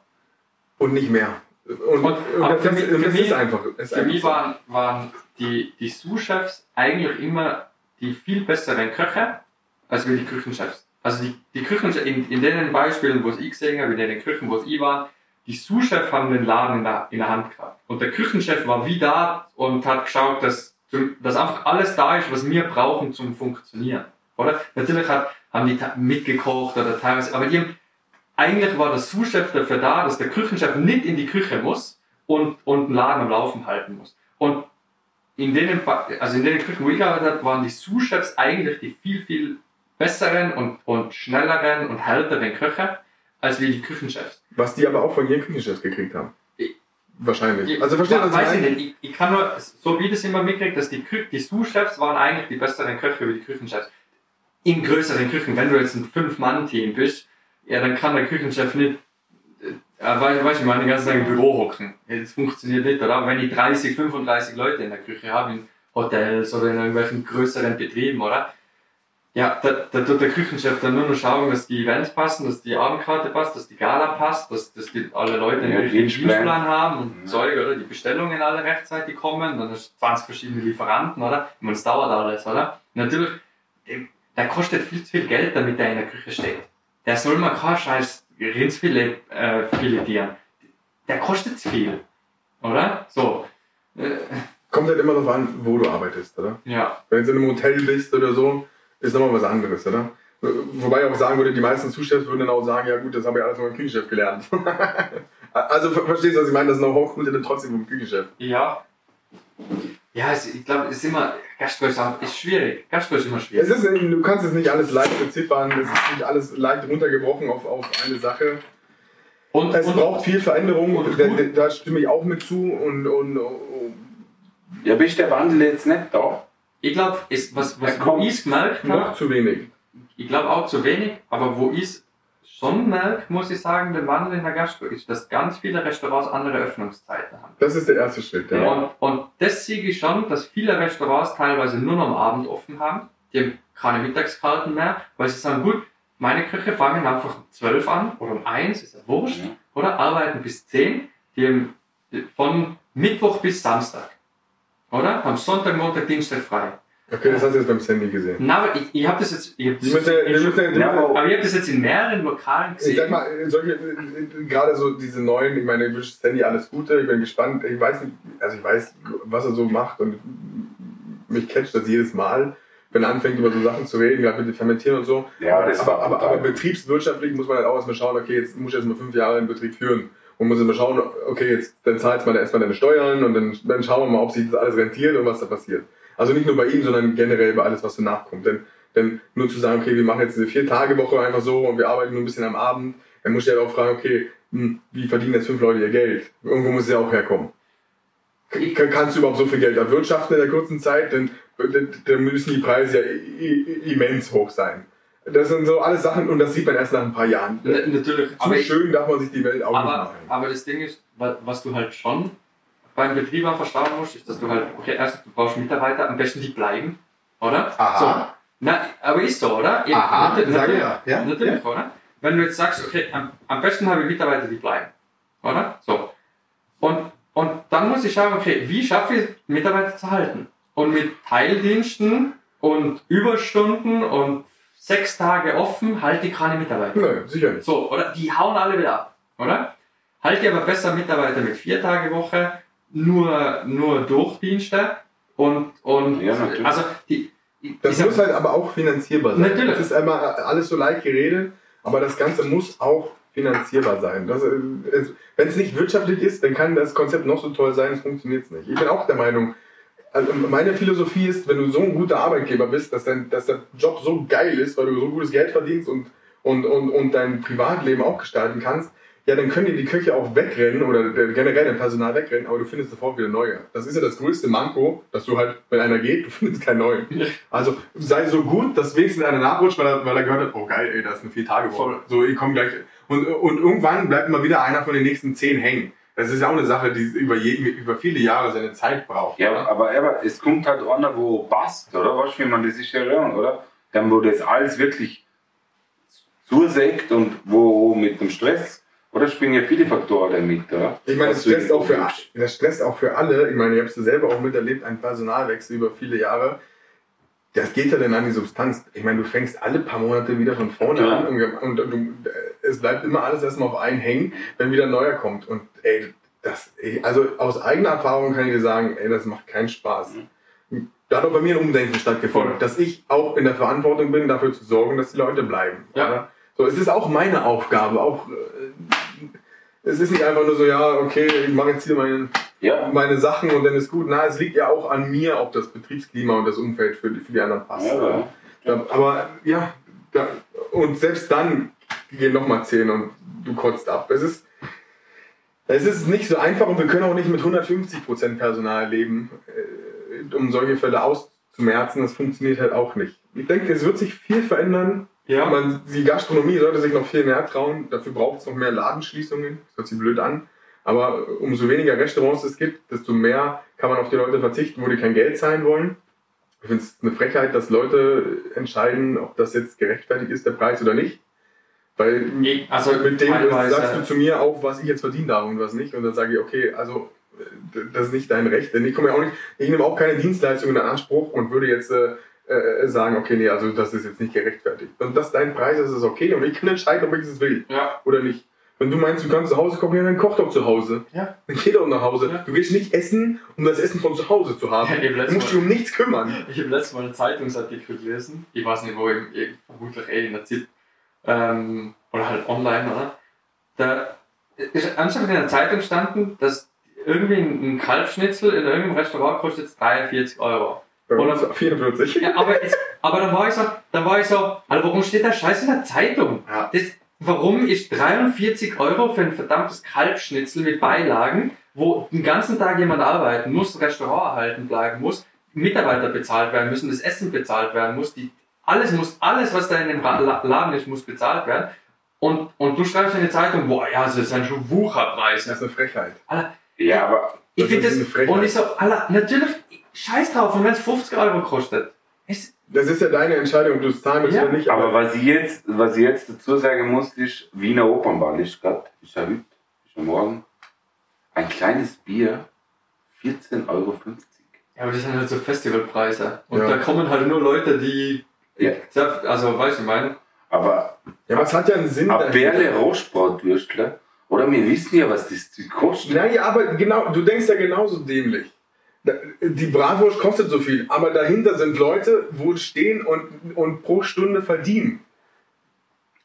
und nicht mehr. Und, und, Und- das, für das, mich- das mich- ist einfach. Das ist Für einfach mich waren, waren die, die Sous-Chefs eigentlich immer die viel besseren Köche als wie die Küchenchefs. Also die, die Küchenchefs, in, in den Beispielen, wo es ich gesehen habe, in den Küchen, wo es ich war, die Sous-Chefs haben den Laden in der, in der Hand gehabt. Und der Küchenchef war wie da und hat geschaut, dass, dass einfach alles da ist, was wir brauchen zum Funktionieren. Oder? Natürlich hat, haben die mitgekocht oder teilweise, aber die haben, eigentlich war der Sous-Chef dafür da, dass der Küchenchef nicht in die Küche muss und, und den Laden am Laufen halten muss. Und in denen, also in den Küchen, wo ich gearbeitet habe, waren die Sous-Chefs eigentlich die viel, viel besseren und, und schnelleren und härteren Köche, als wie die Küchenchefs. Was die aber auch von ihren Küchenchefs gekriegt haben. Ich- Wahrscheinlich. Ich- Also was weiß ich nicht. Ich, ich kann nur, so wie das immer mitkriegt, dass die, Kü die Sous-Chefs waren eigentlich die besseren Köche wie die Küchenchefs. In größeren Küchen, wenn du jetzt ein Fünf-Mann-Team bist, ja, dann kann der Küchenchef nicht, äh, weißt weißt du, ich meine, den ganzen Tag im Büro hocken. Das funktioniert nicht, oder? Wenn ich 30, 35 Leute in der Küche habe, in Hotels oder in irgendwelchen größeren Betrieben, oder? Ja, da, da tut der Küchenchef dann nur noch schauen, dass die Events passen, dass die Abendkarte passt, dass die Gala passt, dass, dass die, alle Leute Ja, einen richtigen Dienstplan. Dienstplan haben und Ja. Zeug, oder? Die Bestellungen alle rechtzeitig kommen, dann hast du 20 verschiedene Lieferanten, oder? Ich meine, es dauert alles, oder? Natürlich, der kostet viel zu viel Geld, damit der in der Küche steht. Der soll mal kein scheiß Rindsfilet äh, filetieren. Der kostet zu viel, oder? So. Äh, Kommt halt immer darauf an, wo du arbeitest, oder? ja. Wenn du in einem Hotel bist oder so, ist nochmal was anderes, oder? Wobei ich auch sagen würde, die meisten Zuschefs würden dann auch sagen, ja gut, das habe ich alles von meinem Küchenchef gelernt. also ver- verstehst du, was ich meine? Das Know-how kommt ja dann trotzdem vom Küchenchef. Ja. Ja, es, ich glaube, es ist immer, Gastro ist, ist schwierig. Gastro ist immer Es schwierig. ist, du kannst es nicht alles leicht beziffern, es ist nicht alles leicht runtergebrochen auf, auf eine Sache. Und, Es und, braucht viel Veränderung, und da, da stimme ich auch mit zu und, und, und Ja, aber ist der Wandel jetzt nicht da? Ich glaube, was, was wo ich gemerkt noch habe, zu wenig. ich glaube auch zu wenig, aber wo ich schon merke, muss ich sagen, der Wandel in der Gastro ist, dass ganz viele Restaurants andere Öffnungszeiten haben. Das ist der erste Schritt. Ja. Und, und das sehe ich schon, dass viele Restaurants teilweise nur noch am Abend offen haben. Die haben keine Mittagskarten mehr, weil sie sagen, gut, meine Köche fangen einfach um 12 an oder um 1, ist ja wurscht, Ja. oder arbeiten bis 10, die haben von Mittwoch bis Samstag. Oder? Haben Sonntag, Montag, Dienstag frei. Okay, das hast du jetzt beim Sandy gesehen. Na, aber ich, ich habe das jetzt, ich hab das jetzt- Ja, müssen, aber- ich habe das jetzt in mehreren Lokalen gesehen. Ich sag mal, solche, äh, gerade so diese neuen, ich meine, ich wünsche Sandy alles Gute, ich bin gespannt, ich weiß nicht, also ich weiß, was er so macht und mich catcht das jedes Mal, wenn er anfängt über so Sachen zu reden, gerade mit dem Fermentieren und so. Ja, das aber, war aber, aber betriebswirtschaftlich muss man halt auch erstmal schauen, okay, jetzt muss ich erstmal fünf Jahre in Betrieb führen. Und muss immer schauen, okay, jetzt dann zahlst man erstmal deine Steuern und dann, dann schauen wir mal, ob sich das alles rentiert und was da passiert. Also nicht nur bei ihm, sondern generell bei alles, was so nachkommt. Denn, denn nur zu sagen, okay, wir machen jetzt eine Vier-Tage-Woche einfach so und wir arbeiten nur ein bisschen am Abend, dann muss ich halt auch fragen, okay, hm, wie verdienen jetzt fünf Leute ihr Geld? Irgendwo muss es ja auch herkommen. Kann- Kannst du überhaupt so viel Geld erwirtschaften in der kurzen Zeit? Denn dann müssen die Preise ja immens hoch sein. Das sind so alles Sachen und das sieht man erst nach ein paar Jahren. Na- natürlich. Zu Aber ich, schön darf man sich die Welt auch nicht Aber, machen. aber das Ding ist, wa- was du halt schon beim Betrieb schauen musst, ist, dass du halt, okay, erstens, du brauchst Mitarbeiter, am besten die bleiben, oder? Aha. So. Na, aber ist so, oder? Ja, Aha, nat- sage natürlich, ja. Ja, natürlich, oder? Wenn du jetzt sagst, okay, am, am besten habe ich Mitarbeiter, die bleiben, oder? So. Und, und dann muss ich schauen, okay, wie schaffe ich Mitarbeiter zu halten? Und mit Teildiensten und Überstunden und sechs Tage offen halte keine Mitarbeiter. Nein, sicher nicht. So, oder? Die hauen alle wieder ab, oder? Halte aber besser Mitarbeiter mit vier Tage Woche, nur, nur Durchdienste und, und Ja, also die, Das muss halt aber auch finanzierbar sein. Natürlich. Das ist einmal alles so leicht geredet, aber das Ganze muss auch finanzierbar sein. Wenn es nicht wirtschaftlich ist, dann kann das Konzept noch so toll sein, es funktioniert nicht. Ich bin auch der Meinung, also meine Philosophie ist, wenn du so ein guter Arbeitgeber bist, dass, dein, dass der Job so geil ist, weil du so gutes Geld verdienst und, und, und, und dein Privatleben auch gestalten kannst, ja, dann können dir die Köche auch wegrennen oder generell dein Personal wegrennen, aber du findest sofort wieder neue. Das ist ja das größte Manko, dass du halt, wenn einer geht, du findest keinen neuen. Also sei so gut, dass wenigstens einer nachrutscht, weil er, weil er gehört hat, oh geil, ey, das ist eine vier Tage. Woche. So, ich komme gleich. Und, und irgendwann bleibt immer wieder einer von den nächsten zehn hängen. Das ist ja auch eine Sache, die über, je, über viele Jahre seine Zeit braucht. Ja, aber, aber es kommt halt einer, wo passt, oder? Weißt du, wie man das ist ja oder? Dann, wo das alles wirklich zusägt und wo mit dem Stress, oder spielen ja viele Faktoren damit, oder? Ich meine, das stresst, auch für, das stresst auch für alle. Ich meine, ich habe es selber auch miterlebt, ein Personalwechsel über viele Jahre. Das geht ja dann an die Substanz. Ich meine, du fängst alle paar Monate wieder von vorne Ja. an und, und du, es bleibt immer alles erstmal auf einen hängen, wenn wieder ein neuer kommt. Und ey, das, also aus eigener Erfahrung kann ich dir sagen, ey, das macht keinen Spaß. Da hat auch bei mir ein Umdenken stattgefunden, Voll. dass ich auch in der Verantwortung bin, dafür zu sorgen, dass die Leute bleiben. Ja. Oder? So, es ist auch meine Aufgabe, auch äh, es ist nicht einfach nur so, ja, okay, ich mache jetzt hier meine, Ja, meine Sachen und dann ist gut. Na, es liegt ja auch an mir, ob das Betriebsklima und das Umfeld für die, für die anderen passt. ja, ja. Da, aber ja, da, und selbst dann gehen nochmal 10 und du kotzt ab. Es ist, es ist nicht so einfach und wir können auch nicht mit 150% Personal leben, äh, um solche Fälle auszumerzen. Das funktioniert halt auch nicht. Ich denke, es wird sich viel verändern. Ja. Man, die Gastronomie sollte sich noch viel mehr trauen. Dafür braucht es noch mehr Ladenschließungen. Das hört sich blöd an. Aber umso weniger Restaurants es gibt, desto mehr kann man auf die Leute verzichten, wo die kein Geld zahlen wollen. Ich finde es eine Frechheit, dass Leute entscheiden, ob das jetzt gerechtfertigt ist, der Preis oder nicht. Weil also mit dem sagst du zu mir auch, was ich jetzt verdienen darf und was nicht. Und dann sage ich, okay, also das ist nicht dein Recht. Denn ich komme ja auch nicht, ich nehme auch keine Dienstleistungen in Anspruch und würde jetzt äh, äh, sagen, okay, nee, also das ist jetzt nicht gerechtfertigt. Und das dein Preis ist, ist okay und ich kann entscheiden, ob ich es will Ja, oder nicht. Wenn du meinst, du kannst zu Hause kochen, ja, dann koch doch zu Hause. Ja. Dann geh doch nach Hause. Ja. Du gehst nicht essen, um das Essen von zu Hause zu haben. Ja, du musst dich um nichts kümmern. Ich habe letztes Mal einen Zeitungsartikel gelesen. Ich weiß nicht wo, im- vermutlich eh in der ZIP. Ähm, oder halt online, oder? Da ist ernsthaft in der Zeitung standen, dass irgendwie ein ein Kalbschnitzel in irgendeinem Restaurant kostet jetzt 43 Euro. Bei Oder- uns 44. Ja, aber, jetzt, aber dann war ich so, dann war ich so, Alter, warum steht da Scheiß in der Zeitung? Ja. Das, warum ist 43 Euro für ein verdammtes Kalbschnitzel mit Beilagen, wo den ganzen Tag jemand arbeiten muss, Restaurant erhalten bleiben muss, Mitarbeiter bezahlt werden müssen, das Essen bezahlt werden muss, die, alles muss, alles, was da in dem Laden ist, muss bezahlt werden. Und, und du schreibst in die Zeitung, boah, ja, das sind schon Das Wucherpreise. ist eine Frechheit. Ja, aber Ich Das finde ist das, eine Frechheit. und ich so, Alter, natürlich, scheiß drauf, und wenn es 50 Euro kostet. Es, Das ist ja deine Entscheidung, ob du es zahlen willst Ja. oder nicht. Aber was ich jetzt, was ich jetzt dazu sagen muss, ist, Wiener Opernball ist gerade, ist ja heute, ist ja morgen, ein kleines Bier, 14,50 Euro. Ja, aber das sind halt so Festivalpreise. Und Ja. da kommen halt nur Leute, die. Ja. Also, weißt du, ich meine. Aber ja, aber es hat ja einen Sinn. dahinter. Perle Rostbratwürstle, oder wir wissen ja, was das kostet. Naja, aber genau, du denkst ja genauso dämlich. Die Bratwurst kostet so viel, aber dahinter sind Leute, wo stehen und, und pro Stunde verdienen.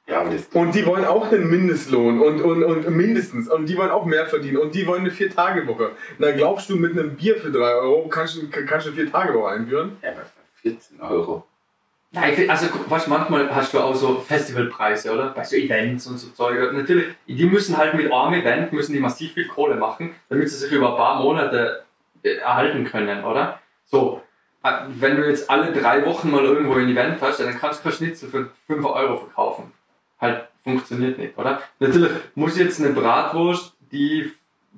Ja, aber das, Und die wollen auch einen Mindestlohn und, und, und mindestens. Und die wollen auch mehr verdienen. Und die wollen eine Vier-Tage-Woche. Na, glaubst du, mit einem Bier für 3 Euro kannst du, kannst du eine Vier-Tage-Woche einführen? ja, aber 14 Euro. Nein, also, du, manchmal hast du auch so Festivalpreise, oder? Bei so Events und so Zeug. Natürlich, die müssen halt mit einem Event müssen die massiv viel Kohle machen, damit sie sich über ein paar Monate erhalten können, oder? So. äh, Wenn du jetzt alle drei Wochen mal irgendwo ein Event hast, dann kannst du Schnitzel für 5 Euro verkaufen. Halt, funktioniert nicht, oder? Natürlich muss jetzt eine Bratwurst, die,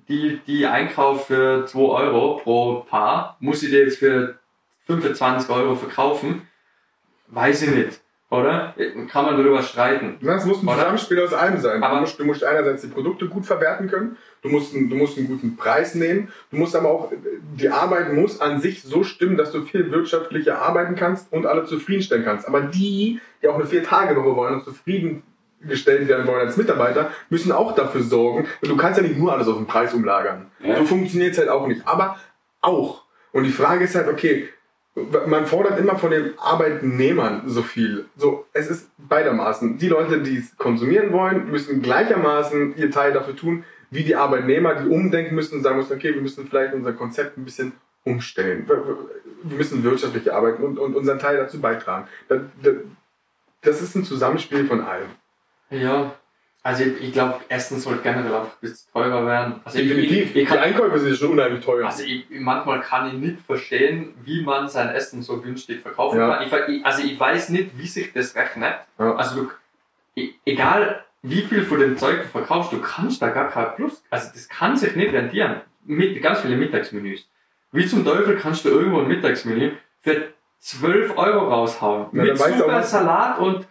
die, die einkauft für 2 Euro pro Paar, muss sie dir jetzt für 25 Euro verkaufen? Weiß ich nicht, oder? Kann man darüber streiten. Das muss ein? Zusammenspiel aus allem sein. Aber- du, musst, du musst einerseits die Produkte gut verwerten können, du musst, einen, du musst einen guten Preis nehmen, du musst aber auch, die Arbeit muss an sich so stimmen, dass du viel wirtschaftlicher arbeiten kannst und alle zufriedenstellen kannst. Aber die, die auch eine Vier-Tage-Woche wollen und zufrieden gestellt werden wollen als Mitarbeiter, müssen auch dafür sorgen. Und du kannst ja nicht nur alles auf den Preis umlagern. Ja. So funktioniert es halt auch nicht. Aber auch. Und die Frage ist halt, okay, man fordert immer von den Arbeitnehmern so viel. So, es ist beidermaßen. Die Leute, die es konsumieren wollen, müssen gleichermaßen ihr Teil dafür tun, wie die Arbeitnehmer, die umdenken müssen und sagen müssen, okay, wir müssen vielleicht unser Konzept ein bisschen umstellen. Wir- müssen wirtschaftlich arbeiten und, und unseren Teil dazu beitragen. Das, das, das ist ein Zusammenspiel von allem. Ja. Also ich, glaube, Essen sollte generell einfach ein bisschen teurer werden. Also Definitiv. Ich, ich, Die kann, Einkäufe sind schon unheimlich teuer. also ich, manchmal kann ich nicht verstehen, wie man sein Essen so günstig verkaufen Ja. kann. Ich, also ich weiß nicht, wie sich das rechnet. Ja. Also du, e- egal wie viel von dem Zeug du verkaufst, du kannst da gar kein Plus. Also das kann sich nicht rentieren. Mit ganz viele Mittagsmenüs. Wie zum Teufel kannst du irgendwo ein Mittagsmenü für 12 Euro raushauen? Na, mit auch, super Salat und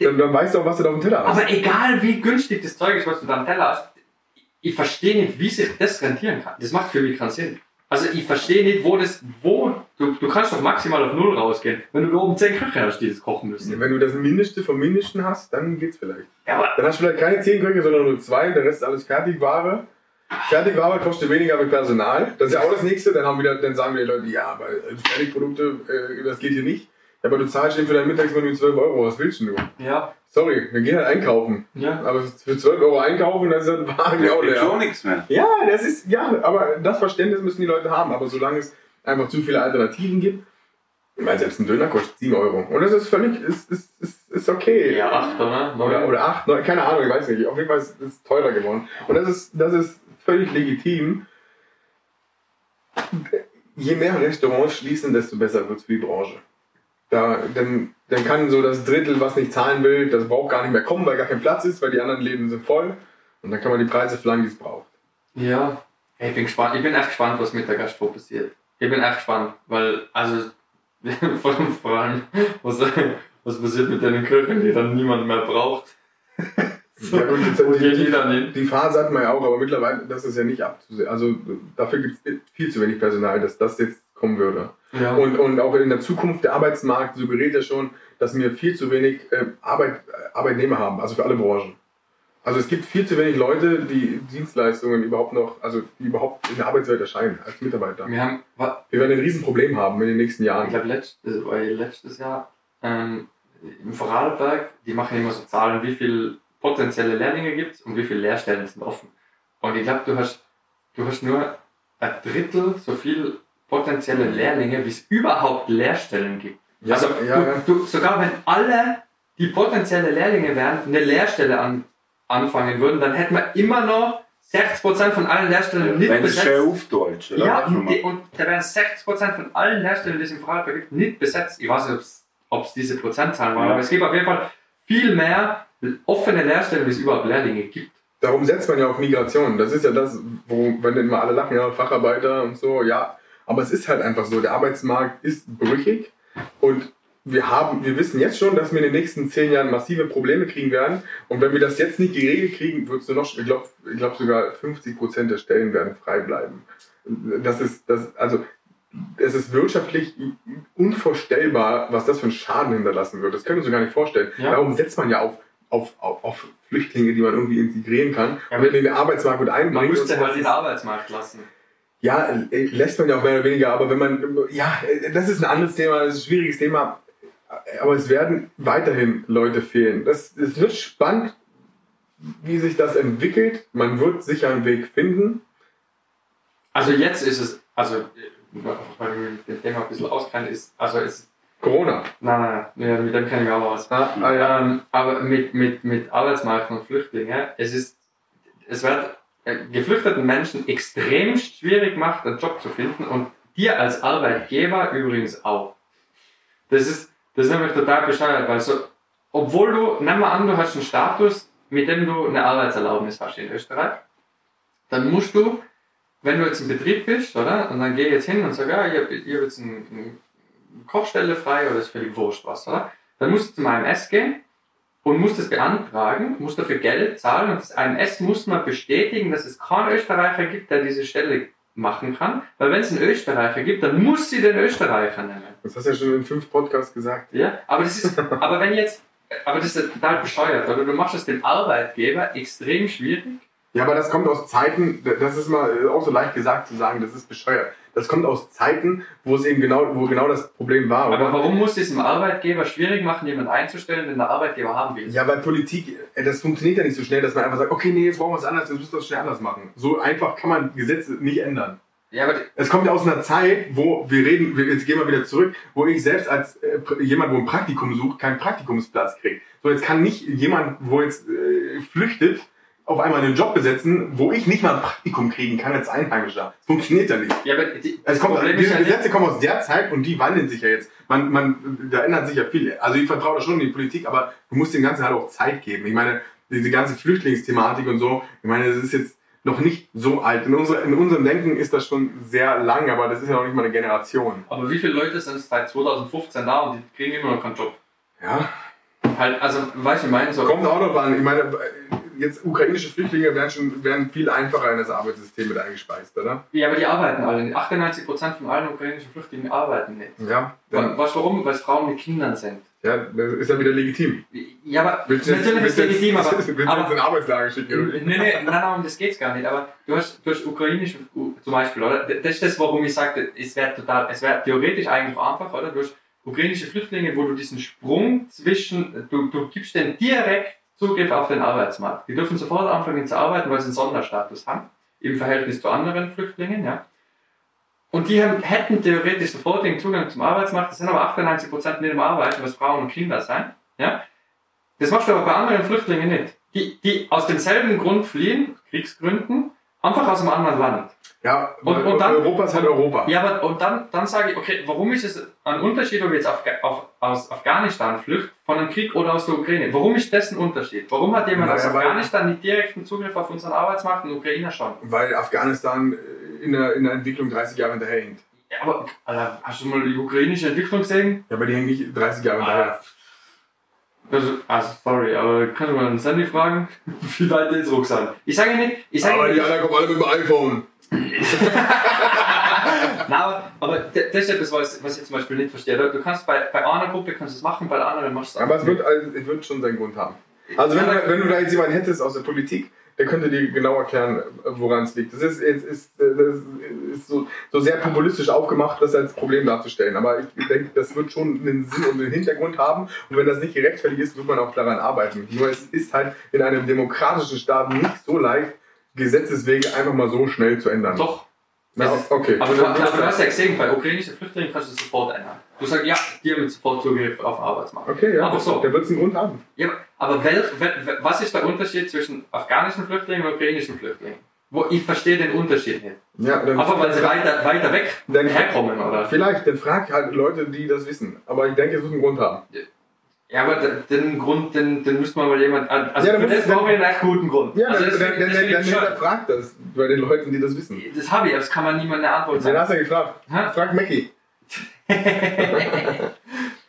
dann, dann weißt du auch, was du da auf dem Teller hast. aber egal wie günstig das Zeug ist, was du da am Teller hast, ich verstehe nicht, wie sich das rentieren kann. Das macht für mich keinen Sinn. Also ich verstehe nicht, wo das, wo, du, du kannst doch maximal auf Null rausgehen, wenn du da oben 10 Köche hast, die das kochen müssen. Wenn du das Mindeste vom Mindesten hast, dann geht's vielleicht. Ja, aber, Dann hast du vielleicht keine 10 Köche, sondern nur zwei, der Rest ist alles Fertigware. Fertigware kostet weniger mit Personal. Das ist ja auch das nächste. Dann, haben wieder, dann sagen wieder die Leute, ja, aber Fertigprodukte, äh, das geht hier nicht. Ja, aber du zahlst eben für dein Mittagsmenü 12 Euro. Was willst du? ja, Sorry, wir gehen halt einkaufen. ja. Aber für 12 Euro einkaufen, das ist ein Wagen auch Gibt schon leer. nichts mehr. Ja, das ist, ja, aber das Verständnis müssen die Leute haben. Aber solange es einfach zu viele Alternativen gibt, ich meine, selbst ein Döner kostet 7 Euro. Und das ist völlig, ist, ist, ist, ist okay. Ja, 8, oder? Oder, oder 8, 9, keine Ahnung, ich weiß nicht. Auf jeden Fall ist es teurer geworden. Und das ist, das ist völlig legitim. Je mehr Restaurants schließen, desto besser wird es für die Branche. Da, dann, dann kann so das Drittel, was nicht zahlen will, das braucht gar nicht mehr kommen, weil gar kein Platz ist, weil die anderen Läden sind voll. Und dann kann man die Preise verlangen, die es braucht. Ja, ich bin gespannt. Ich bin echt gespannt, was mit der Gastro passiert. Ich bin echt gespannt, weil, also, vor allem, vor allem was, was passiert mit den Köchen, die dann niemand mehr braucht. So, Ja, und jetzt- die- die? Die Phase hatten wir ja auch, aber mittlerweile, das ist ja nicht abzusehen. Also dafür gibt es viel zu wenig Personal, dass das jetzt kommen würde. Ja. Und, und auch in der Zukunft der Arbeitsmarkt suggeriert ja schon, dass wir viel zu wenig äh, Arbeit, äh, Arbeitnehmer haben, also für alle Branchen. Also es gibt viel zu wenig Leute, die Dienstleistungen überhaupt noch, also die überhaupt in der Arbeitswelt erscheinen als Mitarbeiter. wir haben, Wir werden ein Riesenproblem haben in den nächsten ich Jahren. glaube, letztes, ja letztes Jahr, ähm, im Vorarlberg, die machen immer so Zahlen, wie viel potenzielle Lehrlinge gibt es und wie viele Lehrstellen sind offen. Und ich glaube, du hast, du hast nur ein Drittel so viel potenzielle Lehrlinge, wie es überhaupt Lehrstellen gibt. Ja, also ja, du. Du, sogar wenn alle, die potenzielle Lehrlinge wären, eine Lehrstelle an, anfangen würden, dann hätten wir immer noch 60% von allen Lehrstellen nicht Wenn es besetzt. schön auf Deutsch, oder? Ja, und, die, und da wären 60% von allen Lehrstellen, die es im Vorarlberg gibt, nicht besetzt. Ich weiß nicht, ob es diese Prozentzahlen waren, Ja. aber es gibt auf jeden Fall viel mehr offene Lehrstellen, wie es überhaupt Lehrlinge gibt. Darum setzt man ja auf Migration. Das ist ja das, wo, wenn immer alle lachen, ja, Facharbeiter und so, ja. Aber es ist halt einfach so, der Arbeitsmarkt ist brüchig und wir haben, wir wissen jetzt schon, dass wir in den nächsten zehn Jahren massive Probleme kriegen werden. Und wenn wir das jetzt nicht geregelt kriegen, wird es nur noch, ich glaube ich glaub sogar 50 Prozent der Stellen werden frei bleiben. Das ist, das, also, es ist wirtschaftlich unvorstellbar, was das für einen Schaden hinterlassen wird. Das können wir uns gar nicht vorstellen. Ja. Darum setzt man ja auf, auf, auf, auf Flüchtlinge, die man irgendwie integrieren kann, Ja, und in den Arbeitsmarkt gut einbringen. Man müsste halt den Arbeitsmarkt lassen. Ja, äh, lässt man ja auch mehr oder weniger, aber wenn man, ja, äh, das ist ein anderes Thema, das ist ein schwieriges Thema, aber es werden weiterhin Leute fehlen. Das, es wird spannend, wie sich das entwickelt. Man wird sicher einen Weg finden. Also jetzt ist es, also, äh, weil ich mit dem Thema ein bisschen auskenne, ist, also es, Corona. nein, nein, nein, mit dem kenne ich mich auch aus. Ah, ja. Ähm, aber mit, mit, mit Arbeitsmarkt und Flüchtlingen, es ist, es wird äh, geflüchteten Menschen extremst schwierig gemacht, einen Job zu finden und dir als Arbeitgeber übrigens auch. Das ist, das ist nämlich total bescheuert, weil so, obwohl du, nimm mal an, du hast einen Status, mit dem du eine Arbeitserlaubnis hast in Österreich, dann musst du, wenn du jetzt im Betrieb bist, oder? Und dann geh jetzt hin und sag, ja, ich habe hab jetzt eine, eine Kochstelle frei oder ist völlig wurscht was, oder? Dann musst du zum AMS gehen und musst das beantragen, musst dafür Geld zahlen und das AMS muss mal bestätigen, dass es keinen Österreicher gibt, der diese Stelle machen kann. Weil wenn es einen Österreicher gibt, dann muss sie den Österreicher nennen. Das hast du ja schon in fünf Podcasts gesagt. Ja, aber das ist, aber wenn jetzt, aber das ist total bescheuert, oder? Du machst es dem Arbeitgeber extrem schwierig. Ja, aber das kommt aus Zeiten, das ist mal auch so leicht gesagt zu sagen, das ist bescheuert. Das kommt aus Zeiten, wo es eben genau, wo genau das Problem war. Aber oder? warum muss es dem Arbeitgeber schwierig machen, jemanden einzustellen, den der Arbeitgeber haben will? Ja, weil Politik, äh, das funktioniert ja nicht so schnell, dass man einfach sagt, okay, nee, jetzt brauchen wir es anders, jetzt müssen wir es schnell anders machen. So einfach kann man Gesetze nicht ändern. Ja, aber Es kommt ja aus einer Zeit, wo wir reden, jetzt gehen wir wieder zurück, wo ich selbst als äh, jemand, wo ein Praktikum sucht, keinen Praktikumsplatz kriege. So, jetzt kann nicht jemand, wo jetzt äh, flüchtet, auf einmal einen Job besetzen, wo ich nicht mal ein Praktikum kriegen kann als Einheimischer. Das funktioniert ja nicht. ja, aber die, Es kommt, Problem ist diese ja Gesetze kommen aus der Zeit und die wandeln sich ja jetzt. Man, man, da ändert sich ja viel. Also ich vertraue da schon in die Politik, aber du musst dem Ganzen halt auch Zeit geben. Ich meine, diese ganze Flüchtlingsthematik und so, ich meine, das ist jetzt noch nicht so alt. In, unser, in unserem Denken ist das schon sehr lang, aber das ist ja noch nicht mal eine Generation. aber wie viele Leute sind seit 2015 da und die kriegen immer noch keinen Job? Ja, Halt, also, weißt du, ich meine so. kommt auch noch an. Ich meine, jetzt ukrainische Flüchtlinge werden schon werden viel einfacher in das Arbeitssystem mit eingespeist, oder? Ja, aber die arbeiten alle nicht. 98% von allen ukrainischen Flüchtlingen arbeiten nicht. Ja, Weißt du warum? Weil es Frauen mit Kindern sind. ja, das ist ja wieder legitim. Ja, aber Willst du jetzt, natürlich ist willst es legitim, aber, willst du jetzt aber in Arbeitslager schicken? oder Nee, nee, nein, nein, um das geht's gar nicht. Aber du hast, du hast ukrainische, zum Beispiel, oder? Das ist das, warum ich sagte, es wäre total, es wäre theoretisch eigentlich einfach, oder? Du hast ukrainische Flüchtlinge, wo du diesen Sprung zwischen, du, du gibst denen direkt Zugriff auf den Arbeitsmarkt. Die dürfen sofort anfangen zu arbeiten, weil sie einen Sonderstatus haben, im Verhältnis zu anderen Flüchtlingen, ja. Und die haben, hätten theoretisch sofort den Zugang zum Arbeitsmarkt, das sind aber 98% nicht im Arbeiten, was Frauen und Kinder sein, ja. Das machst du aber bei anderen Flüchtlingen nicht. Die, die aus demselben Grund fliehen, Kriegsgründen, einfach aus einem anderen Land. Ja, Und- und dann- Europa ist halt Europa. Ja, aber und dann, dann sage ich, okay, warum ist es ein Unterschied, ob jetzt Afga auf, aus Afghanistan flüchtet, von einem Krieg oder aus der Ukraine? Warum ist das ein Unterschied? Warum hat jemand aus Naja, weil- Afghanistan nicht direkten Zugriff auf unseren Arbeitsmarkt und Ukrainer schon? Weil Afghanistan äh, in der, in der Entwicklung 30 Jahre hinterherhängt. Ja, aber Alter, hast du mal die ukrainische Entwicklung gesehen? Ja, aber die hängen nicht 30 Jahre hinterher. Also, also sorry, aber kannst du mal einen Sandy fragen, wie weit der jetzt Rucksack? Ich sage nicht, ich sage Aber die nicht, anderen kommen alle mit dem iPhone. Na, aber, das ist etwas, was, was ich zum Beispiel nicht verstehe. Du kannst bei, bei einer Gruppe kannst du es machen, bei der anderen machst du es Aber es wird, also, es wird schon seinen Grund haben. Also wenn, du, wenn du da jetzt jemanden hättest aus der Politik, der könnte dir genau erklären, woran es liegt. Das ist, ist, ist, das ist so, so sehr populistisch aufgemacht, das als Problem darzustellen. Aber ich denke, das wird schon einen Sinn und einen Hintergrund haben. Und wenn das nicht gerechtfertigt ist, wird man auch daran arbeiten. Nur es ist halt in einem demokratischen Staat nicht so leicht, Gesetzeswege einfach mal so schnell zu ändern. Doch. Na, okay. Aber du, aber du hast ja gesehen, bei ukrainischen Flüchtlingen kannst du sofort ändern. Du sagst, ja, die haben sofort Zugriff auf Arbeitsmarkt. Okay, ja, Aber so. der wird es einen Grund haben. Ja, aber wel, wel, was ist der Unterschied zwischen afghanischen Flüchtlingen und ukrainischen Flüchtlingen? Wo ich verstehe den Unterschied nicht. Ja, dann, Einfach weil sie weiter, weiter weg dann, herkommen, oder? Vielleicht, dann frag halt Leute, die das wissen. Aber ich denke, es wird einen Grund haben. Ja, aber den, Grund, den, den müsste man mal jemand. Also Ja, dann für das brauchen wir einen echt guten Grund. Ja, also dann, das, dann, dann, dann, ich hinterfragt das bei den Leuten, die das wissen. das habe ich, aber das kann man niemand eine Antwort Den sagen. hast du ja gefragt. Hä? Frag Mackie.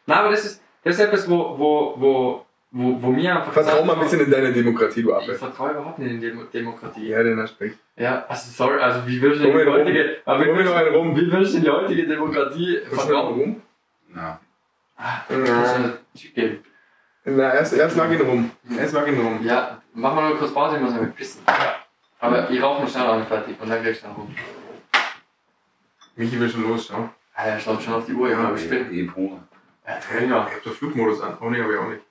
Na, aber das ist, das ist etwas, wo, wo, wo, wo, wo mir einfach. Vertrau mal ein bisschen in deine Demokratie, du Ich Affe. vertraue überhaupt nicht in Demo Demokratie. Ja, den hast du recht. Ja, also sorry, also wie willst du denn die heutige, aber wie willst, wie willst du denn die heutige Demokratie vertrauen? Na, Ja. Okay. Na, erst, erst mag ihn rum. Erst mag ihn rum. Ja, machen wir noch kurz Pause, ich muss mal pissen. Ja. Aber ich rauche noch schnell an fertig und dann kriegst du dann rum. Michi will schon los, schau. Ah, ja, schaut schon auf die Uhr, ja, aber ich bin. ich hab Hunger. Ja, Ich hab den Flugmodus an. Oh nee, hab ich auch nicht.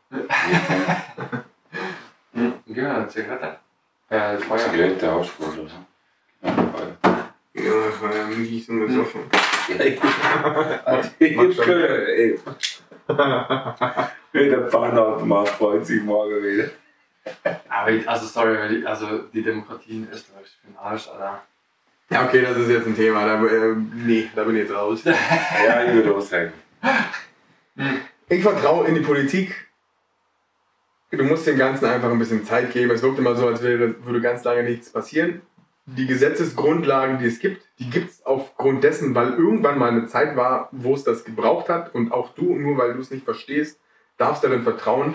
Hm, ja, eine Zigarette. Äh, Feuer. Zigarette ausspruch oder. Ja. Ja, das war ja Michi so besoffen. Ich Mach schon. ey. Der Pfannautomat freut sich morgen wieder. Aber ich, also sorry, also die Demokratie in Österreich ist für den Arsch, Alter. Ja, okay, das ist jetzt ein Thema. Da, äh, nee, da bin ich jetzt raus. Ja, ich würde auch sagen. Ich vertraue in die Politik. Du musst dem Ganzen einfach ein bisschen Zeit geben. Es wirkt immer so, als würde ganz lange nichts passieren. Die Gesetzesgrundlagen, die es gibt, die gibt es aufgrund dessen, weil irgendwann mal eine Zeit war, wo es das gebraucht hat. Und auch du, nur weil du es nicht verstehst, darfst darin vertrauen,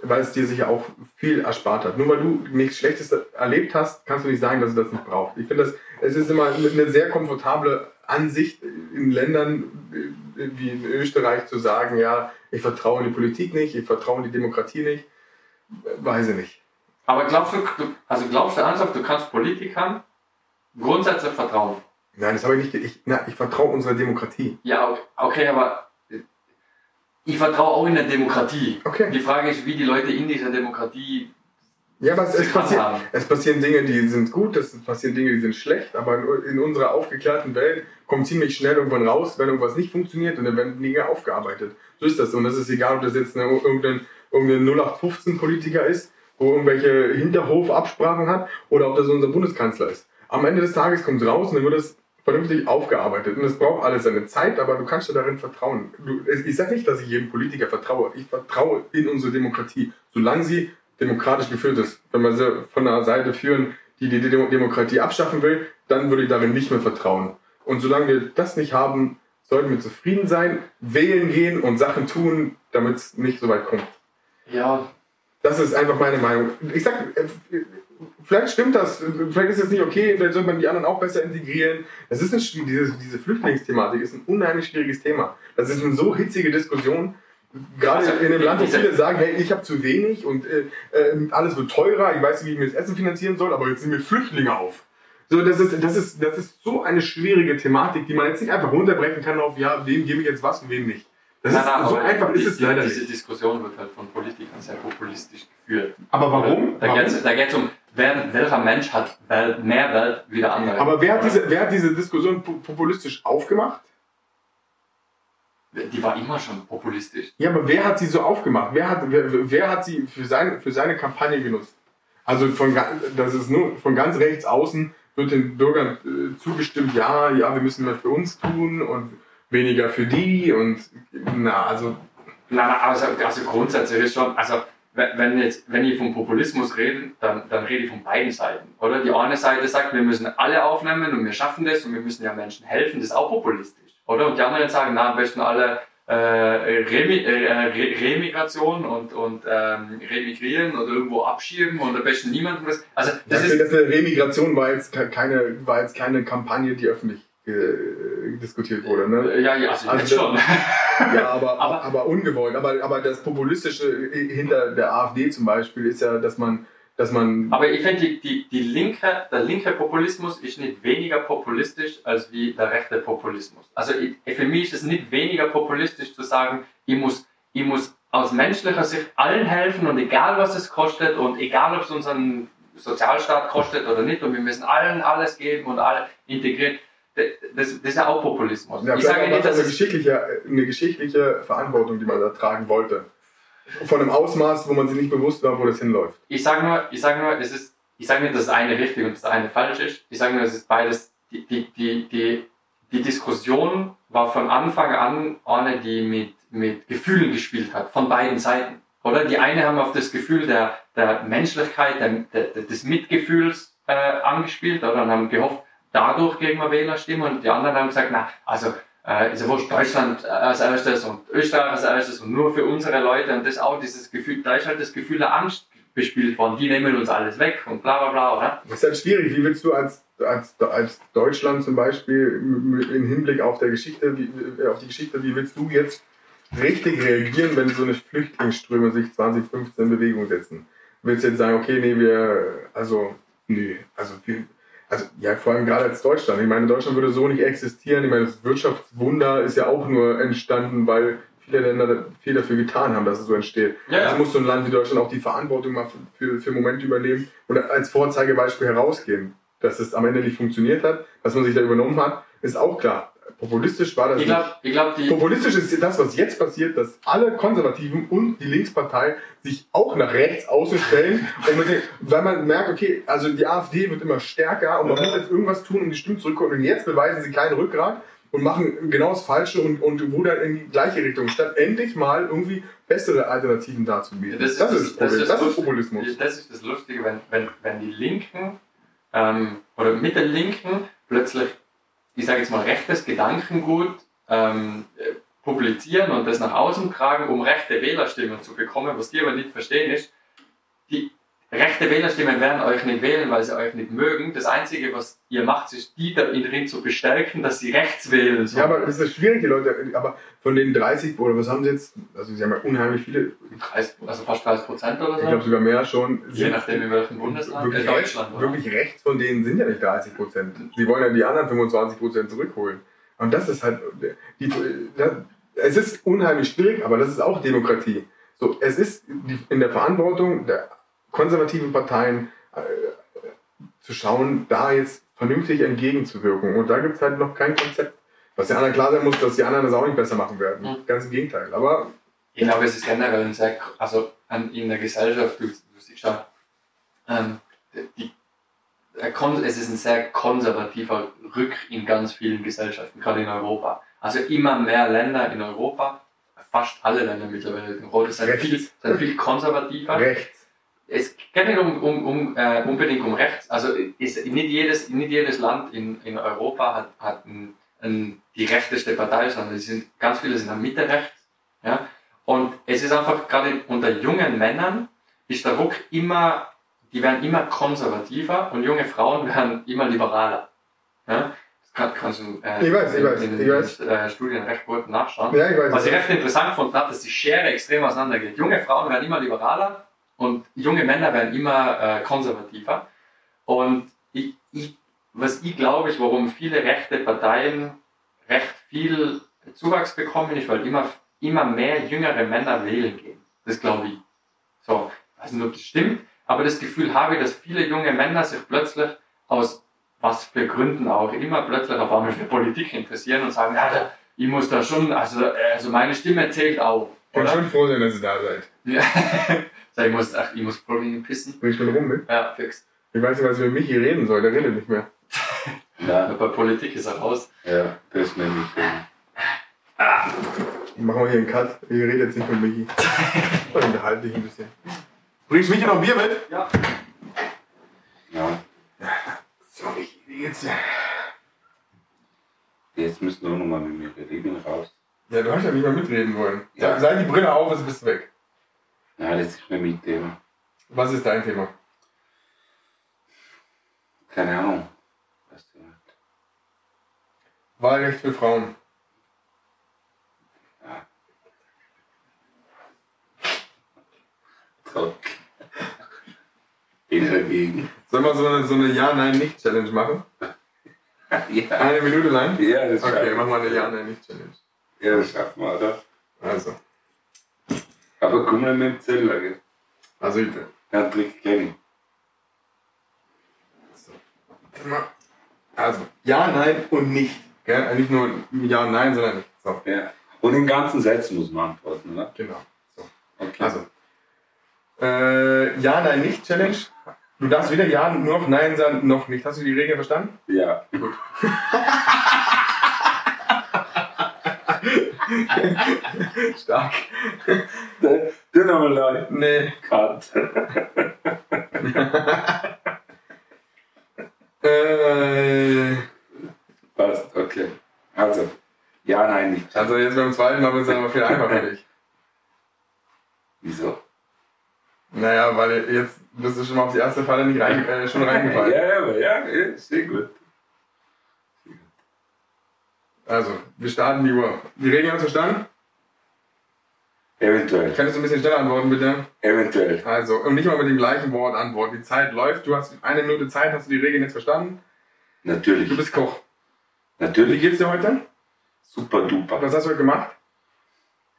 weil es dir sicher auch viel erspart hat. Nur weil du nichts Schlechtes erlebt hast, kannst du nicht sagen, dass es das nicht braucht. Ich finde, es ist immer eine sehr komfortable Ansicht in Ländern wie in Österreich zu sagen, ja, ich vertraue in die Politik nicht, ich vertraue in die Demokratie nicht. Weiß ich nicht. Aber glaubst du, du also glaubst du ernsthaft, du kannst Politikern grundsätzlich vertrauen? Nein, das habe ich nicht. Ich, na, ich vertraue unserer Demokratie. Ja, okay, aber ich vertraue auch in der Demokratie. Okay. Die Frage ist, wie die Leute in dieser Demokratie Ja, aber es, es, handhaben. es passieren Dinge, die sind gut, es passieren Dinge, die sind schlecht, aber in, in unserer aufgeklärten Welt kommt ziemlich schnell irgendwann raus, wenn irgendwas nicht funktioniert und dann werden Dinge aufgearbeitet. So ist das. Und das ist egal, ob das jetzt eine, irgendein, irgendein 0815-Politiker ist, wo irgendwelche Hinterhofabsprachen hat, oder ob das unser Bundeskanzler ist. Am Ende des Tages kommt es raus und dann wird es vernünftig aufgearbeitet. Und es braucht alles seine Zeit, aber du kannst dir darin vertrauen. Du, ich sage nicht, dass ich jedem Politiker vertraue. Ich vertraue in unsere Demokratie, solange sie demokratisch geführt ist. Wenn wir sie von einer Seite führen, die die Demo- Demokratie abschaffen will, dann würde ich darin nicht mehr vertrauen. Und solange wir das nicht haben, sollten wir zufrieden sein, wählen gehen und Sachen tun, damit es nicht so weit kommt. Ja, Das ist einfach meine Meinung. Ich sag, äh, vielleicht stimmt das, vielleicht ist es nicht okay, vielleicht sollte man die anderen auch besser integrieren. Das ist ein, diese, diese Flüchtlingsthematik ist ein unheimlich schwieriges Thema. Das ist eine so hitzige Diskussion. Gerade Also, in einem Land, wo diese- viele sagen, hey, ich habe zu wenig und äh, äh, alles wird teurer, ich weiß nicht, wie ich mir das Essen finanzieren soll, aber jetzt sind mir Flüchtlinge auf. So, das ist, das ist, das ist so eine schwierige Thematik, die man jetzt nicht einfach runterbrechen kann auf, ja, wem gebe ich jetzt was und wem nicht. Das Nein, ist, nein, so einfach ist es leider Diese nicht. Diskussion wird halt von Politikern sehr populistisch geführt. Aber warum? Da geht es da geht's um, wer, welcher Mensch hat Welt, mehr Welt wie der andere. Aber wer hat, diese, wer hat diese Diskussion pu- populistisch aufgemacht? Die war immer schon populistisch. Ja, aber wer hat sie so aufgemacht? Wer hat, wer, wer hat sie für, sein, für seine Kampagne genutzt? Also von, das ist nur von ganz rechts außen wird den Bürgern äh, zugestimmt, ja, ja, wir müssen mehr für uns tun und weniger für die und na, also Nein, nein, also, also grundsätzlich ist schon, also wenn jetzt, wenn ich vom Populismus rede, dann, dann rede ich von beiden Seiten, oder? Die eine Seite sagt, wir müssen alle aufnehmen und wir schaffen das und wir müssen ja Menschen helfen, das ist auch populistisch, oder? Und die anderen sagen, na, am besten alle äh, Remi äh, Re Remigration und, und ähm, remigrieren oder irgendwo abschieben und am besten niemandem das. Also das das, ist, das eine Remigration war jetzt ke- keine, war jetzt keine Kampagne, die öffentlich äh, diskutiert wurde. Ne? ja, ja, also, Also schon. Ja, aber, Aber- aber, ungewollt. Aber, aber das Populistische hinter der AfD zum Beispiel ist ja, dass man, dass man Aber ich finde, die, die, die linke, der linke Populismus ist nicht weniger populistisch als wie der rechte Populismus. Also ich, für mich ist es nicht weniger populistisch zu sagen, ich muss, ich muss aus menschlicher Sicht allen helfen und egal was es kostet und egal ob es unseren Sozialstaat kostet oder nicht und wir müssen allen alles geben und alle integrieren. Das, das ist ja auch Populismus. Ja, ich sage nicht, dass eine, es geschichtliche, eine geschichtliche Verantwortung, die man da tragen wollte. Von einem Ausmaß, wo man sich nicht bewusst war, wo das hinläuft. ich sage nur, ich sage nur, es ist, ich sage nicht, dass das eine richtig und das eine falsch ist. Ich sage nur, es ist beides, die, die, die, die, die Diskussion war von Anfang an eine, die mit, mit Gefühlen gespielt hat, von beiden Seiten. Oder die eine haben auf das Gefühl der, der Menschlichkeit, der, der, des Mitgefühls äh, angespielt oder und haben gehofft, dadurch kriegen wir Wählerstimmen und die anderen haben gesagt, na, also äh, ist ja wurscht, Deutschland äh, als erstes und Österreich als erstes und nur für unsere Leute und das auch dieses Gefühl, da ist halt das Gefühl der Angst bespielt worden, die nehmen uns alles weg und bla bla bla, oder? Das ist halt schwierig. Wie willst du als, als, als Deutschland zum Beispiel im Hinblick auf, der Geschichte, wie, auf die Geschichte, wie willst du jetzt richtig reagieren, wenn so eine Flüchtlingsströme sich 2015 in Bewegung setzen? Willst du jetzt sagen, okay, nee, wir, also, nee, also, wir, also, ja, vor allem gerade als Deutschland. Ich meine, Deutschland würde so nicht existieren. Ich meine, das Wirtschaftswunder ist ja auch nur entstanden, weil viele Länder viel dafür getan haben, dass es so entsteht. Ja. Also muss so ein Land wie Deutschland auch die Verantwortung mal für, für Momente übernehmen oder als Vorzeigebeispiel herausgehen. Dass es am Ende nicht funktioniert hat, dass man sich da übernommen hat, ist auch klar. Populistisch war das Ich nicht. glaube, glaub, die, Populistisch ist das, was jetzt passiert, dass alle Konservativen und die Linkspartei sich auch nach rechts außen stellen, und mit den, weil man merkt, okay, also die AfD wird immer stärker und man muss jetzt irgendwas tun, um die Stimmen zurückzuholen. Und jetzt beweisen sie kein Rückgrat und machen genau das Falsche und, und rudern in die gleiche Richtung, statt endlich mal irgendwie bessere Alternativen darzubieten. Das ist das, das- ist, das, das das ist Populismus. Das ist das Lustige, wenn, wenn, wenn die Linken ähm, oder mit den Linken plötzlich, ich sage jetzt mal, rechtes Gedankengut ähm, äh, publizieren und das nach außen tragen, um rechte Wählerstimmen zu bekommen. Was die aber nicht verstehen ist, rechte Wählerstimmen werden euch nicht wählen, weil sie euch nicht mögen. Das Einzige, was ihr macht, ist, die darin zu bestärken, dass sie rechts wählen. So. Ja, aber es ist schwierig, die Leute, aber von den 30, oder was haben sie jetzt? Also sie haben ja unheimlich viele, 30, also fast 30 Prozent oder ich so. glaube sogar mehr schon. Je nachdem, in welchem Bundesland. wirklich, Äh, Deutschland, oder? wirklich rechts von denen sind ja nicht 30 Prozent. Sie wollen ja die anderen 25 Prozent zurückholen. Und das ist halt, die, das, es ist unheimlich schwierig, aber das ist auch Demokratie. So, es ist in der Verantwortung der konservativen Parteien äh, zu schauen, da jetzt vernünftig entgegenzuwirken. Und da gibt es halt noch kein Konzept. Was ja anderen klar sein muss, dass die anderen das auch nicht besser machen werden. Mhm. Ganz im Gegenteil. Aber Ich glaube, es ist generell ein sehr, also an, in der Gesellschaft, du, du siehst ja, ähm, die, der Kon es ist ein sehr konservativer Rück in ganz vielen Gesellschaften, gerade in Europa. Also immer mehr Länder in Europa, fast alle Länder mittlerweile in Europa, sind Rechts. viel, sind viel konservativer. rechts. Es geht nicht um, um, um, äh, unbedingt um rechts. Also ist, nicht, jedes, nicht jedes Land in, in Europa hat, hat ein, ein, die rechteste Partei, sondern es sind, ganz viele sind in der Mitte rechts. Ja? Und es ist einfach gerade unter jungen Männern ist der Ruck immer, die werden immer konservativer und junge Frauen werden immer liberaler. Ja? Das kann, kannst du äh, Ich weiß, ich in, weiß, in, ich weiß. in äh, Studien recht gut nachschauen. Ja, ich weiß. Was ich recht interessant fand, dass die Schere extrem auseinandergeht. Junge Frauen werden immer liberaler und junge Männer werden immer äh, konservativer. Und ich, ich, was ich glaube, ist, warum viele rechte Parteien recht viel Zuwachs bekommen, ist, weil immer, immer mehr jüngere Männer wählen gehen. Das glaube ich. So, ich weiß nicht, ob das stimmt, aber das Gefühl habe ich, dass viele junge Männer sich plötzlich aus was für Gründen auch immer plötzlich auf einmal für Politik interessieren und sagen, ja, da- ich muss da schon, also, äh, also meine Stimme zählt auch. Ich bin schon froh dass ihr da seid. Ja. So, ich muss, ach, ich muss gegen pissen. Bring ich mal rum mit. Ja, fix. Ich weiß nicht, was ich mit Michi reden soll. Der redet nicht mehr. Ja, Bei Politik ist er raus. ja, das ist nämlich. äh, Ich mach mal hier einen Cut. Ich rede jetzt nicht mit Michi. Und unterhalte dich ein bisschen. Bringst Michi noch ein Bier mit? Ja. Ja, So, Michi, wie geht's dir? jetzt müssen wir auch nochmal mit mir reden raus. Ja, du hast ja nicht mehr mitreden wollen. Ja. Sei die Brille auf, es bist du weg. Ja, das ist nicht mein Thema. Was ist dein Thema? Keine Ahnung. Was du meinst. Wahlrecht für Frauen. Trock. Bin dagegen. Sollen wir so eine, so eine Ja-Nein-Nicht-Challenge machen? Ja, Eine Minute lang? ja das Okay, schaffen machen wir eine Ja-Nein-Nicht-Challenge. Ja, das schaffen wir, oder? Also, Aber komm mal mit dem Zeller, gell? also ich. Ja, Trick kenn ich. Warte mal. Also, Ja, Nein und Nicht. Gell? Also Nicht nur Ja, Nein, sondern Nicht. So, Ja. Und in ganzen Sätzen muss man antworten, oder? genau. So. Okay. Also, äh, Ja, Nein, Nicht Challenge. Du darfst weder Ja noch Nein sagen, noch nicht. Hast du die Regeln verstanden? Ja. Stark. Du nochmal neu. Nee. Cut. Äh, Passt, okay. Also, ja, nein, nicht. also jetzt beim zweiten Mal wird es dann aber viel einfacher für dich. Wieso? Naja, weil jetzt bist du schon mal auf die erste Falle nicht rein, äh, schon reingefallen. Ja, ja, ja, ja, sehr gut. Also, wir starten die Uhr. Die Regeln hast du verstanden? Eventuell. Könntest du ein bisschen schneller antworten, bitte? Eventuell. Also, und nicht mal mit dem gleichen Wort antworten. Die Zeit läuft. Du hast eine Minute Zeit. Hast du die Regeln jetzt verstanden? Du Natürlich. bist Koch. Wie Natürlich. geht's dir heute? Super duper. Was hast du heute gemacht?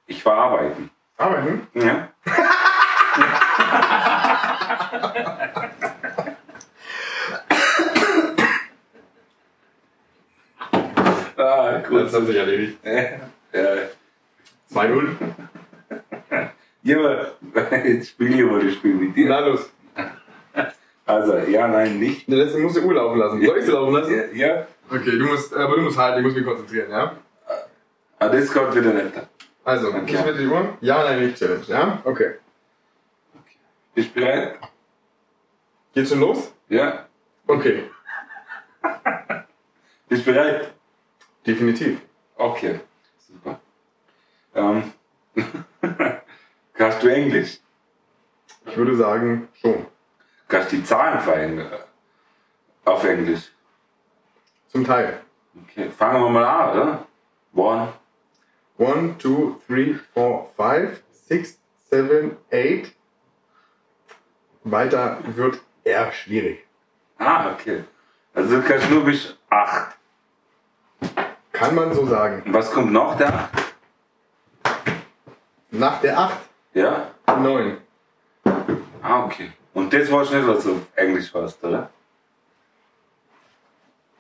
Ich war arbeiten. Arbeiten? Ja. ah, gut. hat sich erledigt. Ja. 2-0. Ja, aber jetzt spiele ich aber das Spiel mit dir. Na los. Also, ja, nein, nicht. Ne, das musst du Uhr laufen lassen. Soll ich sie laufen lassen? Ja, ja. Okay, du musst, aber du musst halten. Ich muss mich konzentrieren, ja? Ah, das kommt wieder nicht. Also, Okay. okay. bitte die Uhr? Ja, nein, nicht Challenge, ja? Okay. Bist du bereit? Geht schon los? Ja. Okay. Bist du bereit? Definitiv. Okay. Super. Ähm. Kannst du Englisch? Ich würde sagen, schon. Kannst du die Zahlen verändern? Auf Englisch. Zum Teil. Okay, fangen wir mal an, oder? One. One, two, three, four, five, six, seven, eight. Weiter wird eher schwierig. Ah, okay. Also du kannst nur bis 8. Kann man so sagen. Was kommt noch da? Nach der 8, Ja? 9. Ah, okay. Und das war nicht, was du auf Englisch hast, oder?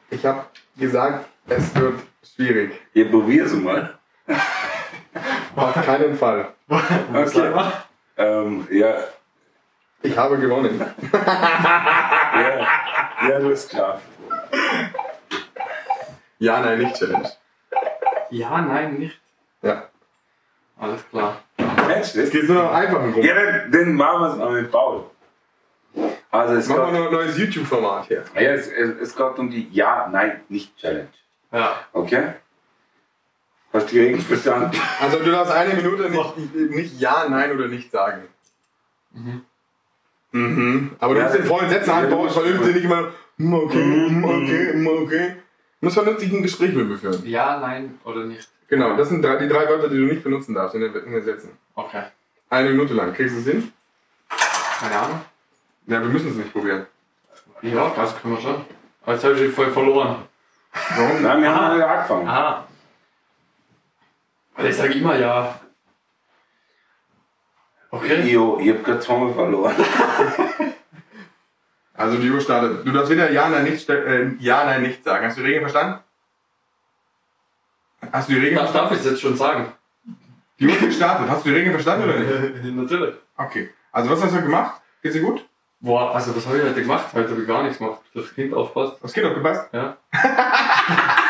Ich habe gesagt, es wird schwierig. Ihr probier's mal. Auf keinen Fall. Okay. Ähm, ja, Ich habe gewonnen. ja, ja, du hast geschafft. Ja, nein, nicht Challenge. Ja, nein, nicht. Ja. Alles klar. Es das? geht nur noch einfachen rum. Ja, dann, dann machen wir es noch mit Paul. Also es Machen wir noch ein neues YouTube-Format hier. ja, es, es, es geht um die Ja, Nein, Nicht Challenge. Ja. Okay? Hast du die Regeln verstanden? Also du darfst eine Minute nicht, nicht Ja, Nein oder nicht sagen. Mhm. Mhm. Aber du Ja, musst den vollen Sätzen antworten, musst- vernünftig nicht immer "Hm, okay, Mhm. hm, okay, hm, okay. Du musst vernünftig ein Gespräch mit mir führen. Ja, nein oder nicht. Genau, das sind drei, die drei Wörter, die du nicht benutzen darfst in den, in den Sätzen. Okay. Eine Minute lang. Kriegst du es hin? Keine Ahnung. Ja, wir müssen es nicht probieren. Ja, das können wir schon. Aber jetzt habe ich voll verloren. Warum? Nein, wir haben ja angefangen. Aha. Weil ich sage immer ja. Okay. Jo, ich hab gerade zweimal verloren. Also die Uhr startet. Du darfst weder Ja, Nein, nicht, äh, ja, Nein, nicht sagen. Hast du die Regeln verstanden? Hast du die Regeln Darf, darf verstanden? ich es jetzt schon sagen? Die Uhr ist gestartet. Hast du die Regeln verstanden oder nicht? Natürlich. Okay. Also was hast du gemacht? Geht's dir gut? Boah, also was habe ich heute gemacht? Heute habe ich gar nichts gemacht. Das Kind aufpasst. Das Kind aufgepasst? Ja.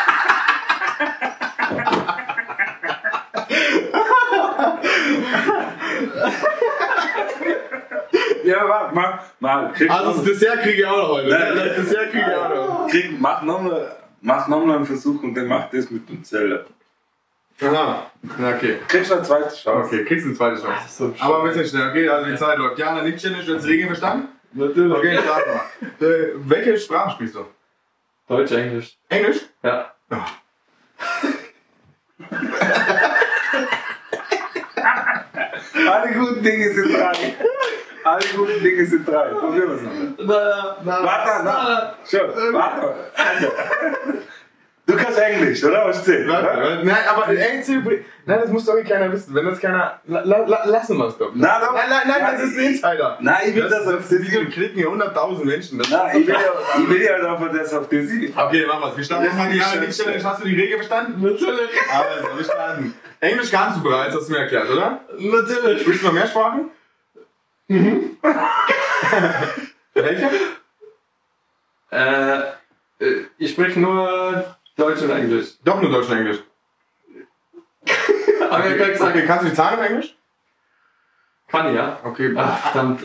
Ja, warte, mach, mach, krieg Also das Dessert kriege ich auch noch heute. Nein. Das Dessert kriege ich auch noch. krieg, mach nochmal mach noch mal einen Versuch und dann mach das mit dem Zeller. Aha. Ja, okay. Kriegst du eine zweite Chance? Okay, kriegst du eine zweite Chance. So Aber ein bisschen schnell. Okay, also die Zeit läuft. Ja, nicht Challenge. Du hast die Regeln verstanden? Natürlich. Okay, starten wir. Äh, welche Sprache sprichst du? Deutsch, Englisch. Englisch? Ja. Alle guten Dinge sind drei. Alle guten Dinge sind drei. Probieren wir es nochmal. Warte, na. Schon, warte. Also. Du kannst Englisch, oder? Was? Warte, oder? warte. Nein, aber Englisch. Nein, das muss doch eh keiner wissen. Wenn das keiner. La, la, lassen wir es doch. Na, doch. Nein, nein, nein, das ist ein Insider. Nein, ich will Das, das, auf den Sieg. klicken hier 100.000 Menschen. Das Nein, ich will ja, ich will ja einfach das auf den Sieg. Okay, machen wir's. Wir starten Das mal die schön. Challenge. Hast du die Regel verstanden? Natürlich. Also, wir starten. Englisch kannst du bereits, hast du mir erklärt, oder? Natürlich. Sprichst du noch mehr Sprachen? Mhm. Welche? Äh, äh, ich spreche nur Deutsch und Englisch. Doch nur Deutsch und Englisch. Aber kann gesagt, Okay, kannst du die Zahlen auf Englisch? kann ich, ja. Okay. Ach, verdammt.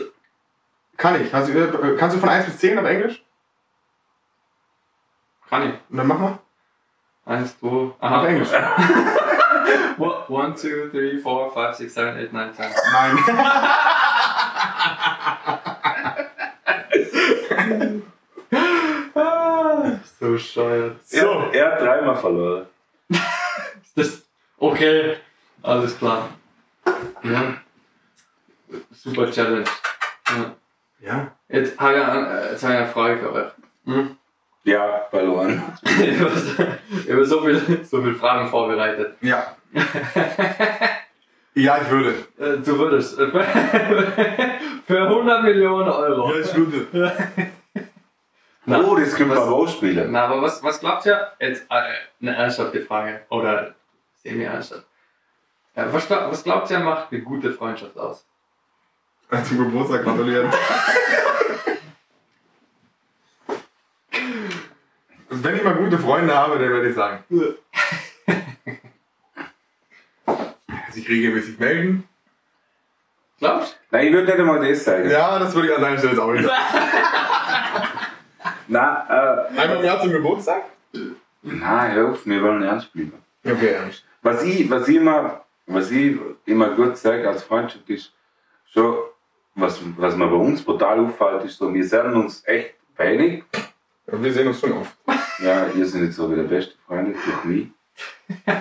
Kann ich. Hast du, äh, kannst du von 1 bis 10 auf Englisch? Kann ich. Und dann mach mal. Eins, zwei, Auf aha. Englisch. One, one, two, three, four, five, six, seven, eight, nine, ten. Nein. Ah, so scheuert. Er, er hat dreimal verloren. Das, okay, alles klar. Ja. Super Challenge. Ja. Ja. Jetzt habe ich, eine- jetzt habe ich eine Frage für euch. Hm? Ja, verloren. Ich habe ich habe so viele so viel Fragen vorbereitet. Ja. Ja, ich würde. Äh, Du würdest äh, für 100 Millionen Euro. ich würde. Na, oh, das können wir aber ausspielen. Na, aber was, was glaubt ihr? Jetzt äh, eine ernsthafte Frage. Oder semi-ernsthaft. Ja, was, was glaubt ihr, macht eine gute Freundschaft aus? Zum Geburtstag gratulieren. Wenn ich mal gute Freunde habe, dann werde ich sagen. Sich regelmäßig melden. Glaubst Nein, ich würde nicht einmal das sagen. Ja, das würde ich an deiner Stelle jetzt auch nicht sagen. Nein, äh, Einmal im Jahr zum Geburtstag? nein, hör auf, wir wollen ernst bleiben. Okay, ernst. Was ich, was ich immer, was ich immer gut sage als Freundschaft ist, schon was, was mir bei uns brutal auffällt, ist so, wir sehen uns echt wenig. Ja, wir sehen uns schon oft. Ja, ihr seid jetzt so wie der beste Freund durch mich.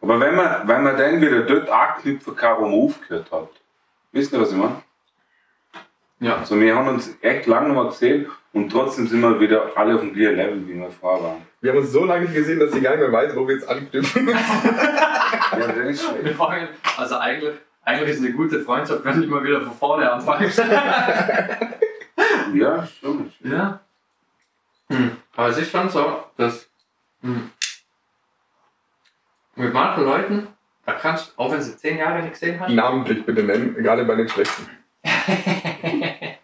Aber wenn man, wenn man dann wieder dort anknüpfen kann, wo man aufgehört hat, wisst ihr, was ich meine? Ja. Also wir haben uns echt lange noch mal gesehen und trotzdem sind wir wieder alle auf dem gleichen Level, wie wir vorher waren. Wir haben uns so lange nicht gesehen, dass sie gar nicht mehr weiß, wo wir jetzt anknüpfen. Ja, das ist Wir schlecht. fangen, also eigentlich, eigentlich ist eine gute Freundschaft, wenn ich mal wieder von vorne anfange. Ja, schon. ja. Hm. Aber es ist schon so, dass hm, mit manchen Leuten, da kannst du, auch wenn sie zehn Jahre nicht gesehen hast, Namentlich bitte nennen, gerade bei den Schlechten.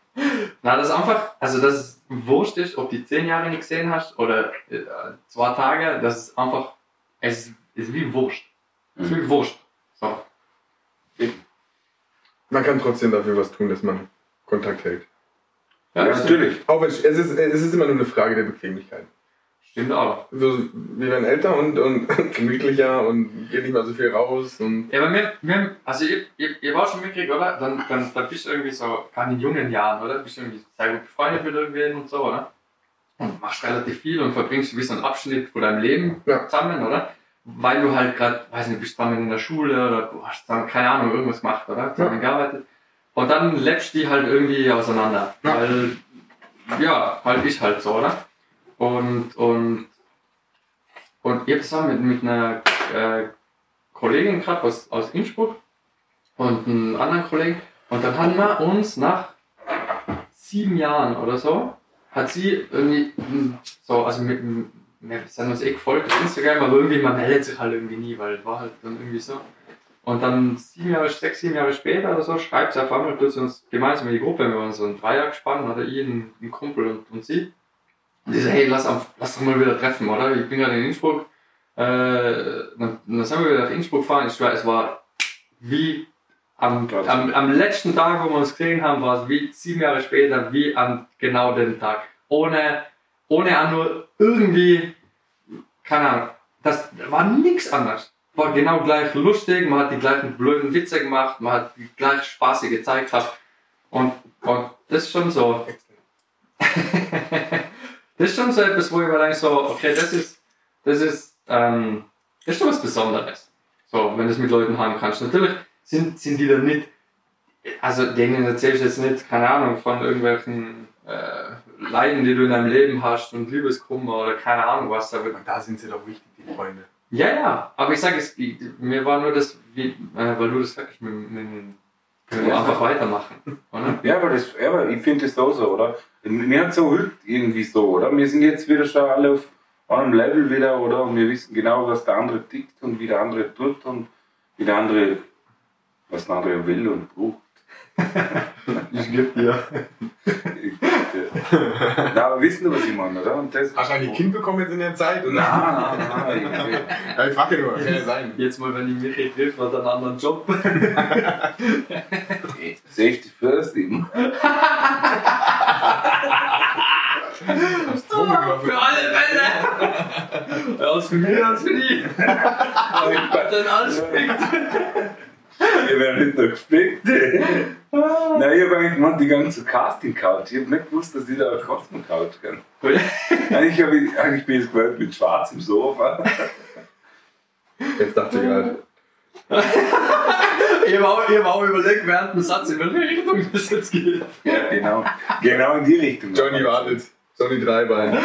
Na, das ist einfach, also dass es wurscht ist, ob die zehn Jahre nicht gesehen hast oder äh, zwei Tage, das ist einfach, es ist, ist wie Wurst. Es ist wie Wurst. So. Man kann trotzdem dafür was tun, dass man Kontakt hält. Ja, das natürlich. Auch wenn es ist, es ist immer nur eine Frage der Bequemlichkeit. Stimmt auch. So, wir werden älter und, und gemütlicher und gehen nicht mehr so viel raus und Ja, aber wir, wir also ihr, ihr, ihr war schon mitgekriegt, oder? Dann, dann, dann bist du irgendwie so, gerade in jungen Jahren, oder? Bist du irgendwie sehr gut befreundet mit irgendwen und so, oder? Und machst relativ viel und verbringst wie so einen Abschnitt von deinem Leben Ja. zusammen, oder? Weil du halt gerade, weiß nicht, bist zusammen in der Schule oder du hast zusammen, keine Ahnung, irgendwas gemacht, oder? Zusammen gearbeitet. Und dann lebst die halt irgendwie auseinander. Ja. Weil, ja, halt ich halt so, oder? Und, und, und ich zusammen mit, mit einer äh, Kollegin gerade aus, aus Innsbruck und einen anderen Kollegen. Und dann haben wir uns nach sieben Jahren oder so, hat sie irgendwie so, also mit, wir sind uns eh gefolgt auf Instagram, aber irgendwie, man meldet sich halt irgendwie nie, weil es war halt dann irgendwie so. Und dann sieben Jahre, sechs, sieben Jahre später oder so, schreibt sie auf einmal sie uns gemeinsam in die Gruppe, wir waren so ein Dreier gespannt, oder ich, ein, ein Kumpel und, und sie. Und die so, hey, lass, auf, lass doch mal wieder treffen, oder? Ich bin gerade in Innsbruck. Äh, dann, dann sind wir wieder nach Innsbruck gefahren. Ich schwör, es war wie am, am, am letzten Tag, wo wir uns gesehen haben, war es wie sieben Jahre später, wie an genau den Tag. Ohne, ohne auch nur irgendwie, keine Ahnung, das war nichts anderes. War genau gleich lustig, man hat die gleichen blöden Witze gemacht, man hat die gleich spaßige Zeit gehabt. Und, und das ist schon so, das ist schon so etwas, wo ich mir denke, so, okay, das ist, das ist, ähm, das ist schon was Besonderes. So, wenn du es mit Leuten haben kannst. Natürlich sind, sind die dann nicht, also denen erzählst du jetzt nicht, keine Ahnung, von irgendwelchen äh, Leiden, die du in deinem Leben hast und Liebeskummer oder keine Ahnung was, aber da sind sie doch wichtig, die Freunde. ja, ja, aber ich sage es, mir war nur das, wie, äh, weil du das sagst, mit, mit, wir einfach weitermachen, oder? Ja, aber, das, ja, aber ich finde das auch so, oder? Mir hat so irgendwie so, oder? Wir sind jetzt wieder schon alle auf einem Level wieder, oder? Und wir wissen genau, was der andere tickt und wie der andere tut und wie der andere, was der andere will und braucht. Ich geb dir. Na, aber wissen Sie, was ich meine, oder? Und das, Hast du ein Kind bekommen jetzt in der Zeit? Oder? Nein, nein, nein. Ja, ich frage nur, kann ja sein. Jetzt mal, wenn ich Michi trifft, hat er einen anderen Job. ich- Safety first eben. Für alle Fälle! Aus für mich, als für die. Dann alles springt. Wir werden nicht noch gespickt. Nein, ich habe eigentlich gemeint, die ganze Casting-Couch. Ich habe nicht gewusst, dass ich da eine Cosmo-Couch kann. Eigentlich, hab ich, eigentlich bin ich gewöhnt mit schwarzem Sofa. Jetzt dachte ich gerade. Ich habe auch, ich hab auch überlegt während dem Satz, in welche Richtung das jetzt geht. Ja, genau. Genau in die Richtung. Johnny wartet. Johnny Dreibein.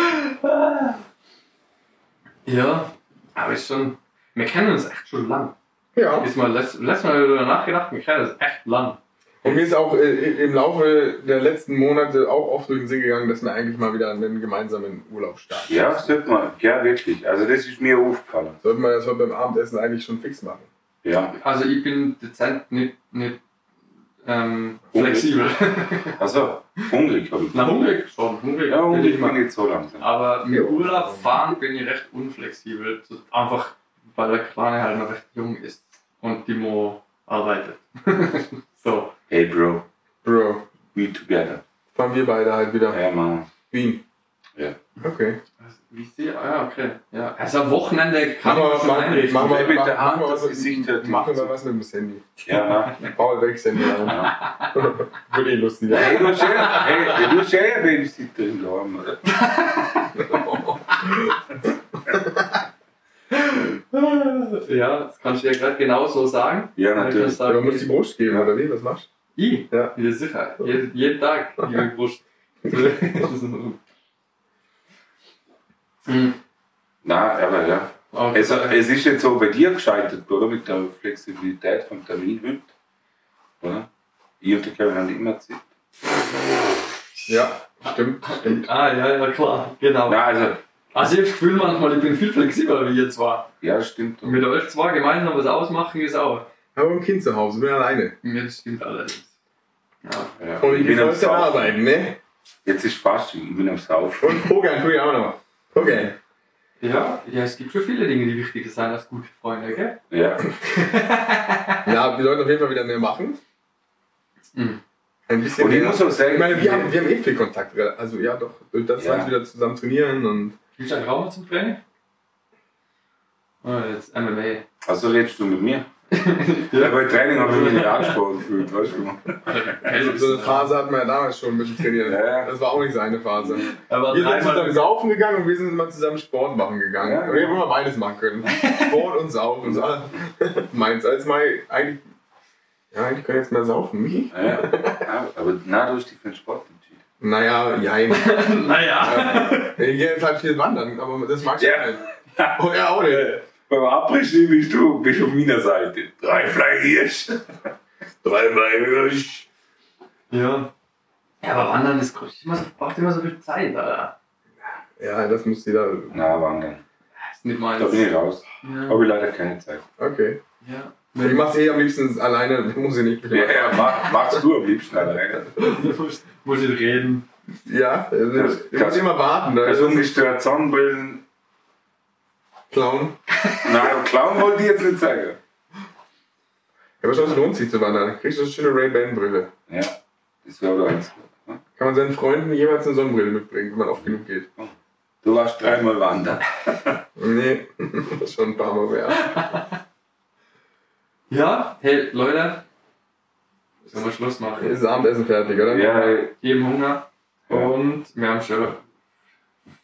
Ja, aber ist schon. Wir kennen uns echt schon lang. Ja. Ist mal letzt, letztes Mal darüber nachgedacht, wir kennen uns echt lang. Und mir ist auch äh, im Laufe der letzten Monate auch oft durch den Sinn gegangen, dass wir eigentlich mal wieder einen gemeinsamen Urlaub starten. Ja, sollte man. Ja, wirklich. Also, das ist mir aufgefallen. Sollten wir das heute beim Abendessen eigentlich schon fix machen. Ja. Also ich bin dezent nicht, nicht ähm, flexibel. Also, hungrig habe ich. Na, hungrig schon, hungrig Ja, hungrig bin ich nicht so langsam. Aber mit Urlaub fahren bin ich recht unflexibel. Einfach, weil der Kleine halt noch recht jung ist und die Mo arbeitet. so. Hey, Bro. Bro, We together. fahren wir beide halt wieder. Ja, Mann. Wien. Okay. Wie ich sehe, ah, ja, okay. Ja. Also am Wochenende kann Machen man wir, schon machen, einrichten. machen wir, Mit der Hand das was, Gesicht nicht wir zu. was mit dem Handy. Ja, Paul wächst Handy an. ja. Würde eh lustig Hey, sein. du hast ja, hey, du hast ja eine Babysitterin daheim, oder? Ja, das kannst du ja gerade genau so sagen. Ja, natürlich. du Aber sagen, muss die Brust geben, oder wie? Was machst Ich? Ja. Ja, sicher. Jeden, jeden Tag. Die Brust. Hm, Nein, aber ja. okay. Es, es ist jetzt so bei dir gescheitert, oder? Mit der Flexibilität vom Termin heute. Oder? Ich und der Kevin haben immer Zeit. du? Ja, stimmt, stimmt. Ah, ja, ja, klar. Genau. Nein, also, Also ich habe das Gefühl manchmal, ich bin viel flexibler wie ihr zwei. ja, das stimmt. Und mit euch zwei gemeinsam was ausmachen ist auch. Aber ein Kind zu Hause, bin alleine. Mir das stimmt allerdings. Ja. Ja. Und ich bin bin am Saufen. arbeiten, ne? Jetzt ist Fasching, ich bin am Saufen. Und Pokern tue ich auch noch. Pokern. ja, ja, es gibt schon viele Dinge, die wichtiger sind als gute Freunde, gell? Ja. Ja, wir sollten auf jeden Fall wieder mehr machen. Mhm. Ein bisschen Und ich mehr. muss auch sagen, Ich meine, wir haben, wir haben eh viel Kontakt. Also ja, doch. Das Ja. ja. wieder zusammen trainieren und. Gibt es einen Raum zum Training? Oh, jetzt MMA. also redest du mit mir? ja. Bei Training habe ich mich nicht angesprochen gefühlt, weißt du? Also, so eine Phase hatten wir ja damals schon mit dem Trainieren. Ja. Das war auch nicht seine Phase. Aber Wir sind zusammen saufen gegangen und wir sind mal zusammen Sport machen gegangen. Ja, wir haben immer beides machen können. Sport und Saufen. So. Meins als mal eigentlich. Ja, können wir jetzt mal saufen. Michi? Ja. Aber na, du hast dich für den Sport. Naja, jein. Naja. Ich gehe jetzt halt viel wandern, aber das mag ich Ja. nicht. Oh ja, auch nicht. Beim Abriss bist du bist auf meiner Seite. Drei Fleisch. Drei Fleisch. Ja. Ja, aber Wandern ist kostet immer so, braucht immer so viel Zeit, Alter. Ja, das muss jeder. Na, wandern. Das ist nicht Da meins. bin ich raus. Ja. Habe ich leider keine Zeit. Okay. ja. Ich mach's eh am liebsten alleine, muss ich nicht. Ja, ja, mach, machst du am liebsten alleine. Muss ich reden. Ja, Das- ich muss immer warten. Da ist Also ungestört Sonnenbrillen. Clown. Nein, Clown wollte ich jetzt nicht sagen. Ja, aber schon, es lohnt sich zu wandern. Dann kriegst du eine schöne Ray-Ban-Brille. Ja, das wäre aber eins. Kann man seinen Freunden jeweils eine Sonnenbrille mitbringen, wenn man oft genug geht. Du warst dreimal wandern. Nee, das ist schon ein paar Mal wert. Ja, hey, Leute. Sollen wir Schluss machen? Ist das Abendessen fertig, oder? Ja, Jedem Hunger. Ja. Und wir haben schon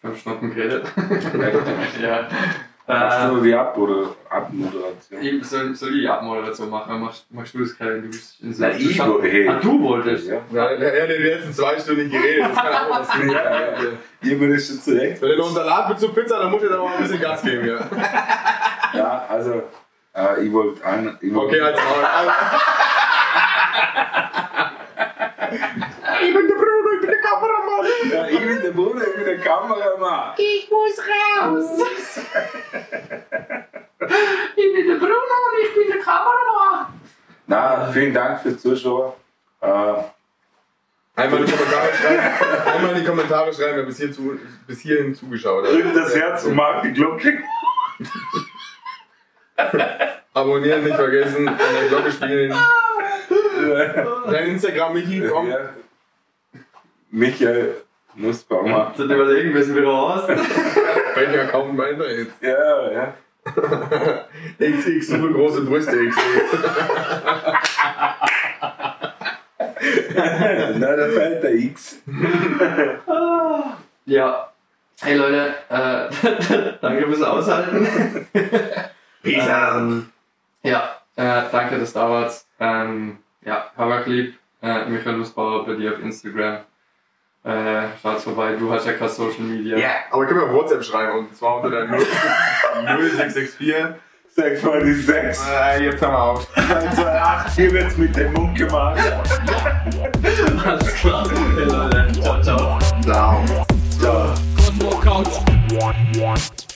fünf Stunden geredet. ja. machst du die Ab- oder Abmoderation? ich soll, soll ich Abmoderation machen? Machst, machst du das, Kevin? Du bist in Na, ich wo- hey. Ah, du wolltest? Ja. Ja, er hat in den letzten zwei Stunden nicht geredet. Das kann auch was tun. Ich bin das schon zurecht. Wenn du noch einen Salat mit zur Pizza, dann muss ich jetzt aber mal ein bisschen Gas geben, ja. Ja, also, äh, ich wollte wollt- Okay, als Maul. Ich bin der Bruder, ich bin der Kameramann. Ja, ich bin der Bruder, ich bin der Kameramann. Ich muss raus. Ich bin der Bruno und ich bin der Kameramann. Na, vielen Dank fürs Zuschauen. Äh, Einmal in die Kommentare schreiben, einmal in die Kommentare schreiben, wer bis, hier zu, bis hierhin zugeschaut hat. drückt das Herz und mag die Glocke. Abonnieren nicht vergessen, an der Glocke spielen. Dein Instagram, Michi, komm. Ja. Michael Nussbaumer. Soll ich überlegen, wissen wir raus? Welcher Account meint er jetzt? Ja, ja. XX, super große Brüste, XX. Na, da fällt der X. Ja. Hey Leute, äh, danke fürs Aushalten. ähm, ja, äh, danke, dass du da warst. Ähm, ja, lieb. Äh, Michael Nussbauer bei dir auf Instagram. Äh, schaut's vorbei, du hast ja kein Social Media. Ja, aber ich kann mir auf WhatsApp schreiben und zwar unter der 0 0664. Sag mal die 6. Äh, jetzt haben wir auf. 1, 2, 8. Hier wird's mit dem Mund gemacht. Alles klar. Hey Leute, ciao, ciao. Ciao. Ja. Cosmo Couch.